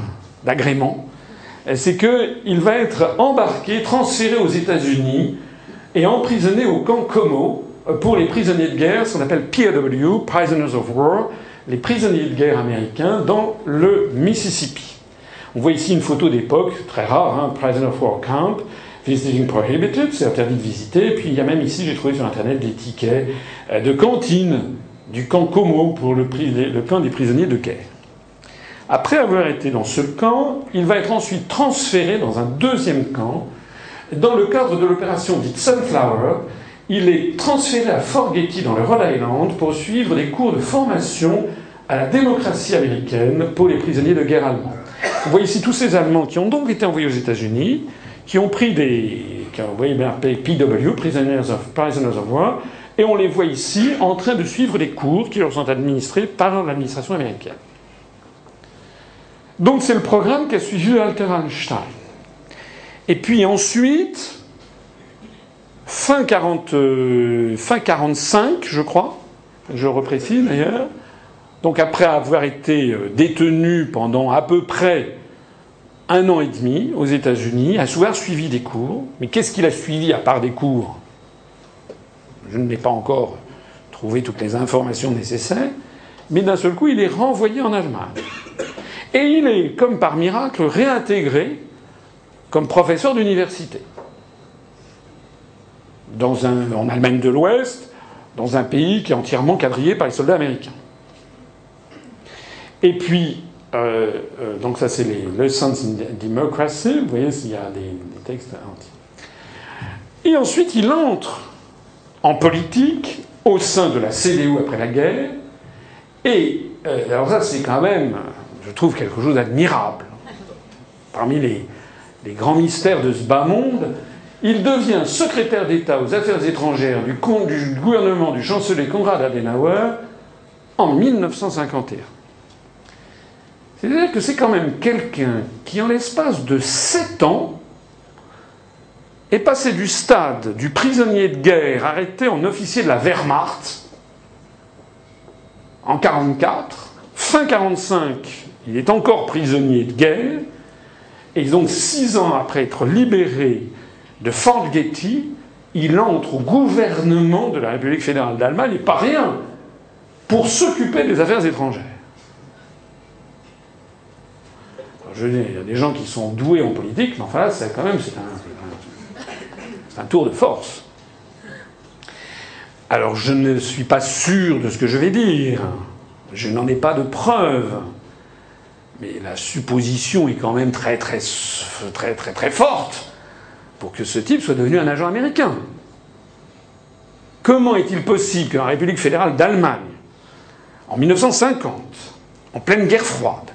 d'agrément. C'est qu'il va être embarqué, transféré aux États-Unis et emprisonné au camp Como pour les prisonniers de guerre, ce qu'on appelle POW, Prisoners of War, les prisonniers de guerre américains dans le Mississippi. On voit ici une photo d'époque, très rare, hein, Prisoner of War Camp, Visiting Prohibited, c'est interdit de visiter. Puis il y a même ici, j'ai trouvé sur Internet des tickets euh, de cantine du camp Como pour le, camp des prisonniers de guerre. Après avoir été dans ce camp, il va être ensuite transféré dans un deuxième camp. Dans le cadre de l'opération dite Sunflower, il est transféré à Fort Getty dans le Rhode Island pour suivre des cours de formation à la démocratie américaine pour les prisonniers de guerre allemands. Vous voyez ici tous ces Allemands qui ont donc été envoyés aux États-Unis, qui ont pris des. qui ont envoyé PW, Prisoners of, Prisoners of War, et on les voit ici en train de suivre les cours qui leur sont administrés par l'administration américaine. Donc c'est le programme qu'a suivi Walter Einstein. Et puis ensuite, fin, 40, euh, fin 45, je crois, je reprécise d'ailleurs, donc après avoir été euh, détenu pendant à peu près un an et demi aux États-Unis, a souvent suivi des cours. Mais qu'est-ce qu'il a suivi à part des cours? Je n'ai pas encore trouvé toutes les informations nécessaires, mais d'un seul coup, il est renvoyé en Allemagne. Et il est, comme par miracle, réintégré comme professeur d'université. Dans un, en Allemagne de l'Ouest, dans un pays qui est entièrement quadrillé par les soldats américains. Et puis, euh, euh, donc ça c'est les Lessons in Democracy, vous voyez, il y a des, textes entiers. Et ensuite, il entre en politique au sein de la CDU après la guerre. Et euh, alors ça, c'est quand même, je trouve, quelque chose d'admirable. Parmi les, grands mystères de ce bas monde, il devient secrétaire d'État aux affaires étrangères du, gouvernement du chancelier Konrad Adenauer en 1951. C'est-à-dire que c'est quand même quelqu'un qui, en l'espace de sept ans, est passé du stade du prisonnier de guerre arrêté en officier de la Wehrmacht en 1944, fin 45, il est encore prisonnier de guerre, et donc six ans après être libéré de Fort Getty, il entre au gouvernement de la République fédérale d'Allemagne, et pas rien, pour s'occuper des affaires étrangères. je dis, il y a des gens qui sont doués en politique, mais enfin là, c'est quand même un tour de force. Alors je ne suis pas sûr de ce que je vais dire. Je n'en ai pas de preuves. Mais la supposition est quand même très très très très très forte pour que ce type soit devenu un agent américain. Comment est-il possible que la République fédérale d'Allemagne, en 1950, en pleine guerre froide,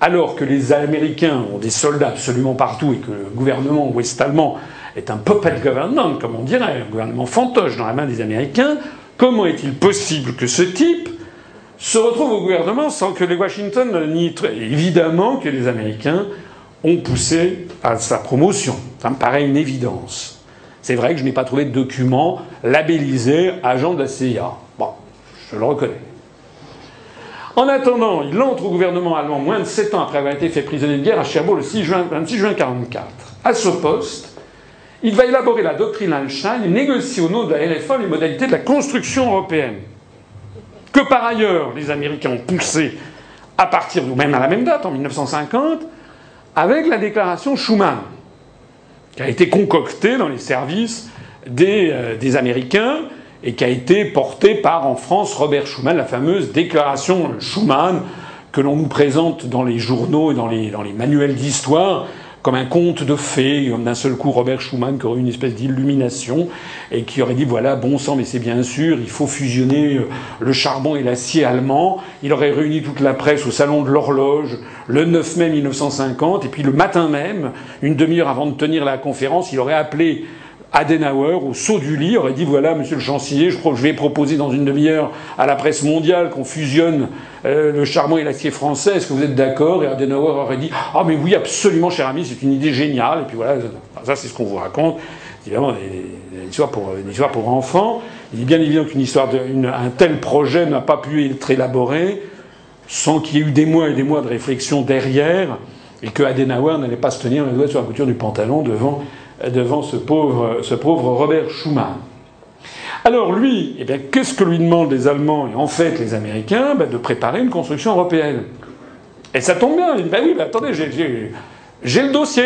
alors que les Américains ont des soldats absolument partout et que le gouvernement ouest-allemand est un puppet government, comme on dirait, un gouvernement fantoche dans la main des Américains, comment est-il possible que ce type se retrouve au gouvernement sans que les Washington n'y... Évidemment que les Américains ont poussé à sa promotion. Ça me paraît une évidence. C'est vrai que je n'ai pas trouvé de document labellisé agent de la CIA. Bon, je le reconnais. En attendant, il entre au gouvernement allemand moins de sept ans après avoir été fait prisonnier de guerre à Cherbourg le 6 juin, 26 juin 1944. À ce poste, il va élaborer la doctrine Einstein et négocier au nom de la RFA les modalités de la construction européenne. Que par ailleurs, les Américains ont poussé à partir, ou même à la même date, en 1950, avec la déclaration Schuman, qui a été concoctée dans les services des, euh, des Américains et qui a été portée par, en France, Robert Schuman, la fameuse déclaration Schuman que l'on nous présente dans les journaux et dans dans les manuels d'histoire comme un conte de fées, d'un seul coup Robert Schuman qui aurait eu une espèce d'illumination et qui aurait dit voilà, bon sang, mais c'est bien sûr, il faut fusionner euh, le charbon et l'acier allemand. Il aurait réuni toute la presse au salon de l'horloge le 9 mai 1950, et puis le matin même, une demi-heure avant de tenir la conférence, il aurait appelé Adenauer, au saut du lit, aurait dit voilà, monsieur le chancelier, je vais proposer dans une demi-heure à la presse mondiale qu'on fusionne euh, le charbon et l'acier français, est-ce que vous êtes d'accord Et Adenauer aurait dit ah, mais oui, absolument, cher ami, c'est une idée géniale. Et puis voilà, ça, c'est ce qu'on vous raconte. Évidemment, des, histoires pour, une histoire pour enfants. Il est bien évident qu'une histoire tel projet n'a pas pu être élaboré sans qu'il y ait eu des mois et des mois de réflexion derrière, et que Adenauer n'allait pas se tenir le doigt sur la couture du pantalon devant devant ce ce pauvre Robert Schuman. Alors lui, eh bien, qu'est-ce que lui demandent les Allemands et en fait les Américains ben, De préparer une construction européenne? Et ça tombe bien. Il dit, ben oui, ben attendez, j'ai le dossier.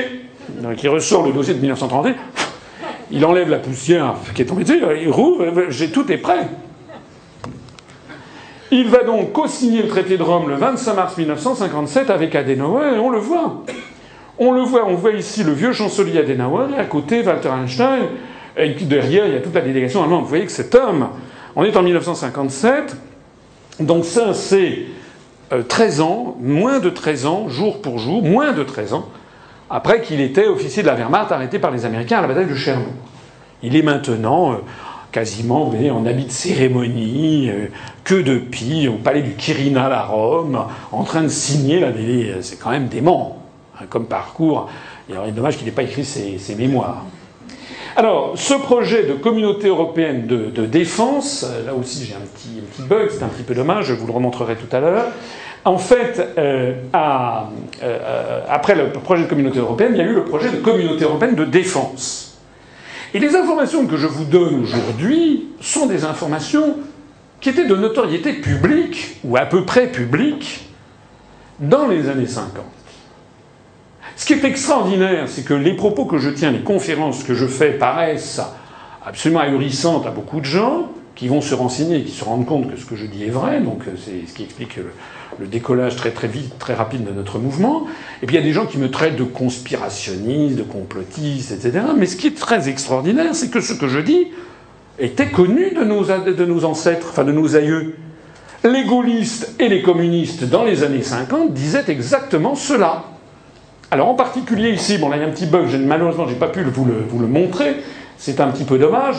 Donc il ressort le dossier de 1931, il enlève la poussière qui est tombée dessus, il rouvre, j'ai tout est prêt. Il va donc co-signer le traité de Rome le 25 mars 1957 avec Adenauer et on le voit. On le voit, on voit ici le vieux chancelier Adenauer, et à côté Walter Einstein, et derrière il y a toute la délégation allemande. Vous voyez que cet homme, on est en 1957, donc ça c'est 13 euh, ans, moins de 13 ans, jour pour jour, moins de 13 ans, après qu'il était officier de la Wehrmacht arrêté par les Américains à la bataille de Cherbourg. Il est maintenant euh, quasiment vous voyez, en habit de cérémonie, euh, que de pis, au palais du Quirinal à Rome, en train de signer la C'est quand même dément. Hein, comme parcours. Il aurait dommage qu'il n'ait pas écrit ses, mémoires. Alors, ce projet de communauté européenne de, défense, euh, là aussi j'ai un petit, bug, c'est un petit peu dommage, je vous le remontrerai tout à l'heure. En fait, euh, euh, après le projet de communauté européenne, il y a eu le projet de communauté européenne de défense. Et les informations que je vous donne aujourd'hui sont des informations qui étaient de notoriété publique, ou à peu près publique, dans les années 50. Ce qui est extraordinaire, c'est que les propos que je tiens, les conférences que je fais paraissent absolument ahurissantes à beaucoup de gens qui vont se renseigner qui se rendent compte que ce que je dis est vrai, donc euh, c'est ce qui explique le, décollage très très vite, très rapide de notre mouvement. Et puis il y a des gens qui me traitent de conspirationniste, de complotiste, etc. Mais ce qui est très extraordinaire, c'est que ce que je dis était connu de nos, de nos ancêtres, enfin de nos aïeux. Les gaullistes et les communistes dans les années 50 disaient exactement cela. Alors en particulier ici, bon là il y a un petit bug, malheureusement j'ai pas pu vous le, montrer, c'est un petit peu dommage.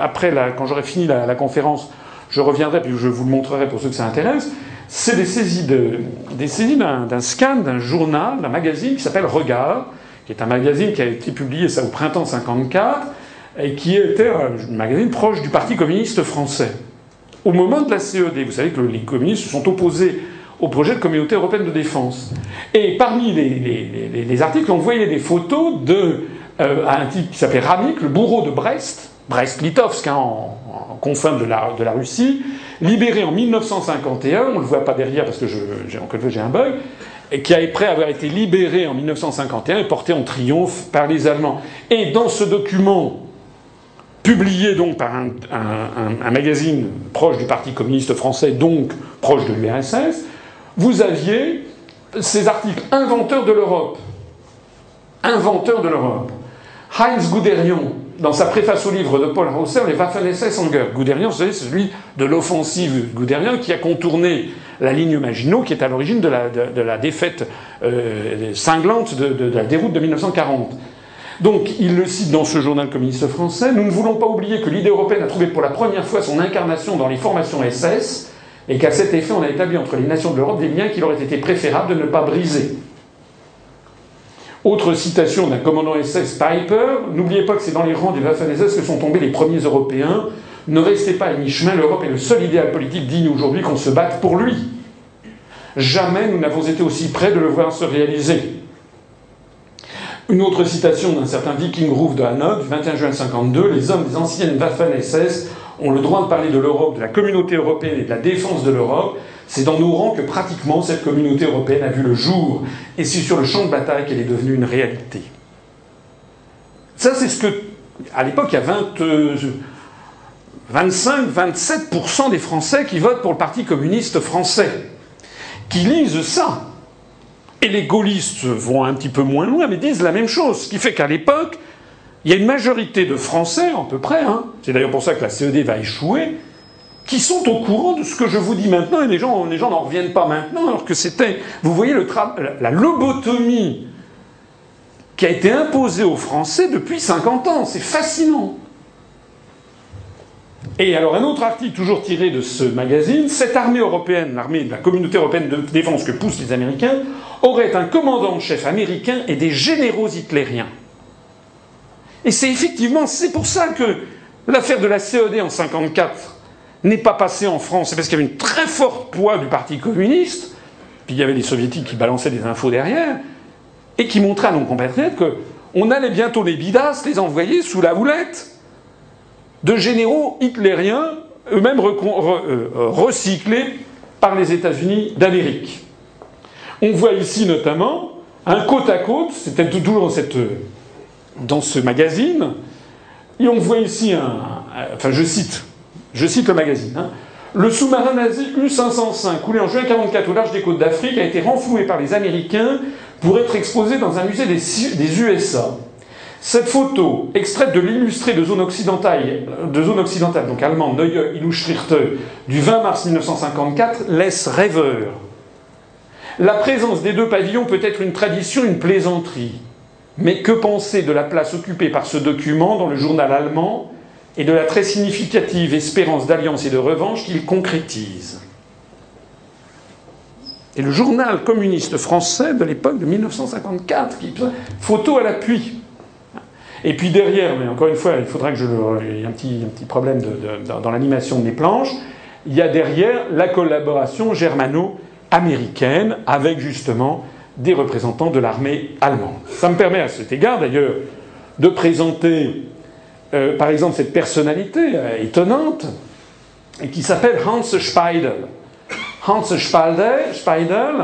Après, quand j'aurai fini la, conférence, je reviendrai puis je vous le montrerai pour ceux que ça intéresse. C'est des saisies d'un scan d'un journal, d'un magazine qui s'appelle Regard, qui est un magazine qui a été publié au printemps 54 et qui était un magazine proche du Parti communiste français. Au moment de la CED, vous savez que les communistes se sont opposés au projet de communauté européenne de défense. Et parmi les, articles, on voyait des photos de euh, un type qui s'appelait Ramik, le bourreau de Brest, Brest-Litovsk, hein, en, en, confins de la, Russie, libéré en 1951, on ne le voit pas derrière parce que j'ai un bug, et qui, après avoir été libéré en 1951, et porté en triomphe par les Allemands. Et dans ce document, publié donc par un magazine proche du Parti communiste français, donc proche de l'URSS, vous aviez ces articles inventeurs de l'Europe. Inventeurs de l'Europe. Heinz Guderian, dans sa préface au livre de Paul Hauser, Les Waffen-SS en guerre. Guderian, c'est celui de l'offensive Guderian qui a contourné la ligne Maginot, qui est à l'origine de la, défaite euh, cinglante de la déroute de 1940. Donc, il le cite dans ce journal communiste français. Nous ne voulons pas oublier que l'idée européenne a trouvé pour la première fois son incarnation dans les formations SS et qu'à cet effet, on a établi entre les nations de l'Europe des liens qu'il aurait été préférable de ne pas briser. Autre citation d'un commandant SS Piper N'oubliez pas que c'est dans les rangs des Waffen-SS que sont tombés les premiers Européens. Ne restez pas à mi-chemin, l'Europe est le seul idéal politique digne aujourd'hui qu'on se batte pour lui. Jamais nous n'avons été aussi près de le voir se réaliser. Une autre citation d'un certain Viking Roof de Hanovre, du 21 juin 1952 Les hommes des anciennes Waffen-SS ont le droit de parler de l'Europe, de la communauté européenne et de la défense de l'Europe. C'est dans nos rangs que pratiquement cette communauté européenne a vu le jour. Et c'est sur le champ de bataille qu'elle est devenue une réalité. Ça, c'est ce que. À l'époque, il y a 25, 27% euh, des Français qui votent pour le Parti communiste français, qui lisent ça. Et les gaullistes vont un petit peu moins loin, mais disent la même chose. Ce qui fait qu'à l'époque, il y a une majorité de Français, à peu près, hein, c'est d'ailleurs pour ça que la CED va échouer, qui sont au courant de ce que je vous dis maintenant, et les gens n'en reviennent pas maintenant, alors que c'était, vous voyez, la lobotomie qui a été imposée aux Français depuis 50 ans. C'est fascinant. Et alors un autre article toujours tiré de ce magazine, cette armée européenne, l'armée de la communauté européenne de défense que poussent les Américains, aurait un commandant en chef américain et des généraux hitlériens. Et c'est effectivement, c'est pour ça que l'affaire de la CED en 1954 n'est pas passée en France. C'est parce qu'il y avait une très forte poids du Parti communiste, puis il y avait les soviétiques qui balançaient des infos derrière, et qui montraient à nos compatriotes qu'on allait bientôt les bidas les envoyer sous la houlette de généraux hitlériens, eux-mêmes euh, recyclés par les États-Unis d'Amérique. On voit ici notamment un côte à côte, c'était toujours dans cette dans ce magazine. Et on voit ici un. Enfin, je cite, je cite le magazine. Hein. Le sous-marin nazi U-505, coulé en juin 1944 au large des côtes d'Afrique, a été renfloué par les Américains pour être exposé dans un musée des, USA. Cette photo, extraite de l'illustré de zone occidentale, de zone occidentale donc allemande, Neue Illustrierte, du 20 mars 1954, laisse rêveur. La présence des deux pavillons peut être une tradition, une plaisanterie. Mais que penser de la place occupée par ce document dans le journal allemand et de la très significative espérance d'alliance et de revanche qu'il concrétise? Et le journal communiste français de l'époque de 1954, qui, photo à l'appui. Et puis derrière, mais encore une fois, il faudra que je il y a un petit, un petit problème dans l'animation de mes planches. Il y a derrière la collaboration germano-américaine avec justement des représentants de l'armée allemande. Ça me permet à cet égard d'ailleurs de présenter euh, par exemple cette personnalité euh, étonnante qui s'appelle Hans Speidel. Hans Speidel,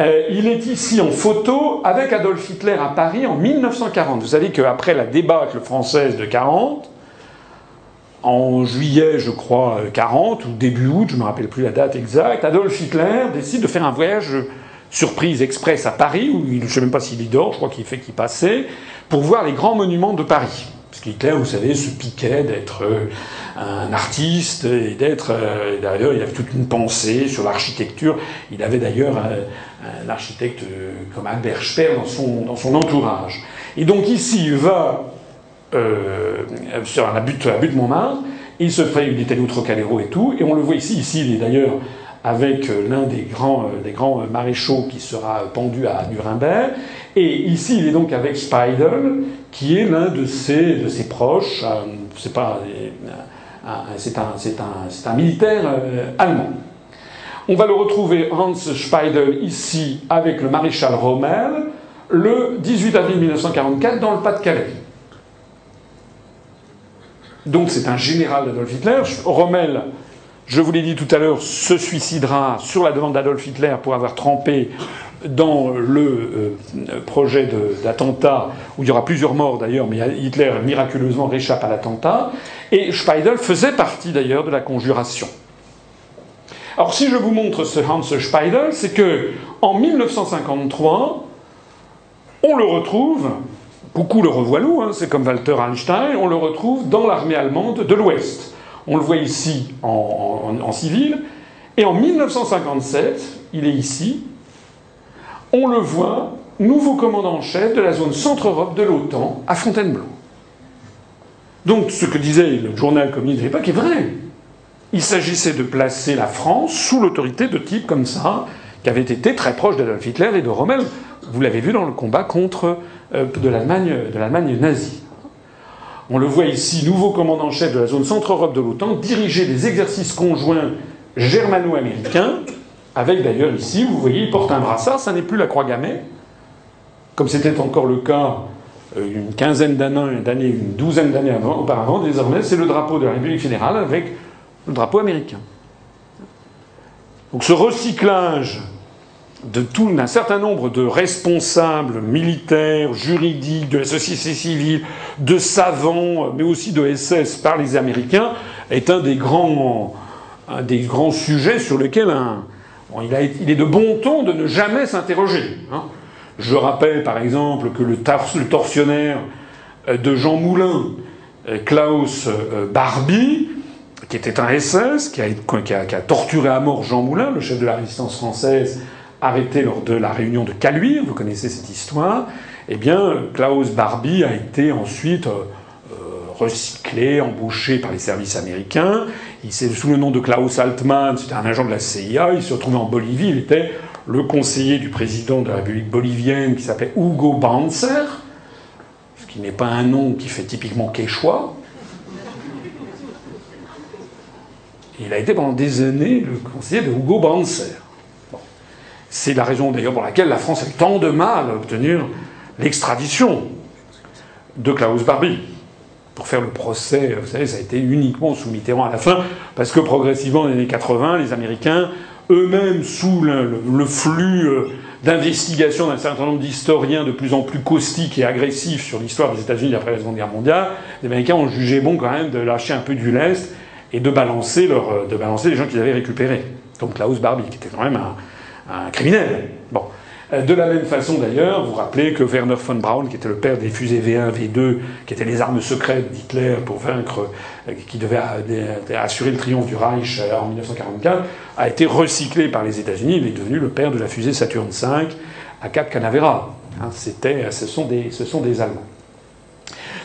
euh, il est ici en photo avec Adolf Hitler à Paris en 1940. Vous savez qu'après la débâcle française de 40, en juillet, je crois, 40, ou début août, je ne me rappelle plus la date exacte, Adolf Hitler décide de faire un voyage surprise express à Paris, où je ne sais même pas s'il y dort, je crois qu'il fait qu'il passait, pour voir les grands monuments de Paris. Parce qu'Hitler, vous savez, se piquait d'être euh, un artiste et d'être. Euh, d'ailleurs, il avait toute une pensée sur l'architecture. Il avait d'ailleurs un, architecte euh, comme Albert Speer dans son, dans son entourage. Et donc ici, il va sur la butte, la butte Montmartre. Il se fait, il allé au Trocadéro et tout, et on le voit ici. Ici, il est d'ailleurs avec euh, l'un des grands, euh, des grands maréchaux qui sera pendu à Nuremberg. Et ici, il est donc avec Speidel, qui est l'un de ses, de ses proches. Euh, c'est pas, c'est un, c'est un, un, militaire allemand. On va le retrouver, Hans Speidel, ici avec le maréchal Rommel, le 18 avril 1944 dans le Pas-de-Calais. Donc c'est un général d'Adolf Hitler. Rommel je vous l'ai dit tout à l'heure, se suicidera sur la demande d'Adolf Hitler pour avoir trempé dans le euh, projet d'attentat, où il y aura plusieurs morts d'ailleurs, mais Hitler miraculeusement réchappe à l'attentat. Et Speidel faisait partie d'ailleurs de la conjuration. Alors si je vous montre ce Hans Speidel, c'est que en 1953, on le retrouve, beaucoup le revoilou, hein, c'est comme Walter Einstein, on le retrouve dans l'armée allemande de l'Ouest. On le voit ici en, civil. Et en 1957, il est ici. On le voit, nouveau commandant en chef de la zone centre-Europe de l'OTAN à Fontainebleau. Donc ce que disait le journal communiste de l'époque est vrai. Il s'agissait de placer la France sous l'autorité de types comme ça, qui avaient été très proches d'Adolf Hitler et de Rommel. vous l'avez vu dans le combat contre euh, de l'Allemagne nazie. On le voit ici, nouveau commandant-chef de la zone centre-Europe de l'OTAN, diriger des exercices conjoints germano-américains, avec d'ailleurs ici, vous voyez, il porte un brassard, ça n'est plus la croix gammée, comme c'était encore le cas euh, une quinzaine d'années, une douzaine d'années auparavant, désormais c'est le drapeau de la République fédérale avec le drapeau américain. Donc ce recyclage d'un certain nombre de responsables militaires, juridiques, de la société civile, de savants, mais aussi de SS par les Américains, est un des grands, des grands sujets sur lesquels il, est de bon ton de ne jamais s'interroger. Hein. Je rappelle par exemple que le, tortionnaire euh, de Jean Moulin, euh, Klaus euh, Barbie, qui était un SS, qui a, torturé à mort Jean Moulin, le chef de la résistance française, arrêté lors de la réunion de Caluire, vous connaissez cette histoire, eh bien, Klaus Barbie a été ensuite recyclé, embauché par les services américains. Il s'est sous le nom de Klaus Altmann, c'était un agent de la CIA, il se retrouvait en Bolivie, il était le conseiller du président de la République bolivienne qui s'appelait Hugo Banzer, ce qui n'est pas un nom qui fait typiquement quechua. Il a été pendant des années le conseiller de Hugo Banzer. C'est la raison d'ailleurs pour laquelle la France a eu tant de mal à obtenir l'extradition de Klaus Barbie. Pour faire le procès, vous savez, ça a été uniquement sous Mitterrand à la fin, parce que progressivement, dans les années 80, les Américains eux-mêmes sous le, flux euh, d'investigation d'un certain nombre d'historiens de plus en plus caustiques et agressifs sur l'histoire des États-Unis après la Seconde Guerre mondiale, les Américains ont jugé bon quand même de lâcher un peu du lest et de balancer, leur, euh, de balancer les gens qu'ils avaient récupérés, comme Klaus Barbie, qui était quand même un, un criminel. Euh, de la même façon d'ailleurs, vous rappelez que Werner von Braun, qui était le père des fusées V1, V2, qui étaient les armes secrètes d'Hitler pour vaincre, euh, qui devait euh, assurer le triomphe du Reich en 1944, a été recyclé par les États-Unis. Il est devenu le père de la fusée Saturn V à Cap Canaveral. Hein, c'était, ce, sont des, Allemands.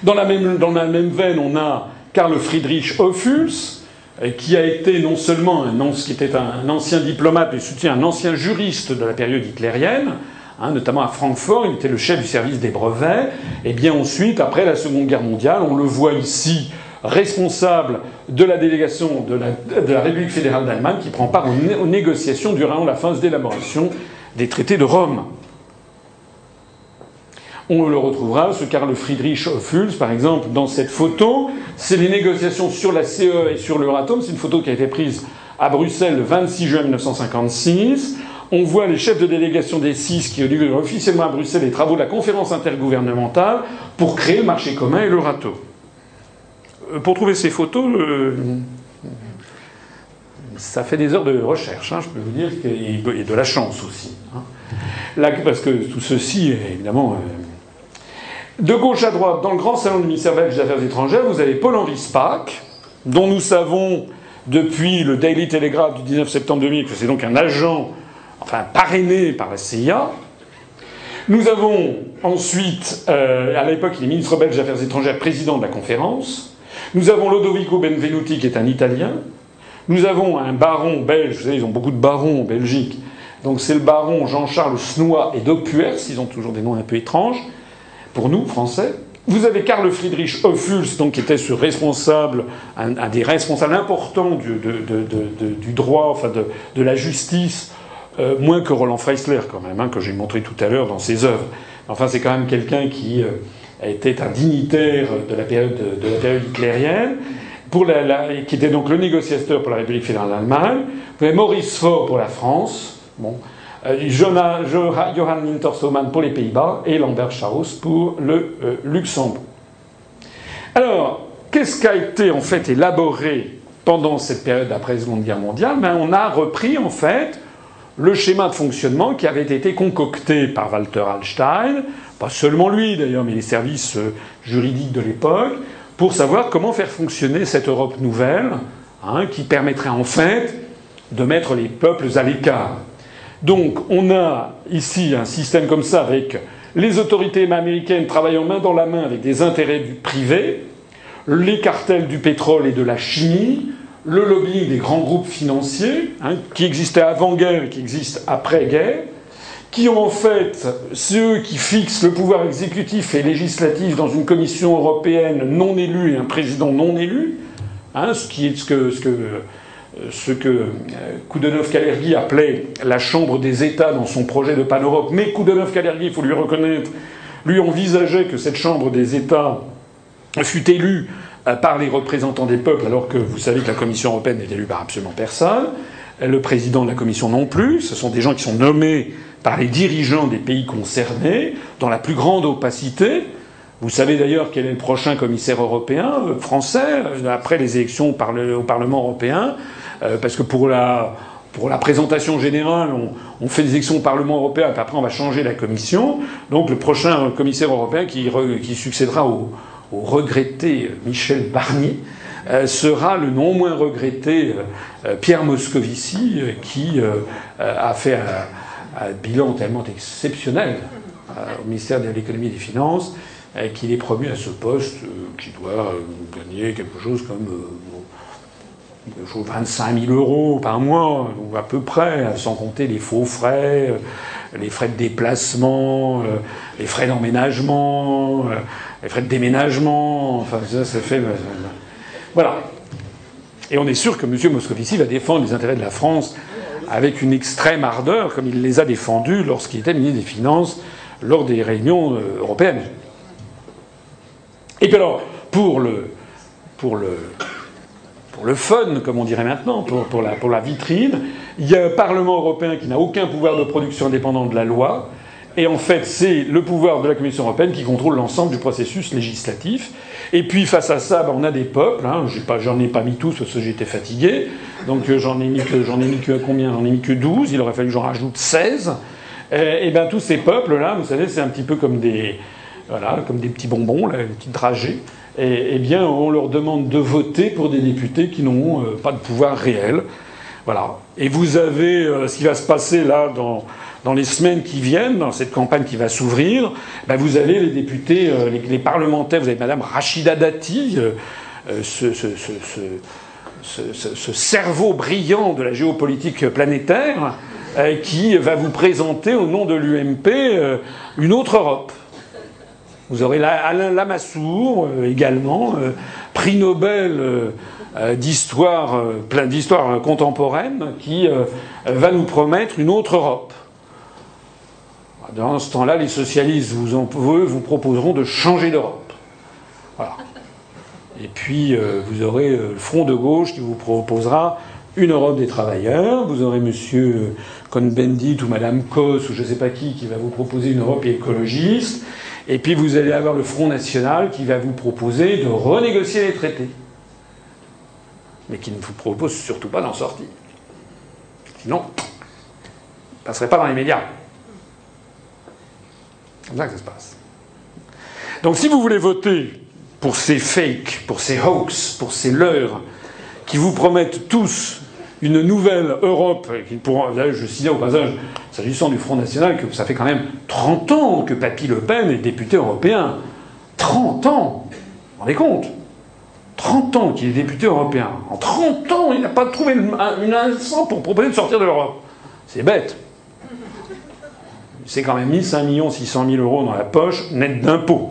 Dans la, même, dans la même veine, on a Karl Friedrich Ophuls, qui a été non seulement un, qui était un ancien diplomate, mais soutient un ancien juriste de la période hitlérienne, hein, notamment à Francfort, il était le chef du service des brevets, et bien ensuite, après la Seconde Guerre mondiale, on le voit ici responsable de la délégation de la, de la République fédérale d'Allemagne qui prend part aux, aux négociations durant la phase d'élaboration des traités de Rome. On le retrouvera, ce Karl Friedrich Fulz, par exemple, dans cette photo. C'est les négociations sur la CE et sur l'Euratom. C'est une photo qui a été prise à Bruxelles le 26 juin 1956. On voit les chefs de délégation des six qui ont officiellement à Bruxelles les travaux de la conférence intergouvernementale pour créer le marché commun et l'Euratom. Euh, pour trouver ces photos, euh, ça fait des heures de recherche, hein, je peux vous dire, et de la chance aussi. Hein. Parce que tout ceci, évidemment, euh, de gauche à droite, dans le grand salon du ministère belge des Affaires étrangères, vous avez Paul-Henri Spaak, dont nous savons depuis le Daily Telegraph du 19 septembre 2000 que c'est donc un agent, enfin parrainé par la CIA. Nous avons ensuite, euh, à l'époque, il est ministre belge des Affaires étrangères, président de la conférence. Nous avons Lodovico Benvenuti, qui est un Italien. Nous avons un baron belge, vous savez, ils ont beaucoup de barons en Belgique. Donc c'est le baron Jean-Charles Snois et Dopuers, ils ont toujours des noms un peu étranges pour nous, Français. Vous avez Karl Friedrich Ophuls, donc, qui était ce responsable, un, des responsables importants du, du droit, enfin de, la justice, euh, moins que Roland Freisler quand même, hein, que j'ai montré tout à l'heure dans ses œuvres. Enfin, c'est quand même quelqu'un qui euh, était un dignitaire de la période, de, la période hitlérienne, pour la, qui était donc le négociateur pour la République fédérale d'Allemagne. Vous avez Maurice Faure pour la France. Bon. Euh, Johan Wintersoman pour les Pays-Bas et Lambert Schaus pour le euh, Luxembourg. Alors, qu'est-ce qui a été en fait élaboré pendant cette période après la Seconde Guerre mondiale? Ben, On a repris en fait le schéma de fonctionnement qui avait été concocté par Walter Hallstein, pas seulement lui d'ailleurs, mais les services euh, juridiques de l'époque, pour savoir comment faire fonctionner cette Europe nouvelle, hein, qui permettrait en fait de mettre les peuples à l'écart. Donc on a ici un système comme ça avec les autorités américaines travaillant main dans la main avec des intérêts du privé, les cartels du pétrole et de la chimie, le lobbying des grands groupes financiers, hein, qui existaient avant-guerre et qui existent après-guerre, qui ont en fait ceux qui fixent le pouvoir exécutif et législatif dans une commission européenne non élue et un président non élu, hein, ce qui est ce que, ce que, ce que euh, Koudenov-Kalergi appelait la chambre des États dans son projet de pan-Europe. Mais Koudenov-Kalergi, il faut lui reconnaître, lui envisageait que cette chambre des États fût élue euh, par les représentants des peuples, alors que vous savez que la Commission européenne n'est élue par absolument personne. Le président de la Commission non plus. Ce sont des gens qui sont nommés par les dirigeants des pays concernés, dans la plus grande opacité. Vous savez d'ailleurs quel est le prochain commissaire européen euh, français après les élections au Parlement européen, euh, parce que pour la, pour la présentation générale, on, fait des élections au Parlement européen, et après on va changer la Commission. Donc le prochain commissaire européen qui, succédera au, regretté Michel Barnier sera le non moins regretté Pierre Moscovici, qui a fait un bilan tellement exceptionnel euh, au ministère de l'économie et des finances euh, qu'il est promu à ce poste euh, qui doit gagner quelque chose comme 25 000 euros par mois, ou à peu près, sans compter les faux frais, les frais de déplacement, les frais d'emménagement, les frais de déménagement. Enfin, ça, ça fait. Voilà. Et on est sûr que M. Moscovici va défendre les intérêts de la France avec une extrême ardeur, comme il les a défendus lorsqu'il était ministre des Finances lors des réunions euh, européennes. Et puis alors, pour le, pour le, le fun, comme on dirait maintenant, pour, la, vitrine, il y a un Parlement européen qui n'a aucun pouvoir de production indépendant de la loi, et en fait, c'est le pouvoir de la Commission européenne qui contrôle l'ensemble du processus législatif. Et puis face à ça, ben, on a des peuples. Hein, j'en ai, pas mis tous parce que j'étais fatigué. Donc euh, j'en ai mis que combien? J'en ai mis que 12. Il aurait fallu que j'en rajoute 16. Et, bien tous ces peuples-là, vous savez, c'est un petit peu comme des voilà, comme des petits bonbons, là, des petites dragées. Et, et, bien, on leur demande de voter pour des députés qui n'ont euh, pas de pouvoir réel. Voilà. Et vous avez euh, ce qui va se passer là dans dans les semaines qui viennent, dans cette campagne qui va s'ouvrir, ben vous avez les députés, euh, les, parlementaires, vous avez Madame Rachida Dati, ce, ce, cerveau brillant de la géopolitique planétaire, qui va vous présenter au nom de l'UMP une autre Europe. Vous aurez Alain Lamassoure également, prix Nobel d'histoire, plein d'histoire contemporaine, qui va nous promettre une autre Europe. Dans ce temps-là, les socialistes vous, proposeront de changer d'Europe. Voilà. Et puis, euh, vous aurez euh, le Front de gauche qui vous proposera une Europe des travailleurs. Vous aurez M. Cohn-Bendit ou Mme Kos ou je ne sais pas qui qui va vous proposer une Europe écologiste. Et puis, vous allez avoir le Front national qui va vous proposer de renégocier les traités. Mais qui ne vous propose surtout pas d'en sortir. Sinon, ne passerait pas dans les médias comme ça que ça se passe. Donc si vous voulez voter pour ces fakes, pour ces hoax, pour ces leurres qui vous promettent tous une nouvelle Europe, qui je citais au passage, s'agissant du Front National, que ça fait quand même 30 ans que Papy Le Pen est député européen. 30 ans Vous vous rendez compte? 30 ans qu'il est député européen. En 30 ans, il n'a pas trouvé une instant pour proposer de sortir de l'Europe. C'est bête c'est quand même mis 5 600 000 euros dans la poche net d'impôts.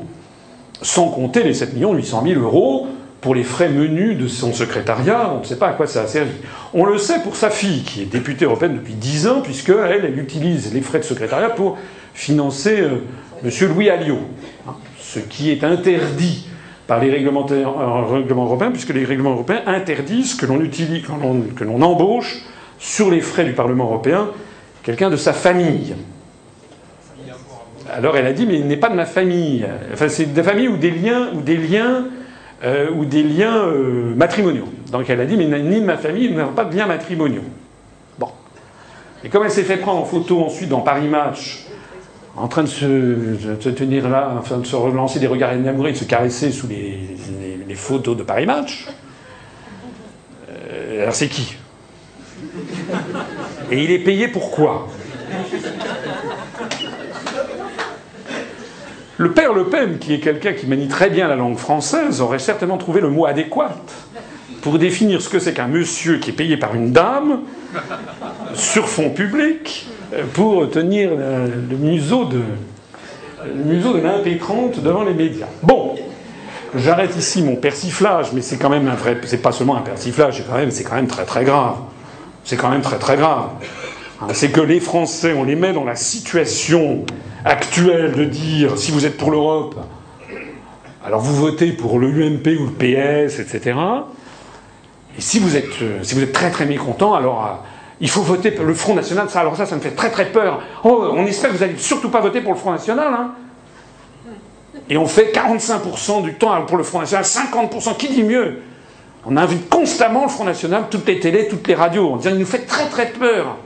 Sans compter les 7 800 000 euros pour les frais menus de son secrétariat, on ne sait pas à quoi ça a servi. On le sait pour sa fille, qui est députée européenne depuis 10 ans, puisque elle, elle utilise les frais de secrétariat pour financer euh, M. Louis Alliot. Hein, ce qui est interdit par les règlements, euh, règlements européens, puisque les règlements européens interdisent que l'on utilise, que l'on embauche sur les frais du Parlement européen quelqu'un de sa famille. Alors elle a dit, mais il n'est pas de ma famille. Enfin, c'est des familles ou des liens, ou des liens, euh, ou des liens euh, matrimoniaux. Donc elle a dit, mais ni de ma famille, nous pas de liens matrimoniaux. Bon. Et comme elle s'est fait prendre en photo ensuite dans Paris Match, en train de se, tenir là, enfin de se relancer des regards énamourés, de se caresser sous les, photos de Paris Match, euh, alors c'est qui? Et il est payé pour quoi? Le père Le Pen, qui est quelqu'un qui manie très bien la langue française, aurait certainement trouvé le mot adéquat pour définir ce que c'est qu'un monsieur qui est payé par une dame, sur fond public, pour tenir le museau de, museau l'impétrante devant les médias. Bon, j'arrête ici mon persiflage, mais c'est quand même un vrai, c'est pas seulement un persiflage, c'est quand même, c'est quand même très très grave. C'est quand même très très grave. Hein, c'est que les Français, on les met dans la situation actuelle de dire si vous êtes pour l'Europe, alors vous votez pour le UMP ou le PS, etc. Et si vous êtes, euh, si vous êtes très très mécontent, alors euh, il faut voter pour le Front National. Ça, alors ça, ça me fait très très peur. Oh, on espère que vous n'allez surtout pas voter pour le Front National. Hein. Et on fait 45% du temps pour le Front National, 50%, qui dit mieux? On invite constamment le Front National, toutes les télés, toutes les radios. On dit, il nous fait très très peur.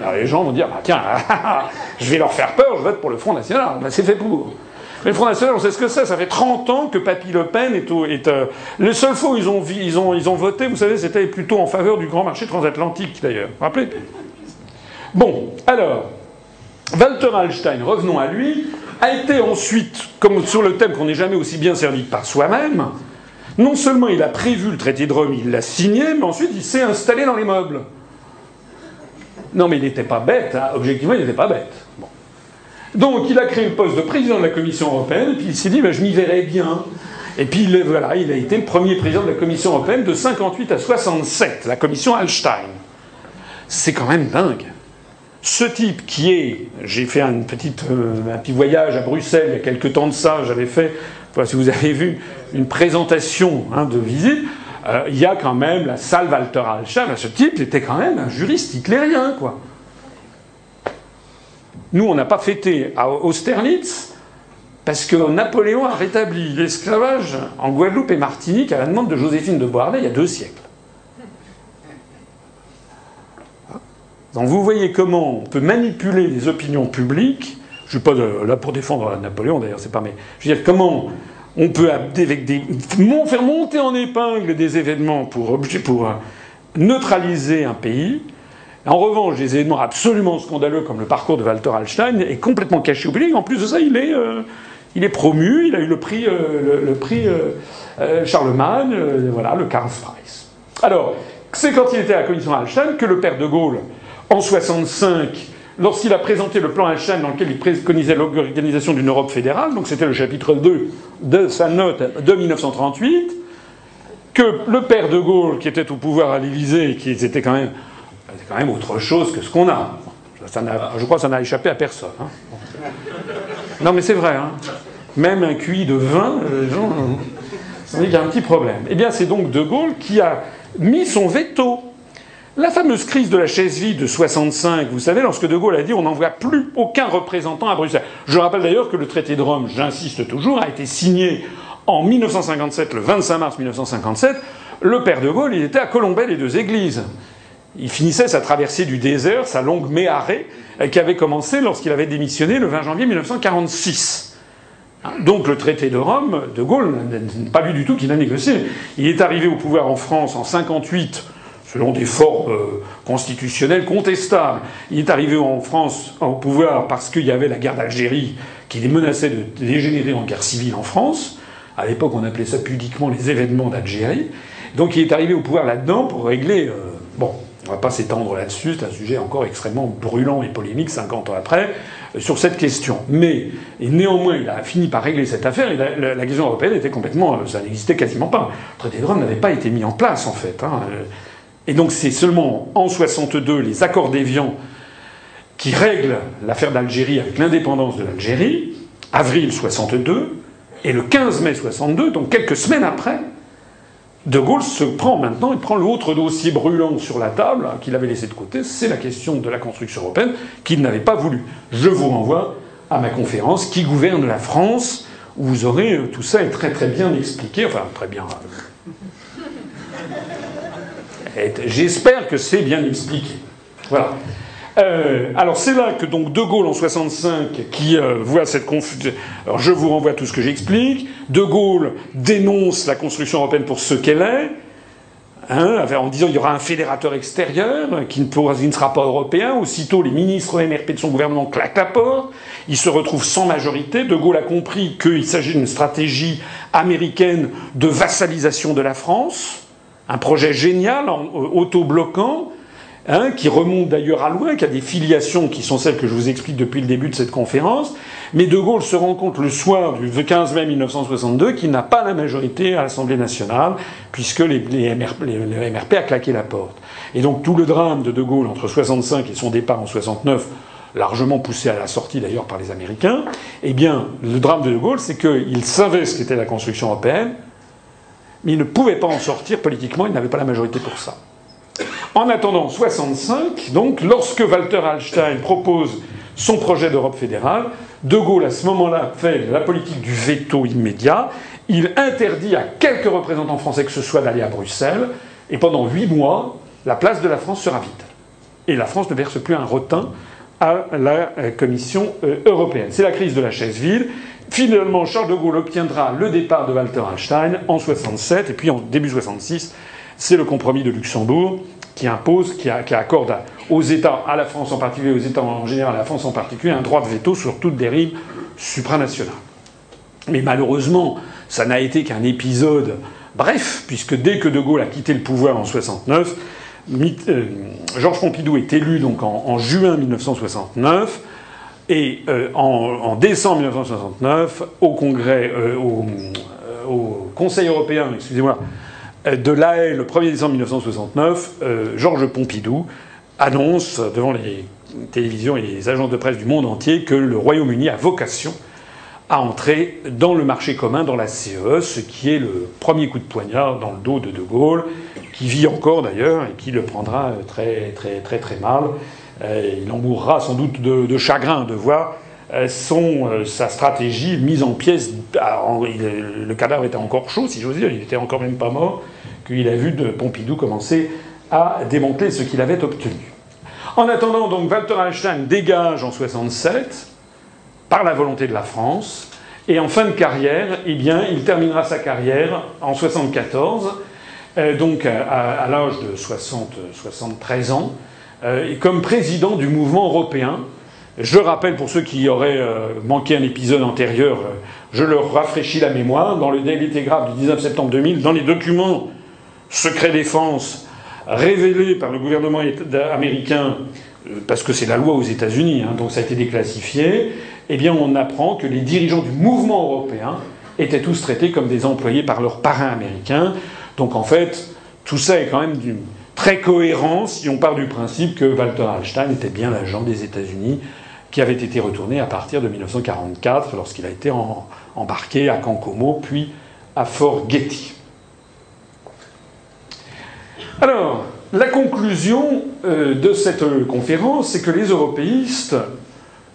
Alors les gens vont dire, bah, tiens, je vais leur faire peur, je vote pour le Front National. Bah, c'est fait pour. Mais le Front National, on sait ce que c'est. Ça fait 30 ans que Papy Le Pen est. Au, est euh, ils ont, voté, vous savez, c'était plutôt en faveur du grand marché transatlantique, d'ailleurs. Vous vous rappelez? Bon, alors, Walter Hallstein, revenons à lui, a été ensuite, comme sur le thème qu'on n'est jamais aussi bien servi par soi-même, non seulement il a prévu le traité de Rome, il l'a signé, mais ensuite il s'est installé dans les meubles. Non, mais il n'était pas bête, hein. objectivement, il n'était pas bête. Donc il a créé le poste de président de la Commission européenne, puis il s'est dit, je m'y verrai bien. Et puis voilà, il a été premier président de la Commission européenne de 58 à 67, la Commission Hallstein. C'est quand même dingue. Ce type qui est, j'ai fait euh, un petit voyage à Bruxelles il y a quelques temps de ça, j'avais fait, si vous avez vu, une présentation hein, de visite, euh, il y a quand même la salle Walter Hallstein. Ce type était quand même un juriste hitlérien, quoi. Nous, on n'a pas fêté à Austerlitz parce que Napoléon a rétabli l'esclavage en Guadeloupe et Martinique à la demande de Joséphine de Beauharnais il y a deux siècles. Donc vous voyez comment on peut manipuler les opinions publiques. Je ne suis pas là pour défendre Napoléon d'ailleurs, c'est pas mais je veux dire comment on peut faire monter en épingle des événements pour, euh, neutraliser un pays en revanche, des événements absolument scandaleux comme le parcours de Walter Hallstein est complètement caché au public. En plus de ça, il est, euh, promu, il a eu le prix, euh, Charlemagne, voilà, le Karl Prize. Alors, c'est quand il était à la commission Hallstein que le père de Gaulle, en 65, lorsqu'il a présenté le plan Hallstein dans lequel il préconisait l'organisation d'une Europe fédérale, donc c'était le chapitre 2 de sa note de 1938, que le père de Gaulle, qui était au pouvoir à l'Élysée, qui était quand même autre chose que ce qu'on a. je crois que ça n'a échappé à personne. Hein. Non, mais c'est vrai. Hein. Même un QI de 20, les gens. Il y a un petit problème. Eh bien, c'est donc De Gaulle qui a mis son veto. La fameuse crise de la chaise vide de 65, vous savez, lorsque De Gaulle a dit on n'envoie plus aucun représentant à Bruxelles. Je rappelle d'ailleurs que le traité de Rome, j'insiste toujours, a été signé en 1957, le 25 mars 1957. Le père de Gaulle, il était à Colombey, les deux églises. Il finissait sa traversée du désert, sa longue méharée, euh, qui avait commencé lorsqu'il avait démissionné le 20 janvier 1946. Hein, donc le traité de Rome, De Gaulle pas lu du tout qu'il a négocié. Il est arrivé au pouvoir en France en 58 selon des formes euh, constitutionnelles contestables. Il est arrivé en France au pouvoir parce qu'il y avait la guerre d'Algérie qui menaçait de dégénérer en guerre civile en France. À l'époque, on appelait ça pudiquement les événements d'Algérie. Donc il est arrivé au pouvoir là-dedans pour régler. Euh, bon, on ne va pas s'étendre là-dessus, c'est un sujet encore extrêmement brûlant et polémique 50 ans après euh, sur cette question. Mais néanmoins, il a fini par régler cette affaire et la, question européenne était complètement, ça n'existait quasiment pas. Le traité de Rome n'avait pas été mis en place en fait. Hein. Et donc c'est seulement en 62 les accords d'Évian qui règlent l'affaire d'Algérie avec l'indépendance de l'Algérie, avril 62, et le 15 mai 62, donc quelques semaines après, de Gaulle se prend maintenant, il prend l'autre dossier brûlant sur la table hein, qu'il avait laissé de côté, c'est la question de la construction européenne qu'il n'avait pas voulu. Je vous renvoie à ma conférence Qui gouverne la France où vous aurez euh, tout ça est très très bien expliqué, enfin très bien. J'espère que c'est bien expliqué. Voilà. Euh, alors c'est là que donc De Gaulle en 65 qui euh, voit cette confusion. Alors je vous renvoie à tout ce que j'explique. De Gaulle dénonce la construction européenne pour ce qu'elle est. Hein, en disant qu'il y aura un fédérateur extérieur qui ne, qui ne, sera pas européen. Aussitôt, les ministres MRP de son gouvernement claquent la porte. Il se retrouve sans majorité. De Gaulle a compris qu'il s'agit d'une stratégie américaine de vassalisation de la France. Un projet génial, auto-bloquant hein, qui remonte d'ailleurs à loin, qui a des filiations qui sont celles que je vous explique depuis le début de cette conférence. Mais De Gaulle se rend compte le soir du 15 mai 1962 qu'il n'a pas la majorité à l'Assemblée nationale, puisque les, les le MRP a claqué la porte. Et donc tout le drame de De Gaulle entre 65 et son départ en 69 largement poussé à la sortie d'ailleurs par les Américains, eh bien, le drame de De Gaulle, c'est qu'il savait ce qu'était la construction européenne, mais il ne pouvait pas en sortir politiquement, il n'avait pas la majorité pour ça. En attendant 65, donc, lorsque Walter Hallstein propose son projet d'Europe fédérale, De Gaulle, à ce moment-là, fait la politique du veto immédiat. Il interdit à quelques représentants français que ce soit d'aller à Bruxelles, et pendant huit mois, la place de la France sera vide. Et la France ne verse plus un rotin à la euh, Commission euh, européenne. C'est la crise de la chaise vide. Finalement, Charles de Gaulle obtiendra le départ de Walter Einstein en 67, et puis en début 66, c'est le compromis de Luxembourg qui impose, qui, accorde aux États, à la France en particulier, aux États en général, à la France en particulier, un droit de veto sur toute dérive supranationale. Mais malheureusement, ça n'a été qu'un épisode bref, puisque dès que De Gaulle a quitté le pouvoir en 69, euh, Georges Pompidou est élu donc en, juin 1969 et euh, en, décembre 1969 au Congrès, euh, au, Conseil européen, excusez-moi, de l'AE le 1er décembre 1969, Georges Pompidou annonce devant les télévisions et les agences de presse du monde entier que le Royaume-Uni a vocation à entrer dans le marché commun, dans la CE, ce qui est le premier coup de poignard dans le dos de De Gaulle, qui vit encore d'ailleurs et qui le prendra très très très très mal. Euh, il en mourra sans doute de, chagrin de voir euh, euh, sa stratégie mise en pièces. le cadavre était encore chaud, si j'ose dire, il était encore même pas mort, qu'il a vu de Pompidou commencer à démanteler ce qu'il avait obtenu. En attendant, donc, Walter Einstein dégage en 67 par la volonté de la France. Et en fin de carrière, eh bien, il terminera sa carrière en 74 euh, donc à, l'âge de 60, 73 ans, euh, comme président du mouvement européen. Je rappelle pour ceux qui auraient euh, manqué un épisode antérieur, je leur rafraîchis la mémoire. Dans le Daily Telegraph du 19 septembre 2000, dans les documents secret défense révélés par le gouvernement américain, parce que c'est la loi aux États-Unis, hein, donc ça a été déclassifié, eh bien on apprend que les dirigeants du mouvement européen étaient tous traités comme des employés par leurs parrains américains. Donc en fait, tout ça est quand même très cohérent si on part du principe que Walter Hallstein était bien l'agent des États-Unis qui avait été retourné à partir de 1944 lorsqu'il a été embarqué à Cancomo puis à Fort Getty. Alors, la conclusion euh, de cette conférence, c'est que les européistes,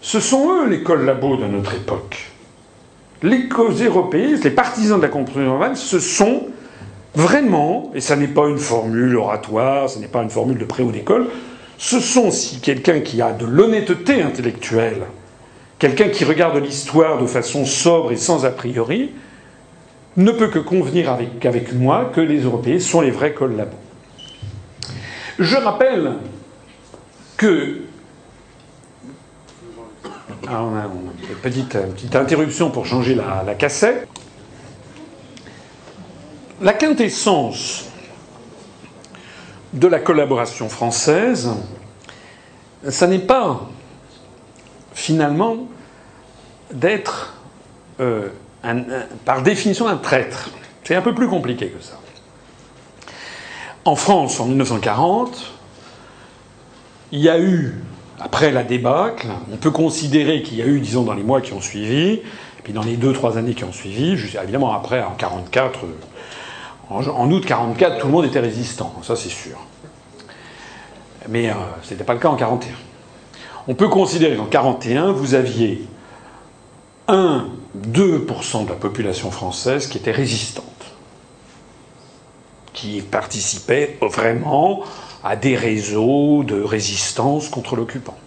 ce sont eux les collabos de notre époque. Les européistes, les partisans de la construction ce sont Vraiment, et ça n'est pas une formule oratoire, ce n'est pas une formule de pré ou d'école, ce sont si quelqu'un qui a de l'honnêteté intellectuelle, quelqu'un qui regarde l'histoire de façon sobre et sans a priori, ne peut que convenir avec, moi que les Européens sont les vrais collabos. Je rappelle que. Ah, on a une petite, interruption pour changer la cassette la quintessence de la collaboration française, ça n'est pas finalement d'être euh, par définition un traître. C'est un peu plus compliqué que ça. En France, en 1940, il y a eu, après la débâcle, on peut considérer qu'il y a eu, disons, dans les mois qui ont suivi, et puis dans les deux, trois années qui ont suivi, évidemment après, en 1944, en, août 44, tout le monde était résistant, ça c'est sûr. Mais euh, ce n'était pas le cas en 41. On peut considérer qu'en 41, vous aviez 1-2% de la population française qui était résistante, qui participait vraiment à des réseaux de résistance contre l'occupant.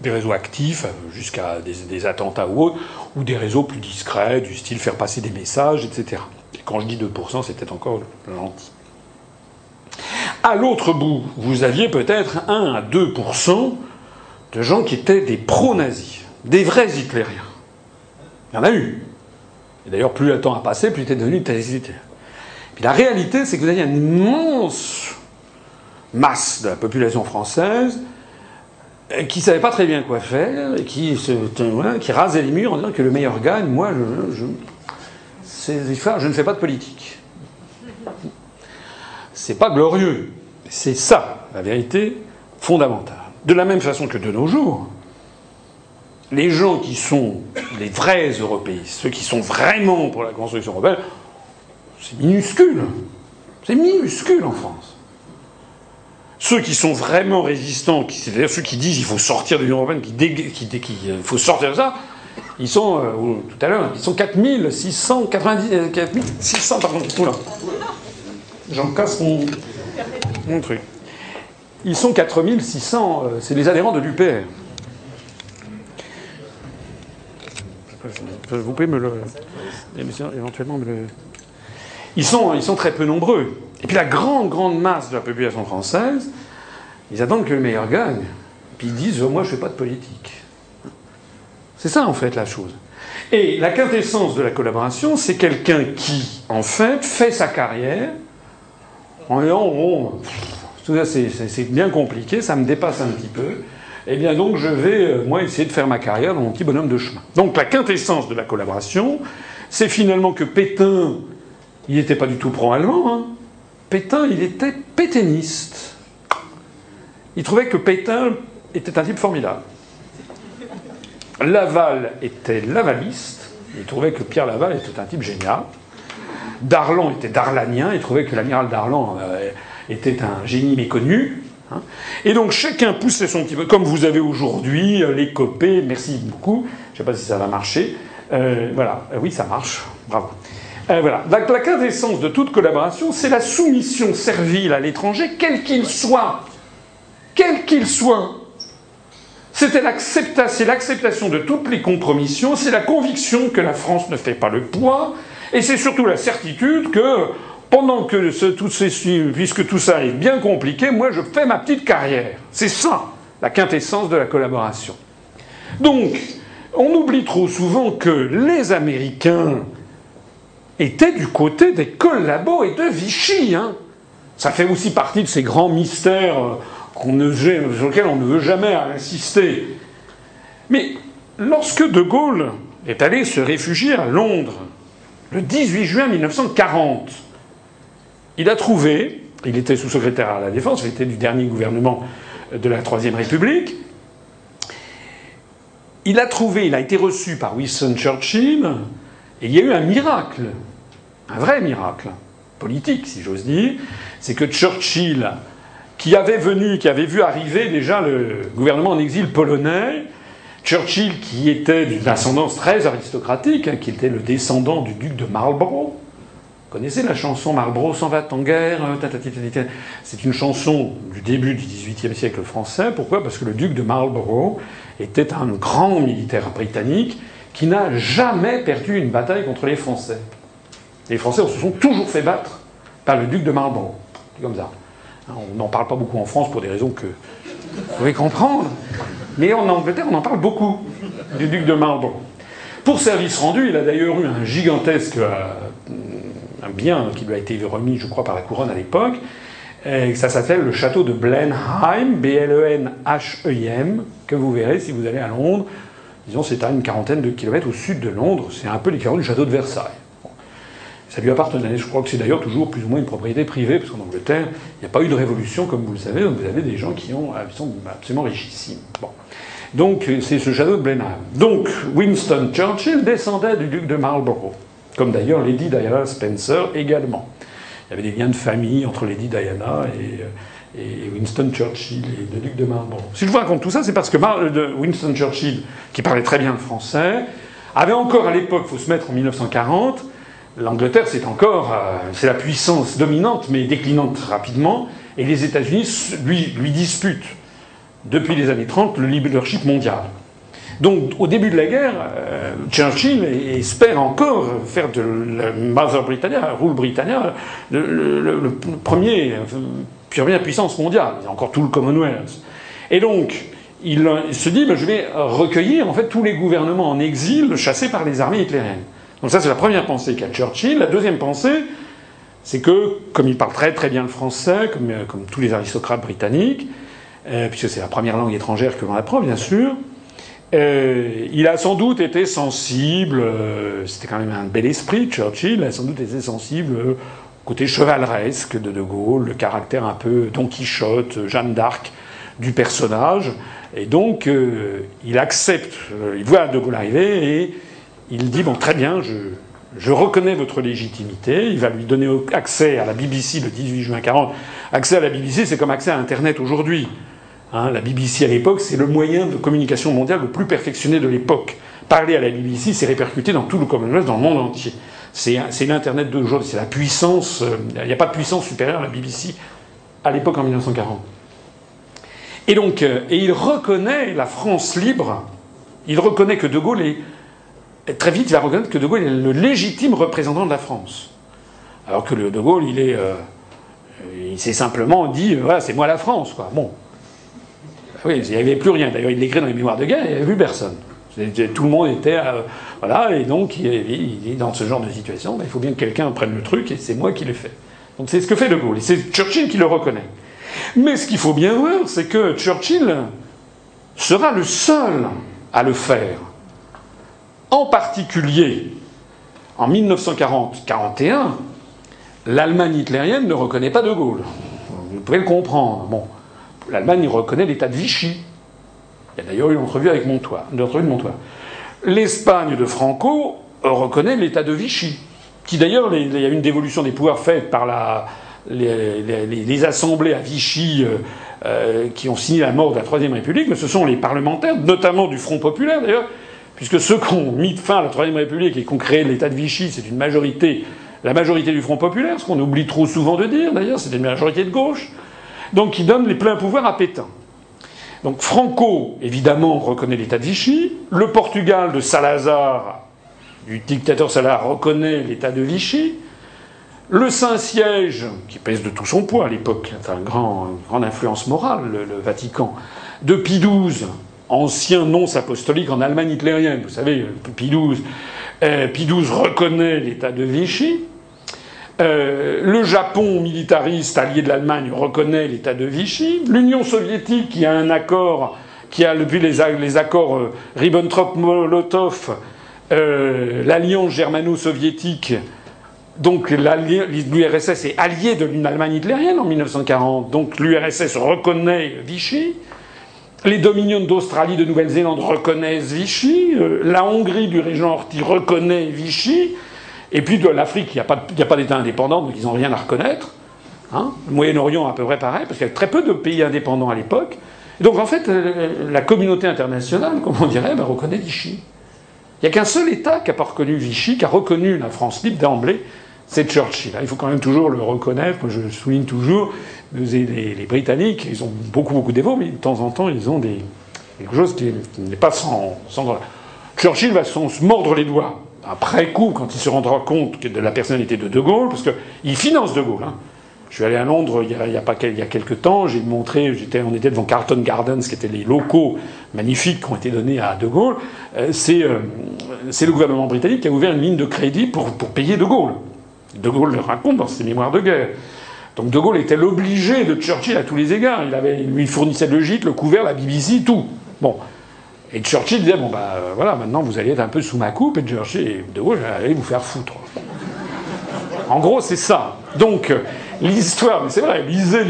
Des réseaux actifs, euh, jusqu'à des, des, attentats ou autres, ou des réseaux plus discrets, du style faire passer des messages, etc. Quand je dis 2%, c'était encore gentil. À l'autre bout, vous aviez peut-être 1 à 2% de gens qui étaient des pro-nazis, des vrais hitlériens. Il y en a eu. Et d'ailleurs, plus le temps a passé, plus était devenu Puis la réalité, c'est que vous aviez un immense masse de la population française qui ne savait pas très bien quoi faire et qui, se, qui rasait les murs en disant que le meilleur gagne. Moi, je, je ne fais pas de politique. C'est pas glorieux. C'est ça, la vérité fondamentale. De la même façon que de nos jours, les gens qui sont les vrais européistes, ceux qui sont vraiment pour la construction européenne, c'est minuscule. C'est minuscule en France. Ceux qui sont vraiment résistants, c'est-à-dire ceux qui disent qu'il faut sortir de l'Union européenne, qui, qui, qui, il faut sortir de ça, ils sont, euh, tout à l'heure, ils sont 4690, 4600, euh, pardon, oula. J'en casse mon, mon truc. Ils sont 4600, euh, c'est les adhérents de l'UPR. Vous pouvez me le. éventuellement me le. Ils sont, ils sont très peu nombreux. Et puis la grande, grande masse de la population française, ils attendent que le meilleur gagne. Puis ils disent Moi, je ne fais pas de politique. C'est ça, en fait, la chose. Et la quintessence de la collaboration, c'est quelqu'un qui, en fait, fait sa carrière en disant Bon, tout ça, c'est bien compliqué, ça me dépasse un petit peu. Eh bien donc je vais, euh, moi, essayer de faire ma carrière dans mon petit bonhomme de chemin. Donc la quintessence de la collaboration, c'est finalement que Pétain, il n'était pas du tout pro-allemand. Hein. Pétain, il était pétainiste. Il trouvait que Pétain était un type formidable. Laval était lavaliste. Il trouvait que Pierre Laval était un type génial. Darlan était darlanien. Il trouvait que l'amiral Darlan euh, était un génie méconnu. Hein. Et donc chacun poussait son petit peu, comme vous avez aujourd'hui euh, les copés, merci beaucoup, je ne sais pas si ça va marcher. Euh, voilà, oui ça marche, bravo. voilà, la quintessence de toute collaboration, c'est la soumission servile à l'étranger, quel qu'il soit. Quel qu'il soit. C'était l'acceptation de toutes les compromissions, c'est la conviction que la France ne fait pas le poids, et c'est surtout la certitude que pendant que tout puisque tout ça est bien compliqué, moi je fais ma petite carrière. C'est ça, la quintessence de la collaboration. Donc, on oublie trop souvent que les Américains étaient du côté des collabos et de Vichy. Hein. Ça fait aussi partie de ces grands mystères euh, sur lesquels on ne veut jamais insister. Mais lorsque De Gaulle est allé se réfugier à Londres le 18 juin 1940, il a trouvé, il était sous-secrétaire à la Défense, il était du dernier gouvernement de la Troisième République, il a trouvé, il a été reçu par Winston Churchill, et il y a eu un miracle, un vrai miracle, politique si j'ose dire, c'est que Churchill, qui avait vu arriver déjà le gouvernement en exil polonais, Churchill qui était d'une ascendance très aristocratique, hein, qui était le descendant du duc de Marlborough, connaissez la chanson Marlborough s'en va en guerre euh, C'est une chanson du début du XVIIIe siècle français. Pourquoi? Parce que le duc de Marlborough était un grand militaire britannique qui n'a jamais perdu une bataille contre les Français. Les Français se sont toujours fait battre par le duc de Marlborough. C'est comme ça. On n'en parle pas beaucoup en France pour des raisons que vous pouvez comprendre. Mais en Angleterre, on en parle beaucoup du duc de Marlborough. Pour service rendu, il a d'ailleurs eu un gigantesque euh, bien qui lui a été remis, je crois, par la couronne à l'époque. Ça s'appelle le château de Blenheim, B-L-E-N-H-E-I-M, que vous verrez si vous allez à Londres. Disons, c'est à une quarantaine de kilomètres au sud de Londres. C'est un peu l'équivalent du château de Versailles. Ça lui appartenait. Je crois que c'est d'ailleurs toujours plus ou moins une propriété privée, parce qu'en Angleterre, il n'y a pas eu de révolution, comme vous le savez, donc vous avez des gens qui ont, sont absolument richissimes. Donc, c'est ce château de Blenheim. Donc, Winston Churchill descendait du duc de Marlborough comme d'ailleurs Lady Diana Spencer également. Il y avait des liens de famille entre Lady Diana et, euh, Winston Churchill et le duc de Marlborough. Si je vous raconte tout ça, c'est parce que Winston Churchill, qui parlait très bien le français, avait encore à l'époque, il faut se mettre en 1940, l'Angleterre c'est encore euh, c'est la puissance dominante mais déclinante rapidement, et les États-Unis lui, lui disputent depuis les années 30 le leadership mondial. Donc, au début de la guerre, euh, Churchill espère encore faire de la Mother Britannia, Rule Britannia, le, premier, première puissance mondiale. Il y a encore tout le Commonwealth. Et donc, il, se dit, ben, je vais recueillir en fait tous les gouvernements en exil chassés par les armées hitlériennes. Donc ça, c'est la première pensée qu'a Churchill. La deuxième pensée, c'est que, comme il parle très très bien le français, comme, euh, comme tous les aristocrates britanniques, euh, puisque c'est la première langue étrangère que l'on apprend, bien sûr, euh, il a sans doute été sensible, c'était quand même un bel esprit, Churchill, il a sans doute été sensible au côté chevaleresque de De Gaulle, le caractère un peu Don Quichotte, Jeanne d'Arc du personnage, et donc il accepte, il voit De Gaulle arriver et il dit bon très bien, je, je reconnais votre légitimité. Il va lui donner accès à la BBC le 18 juin 40. Accès à la BBC, c'est comme accès à Internet aujourd'hui. Hein, la BBC à l'époque, c'est le moyen de communication mondiale le plus perfectionné de l'époque. Parler à la BBC, c'est répercuté dans tout le Commonwealth, dans le monde entier. C'est l'Internet d'aujourd'hui, c'est la puissance. Euh, il n'y a pas de puissance supérieure à la BBC à l'époque en 1940. Et donc, euh, et il reconnaît la France libre. Il reconnaît que De Gaulle est très vite, il va reconnaître que De Gaulle est le légitime représentant de la France. Alors que De Gaulle, il est, euh, il s'est simplement dit, voilà, c'est moi la France, quoi. Bon, oui, il n'y avait plus rien. D'ailleurs, il l'écrit dans les mémoires de guerre, il n'y avait plus personne. Tout le monde était. Euh, voilà, et donc, dans ce genre de situation, ben, il faut bien que quelqu'un prenne le truc, et c'est moi qui le fais. Donc, c'est ce que fait De Gaulle. Et c'est Churchill qui le reconnaît. Mais ce qu'il faut bien voir, c'est que Churchill sera le seul à le faire. En particulier, en 1940-41, l'Allemagne hitlérienne ne reconnaît pas De Gaulle. Vous pouvez le comprendre. Bon l'Allemagne reconnaît l'État de Vichy. Il y a d'ailleurs eu une entrevue avec Montois, une entrevue de Montois. L'Espagne de Franco reconnaît l'État de Vichy, qui d'ailleurs, il y a une dévolution des pouvoirs faite par les, assemblées à Vichy euh, euh, qui ont signé la mort de la Troisième République, mais ce sont les parlementaires, notamment du Front populaire d'ailleurs, puisque ceux qui ont mis fin à la Troisième République et qui ont créé l'État de Vichy, c'est une majorité, la majorité du Front populaire, ce qu'on oublie trop souvent de dire d'ailleurs, c'est une majorité de gauche donc qui donne les pleins pouvoirs à Pétain. Donc Franco, évidemment, reconnaît l'État de Vichy. Le Portugal de Salazar, du dictateur Salazar, reconnaît l'État de Vichy. Le Saint-Siège, qui pèse de tout son poids à l'époque, enfin, une grande influence morale, le, Vatican, de Pie XII, ancien nonce apostolique en Allemagne hitlérienne, vous savez, Pie XII, euh, reconnaît l'État de Vichy. Euh, le Japon, militariste, allié de l'Allemagne, reconnaît l'État de Vichy. L'Union soviétique, qui a un accord, qui a depuis les, accords euh, Ribbentrop-Molotov, l'alliance germano-soviétique, donc l'URSS est allié de l'Allemagne hitlérienne en 1940, donc l'URSS reconnaît Vichy. Les dominions d'Australie, de Nouvelle-Zélande reconnaissent Vichy. la Hongrie du régent Horthy reconnaît Vichy. Et puis de l'Afrique, il n'y a pas, d'État indépendant, donc ils n'ont rien à reconnaître. Hein. le Moyen-Orient, à peu près pareil, parce qu'il y a très peu de pays indépendants à l'époque. Donc en fait, euh, la communauté internationale, comme on dirait, ben, reconnaît Vichy. Il n'y a qu'un seul État qui n'a pas reconnu Vichy, qui a reconnu la France libre d'emblée, c'est Churchill. Il faut quand même toujours le reconnaître. je souligne toujours, les, les, Britanniques, ils ont beaucoup, beaucoup d'évo, mais de temps en temps, ils ont des, quelque chose qui n'est pas sans. Churchill va se mordre les doigts après coup, quand il se rendra compte de la personnalité de De Gaulle, parce qu'il finance De Gaulle. Hein. Je suis allé à Londres il y a, pas, il y a quelques temps, j'ai montré, on était devant Carlton Gardens, qui étaient les locaux magnifiques qui ont été donnés à De Gaulle. Euh, c'est, euh, c'est le gouvernement britannique qui a ouvert une ligne de crédit pour payer De Gaulle. De Gaulle le raconte dans ses mémoires de guerre. Donc De Gaulle était l'obligé de Churchill à tous les égards. Il, avait, lui fournissait le gîte, le couvert, la BBC, tout. Bon. Et Churchill disait bon bah euh, voilà maintenant vous allez être un peu sous ma coupe et Churchill et De Gaulle allez vous faire foutre. En gros c'est ça. Donc l'histoire, mais c'est vrai, lisez,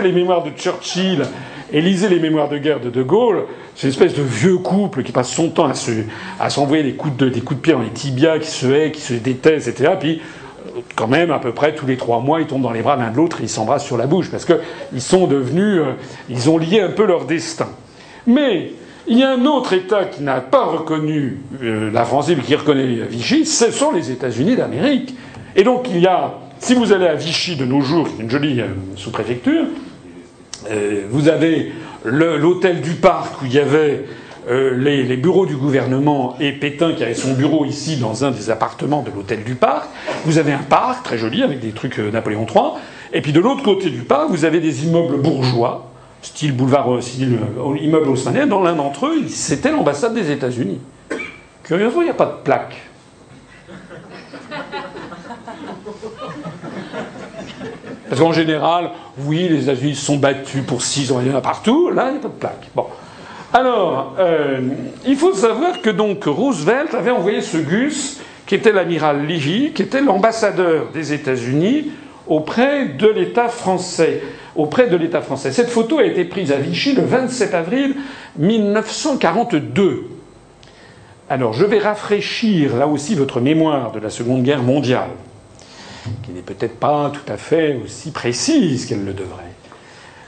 les mémoires de Churchill et lisez les mémoires de guerre de De Gaulle. C'est une espèce de vieux couple qui passe son temps à, s'envoyer des coups de des coups de pied dans les tibias, qui se hait, qui se détestent, etc. Puis quand même, à peu près tous les trois mois, ils tombent dans les bras l'un de l'autre et ils s'embrassent sur la bouche parce qu'ils sont devenus, ils ont lié un peu leur destin. Mais il y a un autre État qui n'a pas reconnu euh, la France libre, qui reconnaît Vichy, ce sont les États-Unis d'Amérique. Et donc il y a, si vous allez à Vichy de nos jours, une jolie euh, sous-préfecture, euh, vous avez l'hôtel du parc où il y avait les, les, bureaux du gouvernement et Pétain qui avait son bureau ici dans un des appartements de l'hôtel du parc. Vous avez un parc très joli avec des trucs Napoléon III. Et puis de l'autre côté du parc, vous avez des immeubles bourgeois style boulevard, euh, style euh, immeuble haussmannien, dans l'un d'entre eux, c'était l'ambassade des États-Unis. Curieusement, il n'y a pas de plaque. Parce qu'en général, oui, les États-Unis sont battus pour six ans, il y en a partout. Là, il n'y a pas de plaque. Bon. Alors, euh, il faut savoir que donc Roosevelt avait envoyé ce Gus, qui était l'amiral Leahy, qui était l'ambassadeur des États-Unis auprès de l'État français. Auprès de l'État français. Cette photo a été prise à Vichy le 27 avril 1942. Alors, je vais rafraîchir là aussi votre mémoire de la Seconde Guerre mondiale, qui n'est peut-être pas tout à fait aussi précise qu'elle le devrait.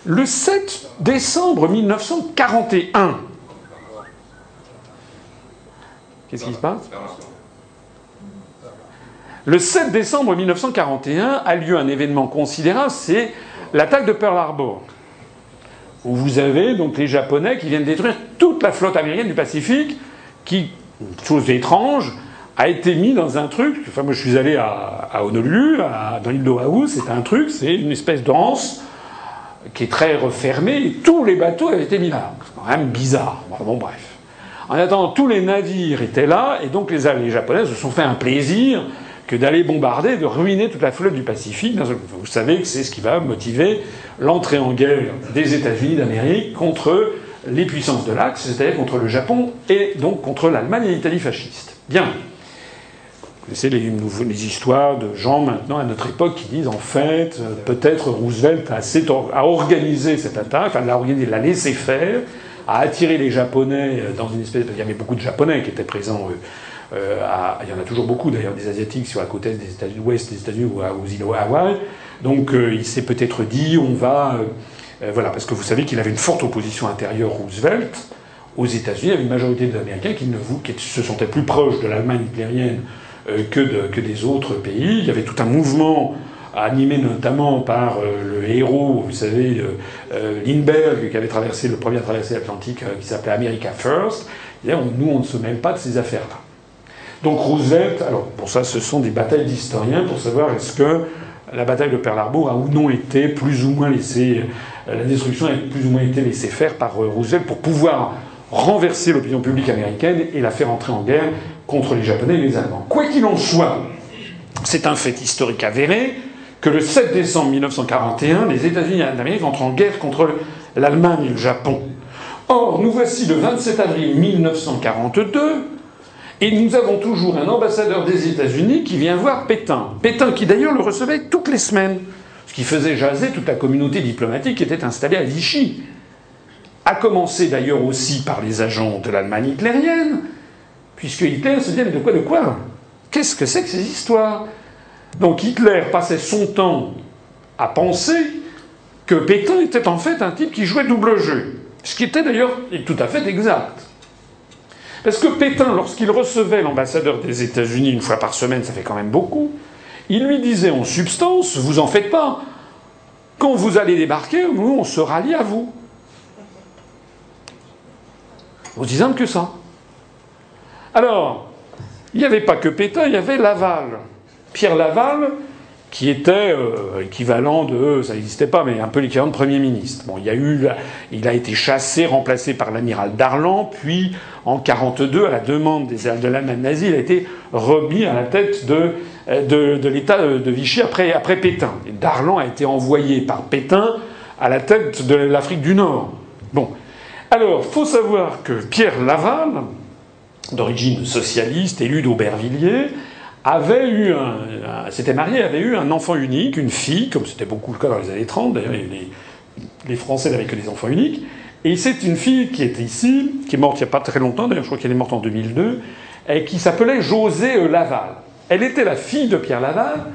Le 7 décembre 1941, qu'est-ce qui se passe? Le 7 décembre 1941 a lieu un événement considérable, c'est l'attaque de Pearl Harbor, où vous avez donc les Japonais qui viennent détruire toute la flotte américaine du Pacifique, qui chose étrange, a été mis dans un truc. Enfin, moi, je suis allé à, Honolulu, dans l'île d'Oahu, c'est un truc, c'est une espèce d'anse qui est très refermée, tous les bateaux avaient été mis là. C'est quand même bizarre. Bon, bref. En attendant, tous les navires étaient là, et donc les, les Japonais se sont fait un plaisir que d'aller bombarder, de ruiner toute la flotte du Pacifique. Vous savez que c'est ce qui va motiver l'entrée en guerre des États-Unis d'Amérique contre les puissances de l'Axe, c'est-à-dire contre le Japon et donc contre l'Allemagne et l'Italie fasciste. Bien. Connaissez les, histoires de gens maintenant à notre époque qui disent en fait, euh, peut-être Roosevelt a, organisé cette attaque, enfin l'a organisé, l'a laissé faire, a attiré les Japonais euh, dans une espèce. Il y avait beaucoup de Japonais qui étaient présents. Euh, il y en a toujours beaucoup d'ailleurs des Asiatiques sur la côte est des États-Unis, ouest des États-Unis ou aux îles Hawaï. Donc il s'est peut-être dit on va voilà, parce que vous savez qu'il avait une forte opposition intérieure Roosevelt. Aux États-Unis, il y avait une majorité d'Américains qui, qui se sentaient plus proches de l'Allemagne hitlérienne que, de, que, des autres pays. Il y avait tout un mouvement animé notamment par euh, le héros, vous savez, Lindbergh, qui avait traversé le premier à traverser l'Atlantique, qui s'appelait America First. Et nous, on ne se mêle pas de ces affaires-là. Donc Roosevelt, alors pour ça, ce sont des batailles d'historiens pour savoir est-ce que la bataille de Pearl Harbor a ou non été plus ou moins laissée euh, la destruction a plus ou moins été laissée faire par euh, Roosevelt pour pouvoir renverser l'opinion publique américaine et la faire entrer en guerre contre les Japonais et les Allemands. Quoi qu'il en soit, c'est un fait historique avéré que le 7 décembre 1941, les États-Unis d'Amérique entrent en guerre contre l'Allemagne et le Japon. Or, nous voici le 27 avril 1942, et nous avons toujours un ambassadeur des États-Unis qui vient voir Pétain. Pétain qui d'ailleurs le recevait toutes les semaines ce qui faisait jaser toute la communauté diplomatique qui était installée à Vichy. A commencé d'ailleurs aussi par les agents de l'Allemagne hitlérienne, puisque Hitler se disait mais de quoi, de quoi Qu'est-ce que c'est que ces histoires Donc Hitler passait son temps à penser que Pétain était en fait un type qui jouait double jeu. Ce qui était d'ailleurs tout à fait exact. Parce que Pétain, lorsqu'il recevait l'ambassadeur des États-Unis une fois par semaine, ça fait quand même beaucoup, il lui disait en substance, vous en faites pas. Quand vous allez débarquer, nous, on se rallie à vous. Aussi simple que ça. Alors, il n'y avait pas que Pétain, il y avait Laval. Pierre Laval, qui était euh, équivalent de, ça n'existait pas, mais un peu l'équivalent de Premier ministre. Il, a été chassé, remplacé par l'amiral Darlan, puis en 1942, à la demande des, de l'Allemagne nazie, il a été remis à la tête de, de, l'État de Vichy après, après Pétain. Et Darlan a été envoyé par Pétain à la tête de l'Afrique du Nord. Bon. Alors, faut savoir que Pierre Laval, d'origine socialiste, élu d'Aubervilliers, avait eu un, s'était marié, avait eu un enfant unique, une fille, comme c'était beaucoup le cas dans les années 30, d'ailleurs les, Français n'avaient que des enfants uniques, et c'est une fille qui est ici, qui est morte il n'y a pas très longtemps, d'ailleurs je crois qu'elle est morte en 2002, et qui s'appelait José Laval. Elle était la fille de Pierre Laval,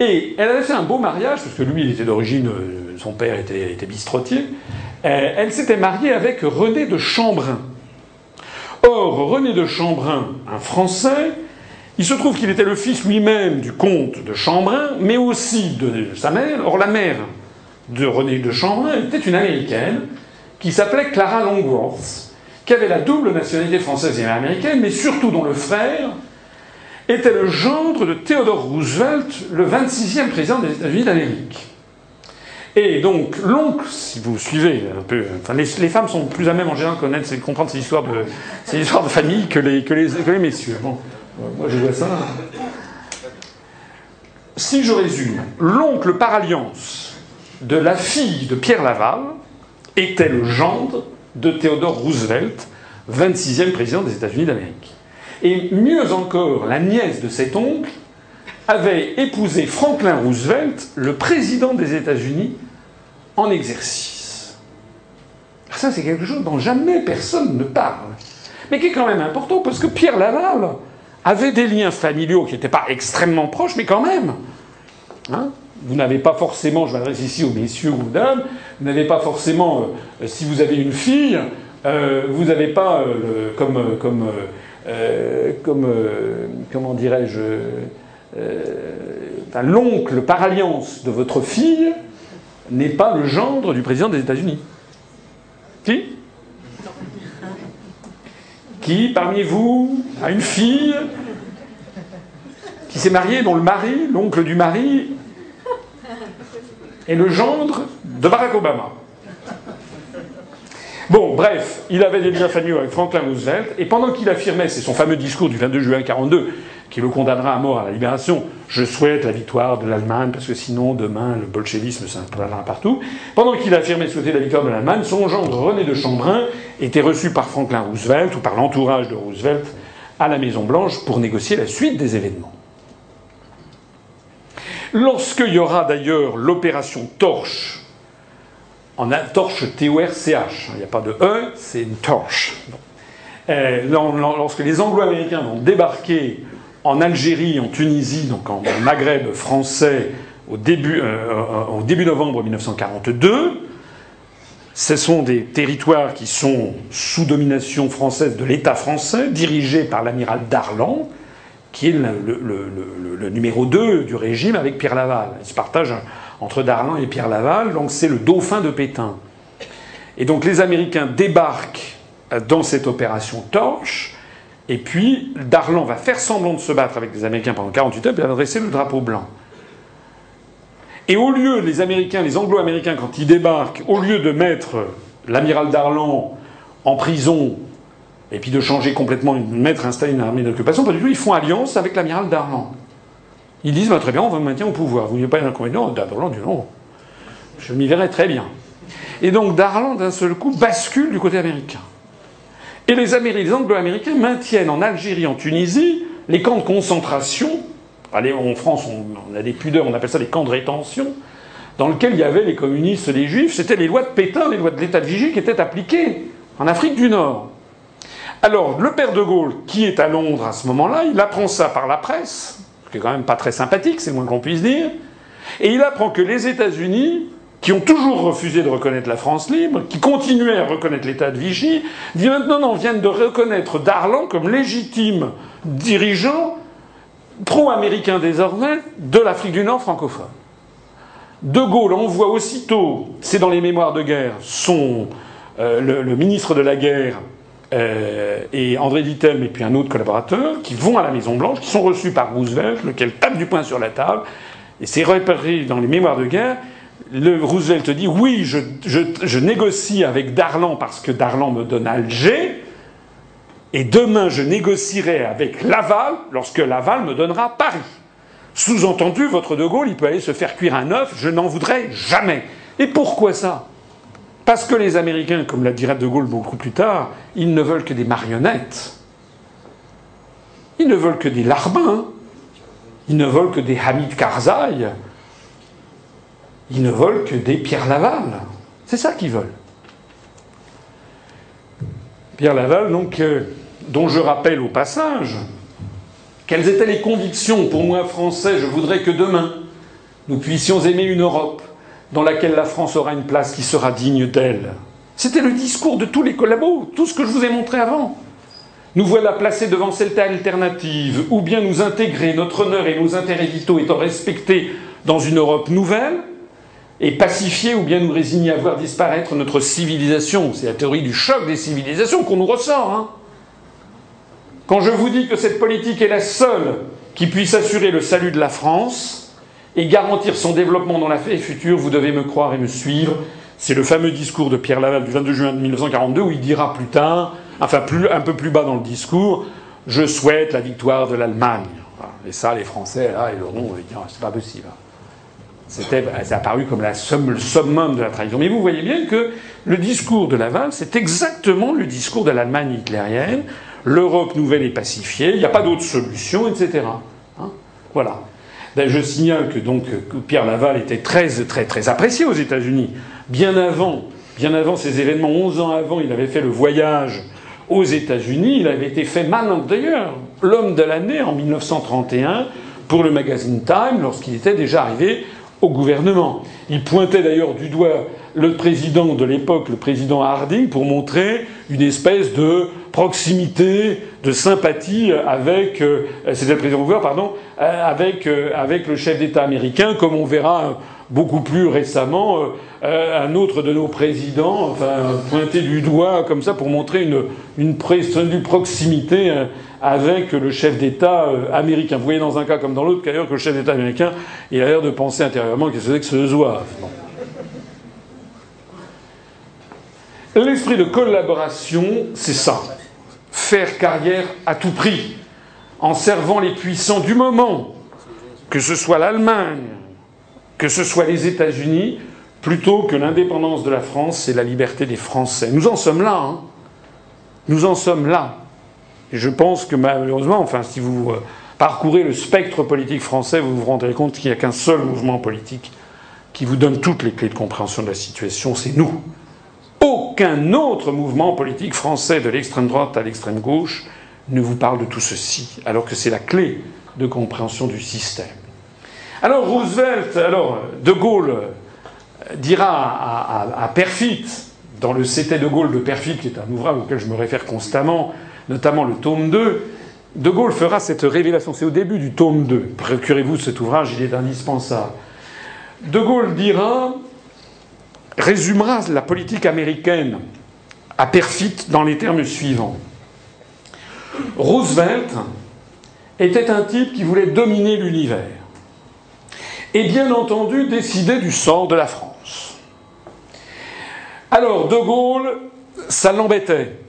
et elle avait fait un beau mariage, parce que lui, il était d'origine, euh, son père était, était bistrotier. Euh, elle s'était mariée avec René de Chambrun. Or, René de Chambrun, un Français, il se trouve qu'il était le fils lui-même du comte de Chambrun, mais aussi de sa mère. Or, la mère de René de Chambrun était une américaine qui s'appelait Clara Longworth, qui avait la double nationalité française et américaine, mais surtout dont le frère était le gendre de Theodore Roosevelt, le 26e président des États-Unis d'Amérique. Et donc, l'oncle, si vous suivez un peu, enfin, les, femmes sont plus à même en général de connaître, comprendre ces histoires de, ces histoires de famille que les, que les, que les messieurs. Bon. Moi, je vois ça. si je résume, l'oncle par alliance de la fille de Pierre Laval était le gendre de Theodore Roosevelt, 26e président des États-Unis d'Amérique. Et mieux encore, la nièce de cet oncle avait épousé Franklin Roosevelt, le président des États-Unis en exercice. Ça, c'est quelque chose dont jamais personne ne parle, mais qui est quand même important parce que Pierre Laval avait des liens familiaux qui n'étaient pas extrêmement proches, mais quand même. Hein? Vous n'avez pas forcément, je m'adresse ici aux messieurs ou aux dames, vous n'avez pas forcément, euh, si vous avez une fille, euh, vous n'avez pas euh, comme, comme, comme comment dirais-je, l'oncle par alliance de votre fille n'est pas le gendre du président des États-Unis. Qui? Qui parmi vous a une fille qui s'est mariée dont le mari, l'oncle du mari, est le gendre de Barack Obama? Bon, bref, il avait des liens familiaux avec Franklin Roosevelt, et pendant qu'il affirmait, c'est son fameux discours du 22 juin 1942, qui le condamnera à mort à la libération, je souhaite la victoire de l'Allemagne, parce que sinon, demain, le bolchevisme s'installera partout. Pendant qu'il affirmait souhaiter la victoire de l'Allemagne, son gendre René de Chambrun était reçu par Franklin Roosevelt, ou par l'entourage de Roosevelt, à la Maison-Blanche pour négocier la suite des événements. Lorsqu'il y aura d'ailleurs l'opération Torche, en torche T-O-R-C-H, il n'y a pas de E, c'est une torche. Euh, lorsque les Anglo-Américains vont débarquer en Algérie, en Tunisie, donc en Maghreb français, au début, euh, début novembre 1942, ce sont des territoires qui sont sous domination française de l'État français, dirigés par l'amiral Darlan, qui est le, numéro 2 du régime avec Pierre Laval. Il se partage entre Darlan et Pierre Laval, donc c'est le dauphin de Pétain. Et donc les Américains débarquent dans cette opération Torche, et puis Darlan va faire semblant de se battre avec les Américains pendant 48 heures, puis va dresser le drapeau blanc. Et au lieu, les Américains, les Anglo-Américains, quand ils débarquent, au lieu de mettre l'amiral Darlan en prison et puis de changer complètement, de mettre, installer une armée d'occupation, pas du tout. Ils font alliance avec l'amiral Darlan. Ils disent bah, très bien, on va maintenir au pouvoir. Vous n'avez pas d'inconvénient Darlan dit non. Je m'y verrai très bien. Et donc Darlan, d'un seul coup, bascule du côté américain. Et les, Anglo-Américains maintiennent en Algérie, en Tunisie, les camps de concentration. Allez, en France, on, a des pudeurs, on appelle ça des camps de rétention, dans lesquels il y avait les communistes, les juifs. C'était les lois de Pétain, les lois de l'état de Vigie qui étaient appliquées en Afrique du Nord. Alors, le père de Gaulle, qui est à Londres à ce moment-là, il apprend ça par la presse, ce qui est quand même pas très sympathique, c'est moins qu'on puisse dire, et il apprend que les États-Unis, qui ont toujours refusé de reconnaître la France libre, qui continuaient à reconnaître l'État de Vichy, disent maintenant non, viennent de reconnaître Darlan comme légitime dirigeant pro-américain désormais de l'Afrique du Nord francophone. De Gaulle envoie aussitôt, c'est dans les mémoires de guerre, son, euh, le, ministre de la guerre euh, et André Dittem et puis un autre collaborateur qui vont à la Maison Blanche, qui sont reçus par Roosevelt, lequel tape du poing sur la table, et c'est repéré dans les mémoires de guerre. Le Roosevelt dit oui, je, négocie avec Darlan parce que Darlan me donne Alger, et demain je négocierai avec Laval lorsque Laval me donnera Paris. Sous-entendu, votre De Gaulle, il peut aller se faire cuire un œuf, je n'en voudrais jamais. Et pourquoi ça? Parce que les Américains, comme l'a dit De Gaulle beaucoup plus tard, ils ne veulent que des marionnettes. Ils ne veulent que des larbins. Ils ne veulent que des Hamid Karzai. Ils ne veulent que des Pierre Laval. C'est ça qu'ils veulent. Pierre Laval, donc, euh, dont je rappelle au passage quelles étaient les convictions pour moi français, je voudrais que demain nous puissions aimer une Europe dans laquelle la France aura une place qui sera digne d'elle. C'était le discours de tous les collabos, tout ce que je vous ai montré avant. Nous voilà placés devant cette alternative, ou bien nous intégrer, notre honneur et nos intérêts vitaux étant respectés dans une Europe nouvelle, et pacifier, ou bien nous résigner à voir disparaître notre civilisation. C'est la théorie du choc des civilisations qu'on nous ressort. Hein. Quand je vous dis que cette politique est la seule qui puisse assurer le salut de la France, et garantir son développement dans la future, vous devez me croire et me suivre. C'est le fameux discours de Pierre Laval du 22 juin 1942 où il dira plus tard, enfin plus, un peu plus bas dans le discours, je souhaite la victoire de l'Allemagne. Et ça, les Français, là, ils auront dit ah, c'est pas possible. C'était, apparu comme la somme, le summum de la trahison. Mais vous voyez bien que le discours de Laval, c'est exactement le discours de l'Allemagne hitlérienne. L'Europe nouvelle est pacifiée, il n'y a pas d'autre solution, etc. Hein? Voilà. Ben, je signale que donc Pierre Laval était très très très apprécié aux États-Unis. Bien avant, bien avant ces événements, 11 ans avant, il avait fait le voyage aux États-Unis. Il avait été fait Man d'ailleurs, l'homme de l'année en 1931 pour le magazine Time lorsqu'il était déjà arrivé au gouvernement. Il pointait d'ailleurs du doigt le président de l'époque, le président Harding, pour montrer une espèce de proximité, de sympathie avec, euh, euh, euh, avec le chef d'État américain, comme on verra beaucoup plus récemment un autre de nos présidents, enfin, du doigt comme ça pour montrer une, une proximité avec le chef d'État américain. Vous voyez dans un cas comme dans l'autre qu'ailleurs que le chef d'État américain, il a l'air de penser intérieurement qu'est-ce que que ce zouave. L'esprit de collaboration, c'est ça. Faire carrière à tout prix, en servant les puissants du moment, que ce soit l'Allemagne, que ce soit les États-Unis, plutôt que l'indépendance de la France et la liberté des Français. Nous en sommes là. Hein. Nous en sommes là. Je pense que malheureusement, enfin, si vous euh, parcourez le spectre politique français, vous vous rendrez compte qu'il n'y a qu'un seul mouvement politique qui vous donne toutes les clés de compréhension de la situation, c'est nous. Aucun autre mouvement politique français, de l'extrême droite à l'extrême gauche, ne vous parle de tout ceci, alors que c'est la clé de compréhension du système. Alors Roosevelt, alors De Gaulle dira à, à, Perfit, dans le C'était de Gaulle de Perfit, qui est un ouvrage auquel je me réfère constamment, notamment le tome 2, De Gaulle fera cette révélation. C'est au début du tome 2. Procurez-vous cet ouvrage, il est indispensable. De Gaulle dira résumera la politique américaine à perfit dans les termes suivants. Roosevelt était un type qui voulait dominer l'univers et bien entendu décider du sort de la France. Alors De Gaulle, ça l'embêtait.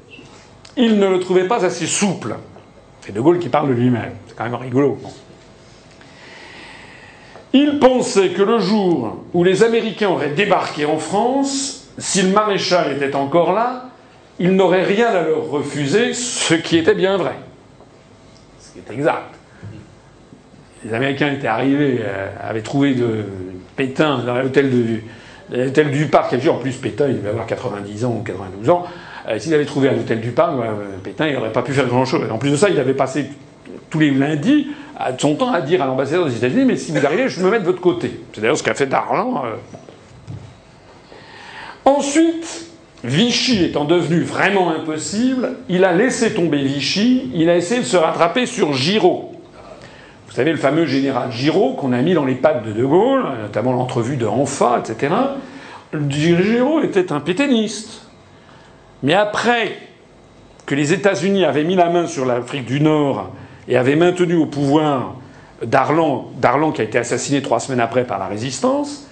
Il ne le trouvait pas assez souple. C'est De Gaulle qui parle de lui-même. C'est quand même rigolo. Il pensait que le jour où les Américains auraient débarqué en France, si le maréchal était encore là, il n'aurait rien à leur refuser, ce qui était bien vrai. Ce qui est exact. Les Américains étaient arrivés, euh, avaient trouvé de Pétain dans l'hôtel du parc. En plus, Pétain, il devait avoir 90 ans ou 92 ans. Euh, s'il avait trouvé un hôtel du parc, euh, Pétain, il n'aurait pas pu faire grand-chose. En plus de ça, il avait passé tous les lundis son temps à dire à l'ambassadeur des États-Unis Mais si vous arrivez, je me mets de votre côté. C'est d'ailleurs ce qu'a fait Darlan. Euh. Ensuite, Vichy étant devenu vraiment impossible, il a laissé tomber Vichy, il a essayé de se rattraper sur Giraud. Vous savez, le fameux général Giraud qu'on a mis dans les pattes de De Gaulle, notamment l'entrevue de Anfa, etc. Giraud était un pétainiste. Mais après que les États-Unis avaient mis la main sur l'Afrique du Nord et avait maintenu au pouvoir Darlan, Darlan qui a été assassiné trois semaines après par la résistance,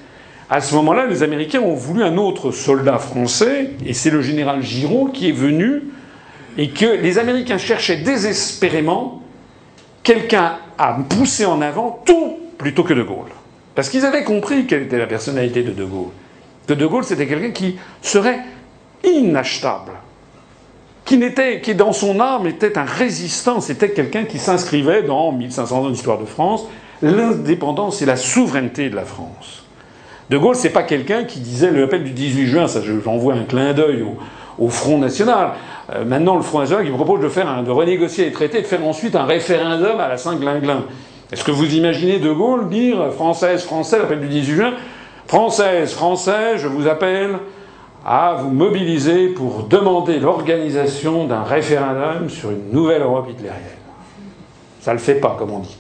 à ce moment-là, les Américains ont voulu un autre soldat français, et c'est le général Giraud qui est venu, et que les Américains cherchaient désespérément quelqu'un à pousser en avant tout plutôt que De Gaulle. Parce qu'ils avaient compris quelle était la personnalité de De Gaulle. Que De Gaulle, c'était quelqu'un qui serait inachetable qui, n'était, qui dans son âme était un résistant, c'était quelqu'un qui s'inscrivait dans 1500 ans d'histoire de France, l'indépendance et la souveraineté de la France. De Gaulle, c'est pas quelqu'un qui disait le appel du 18 juin, ça j'envoie un clin d'œil au, Front National. Euh, maintenant, le Front National qui propose de, faire de renégocier les traités de faire ensuite un référendum à la Saint-Glinglin. Est-ce que vous imaginez De Gaulle dire Française, Français, l'appel du 18 juin Française, Français, je vous appelle à vous mobiliser pour demander l'organisation d'un référendum sur une nouvelle Europe hitlérienne. Ça ne le fait pas, comme on dit.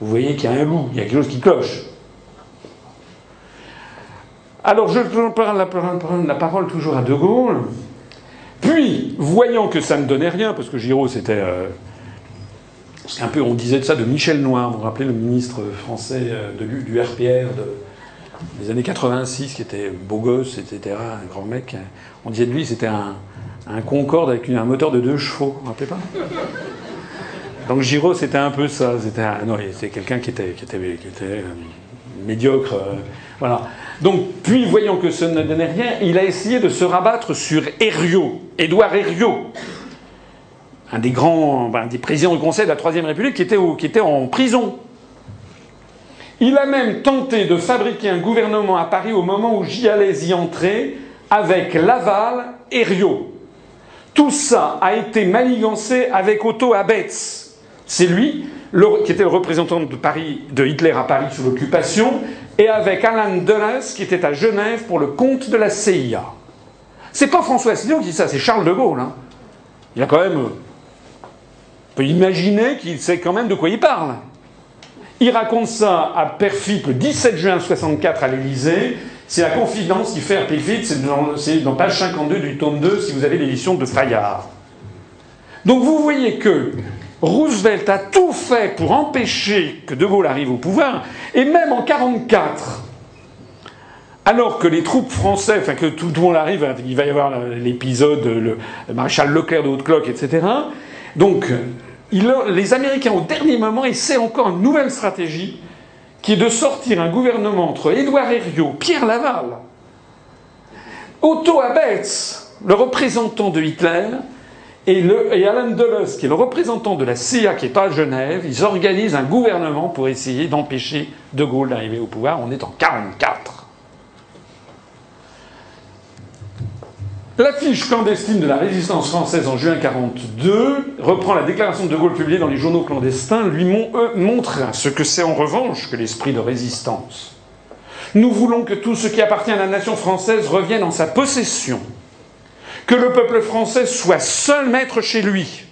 Vous voyez qu'il y a un loup, il y a quelque chose qui cloche. Alors je prends la, parole toujours à De Gaulle. Puis, voyant que ça ne donnait rien, parce que Giraud c'était euh, un peu, on disait de ça de Michel Noir, vous vous rappelez le ministre français euh, du RPR de, des années 86, qui était beau gosse, etc., un grand mec. On disait de lui, c'était un, Concorde avec un moteur de deux chevaux, vous rappelez pas? Donc Giraud, c'était un peu ça. C'était non, c'était quelqu'un qui était, euh, médiocre. Euh, voilà. Donc, puis, voyant que ça ne donnait rien, il a essayé de se rabattre sur Herriot, Édouard Herriot, un des grands, présidents du Conseil de la Troisième République qui était, qui était en prison. Il a même tenté de fabriquer un gouvernement à Paris au moment où j'y allais y entrer avec Laval et Rio. Tout ça a été manigancé avec Otto Abetz. C'est lui qui était le représentant de, Hitler à Paris sous l'occupation, et avec Alan Dulles qui était à Genève pour le compte de la CIA. C'est pas François Asselineau qui dit ça, c'est Charles de Gaulle. Hein. Il a quand même. On peut imaginer qu'il sait quand même de quoi il parle. Il raconte ça à Perfip le 17 juin 64 à l'Élysée. C'est la confidence qui fait à Perfip, c'est dans, page 52 du tome 2 si vous avez l'édition de Fayard. Donc vous voyez que Roosevelt a tout fait pour empêcher que De Gaulle arrive au pouvoir, et même en 1944, alors que les troupes françaises, enfin que tout le monde arrive, il va y avoir l'épisode, le, maréchal Leclerc de Haute-Cloque, etc. Donc, les Américains, au dernier moment, essaient encore une nouvelle stratégie, qui est de sortir un gouvernement entre Édouard Herriot, Pierre Laval, Otto Abetz, le représentant de Hitler, et, Alan Dulles, qui est le représentant de la CIA qui est à Genève, ils organisent un gouvernement pour essayer d'empêcher De Gaulle d'arriver au pouvoir. On est en 1944. L'affiche clandestine de la résistance française en juin 1942 reprend la déclaration de De Gaulle publiée dans les journaux clandestins, lui montre ce que c'est en revanche que l'esprit de résistance. Nous voulons que tout ce qui appartient à la nation française revienne en sa possession. Que le peuple français soit seul maître chez lui,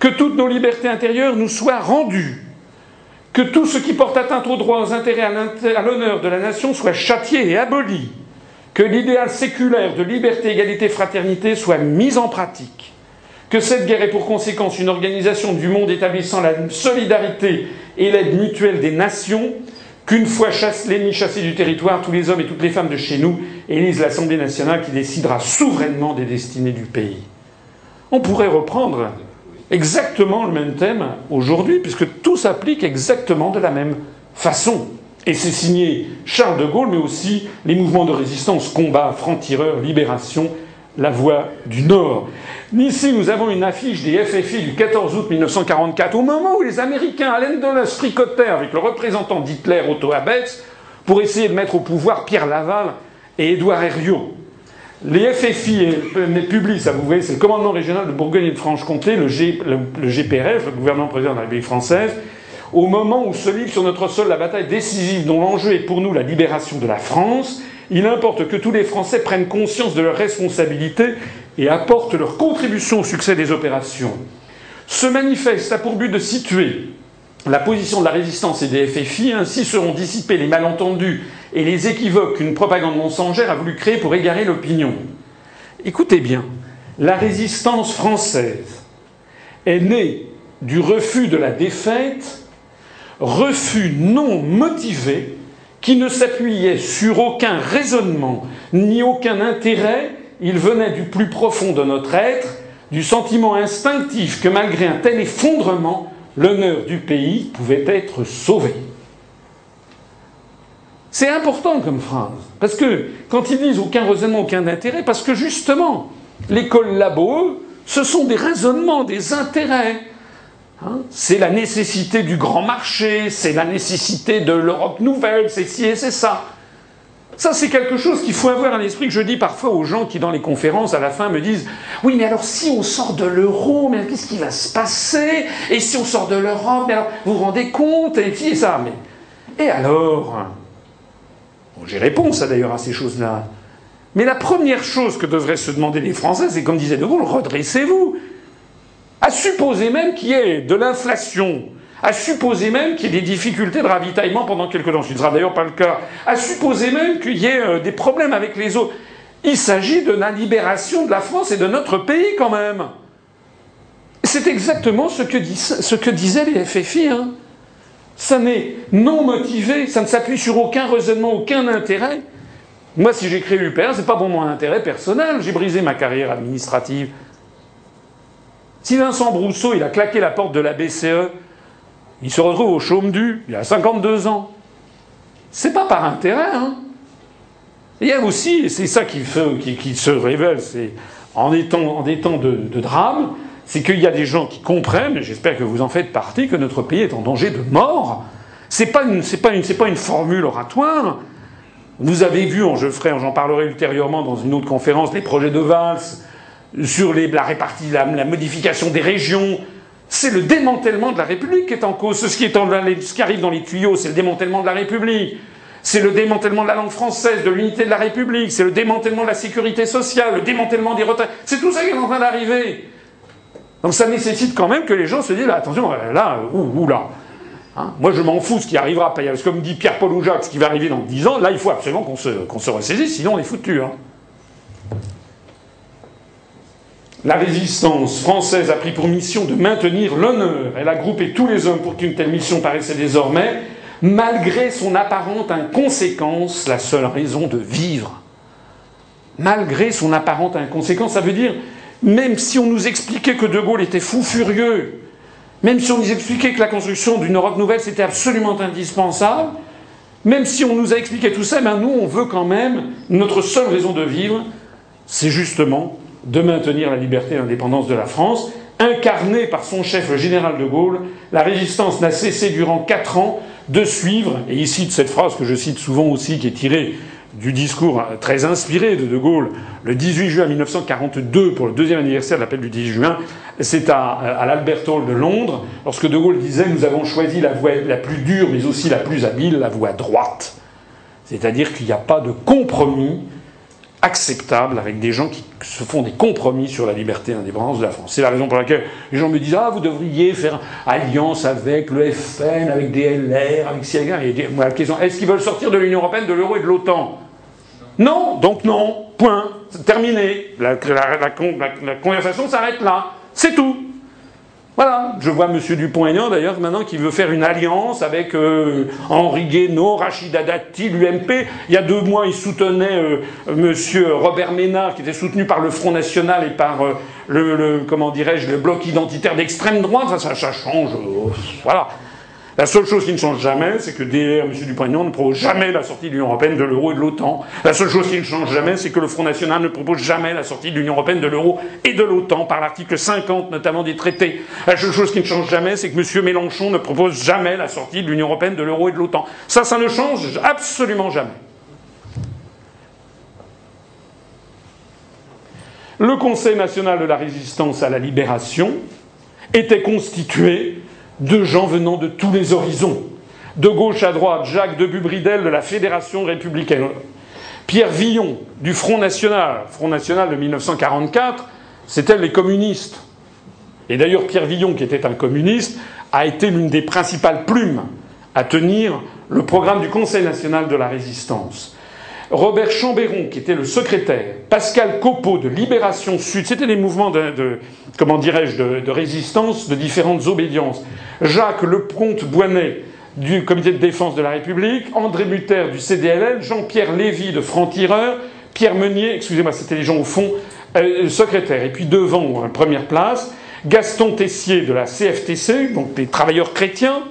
que toutes nos libertés intérieures nous soient rendues, que tout ce qui porte atteinte aux droits, aux intérêts, à l'honneur de la nation soit châtié et aboli, que l'idéal séculaire de liberté, égalité, fraternité soit mis en pratique, que cette guerre ait pour conséquence une organisation du monde établissant la solidarité et l'aide mutuelle des nations, qu'une fois l'ennemi chassé du territoire, tous les hommes et toutes les femmes de chez nous élisent l'Assemblée nationale qui décidera souverainement des destinées du pays. On pourrait reprendre exactement le même thème aujourd'hui, puisque tout s'applique exactement de la même façon. Et c'est signé Charles de Gaulle, mais aussi les mouvements de résistance, combat, francs-tireurs, libération, la voie du Nord. Ici, nous avons une affiche des FFI du 14 août 1944, au moment où les Américains, Allen Dulles, fricotaient avec le représentant d'Hitler, Otto Abetz, pour essayer de mettre au pouvoir Pierre Laval et Édouard Herriot. Les FFI publient, ça vous voyez, c'est le commandement régional de Bourgogne et de Franche-Comté, le, le, GPRF, le gouvernement président de la République française, au moment où se livre sur notre sol la bataille décisive dont l'enjeu est pour nous la libération de la France, il importe que tous les Français prennent conscience de leurs responsabilités et apportent leur contribution au succès des opérations. Ce manifeste a pour but de situer la position de la résistance et des FFI, ainsi seront dissipés les malentendus et les équivoques qu'une propagande mensongère a voulu créer pour égarer l'opinion. Écoutez bien, la résistance française est née du refus de la défaite, refus non motivé qui ne s'appuyait sur aucun raisonnement ni aucun intérêt, il venait du plus profond de notre être, du sentiment instinctif que malgré un tel effondrement, l'honneur du pays pouvait être sauvé. C'est important comme phrase, parce que quand ils disent aucun raisonnement, aucun intérêt, parce que justement, l'école labo, ce sont des raisonnements, des intérêts. Hein? C'est la nécessité du grand marché, c'est la nécessité de l'Europe nouvelle, c'est ci et c'est ça. Ça, c'est quelque chose qu'il faut avoir à l'esprit que je dis parfois aux gens qui, dans les conférences, à la fin, me disent Oui, mais alors si on sort de l'euro, mais qu'est-ce qui va se passer? Et si on sort de l'Europe, alors vous vous rendez compte? Et et ça. Mais... Et alors? J'ai réponse d'ailleurs à ces choses-là. Mais la première chose que devraient se demander les Français, c'est comme disait De Gaulle redressez-vous. À supposer même qu'il y ait de l'inflation, à supposer même qu'il y ait des difficultés de ravitaillement pendant quelques temps, ce ne sera d'ailleurs pas le cas, à supposer même qu'il y ait euh, des problèmes avec les autres. Il s'agit de la libération de la France et de notre pays quand même. C'est exactement ce que, disaient les FFI. Hein. Ça n'est non motivé, ça ne s'appuie sur aucun raisonnement, aucun intérêt. Moi, si j'ai créé UPR, c'est pas pour mon intérêt personnel. J'ai brisé ma carrière administrative Si Vincent Brousseau, il a claqué la porte de la BCE, il se retrouve au chaume du, il a 52 ans. C'est pas par intérêt, hein. Il y a aussi, et c'est ça qui, se révèle, c'est en des temps, de, drame, c'est qu'il y a des gens qui comprennent, et j'espère que vous en faites partie, que notre pays est en danger de mort. C'est pas une, pas une, formule oratoire. Vous avez vu, j'en parlerai ultérieurement dans une autre conférence, les projets de Valls sur la répartie, la, modification des régions. C'est le démantèlement de la République qui est en cause. Ce qui, arrive dans les tuyaux, c'est le démantèlement de la République. C'est le démantèlement de la langue française, de l'unité de la République. C'est le démantèlement de la sécurité sociale, le démantèlement des retraites. C'est tout ça qui est en train d'arriver. Donc ça nécessite quand même que les gens se disent attention, là, ouh, là. Hein? Moi, je m'en fous ce qui arrivera. Comme dit Pierre-Paul ou Jacques, ce qui va arriver dans 10 ans, là, il faut absolument qu'on se, qu'on se ressaisisse, sinon on est foutu. Hein. La résistance française a pris pour mission de maintenir l'honneur. Elle a groupé tous les hommes pour qu'une telle mission paraissait désormais, malgré son apparente inconséquence, la seule raison de vivre. Malgré son apparente inconséquence, ça veut dire, même si on nous expliquait que De Gaulle était fou furieux, même si on nous expliquait que la construction d'une Europe nouvelle c'était absolument indispensable, même si on nous a expliqué tout ça, ben nous on veut quand même, notre seule raison de vivre, c'est justement de maintenir la liberté et l'indépendance de la France. Incarnée par son chef, le général de Gaulle, la résistance n'a cessé durant quatre ans de suivre, et il cite cette phrase que je cite souvent aussi, qui est tirée du discours très inspiré de De Gaulle le 18 juin 1942 pour le deuxième anniversaire de l'appel du 10 juin. C'est à, à l'Albert Hall de Londres, lorsque De Gaulle disait Nous avons choisi la voie la plus dure, mais aussi la plus habile, la voie droite. C'est-à-dire qu'il n'y a pas de compromis acceptable avec des gens qui se font des compromis sur la liberté et l'indépendance de la France. C'est la raison pour laquelle les gens me disent Ah, vous devriez faire alliance avec le FN, avec des LR, avec CIA. Et moi, la question est-ce qu'ils veulent sortir de l'Union Européenne, de l'euro et de l'OTAN? Non, donc non, point, terminé. La conversation s'arrête là. C'est tout. Voilà, je vois M. Dupont-Aignan d'ailleurs maintenant qui veut faire une alliance avec euh, Henri Guénaud, Rachida Dati, l'UMP. Il y a deux mois, il soutenait euh, M. Robert Ménard, qui était soutenu par le Front National et par euh, le, comment dirais-je, le bloc identitaire d'extrême droite. Ça, ça, ça change. voilà. La seule chose qui ne change jamais, c'est que DR, M. Dupont-Aignan, ne propose jamais la sortie de l'Union Européenne, de l'euro et de l'OTAN. La seule chose qui ne change jamais, c'est que le Front National ne propose jamais la sortie de l'Union Européenne, de l'euro et de l'OTAN, par l'article 50 notamment des traités. La seule chose qui ne change jamais, c'est que M. Mélenchon ne propose jamais la sortie de l'Union Européenne, de l'euro et de l'OTAN. Ça, ça ne change absolument jamais. Le Conseil national de la résistance à la libération était constitué de gens venant de tous les horizons. De gauche à droite, Jacques de Bubridel de la Fédération républicaine, Pierre Villon du Front National, Front National de 1944, c'était les communistes. Et d'ailleurs, Pierre Villon, qui était un communiste, a été l'une des principales plumes à tenir le programme du Conseil national de la résistance. Robert Chambéron, qui était le secrétaire, Pascal Copeau de Libération Sud, c'était des mouvements de, comment dirais-je, de, résistance de différentes obédiences. Jacques Lecomte-Boinet du Comité de défense de la République, André Mutter du CDLL, Jean-Pierre Lévy de Franc-Tireur, Pierre Meunier, excusez-moi, c'était les gens au fond, euh, secrétaire. Et puis devant, en première place, Gaston Tessier de la CFTC, donc des travailleurs chrétiens,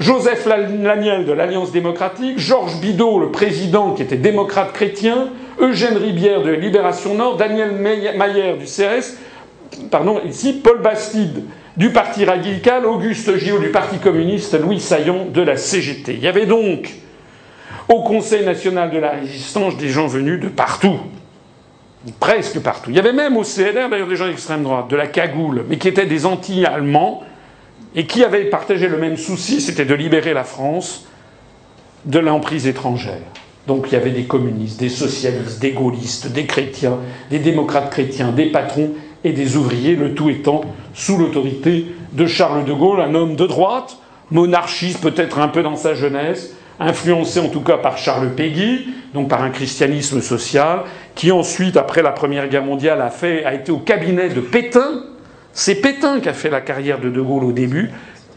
Joseph Laniel de l'Alliance démocratique, Georges Bidault, le président qui était démocrate chrétien, Eugène Ribière de Libération Nord, Daniel Mayer du CRS, pardon, ici, Paul Bastide du Parti radical, Auguste Gillot du Parti communiste, Louis Saillon de la CGT. Il y avait donc au Conseil national de la résistance des gens venus de partout. Presque partout. Il y avait même au CNR d'ailleurs des gens d'extrême droite, de la cagoule, mais qui étaient des anti-allemands et qui avaient partagé le même souci, c'était de libérer la France de l'emprise étrangère. Donc il y avait des communistes, des socialistes, des gaullistes, des chrétiens, des démocrates chrétiens, des patrons et des ouvriers, le tout étant sous l'autorité de Charles de Gaulle, un homme de droite, monarchiste peut-être un peu dans sa jeunesse, influencé en tout cas par Charles Péguy, donc par un christianisme social, qui ensuite, après la Première Guerre mondiale, a, fait, a été au cabinet de Pétain, c'est Pétain qui a fait la carrière de De Gaulle au début,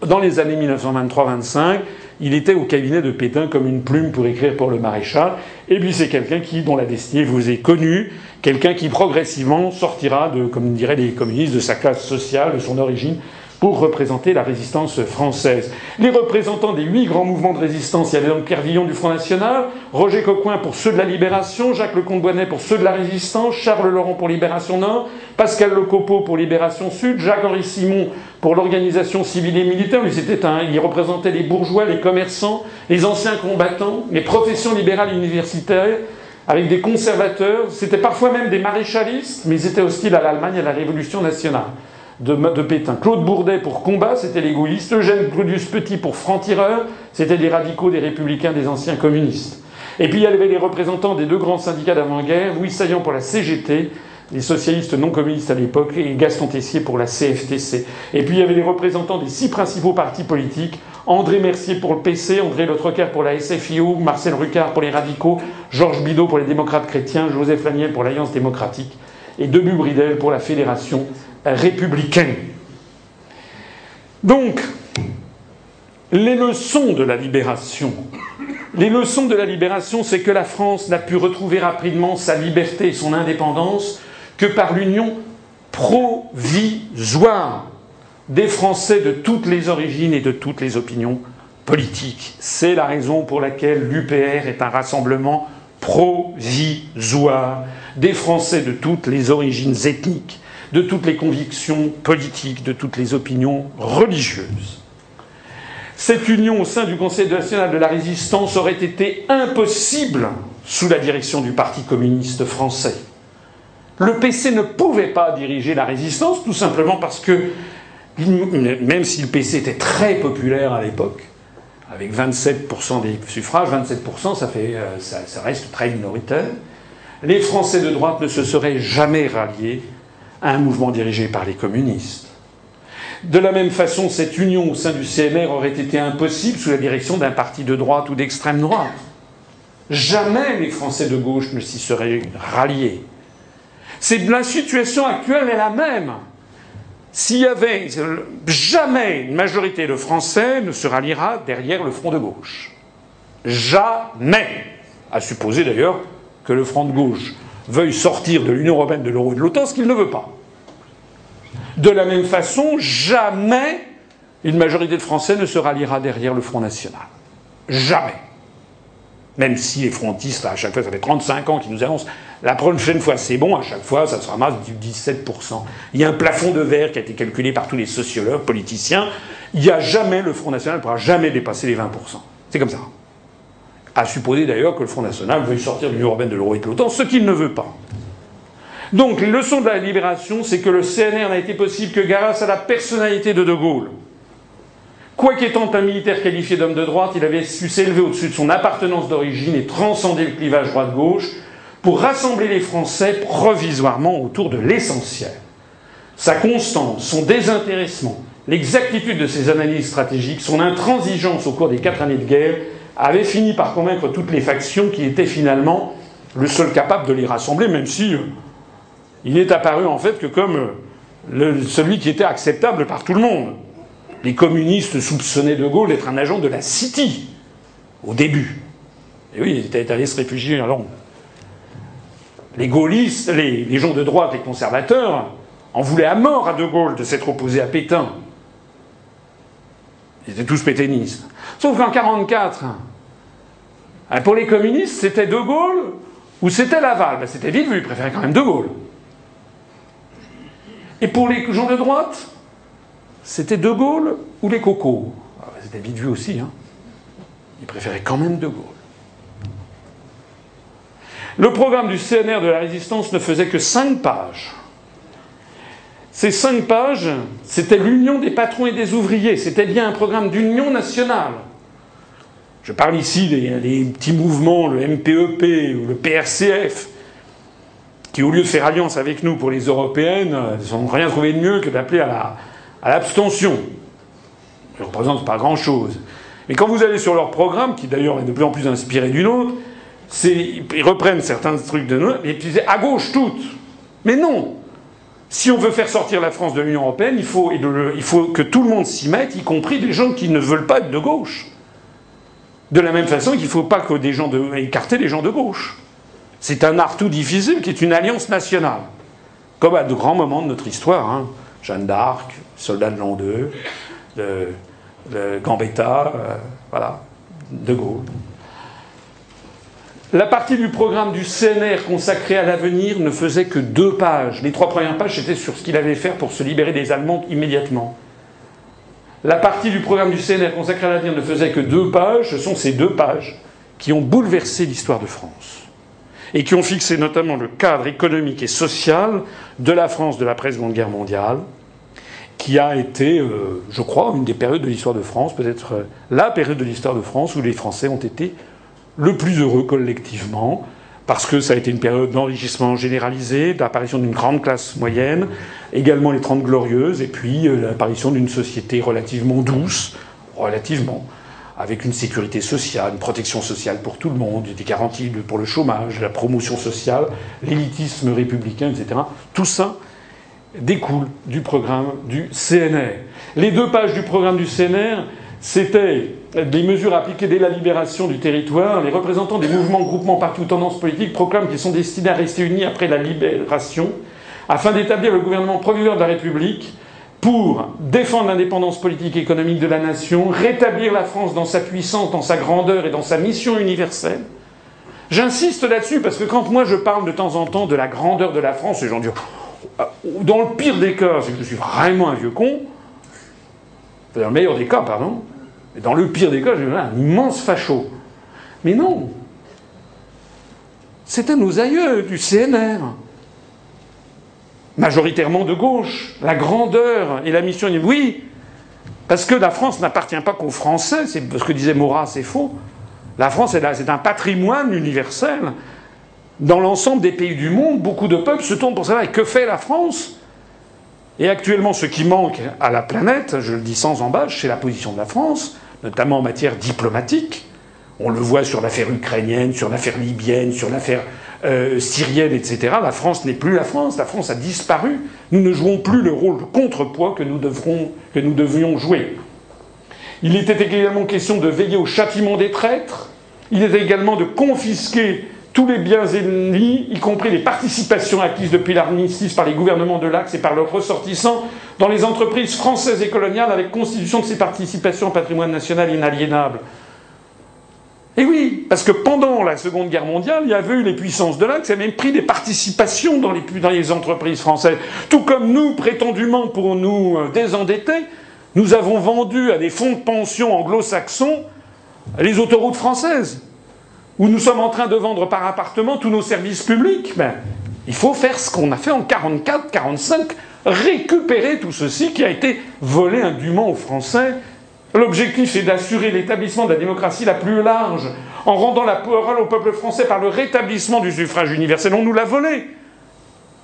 dans les années 1923-25. il était au cabinet de Pétain comme une plume pour écrire pour le maréchal. Et puis c'est quelqu'un qui, dont la destinée vous est connue, quelqu'un qui progressivement sortira de, comme diraient les communistes, de sa classe sociale, de son origine, pour représenter la résistance française. Les représentants des huit grands mouvements de résistance, il y avait donc Pierre Villon du Front National, Roger Coquin pour ceux de la Libération, Jacques Lecomte-Bonnet pour ceux de la Résistance, Charles Laurent pour Libération Nord, Pascal Lecopeau pour Libération Sud, Jacques-Henri Simon pour l'organisation civile et militaire. c'était un, il représentait les bourgeois, les commerçants, les anciens combattants, les professions libérales universitaires, avec des conservateurs. C'était parfois même des maréchalistes, mais ils étaient hostiles à l'Allemagne et à la Révolution nationale de, Pétain. Claude Bourdet pour Combat, c'était l'égoïste. Eugène Claudius Petit pour Franc-Tireur, c'était des radicaux, des républicains, des anciens communistes. Et puis il y avait les représentants des deux grands syndicats d'avant-guerre, Louis Saillant pour la CGT, les socialistes non communistes à l'époque, et Gaston Tessier pour la CFTC. Et puis il y avait les représentants des six principaux partis politiques, André Mercier pour le PC, André Lotrequer pour la SFIO, Marcel Rucard pour les radicaux, Georges Bidault pour les démocrates chrétiens, Joseph Laniel pour l'Alliance démocratique, et Debu Bridel pour la Fédération républicain. Donc, les leçons de la libération. Les leçons de la libération, c'est que la France n'a pu retrouver rapidement sa liberté et son indépendance que par l'union provisoire des Français de toutes les origines et de toutes les opinions politiques. C'est la raison pour laquelle l'UPR est un rassemblement provisoire des Français de toutes les origines ethniques de toutes les convictions politiques, de toutes les opinions religieuses. Cette union au sein du Conseil national de la résistance aurait été impossible sous la direction du Parti communiste français. Le PC ne pouvait pas diriger la résistance, tout simplement parce que, même si le PC était très populaire à l'époque, avec 27% des suffrages, 27%, ça, fait, euh, ça reste très minoritaire, les Français de droite ne se seraient jamais ralliés un mouvement dirigé par les communistes. De la même façon, cette union au sein du CNR aurait été impossible sous la direction d'un parti de droite ou d'extrême droite. Jamais les Français de gauche ne s'y seraient ralliés. La situation actuelle est la même. S'il y avait jamais une majorité de Français ne se ralliera derrière le front de gauche. Jamais. À supposer d'ailleurs que le front de gauche veuille sortir de l'Union européenne, de l'euro et de l'OTAN, ce qu'il ne veut pas. De la même façon, jamais une majorité de Français ne se ralliera derrière le Front National. Jamais. Même si les frontistes, à chaque fois, ça fait 35 ans qu'ils nous annoncent la prochaine fois c'est bon, à chaque fois ça se ramasse du 17%. Il y a un plafond de verre qui a été calculé par tous les sociologues, politiciens. Il n'y a jamais, le Front National ne pourra jamais dépasser les 20%. C'est comme ça à supposer d'ailleurs que le Front National veuille sortir de l'Union européenne, de l'euro et de l'OTAN, ce qu'il ne veut pas. Donc, les leçons de la libération, c'est que le CNR n'a été possible que grâce à la personnalité de De Gaulle. Quoiqu'étant un militaire qualifié d'homme de droite, il avait su s'élever au-dessus de son appartenance d'origine et transcender le clivage droite-gauche pour rassembler les Français provisoirement autour de l'essentiel. Sa constance, son désintéressement, l'exactitude de ses analyses stratégiques, son intransigeance au cours des quatre années de guerre avait fini par convaincre toutes les factions qui étaient finalement le seul capable de les rassembler, même si euh, il est apparu en fait que comme euh, celui qui était acceptable par tout le monde. Les communistes soupçonnaient De Gaulle d'être un agent de la City au début. Et oui, il était allé se réfugier à Londres. Les gaullistes, les, gens de droite, les conservateurs, en voulaient à mort à De Gaulle de s'être opposé à Pétain. Ils étaient tous pétainistes. Sauf qu'en 1944, hein, pour les communistes, c'était De Gaulle ou c'était Laval. Ben, c'était vite vu, ils préféraient quand même De Gaulle. Et pour les gens de droite, c'était De Gaulle ou les cocos. Ah, ben, c'était vite vu aussi. Hein. Ils préféraient quand même De Gaulle. Le programme du CNR de la résistance ne faisait que cinq pages. Ces cinq pages, c'était l'union des patrons et des ouvriers. C'était bien un programme d'union nationale. Je parle ici des, petits mouvements, le MPEP e ou le PRCF, qui, au lieu de faire alliance avec nous pour les européennes, n'ont rien trouvé de mieux que d'appeler à l'abstention. Ils ne représentent pas grand-chose. Mais quand vous allez sur leur programme, qui d'ailleurs est de plus en plus inspiré du nôtre, ils reprennent certains trucs de nous, et puis à gauche toutes. Mais non si on veut faire sortir la France de l'Union européenne, il faut, que tout le monde s'y mette, y compris des gens qui ne veulent pas être de gauche. De la même façon qu'il ne faut pas écarter les gens de gauche. C'est un art tout difficile qui est une alliance nationale. Comme à de grands moments de notre histoire. Hein. Jeanne d'Arc, soldat de l'an 2, le, Gambetta, euh, voilà, De Gaulle. La partie du programme du CNR consacrée à l'avenir ne faisait que deux pages. Les trois premières pages, c'était sur ce qu'il allait faire pour se libérer des Allemands immédiatement. La partie du programme du CNR consacrée à l'avenir ne faisait que deux pages. Ce sont ces deux pages qui ont bouleversé l'histoire de France et qui ont fixé notamment le cadre économique et social de la France de l'après-seconde guerre mondiale, qui a été, euh, je crois, une des périodes de l'histoire de France, peut-être la période de l'histoire de France où les Français ont été le plus heureux collectivement, parce que ça a été une période d'enrichissement généralisé, d'apparition d'une grande classe moyenne, également les Trente Glorieuses, et puis euh, l'apparition d'une société relativement douce, relativement, avec une sécurité sociale, une protection sociale pour tout le monde, des garanties pour le chômage, la promotion sociale, l'élitisme républicain, etc. Tout ça découle du programme du CNR. Les deux pages du programme du CNR, c'était des mesures appliquées dès la libération du territoire. Les représentants des mouvements, groupements, partout tendances politiques proclament qu'ils sont destinés à rester unis après la libération, afin d'établir le gouvernement provisoire de la République pour défendre l'indépendance politique et économique de la nation, rétablir la France dans sa puissance, dans sa grandeur et dans sa mission universelle. J'insiste là-dessus parce que quand moi je parle de temps en temps de la grandeur de la France, les gens disent dans le pire des cas, c'est que je suis vraiment un vieux con. Dans le meilleur des cas, pardon. Dans le pire des cas, j'ai un immense facho. Mais non. C'était nos aïeux du CNR. Majoritairement de gauche. La grandeur et la mission. Oui, parce que la France n'appartient pas qu'aux Français. C'est ce que disait Maurras, c'est faux. La France, c'est un patrimoine universel. Dans l'ensemble des pays du monde, beaucoup de peuples se tournent pour savoir que fait la France? Et actuellement, ce qui manque à la planète, je le dis sans embâche, c'est la position de la France notamment en matière diplomatique. On le voit sur l'affaire ukrainienne, sur l'affaire libyenne, sur l'affaire euh, syrienne, etc. La France n'est plus la France. La France a disparu. Nous ne jouons plus le rôle de contrepoids que nous, devrons, que nous devions jouer. Il était également question de veiller au châtiment des traîtres. Il était également de confisquer tous les biens ennemis, y compris les participations acquises depuis l'armistice par les gouvernements de l'Axe et par leurs ressortissants, dans les entreprises françaises et coloniales avec constitution de ces participations au patrimoine national inaliénable. Et oui, parce que pendant la Seconde Guerre mondiale, il y avait eu les puissances de l'Axe avaient même pris des participations dans les, dans les entreprises françaises. Tout comme nous, prétendument pour nous euh, désendetter, nous avons vendu à des fonds de pension anglo-saxons les autoroutes françaises où nous sommes en train de vendre par appartement tous nos services publics, ben, il faut faire ce qu'on a fait en 44, 45, récupérer tout ceci qui a été volé indûment aux Français. L'objectif est d'assurer l'établissement de la démocratie la plus large, en rendant la parole au peuple français par le rétablissement du suffrage universel. On nous l'a volé.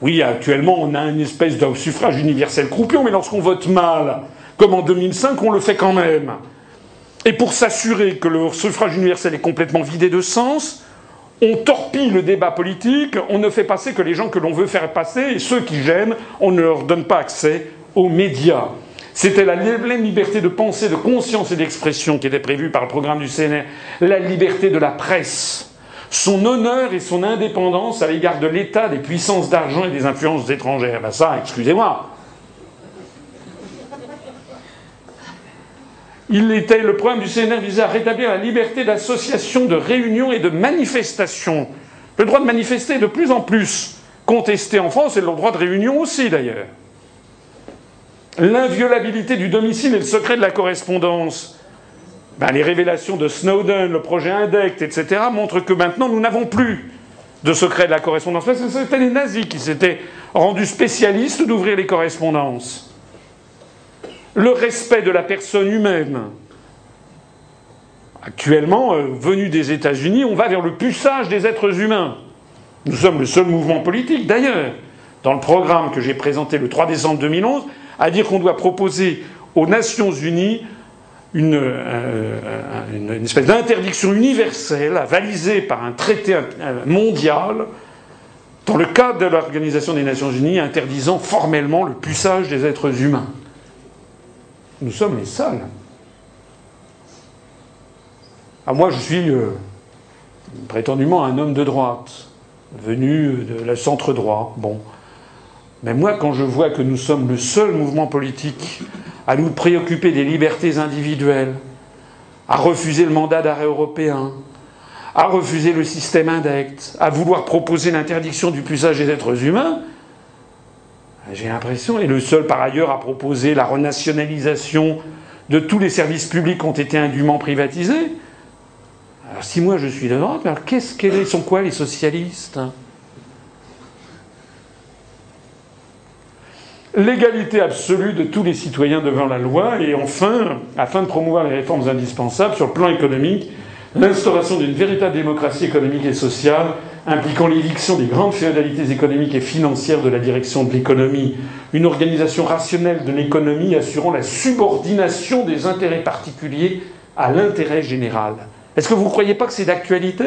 Oui, actuellement, on a une espèce de suffrage universel croupion, mais lorsqu'on vote mal, comme en 2005, on le fait quand même. Et pour s'assurer que le suffrage universel est complètement vidé de sens, on torpille le débat politique, on ne fait passer que les gens que l'on veut faire passer, et ceux qui gênent, on ne leur donne pas accès aux médias. C'était la liberté de pensée, de conscience et d'expression qui était prévue par le programme du CNR, la liberté de la presse, son honneur et son indépendance à l'égard de l'État, des puissances d'argent et des influences étrangères. Ben ça, excusez-moi, Le programme du CNR visait à rétablir la liberté d'association, de réunion et de manifestation. Le droit de manifester est de plus en plus contesté en France et le droit de réunion aussi d'ailleurs. L'inviolabilité du domicile et le secret de la correspondance. Ben, les révélations de Snowden, le projet Indect, etc., montrent que maintenant nous n'avons plus de secret de la correspondance. Parce que c'était les nazis qui s'étaient rendus spécialistes d'ouvrir les correspondances le respect de la personne humaine. Actuellement, euh, venu des États-Unis, on va vers le puçage des êtres humains. Nous sommes le seul mouvement politique, d'ailleurs, dans le programme que j'ai présenté le 3 décembre 2011, à dire qu'on doit proposer aux Nations Unies une, euh, espèce d'interdiction universelle, avalisée par un traité mondial, dans le cadre de l'Organisation des Nations Unies, interdisant formellement le puçage des êtres humains. Nous sommes les seuls. Ah, moi, je suis euh, prétendument un homme de droite, venu de la centre droit. Bon. Mais moi, quand je vois que nous sommes le seul mouvement politique à nous préoccuper des libertés individuelles, à refuser le mandat d'arrêt européen, à refuser le système indect, à vouloir proposer l'interdiction du puissage des êtres humains, j'ai l'impression, et le seul par ailleurs à proposer la renationalisation de tous les services publics qui ont été indûment privatisés. Alors si moi je suis de droite, alors qu'est-ce qu'ils sont quoi les socialistes? L'égalité absolue de tous les citoyens devant la loi et enfin, afin de promouvoir les réformes indispensables sur le plan économique, l'instauration d'une véritable démocratie économique et sociale impliquant l'éviction des grandes féodalités économiques et financières de la direction de l'économie, une organisation rationnelle de l'économie assurant la subordination des intérêts particuliers à l'intérêt général. Est-ce que vous ne croyez pas que c'est d'actualité?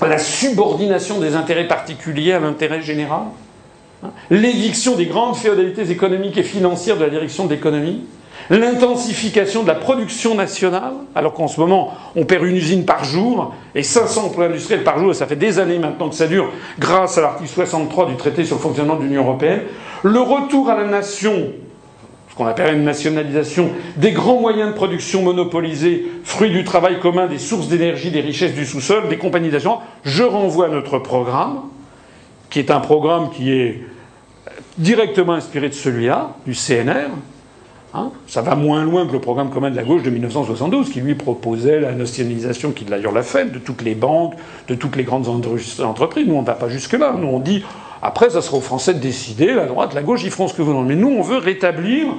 La subordination des intérêts particuliers à l'intérêt général? L'éviction des grandes féodalités économiques et financières de la direction de l'économie? L'intensification de la production nationale, alors qu'en ce moment, on perd une usine par jour et 500 emplois industriels par jour, et ça fait des années maintenant que ça dure, grâce à l'article 63 du traité sur le fonctionnement de l'Union européenne, le retour à la nation, ce qu'on appelle une nationalisation, des grands moyens de production monopolisés, fruits du travail commun, des sources d'énergie, des richesses du sous-sol, des compagnies d'assurance, je renvoie à notre programme, qui est un programme qui est directement inspiré de celui-là, du CNR, Hein? Ça va moins loin que le programme commun de la gauche de 1972, qui lui proposait la nationalisation, qui d'ailleurs l'a fait, de toutes les banques, de toutes les grandes entreprises. Nous, on ne va pas jusque-là. Nous, on dit, après, ça sera aux Français de décider, la droite, la gauche, ils feront ce que vous voulez. Mais nous, on veut rétablir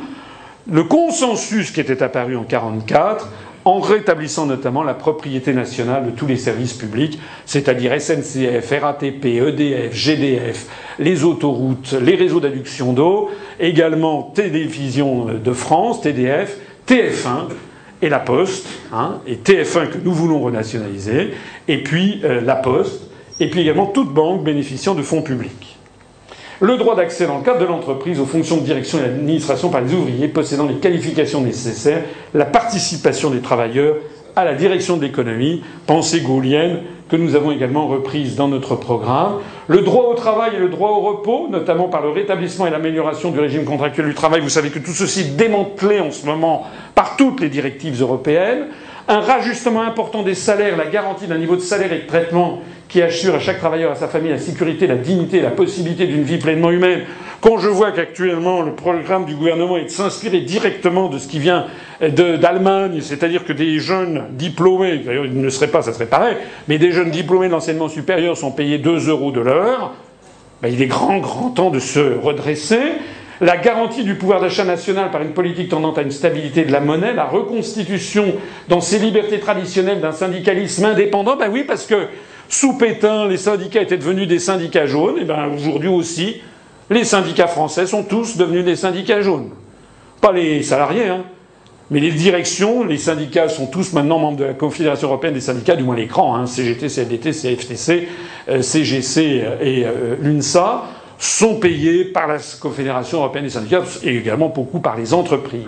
le consensus qui était apparu en 1944 en rétablissant notamment la propriété nationale de tous les services publics, c'est-à-dire SNCF, RATP, EDF, GDF, les autoroutes, les réseaux d'adduction d'eau, également Télévision de France, TDF, TF1 et la Poste, hein, et TF1 que nous voulons renationaliser, et puis euh, la Poste, et puis également toute banque bénéficiant de fonds publics le droit d'accès dans le cadre de l'entreprise aux fonctions de direction et d'administration par les ouvriers possédant les qualifications nécessaires, la participation des travailleurs à la direction de l'économie, pensée gaulienne que nous avons également reprise dans notre programme, le droit au travail et le droit au repos, notamment par le rétablissement et l'amélioration du régime contractuel du travail. Vous savez que tout ceci est démantelé en ce moment par toutes les directives européennes, un rajustement important des salaires, la garantie d'un niveau de salaire et de traitement qui assure à chaque travailleur, à sa famille, la sécurité, la dignité, la possibilité d'une vie pleinement humaine. Quand je vois qu'actuellement le programme du gouvernement est de s'inspirer directement de ce qui vient d'Allemagne, c'est-à-dire que des jeunes diplômés, d'ailleurs ils ne seraient pas, ça serait pareil, mais des jeunes diplômés d'enseignement supérieur sont payés 2 euros de l'heure, ben, il est grand, grand temps de se redresser la garantie du pouvoir d'achat national par une politique tendant à une stabilité de la monnaie, la reconstitution dans ses libertés traditionnelles d'un syndicalisme indépendant, ben oui, parce que sous Pétain, les syndicats étaient devenus des syndicats jaunes, et ben aujourd'hui aussi, les syndicats français sont tous devenus des syndicats jaunes. Pas les salariés, hein, mais les directions, les syndicats sont tous maintenant membres de la Confédération européenne des syndicats, du moins l'écran, hein, CGT, CFDT, CFTC, CGC et euh, l'UNSA, sont payés par la Confédération européenne des syndicats et également beaucoup par les entreprises.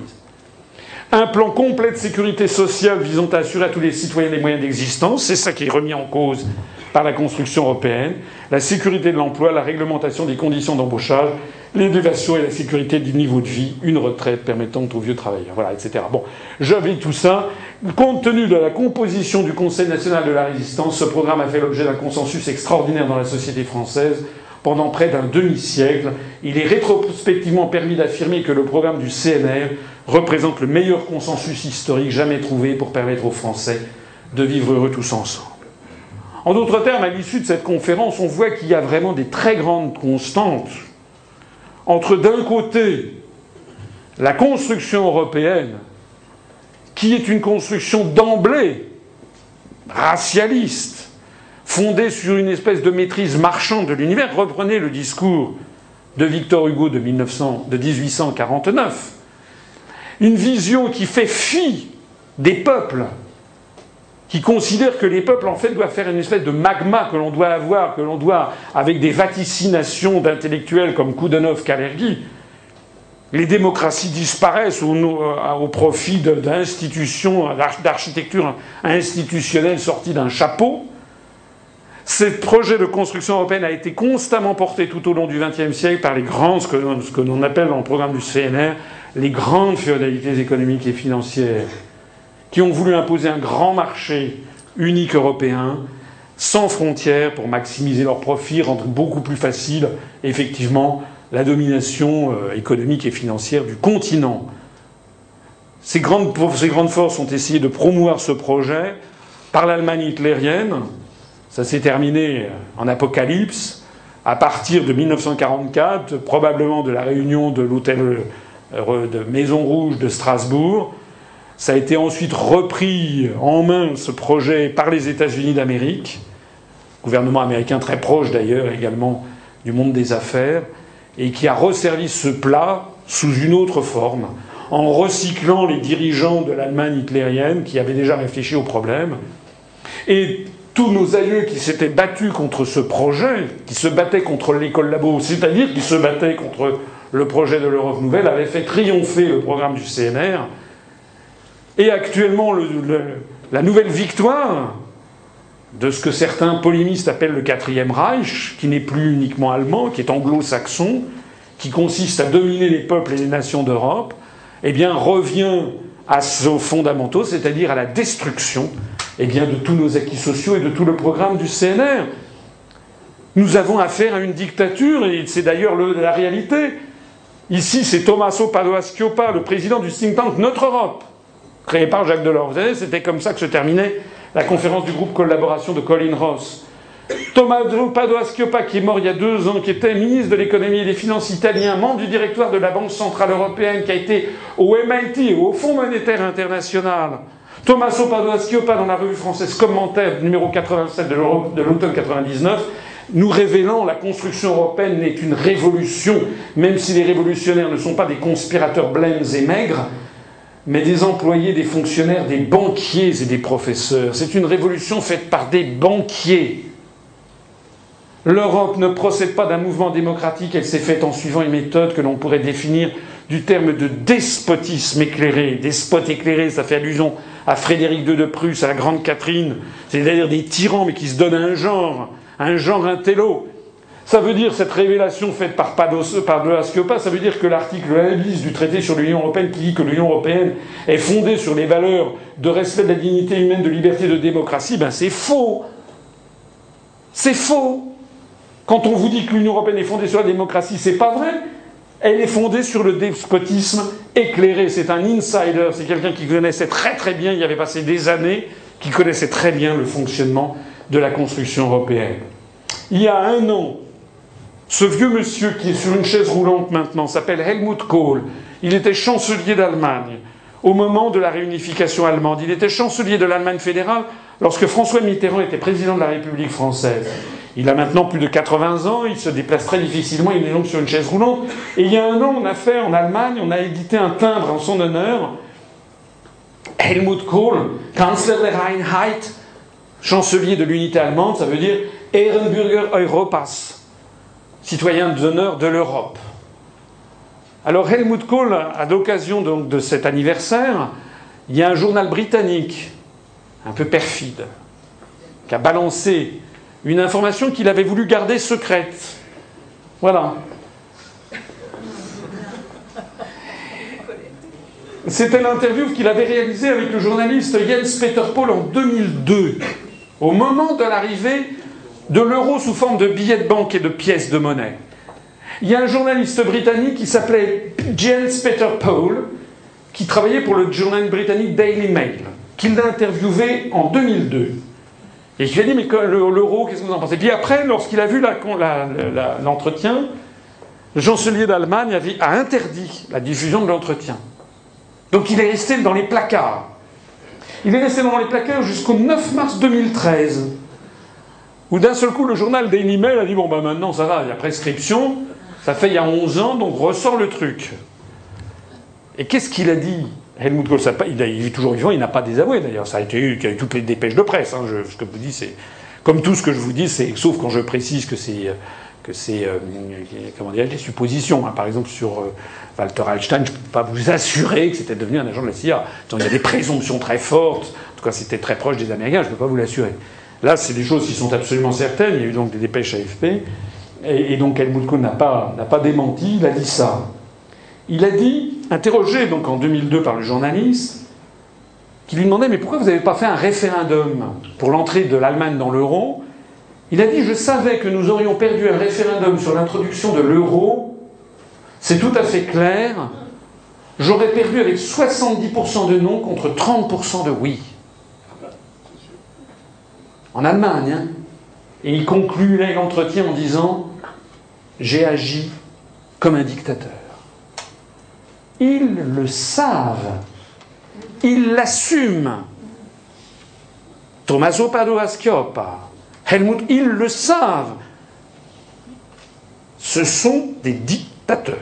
Un plan complet de sécurité sociale visant à assurer à tous les citoyens les moyens d'existence, c'est ça qui est remis en cause par la construction européenne, la sécurité de l'emploi, la réglementation des conditions d'embauchage, l'élévation et la sécurité du niveau de vie, une retraite permettant aux vieux travailleurs, voilà, etc. Bon, j'oublie tout ça. Compte tenu de la composition du Conseil national de la résistance, ce programme a fait l'objet d'un consensus extraordinaire dans la société française pendant près d'un demi-siècle. Il est rétrospectivement permis d'affirmer que le programme du CNR représente le meilleur consensus historique jamais trouvé pour permettre aux Français de vivre heureux tous ensemble. En d'autres termes, à l'issue de cette conférence, on voit qu'il y a vraiment des très grandes constantes entre d'un côté la construction européenne, qui est une construction d'emblée racialiste, fondée sur une espèce de maîtrise marchande de l'univers. Reprenez le discours de Victor Hugo de, 1900, de 1849 une vision qui fait fi des peuples, qui considère que les peuples, en fait, doivent faire une espèce de magma que l'on doit avoir, que l'on doit, avec des vaticinations d'intellectuels comme Koudenov, Kalergi, les démocraties disparaissent au, au profit d'institutions, d'architecture institutionnelle sortie d'un chapeau. Ce projet de construction européenne a été constamment porté tout au long du XXe siècle par les grands, ce que, l'on appelle dans le programme du CNR, les grandes féodalités économiques et financières, qui ont voulu imposer un grand marché unique européen, sans frontières, pour maximiser leurs profits, rendre beaucoup plus facile, effectivement, la domination euh, économique et financière du continent. Ces grandes, ces grandes forces ont essayé de promouvoir ce projet par l'Allemagne hitlérienne, ça s'est terminé en apocalypse à partir de 1944, probablement de la réunion de l'hôtel euh, de Maison Rouge de Strasbourg. Ça a été ensuite repris en main, ce projet, par les États-Unis d'Amérique, gouvernement américain très proche d'ailleurs également du monde des affaires, et qui a resservi ce plat sous une autre forme, en recyclant les dirigeants de l'Allemagne hitlérienne qui avaient déjà réfléchi au problème. Et tous nos aïeux qui s'étaient battus contre ce projet, qui se battaient contre l'école labo, c'est-à-dire qui se battaient contre le projet de l'Europe nouvelle, avaient fait triompher le programme du CNR. Et actuellement, la nouvelle victoire de ce que certains polémistes appellent le quatrième Reich, qui n'est plus uniquement allemand, qui est anglo-saxon, qui consiste à dominer les peuples et les nations d'Europe, eh bien, revient à ses fondamentaux, c'est-à-dire à la destruction eh bien, de tous nos acquis sociaux et de tout le programme du CNR. Nous avons affaire à une dictature, et c'est d'ailleurs la réalité. Ici, c'est Tommaso Padoa-Schioppa, le président du think tank Notre Europe, créé par Jacques Delors. Vous savez, c'était comme ça que se terminait la conférence du groupe collaboration de Colin Ross. Tommaso Padoa-Schioppa, qui est mort il y a deux ans, qui était ministre de l'économie et des finances italien, membre du directoire de la Banque centrale européenne, qui a été au MIT, au Fonds monétaire international, Tommaso Padoa-Schioppa, dans la revue française Commentaire numéro 87 de l'automne 99, nous révélant la construction européenne n'est une révolution, même si les révolutionnaires ne sont pas des conspirateurs blêmes et maigres, mais des employés, des fonctionnaires, des banquiers et des professeurs. C'est une révolution faite par des banquiers. L'Europe ne procède pas d'un mouvement démocratique, elle s'est faite en suivant une méthode que l'on pourrait définir du terme de despotisme éclairé. Despote éclairé, ça fait allusion à Frédéric II de Prusse, à la Grande Catherine, c'est-à-dire des tyrans, mais qui se donnent un genre, un genre intello. Ça veut dire, cette révélation faite par Pados, par De ça veut dire que l'article 1 bis du traité sur l'Union européenne, qui dit que l'Union européenne est fondée sur les valeurs de respect de la dignité humaine, de liberté, de démocratie, ben c'est faux. C'est faux. Quand on vous dit que l'Union européenne est fondée sur la démocratie, c'est pas vrai. Elle est fondée sur le despotisme éclairé. C'est un insider, c'est quelqu'un qui connaissait très très bien, il y avait passé des années, qui connaissait très bien le fonctionnement de la construction européenne. Il y a un an, ce vieux monsieur qui est sur une chaise roulante maintenant s'appelle Helmut Kohl. Il était chancelier d'Allemagne au moment de la réunification allemande. Il était chancelier de l'Allemagne fédérale lorsque François Mitterrand était président de la République française. Il a maintenant plus de 80 ans, il se déplace très difficilement, il est donc sur une chaise roulante. Et il y a un an, on a fait en Allemagne, on a édité un timbre en son honneur. Helmut Kohl, Kanzler der Einheit, chancelier de l'unité allemande, ça veut dire Ehrenbürger Europas, citoyen d'honneur de l'Europe. Alors Helmut Kohl, à l'occasion de cet anniversaire, il y a un journal britannique, un peu perfide, qui a balancé une information qu'il avait voulu garder secrète. Voilà. C'était l'interview qu'il avait réalisée avec le journaliste Jens Peter Paul en 2002, au moment de l'arrivée de l'euro sous forme de billets de banque et de pièces de monnaie. Il y a un journaliste britannique qui s'appelait Jens Peter Paul, qui travaillait pour le journal britannique Daily Mail, qu'il l'a interviewé en 2002. Et je lui ai dit, mais l'euro, qu'est-ce que vous en pensez? Puis après, lorsqu'il a vu l'entretien, le chancelier d'Allemagne a interdit la diffusion de l'entretien. Donc il est resté dans les placards. Il est resté dans les placards jusqu'au 9 mars 2013, où d'un seul coup, le journal Daily Mail a dit, bon, ben maintenant, ça va, il y a prescription, ça fait il y a 11 ans, donc ressort le truc. Et qu'est-ce qu'il a dit? Helmut Kohl, il, est toujours vivant, il n'a pas désavoué d'ailleurs. Ça a été eu, il y a eu toutes les dépêches de presse. Hein. ce que vous dis, c'est comme tout ce que je vous dis, c'est sauf quand je précise que c'est que c'est comment dire des suppositions. Hein. Par exemple, sur Walter Einstein, je ne peux pas vous assurer que c'était devenu un agent de la CIA. Donc, il y a des présomptions très fortes. En tout cas, c'était très proche des Américains. Je ne peux pas vous l'assurer. Là, c'est des choses qui sont absolument certaines. Il y a eu donc des dépêches AFP. Et, et donc Helmut Kohl n'a pas, n'a pas démenti. Il a dit ça. Il a dit, interrogé donc en 2002 par le journaliste, qui lui demandait Mais pourquoi vous n'avez pas fait un référendum pour l'entrée de l'Allemagne dans l'euro? Il a dit Je savais que nous aurions perdu un référendum sur l'introduction de l'euro c'est tout à fait clair. J'aurais perdu avec 70% de non contre 30% de oui. En Allemagne. Hein. Et il conclut l'entretien en disant J'ai agi comme un dictateur. Ils le savent. Ils l'assument. Tommaso Padova Schioppa, Helmut, ils le savent. Ce sont des dictateurs.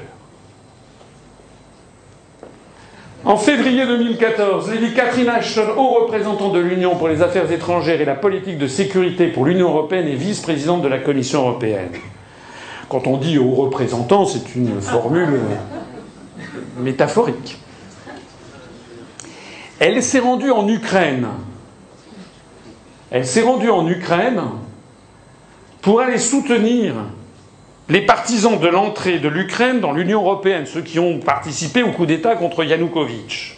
En février 2014, Lady Catherine Ashton, haut représentant de l'Union pour les affaires étrangères et la politique de sécurité pour l'Union européenne et vice-présidente de la Commission européenne. Quand on dit haut représentant, c'est une formule métaphorique. Elle s'est rendue en Ukraine. Elle s'est rendue en Ukraine pour aller soutenir les partisans de l'entrée de l'Ukraine dans l'Union européenne, ceux qui ont participé au coup d'État contre Yanukovych.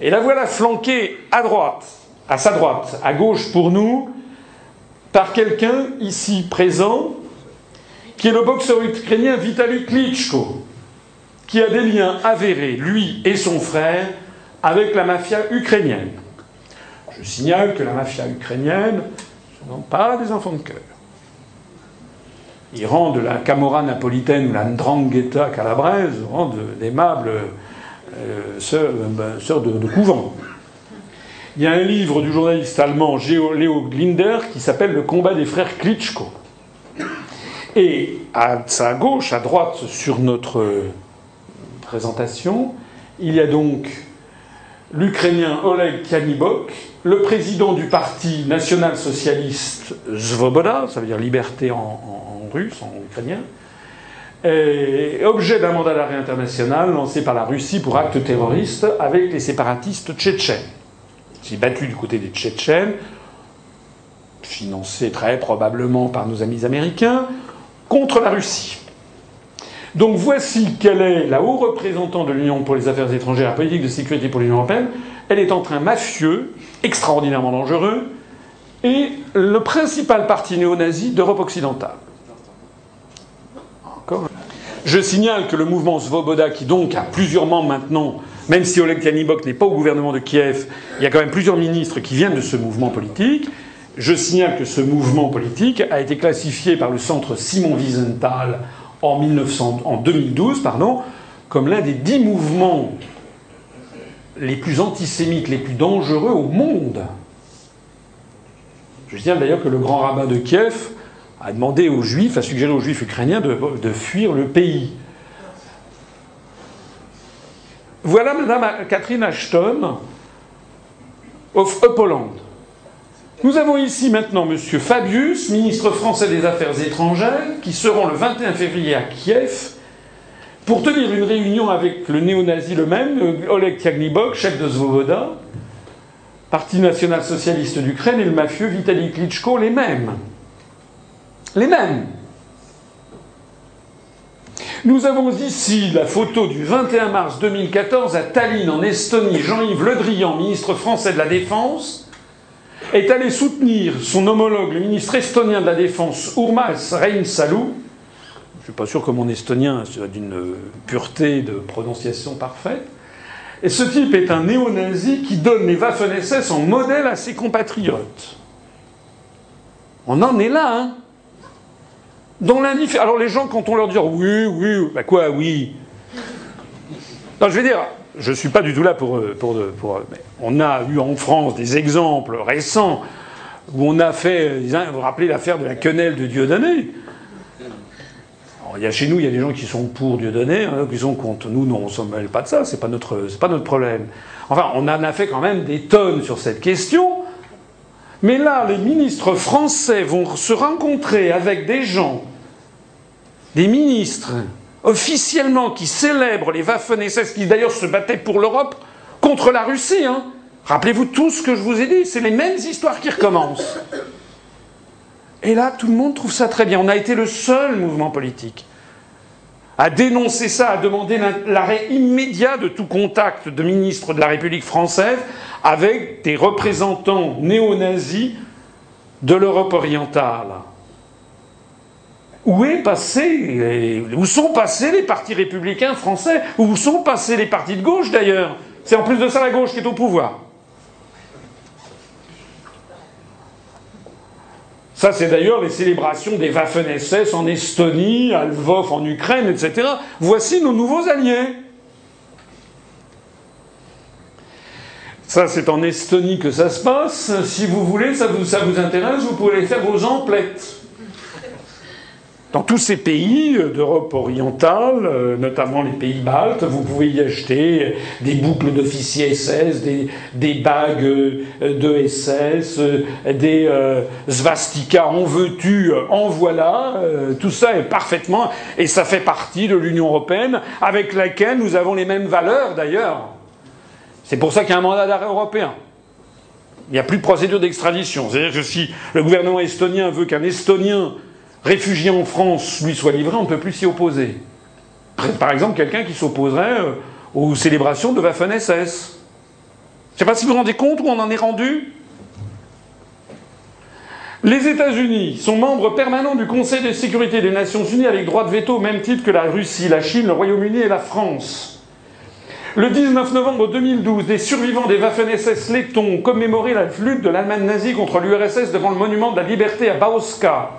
Et la voilà flanquée à droite, à sa droite, à gauche pour nous, par quelqu'un ici présent, qui est le boxeur ukrainien Vitaly Klitschko, qui a des liens avérés, lui et son frère, avec la mafia ukrainienne. Je signale que la mafia ukrainienne, ce sont pas des enfants de cœur. Ils rendent la Camorra napolitaine ou la Ndrangheta calabraise rendent d'aimables euh, sœurs, de, couvent. Il y a un livre du journaliste allemand Léo Glinder qui s'appelle Le combat des frères Klitschko. Et à sa gauche, à droite, sur notre présentation, il y a donc l'Ukrainien Oleg Kanibok, le président du parti national-socialiste Zvoboda, ça veut dire liberté en russe, en ukrainien, est objet d'un mandat d'arrêt international lancé par la Russie pour actes terroristes avec les séparatistes tchétchènes. Il s'est battu du côté des Tchétchènes, financé très probablement par nos amis américains, contre la Russie. Donc voici quelle est la haut représentant de l'Union pour les affaires étrangères, la politique de sécurité pour l'Union européenne. Elle est en train mafieux, extraordinairement dangereux, et le principal parti néo-nazi d'Europe occidentale. Je signale que le mouvement Svoboda, qui donc a plusieurs membres maintenant, même si Oleg Yanibok n'est pas au gouvernement de Kiev, il y a quand même plusieurs ministres qui viennent de ce mouvement politique. Je signale que ce mouvement politique a été classifié par le centre Simon Wiesenthal en, 2012 pardon, comme l'un des dix mouvements les plus antisémites, les plus dangereux au monde. Je signale d'ailleurs que le grand rabbin de Kiev a demandé aux Juifs, a suggéré aux Juifs ukrainiens de, fuir le pays. Voilà Madame Catherine Ashton of Upland. Nous avons ici maintenant Monsieur Fabius, ministre français des Affaires étrangères, qui seront le 21 février à Kiev pour tenir une réunion avec le néo-nazi le même, Oleg Tiagnibok, chef de Zvoboda, Parti national-socialiste d'Ukraine, et le mafieux Vitaly Klitschko, les mêmes les mêmes. Nous avons ici la photo du 21 mars 2014 à Tallinn, en Estonie. Jean-Yves Le Drian, ministre français de la Défense, est allé soutenir son homologue, le ministre estonien de la Défense, Urmas Reinsalu. Je ne suis pas sûr que mon estonien soit d'une pureté de prononciation parfaite. Et ce type est un néo-nazi qui donne les Waffen-SS en modèle à ses compatriotes. On en est là, hein dans. Alors les gens, quand on leur dit oui, oui, bah quoi, oui Non, je vais dire, je ne suis pas du tout là pour. pour, pour mais on a eu en France des exemples récents où on a fait. Vous vous rappelez l'affaire de la quenelle de Dieudonné? Il y a, chez nous, il y a des gens qui sont pour Dieudonné, hein, qui sont contre. Nous, non, on ne s'en mêle pas de ça, c'est pas pas notre problème. Enfin, on en a fait quand même des tonnes sur cette question. Mais là, les ministres français vont se rencontrer avec des gens, des ministres officiellement qui célèbrent les Waffen-SS, qui d'ailleurs se battaient pour l'Europe contre la Russie. Hein. Rappelez-vous tout ce que je vous ai dit, c'est les mêmes histoires qui recommencent. Et là, tout le monde trouve ça très bien. On a été le seul mouvement politique à dénoncer ça, à demander l'arrêt immédiat de tout contact de ministres de la République française avec des représentants néo-nazis de l'Europe orientale. Où est passé, où sont passés les partis républicains français? Où sont passés les partis de gauche d'ailleurs? C'est en plus de ça la gauche qui est au pouvoir. Ça, c'est d'ailleurs les célébrations des Waffen-SS en Estonie, à Lvov en Ukraine, etc. Voici nos nouveaux alliés. Ça, c'est en Estonie que ça se passe. Si vous voulez, ça vous, intéresse, vous pouvez faire vos emplettes dans tous ces pays d'Europe orientale, euh, notamment les pays baltes, vous pouvez y acheter des boucles d'officiers SS, des, bagues euh, de SS, euh, des svastikas en veux-tu, en voilà. tout ça est parfaitement, et ça fait partie de l'Union européenne, avec laquelle nous avons les mêmes valeurs d'ailleurs. C'est pour ça qu'il y a un mandat d'arrêt européen. Il n'y a plus de procédure d'extradition. C'est-à-dire que si le gouvernement estonien veut qu'un Estonien réfugié en France lui soit livré, on ne peut plus s'y opposer. Par exemple, quelqu'un qui s'opposerait euh, aux célébrations de Waffen-SS. Je ne sais pas si vous vous rendez compte où on en est rendu. Les États-Unis sont membres permanents du Conseil de sécurité des Nations Unies avec droit de veto au même titre que la Russie, la Chine, le Royaume-Uni et la France. Le 19 novembre 2012, des survivants des Waffen-SS lettons ont commémoré la lutte de l'Allemagne nazie contre l'URSS devant le monument de la liberté à Bauska.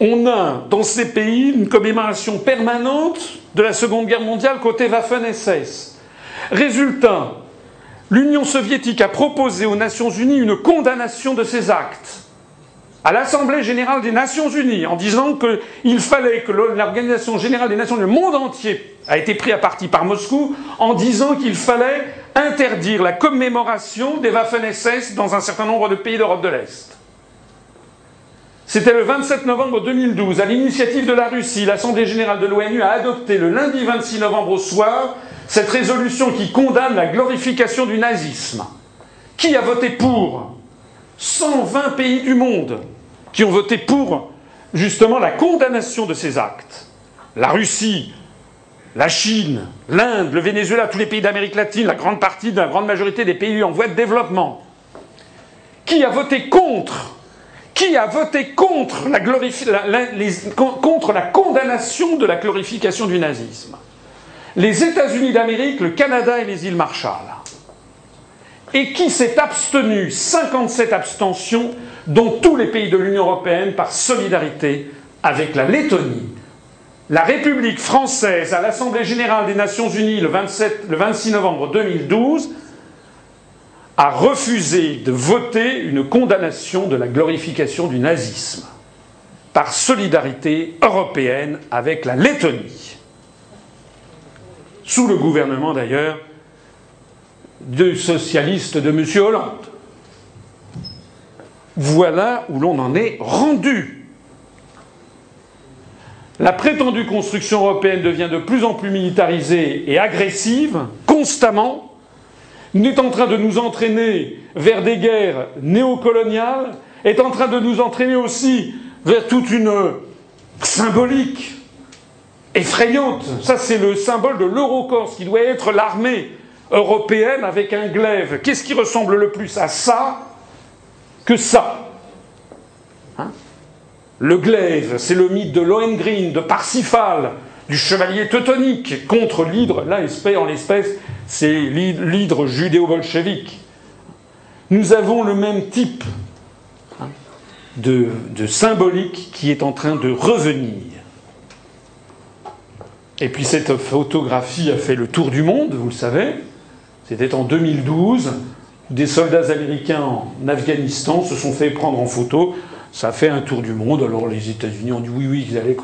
On a dans ces pays une commémoration permanente de la Seconde Guerre mondiale côté Waffen-SS. Résultat, l'Union soviétique a proposé aux Nations Unies une condamnation de ces actes à l'Assemblée générale des Nations Unies en disant qu'il fallait que l'Organisation générale des Nations Unies, monde entier, a été pris à partie par Moscou en disant qu'il fallait interdire la commémoration des Waffen-SS dans un certain nombre de pays d'Europe de l'Est. C'était le 27 novembre 2012, à l'initiative de la Russie, l'Assemblée générale de l'ONU a adopté le lundi 26 novembre au soir cette résolution qui condamne la glorification du nazisme. Qui a voté pour 120 pays du monde qui ont voté pour justement la condamnation de ces actes? La Russie, la Chine, l'Inde, le Venezuela, tous les pays d'Amérique latine, la grande partie, la grande majorité des pays en voie de développement. Qui a voté contre qui a voté contre la, condamnation de la glorification du nazisme? Les États-Unis d'Amérique, le Canada et les îles Marshall. Et qui s'est abstenu 57 abstentions, dont tous les pays de l'Union européenne, par solidarité avec la Lettonie. La République française, à l'Assemblée générale des Nations unies le, 27, le 26 novembre 2012, a refusé de voter une condamnation de la glorification du nazisme par solidarité européenne avec la Lettonie, sous le gouvernement d'ailleurs de socialiste de M. Hollande. Voilà où l'on en est rendu. La prétendue construction européenne devient de plus en plus militarisée et agressive, constamment, est en train de nous entraîner vers des guerres néocoloniales, est en train de nous entraîner aussi vers toute une symbolique effrayante. Ça, c'est le symbole de l'Eurocorps, qui doit être l'armée européenne avec un glaive. Qu'est-ce qui ressemble le plus à ça que ça? Hein? Le glaive, c'est le mythe de Lohengrin, de Parsifal, du chevalier teutonique contre l'hydre, là, en l'espèce, c'est l'hydre judéo-bolchevique. Nous avons le même type de, symbolique qui est en train de revenir. Et puis cette photographie a fait le tour du monde, vous le savez. C'était en 2012. Des soldats américains en Afghanistan se sont fait prendre en photo. Ça a fait un tour du monde. Alors les États-Unis ont dit oui, oui, qu'ils allaient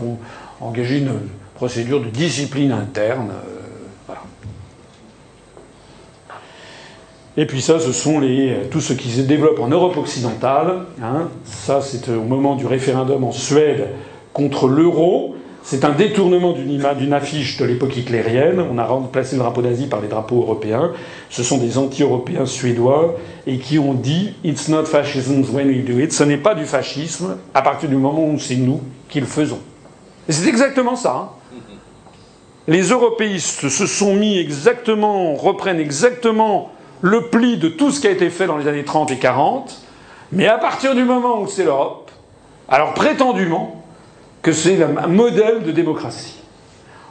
engager une procédure de discipline interne. Et puis ça, ce sont les, tout ce qui se développe en Europe occidentale. Hein. Ça, c'est au moment du référendum en Suède contre l'euro. C'est un détournement d'une affiche de l'époque hitlérienne. On a remplacé le drapeau d'Asie par les drapeaux européens. Ce sont des anti-européens suédois et qui ont dit It's not fascism when we do it. Ce n'est pas du fascisme à partir du moment où c'est nous qui le faisons. Et c'est exactement ça. Hein. Les européistes se sont mis exactement, reprennent exactement le pli de tout ce qui a été fait dans les années 30 et 40, mais à partir du moment où c'est l'Europe, alors prétendument, que c'est un modèle de démocratie.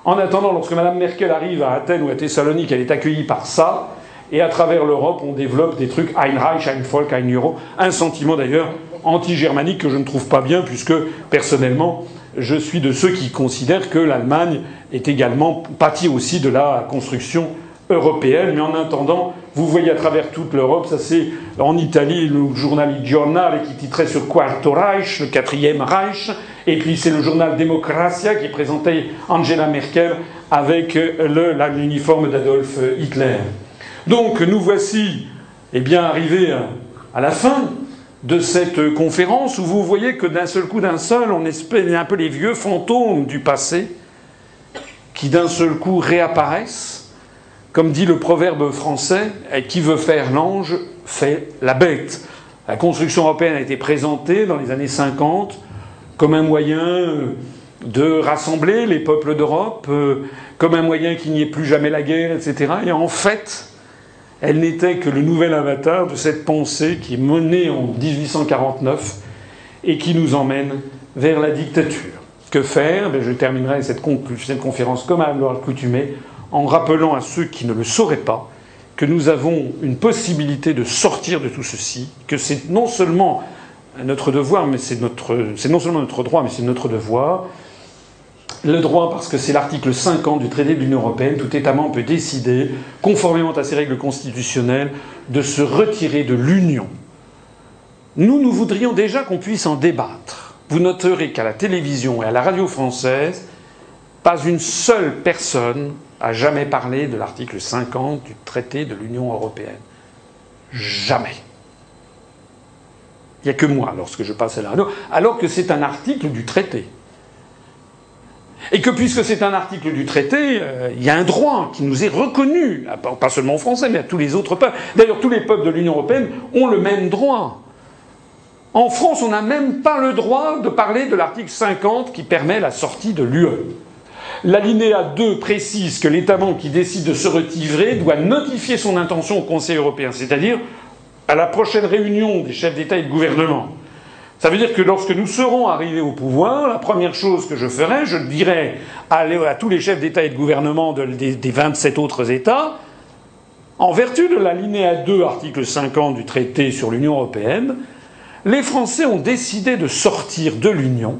En attendant, lorsque Mme Merkel arrive à Athènes ou à Thessalonique, elle est accueillie par ça, et à travers l'Europe, on développe des trucs Ein Reich, Ein Volk, Ein Euro, un sentiment d'ailleurs anti-germanique que je ne trouve pas bien, puisque personnellement, je suis de ceux qui considèrent que l'Allemagne est également pâtie aussi de la construction européenne. Mais en attendant, vous voyez à travers toute l'Europe, ça c'est en Italie le journal Il Giornale qui titrait sur Quarto Reich, le quatrième Reich, et puis c'est le journal Democratia qui présentait Angela Merkel avec l'uniforme d'Adolf Hitler. Donc nous voici eh bien, arrivés à la fin de cette conférence où vous voyez que d'un seul coup, d'un seul, on espère un peu les vieux fantômes du passé qui d'un seul coup réapparaissent comme dit le proverbe français, qui veut faire l'ange fait la bête. La construction européenne a été présentée dans les années 50 comme un moyen de rassembler les peuples d'Europe, euh, comme un moyen qu'il n'y ait plus jamais la guerre, etc. Et en fait, elle n'était que le nouvel avatar de cette pensée qui est menée en 1849 et qui nous emmène vers la dictature. Que faire? Ben, Je terminerai cette, conférence comme à l'accoutumée en rappelant à ceux qui ne le sauraient pas que nous avons une possibilité de sortir de tout ceci, que c'est non seulement notre devoir, mais c'est notre, non seulement notre droit, mais c'est notre devoir. Le droit, parce que c'est l'article 50 du traité de l'Union européenne, tout État membre peut décider, conformément à ses règles constitutionnelles, de se retirer de l'Union. Nous, nous voudrions déjà qu'on puisse en débattre. Vous noterez qu'à la télévision et à la radio française, pas une seule personne a jamais parlé de l'article 50 du traité de l'Union européenne. Jamais. Il n'y a que moi lorsque je passe à la radio, alors que c'est un article du traité. Et que puisque c'est un article du traité, euh, il y a un droit qui nous est reconnu, pas seulement aux Français, mais à tous les autres peuples. D'ailleurs, tous les peuples de l'Union européenne ont le même droit. En France, on n'a même pas le droit de parler de l'article 50 qui permet la sortie de l'UE. L'alinéa 2 précise que l'État membre qui décide de se retirer doit notifier son intention au Conseil européen, c'est-à-dire à la prochaine réunion des chefs d'État et de gouvernement. Ça veut dire que lorsque nous serons arrivés au pouvoir, la première chose que je ferai, je dirai à, tous les chefs d'État et de gouvernement des 27 autres États, en vertu de l'alinéa 2, article 50 du traité sur l'Union européenne, les Français ont décidé de sortir de l'Union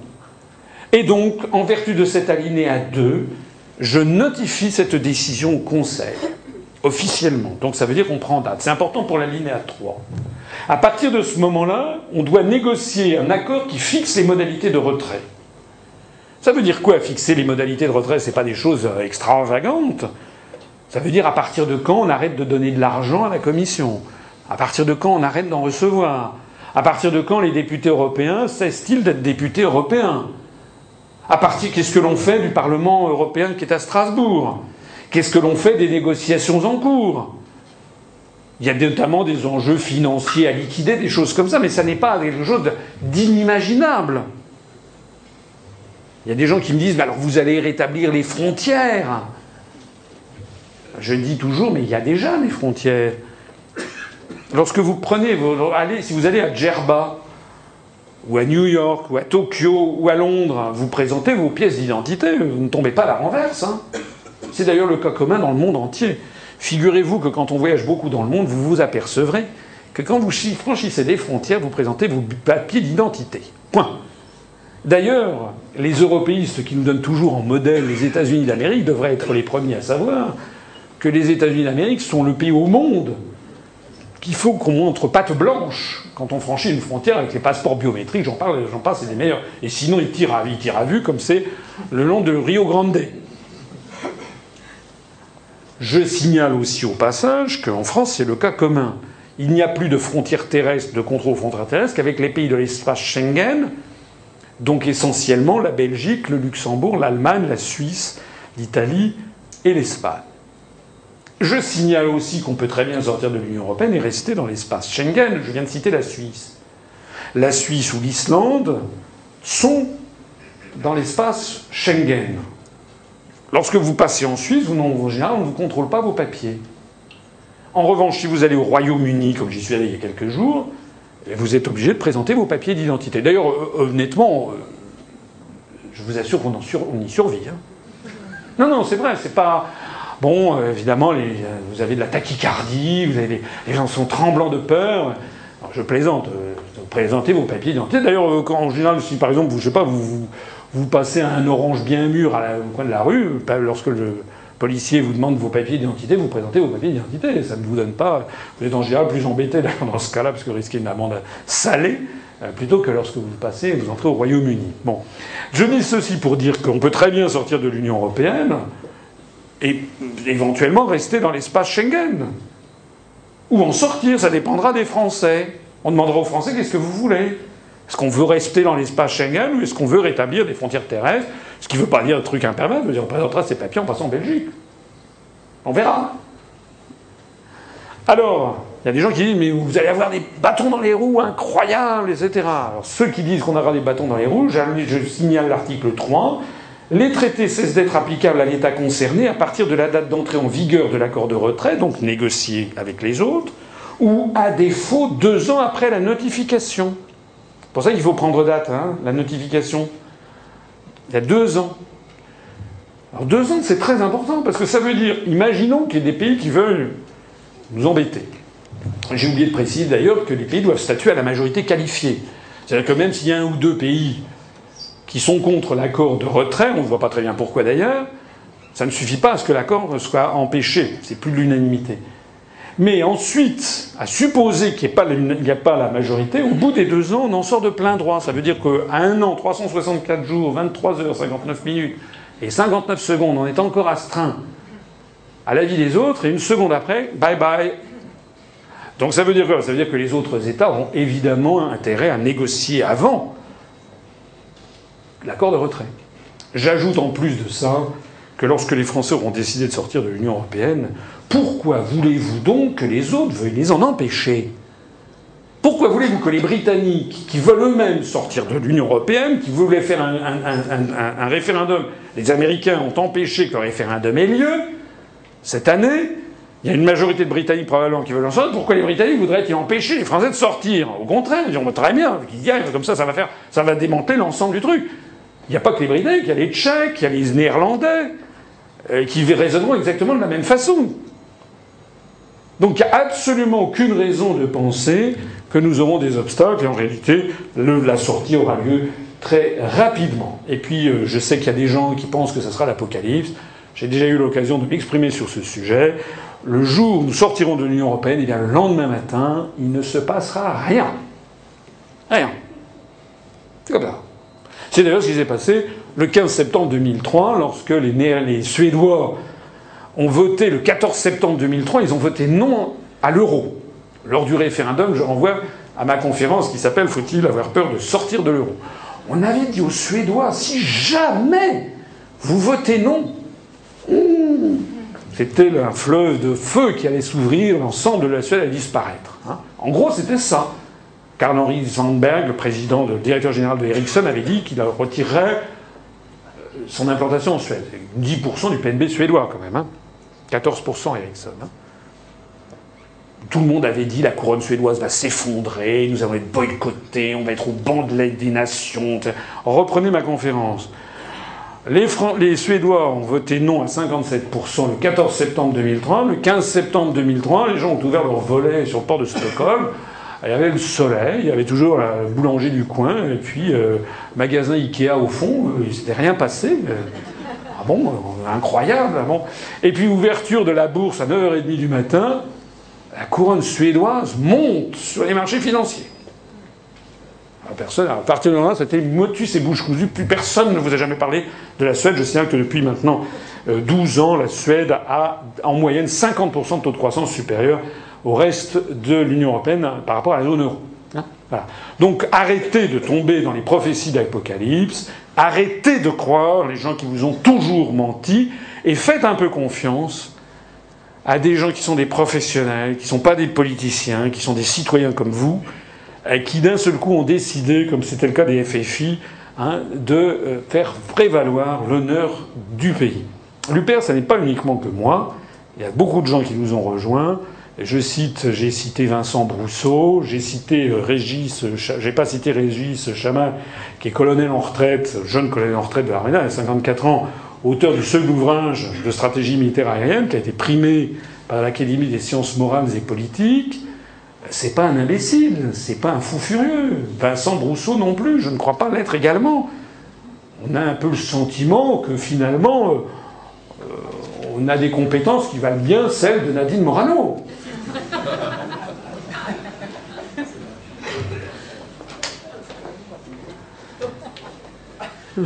et donc, en vertu de cet alinéa 2, je notifie cette décision au Conseil, officiellement. Donc ça veut dire qu'on prend date. C'est important pour l'alinéa 3. À partir de ce moment-là, on doit négocier un accord qui fixe les modalités de retrait. Ça veut dire quoi fixer les modalités de retrait? Ce pas des choses extravagantes. Ça veut dire à partir de quand on arrête de donner de l'argent à la Commission? À partir de quand on arrête d'en recevoir? À partir de quand les députés européens cessent-ils d'être députés européens? À partir, qu'est-ce que l'on fait du Parlement européen qui est à Strasbourg? Qu'est-ce que l'on fait des négociations en cours? Il y a notamment des enjeux financiers à liquider, des choses comme ça, mais ça n'est pas quelque chose d'inimaginable. Il y a des gens qui me disent, mais alors vous allez rétablir les frontières? Je dis toujours, mais il y a déjà des frontières. Lorsque vous prenez, allez, si vous allez à Djerba, ou à New York, ou à Tokyo, ou à Londres, vous présentez vos pièces d'identité, vous ne tombez pas à la renverse. Hein. C'est d'ailleurs le cas commun dans le monde entier. Figurez-vous que quand on voyage beaucoup dans le monde, vous vous apercevrez que quand vous franchissez des frontières, vous présentez vos papiers d'identité. Point. D'ailleurs, les européistes qui nous donnent toujours en modèle les États-Unis d'Amérique devraient être les premiers à savoir que les États-Unis d'Amérique sont le pays au monde qu'il faut qu'on montre patte blanche quand on franchit une frontière avec les passeports biométriques. J'en parle, j'en c'est les meilleurs. Et sinon, ils tirent à, ils à vue comme c'est le long de Rio Grande. Je signale aussi au passage qu'en France, c'est le cas commun. Il n'y a plus de frontières terrestres, de contrôle aux frontières terrestres qu'avec les pays de l'espace Schengen, donc essentiellement la Belgique, le Luxembourg, l'Allemagne, la Suisse, l'Italie et l'Espagne. Je signale aussi qu'on peut très bien sortir de l'Union européenne et rester dans l'espace Schengen. Je viens de citer la Suisse. La Suisse ou l'Islande sont dans l'espace Schengen. Lorsque vous passez en Suisse, vous, en général, on ne vous contrôle pas vos papiers. En revanche, si vous allez au Royaume-Uni, comme j'y suis allé il y a quelques jours, vous êtes obligé de présenter vos papiers d'identité. D'ailleurs, euh, honnêtement, euh, je vous assure qu'on y survit. Hein. Non, non, c'est vrai, c'est pas. Bon, euh, évidemment, vous avez de la tachycardie, vous les gens sont tremblants de peur. je plaisante. vous présentez vos papiers d'identité. D'ailleurs, en général, si par exemple, vous, je sais pas, vous, vous, passez un orange bien mûr à la, au coin de la rue, lorsque le policier vous demande vos papiers d'identité, vous présentez vos papiers d'identité. Ça ne vous donne pas. Vous êtes en général plus embêté dans ce cas-là, parce que vous risquez une amende salée, euh, plutôt que lorsque vous passez, vous entrez au Royaume-Uni. Bon. Je dis ceci pour dire qu'on peut très bien sortir de l'Union européenne et éventuellement rester dans l'espace Schengen. Ou en sortir, ça dépendra des Français. On demandera aux Français qu'est-ce que vous voulez. Est-ce qu'on veut rester dans l'espace Schengen ou est-ce qu'on veut rétablir des frontières terrestres? Ce qui ne veut pas dire un truc veut dire on présentera ces papiers en passant en Belgique. On verra. Alors, il y a des gens qui disent mais vous allez avoir des bâtons dans les roues incroyables, etc. Alors ceux qui disent qu'on aura des bâtons dans les roues, je signale l'article 3. Les traités cessent d'être applicables à l'État concerné à partir de la date d'entrée en vigueur de l'accord de retrait, donc négocié avec les autres, ou à défaut deux ans après la notification pour ça qu'il faut prendre date, hein, la notification. Il y a deux ans. Alors deux ans, c'est très important, parce que ça veut dire, imaginons qu'il y ait des pays qui veulent nous embêter. J'ai oublié de préciser d'ailleurs que les pays doivent statuer à la majorité qualifiée. C'est-à-dire que même s'il y a un ou deux pays qui sont contre l'accord de retrait, on ne voit pas très bien pourquoi d'ailleurs, ça ne suffit pas à ce que l'accord soit empêché. C'est plus de l'unanimité. Mais ensuite, à supposer qu'il n'y a, pas la majorité, au bout des deux ans, on en sort de plein droit. Ça veut dire qu'à un an, 364 jours, 23 heures, 59 minutes et 59 secondes, on est encore astreint à l'avis des autres, et une seconde après, bye bye. Donc ça veut dire quoi? Ça veut dire que les autres États ont évidemment intérêt à négocier avant l'accord de retrait. J'ajoute en plus de ça que lorsque les Français auront décidé de sortir de l'Union européenne, pourquoi voulez-vous donc que les autres veuillent les en empêcher? Pourquoi voulez-vous que les Britanniques, qui veulent eux-mêmes sortir de l'Union européenne, qui voulaient faire un, référendum, les Américains ont empêché que le référendum ait lieu cette année il y a une majorité de Britanniques probablement qui veulent en sortir. Pourquoi les Britanniques voudraient-ils empêcher les Français de sortir? Au contraire, ils disent très bien, qu'ils y comme ça, ça va faire, ça va démanteler l'ensemble du truc. Il n'y a pas que les Britanniques, il y a les Tchèques, il y a les Néerlandais, euh, qui raisonneront exactement de la même façon. Donc il n'y a absolument aucune raison de penser que nous aurons des obstacles, et en réalité, la sortie aura lieu très rapidement. Et puis, euh, je sais qu'il y a des gens qui pensent que ce sera l'apocalypse. J'ai déjà eu l'occasion de m'exprimer sur ce sujet. Le jour où nous sortirons de l'Union européenne, et eh bien le lendemain matin, il ne se passera rien. Rien. C'est comme ça. C'est d'ailleurs ce qui s'est passé le 15 septembre 2003, lorsque les, Suédois ont voté le 14 septembre 2003, ils ont voté non à l'euro. Lors du référendum, je renvoie à ma conférence qui s'appelle Faut-il avoir peur de sortir de l'euro? On avait dit aux Suédois si jamais vous votez non, c'était un fleuve de feu qui allait s'ouvrir, l'ensemble de la Suède allait disparaître. Hein. en gros, c'était ça. Karl Henry Sandberg, le président, le directeur général de Ericsson, avait dit qu'il retirerait son implantation en Suède. 10% du PNB suédois quand même. Hein. 14% Ericsson. Hein. Tout le monde avait dit la couronne suédoise va s'effondrer, nous allons être boycottés, on va être au banc de l'aide des nations. Reprenez ma conférence. Les, les, Suédois ont voté non à 57% le 14 septembre 2003. Le 15 septembre 2003, les gens ont ouvert leur volet sur le port de Stockholm. Il y avait le soleil, il y avait toujours le boulanger du coin, et puis euh, magasin Ikea au fond, euh, il ne s'était rien passé. ah bon, euh, incroyable. Ah bon. Et puis ouverture de la bourse à 9h30 du matin, la couronne suédoise monte sur les marchés financiers. personne, à partir de là, c'était motus et bouche cousue, plus personne ne vous a jamais parlé de la Suède. Je sais que depuis maintenant 12 ans, la Suède a en moyenne 50% de taux de croissance supérieur au reste de l'Union européenne par rapport à la zone euro. Hein, Donc arrêtez de tomber dans les prophéties d'Apocalypse, arrêtez de croire les gens qui vous ont toujours menti, et faites un peu confiance à des gens qui sont des professionnels, qui ne sont pas des politiciens, qui sont des citoyens comme vous, et qui d'un seul coup ont décidé, comme c'était le cas des FFI, hein, de euh, faire prévaloir l'honneur du pays. L'UPR, ce n'est pas uniquement que moi. Il y a beaucoup de gens qui nous ont rejoints. Je cite, j'ai cité Vincent Brousseau, j'ai cité euh, Régis, j'ai pas cité Régis Chamal, qui est colonel en retraite, jeune colonel en retraite de l'armée, a 54 ans, auteur du seul ouvrage de stratégie militaire aérienne, qui a été primé par l'Académie des sciences morales et politiques. C'est pas un imbécile, c'est pas un fou furieux. Vincent Brousseau non plus, je ne crois pas l'être également. On a un peu le sentiment que finalement, euh, euh, on a des compétences qui valent bien celles de Nadine Morano.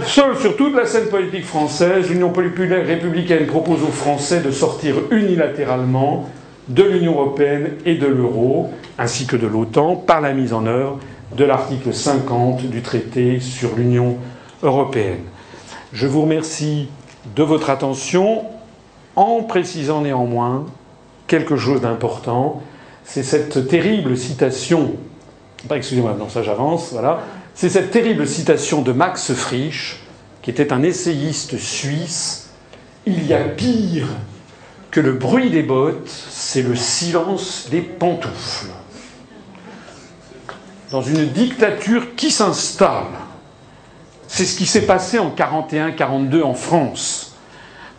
Seul sur toute la scène politique française, l'Union populaire républicaine propose aux Français de sortir unilatéralement de l'Union européenne et de l'euro, ainsi que de l'OTAN, par la mise en œuvre de l'article 50 du traité sur l'Union européenne. Je vous remercie de votre attention en précisant néanmoins quelque chose d'important. C'est cette terrible citation. Excusez-moi, non, ça j'avance, voilà. C'est cette terrible citation de Max Frisch, qui était un essayiste suisse. Il y a pire que le bruit des bottes, c'est le silence des pantoufles. Dans une dictature qui s'installe, c'est ce qui s'est passé en 41-42 en France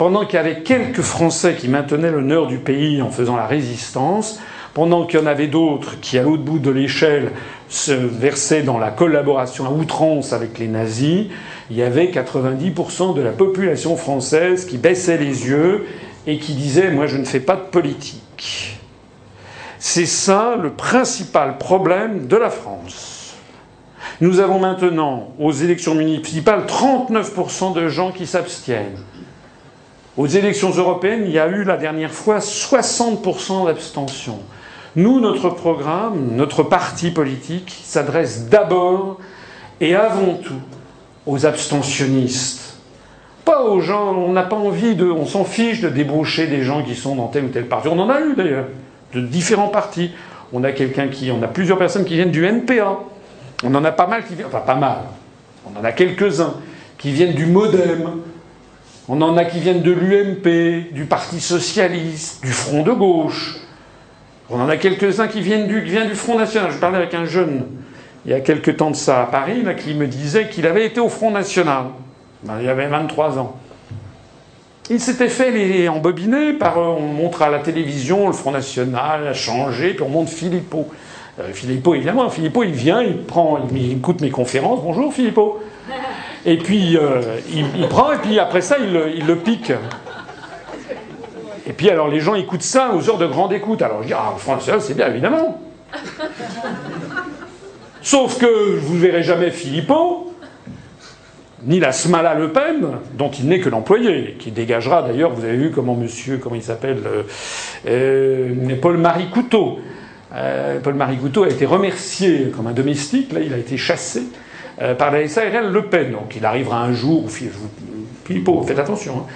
pendant qu'il y avait quelques Français qui maintenaient l'honneur du pays en faisant la résistance, pendant qu'il y en avait d'autres qui, à l'autre bout de l'échelle, se versaient dans la collaboration à outrance avec les nazis, il y avait 90% de la population française qui baissait les yeux et qui disait Moi, je ne fais pas de politique. C'est ça le principal problème de la France. Nous avons maintenant, aux élections municipales, 39% de gens qui s'abstiennent. Aux élections européennes, il y a eu la dernière fois 60% d'abstention. Nous, notre programme, notre parti politique s'adresse d'abord et avant tout aux abstentionnistes. Pas aux gens, on n'a pas envie de. On s'en fiche de débaucher des gens qui sont dans tel ou tel parti. On en a eu d'ailleurs, de différents partis. On a quelqu'un qui. On a plusieurs personnes qui viennent du NPA. On en a pas mal qui viennent. Enfin, pas mal. On en a quelques-uns qui viennent du Modem, on en a qui viennent de l'UMP, du Parti socialiste, du Front de gauche. On en a quelques-uns qui viennent du, Front national. Je parlais avec un jeune il y a quelques temps de ça à Paris, qui me disait qu'il avait été au Front national. Ben, il avait 23 ans. Il s'était fait les embobiner par. Euh, on montre à la télévision le Front National a changé, puis on montre Philippot. Euh, Philippot, évidemment, Philippot, il vient, il prend, il écoute mes conférences. Bonjour Philippot. Et puis euh, il, prend, et puis après ça, il, le pique. Et puis alors les gens écoutent ça aux heures de grande écoute. Alors je dis, ah, François, c'est bien, évidemment. Sauf que vous ne verrez jamais Philippot, ni la Smala Le Pen, dont il n'est que l'employé, qui dégagera d'ailleurs, vous avez vu comment monsieur, comment il s'appelle, euh, euh, Paul-Marie Couteau. Paul-Marie Couteau a été remercié comme un domestique, là il a été chassé. Euh, par la SARL Le Pen. Donc il arrivera un jour où Philippot, faites attention, hein.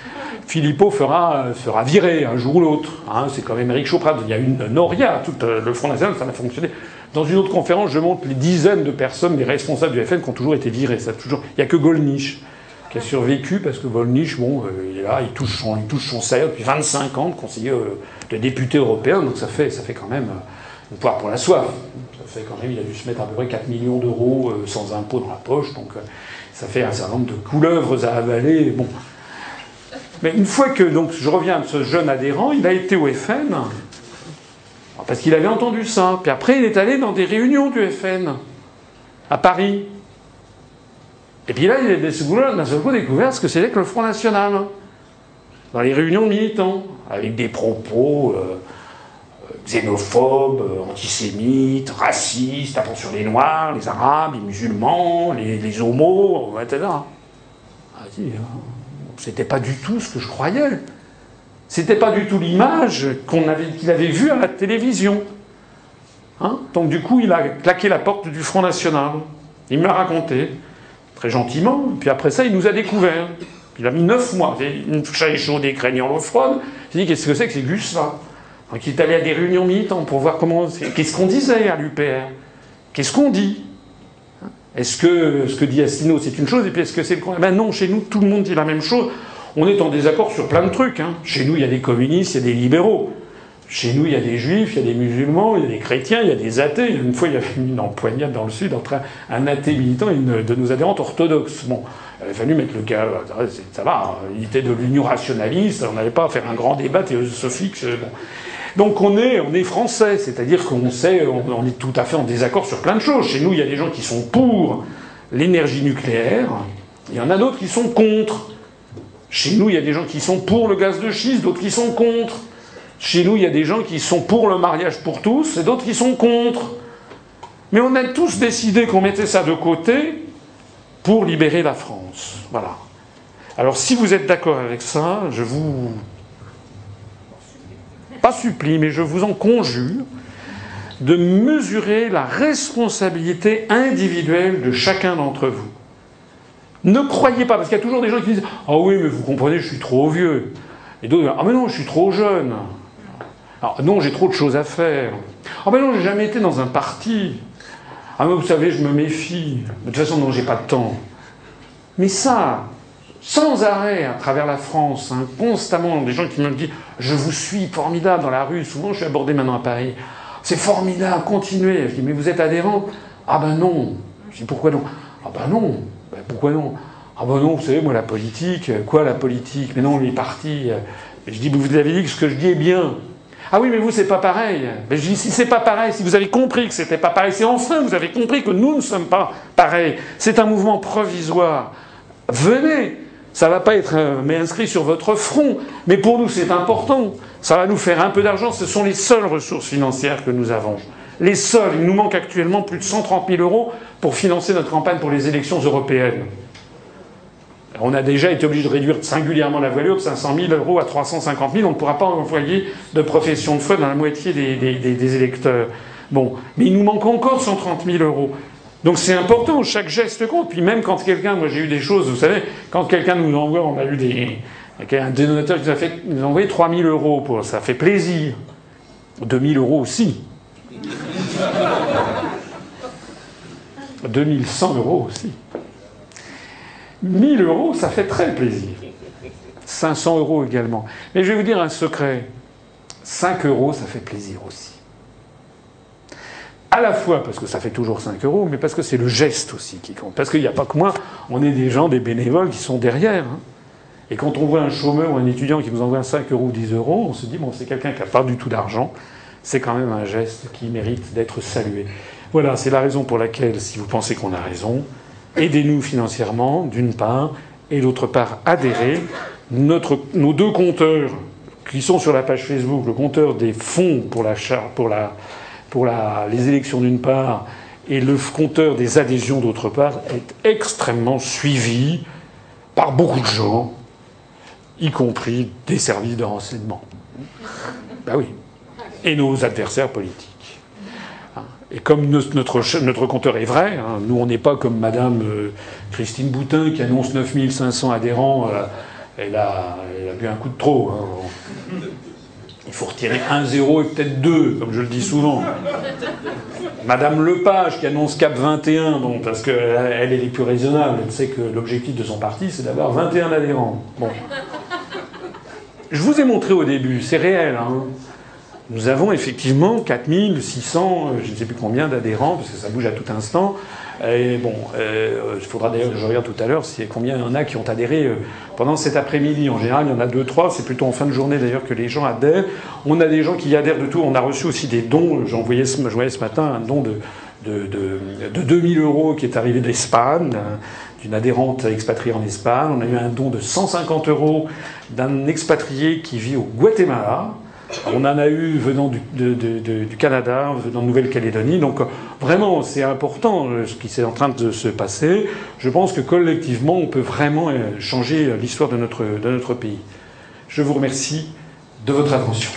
Philippot fera, fera virer un jour ou l'autre. Hein. c'est quand même Eric Choprat. Il y a une Noria, tout euh, le Front National, ça n'a fonctionné. Dans une autre conférence, je montre les dizaines de personnes, des responsables du FN, qui ont toujours été virés. Il n'y a que Golnisch qui a survécu, parce que Golnisch, bon, euh, il est là, il touche son, il touche son salaire depuis 25 ans de conseiller de député européen, donc ça fait, ça fait quand même une poire pour la soif quand même, il a dû se mettre à peu près 4 millions d'euros euh, sans impôt dans la poche, donc euh, ça fait un certain nombre de couleuvres à avaler. Bon. Mais une fois que donc, je reviens de ce jeune adhérent, il a été au FN, parce qu'il avait entendu ça. Puis après, il est allé dans des réunions du FN, à Paris. Et puis là, il a d'un seul coup découvert ce que c'était que le Front National, dans les réunions militants, avec des propos. Euh, xénophobes, antisémites, racistes, tapant sur les Noirs, les Arabes, les musulmans, les, homos, etc. Ah hein. c'était pas du tout ce que je croyais. C'était pas du tout l'image qu'il avait vue à la télévision. Hein Donc du coup, il a claqué la porte du Front National. Il me l'a raconté, très gentiment. Puis après ça, il nous a découvert. Il a mis neuf mois. Une chaise chaude et craignant l'eau froide. Il dit qu'est-ce que c'est que ces gus-là Donc il est allé à des réunions militants pour voir comment. Qu'est-ce qu'on disait à l'UPR Qu'est-ce qu'on dit? Est-ce que ce que dit Asselineau c'est une chose et puis est-ce que c'est le Ben non, chez nous tout le monde dit la même chose. On est en désaccord sur plein de trucs. Hein. Chez nous il y a des communistes, il y a des libéraux. Chez nous, il y a des juifs, il y a des musulmans, il y a des chrétiens, il y a des athées. Une fois, il y avait une empoignade dans le sud entre un, athée militant et une de nos adhérentes orthodoxes. Bon, il a fallu mettre le gars. Ça va, il était de l'union rationaliste, on n'avait pas faire un grand débat théosophique. Bon. Donc on est, français, c'est-à-dire qu'on sait, on, est tout à fait en désaccord sur plein de choses. Chez nous, il y a des gens qui sont pour l'énergie nucléaire, il y en a d'autres qui sont contre. Chez nous, il y a des gens qui sont pour le gaz de schiste, d'autres qui sont contre. Chez nous, il y a des gens qui sont pour le mariage pour tous et d'autres qui sont contre. Mais on a tous décidé qu'on mettait ça de côté pour libérer la France. Voilà. Alors si vous êtes d'accord avec ça, je vous pas supplie, mais je vous en conjure, de mesurer la responsabilité individuelle de chacun d'entre vous. Ne croyez pas, parce qu'il y a toujours des gens qui disent Ah oui, mais vous comprenez, je suis trop vieux. Et d'autres Ah mais non, je suis trop jeune. Non, j'ai trop de choses à faire. Ah mais non, j'ai jamais été dans un parti. Ah mais vous savez, je me méfie. De toute façon, non, j'ai pas de temps. Mais ça, sans arrêt à travers la France, hein, constamment, des gens qui me disent Je vous suis formidable dans la rue, souvent je suis abordé maintenant à Paris. C'est formidable, continuez. Je dis Mais vous êtes adhérent Ah ben non. Je dis Pourquoi non Ah ben non. Ben pourquoi non Ah ben non, vous savez, moi la politique, quoi la politique? Mais non, les partis. Euh. je dis Vous avez dit que ce que je dis est bien. Ah oui, mais vous, c'est pas pareil. Mais je dis, si c'est pas pareil, si vous avez compris que c'était pas pareil, c'est enfin vous avez compris que nous ne sommes pas pareils. C'est un mouvement provisoire. Venez, ça va pas être euh, inscrit sur votre front, mais pour nous c'est important. Ça va nous faire un peu d'argent. Ce sont les seules ressources financières que nous avons. Les seules. Il nous manque actuellement plus de 130 000 euros pour financer notre campagne pour les élections européennes. On a déjà été obligé de réduire singulièrement la voilure de 500 000 euros à 350 000. On ne pourra pas envoyer de profession de foi dans la moitié des, des électeurs. Bon, mais il nous manque encore 130 000 euros. Donc c'est important, chaque geste compte. Puis même quand quelqu'un, moi j'ai eu des choses, vous savez, quand quelqu'un nous envoie, on a eu des. Un dénonateur qui nous a, fait, nous a envoyé 3000 euros pour ça, fait plaisir. 2000 euros aussi. 2100 euros aussi. 1000 euros, ça fait très plaisir. 500 euros également. Mais je vais vous dire un secret. 5 euros, ça fait plaisir aussi à la fois parce que ça fait toujours 5 euros, mais parce que c'est le geste aussi qui compte. Parce qu'il n'y a pas que moi, on est des gens, des bénévoles qui sont derrière. Hein. Et quand on voit un chômeur ou un étudiant qui nous envoie 5 euros ou 10 euros, on se dit, bon, c'est quelqu'un qui n'a pas du tout d'argent, c'est quand même un geste qui mérite d'être salué. Voilà, c'est la raison pour laquelle, si vous pensez qu'on a raison, aidez-nous financièrement, d'une part, et d'autre part, adhérez. Notre, nos deux compteurs qui sont sur la page Facebook, le compteur des fonds pour la, pour la pour les élections d'une part et le compteur des adhésions d'autre part est extrêmement suivi par beaucoup de gens, y compris des services de renseignement. Ben oui. Et nos adversaires politiques. Et comme notre, compteur est vrai, hein, nous on n'est pas comme Madame euh, Christine Boutin qui annonce 9500 adhérents, euh, elle, a, elle, bu un coup de trop. Hein. Il faut retirer un zéro et peut-être deux, comme je le dis souvent. Madame Lepage qui annonce Cap 21, bon, parce qu'elle elle est les plus raisonnables, elle sait que l'objectif de son parti, c'est d'avoir 21 adhérents. Bon. Je vous ai montré au début, c'est réel. Hein. Nous avons effectivement 4600, je ne sais plus combien d'adhérents, parce que ça bouge à tout instant, et bon, euh, il faudra d'ailleurs je regarde tout à l'heure combien il y en a qui ont adhéré euh, pendant cet après-midi. En général, il y en a deux, trois. C'est plutôt en fin de journée d'ailleurs que les gens adhèrent. On a des gens qui adhèrent de tout. On a reçu aussi des dons. J'en voyais, je voyais ce matin un don de, de, de, 2000 euros qui est arrivé d'Espagne, d'une adhérente expatriée en Espagne. On a eu un don de 150 euros d'un expatrié qui vit au Guatemala. On en a eu venant du, Canada, venant de Nouvelle-Calédonie. Donc vraiment, c'est important euh, ce qui est en train de se passer. Je pense que collectivement, on peut vraiment euh, changer l'histoire de notre pays. Je vous remercie de votre attention.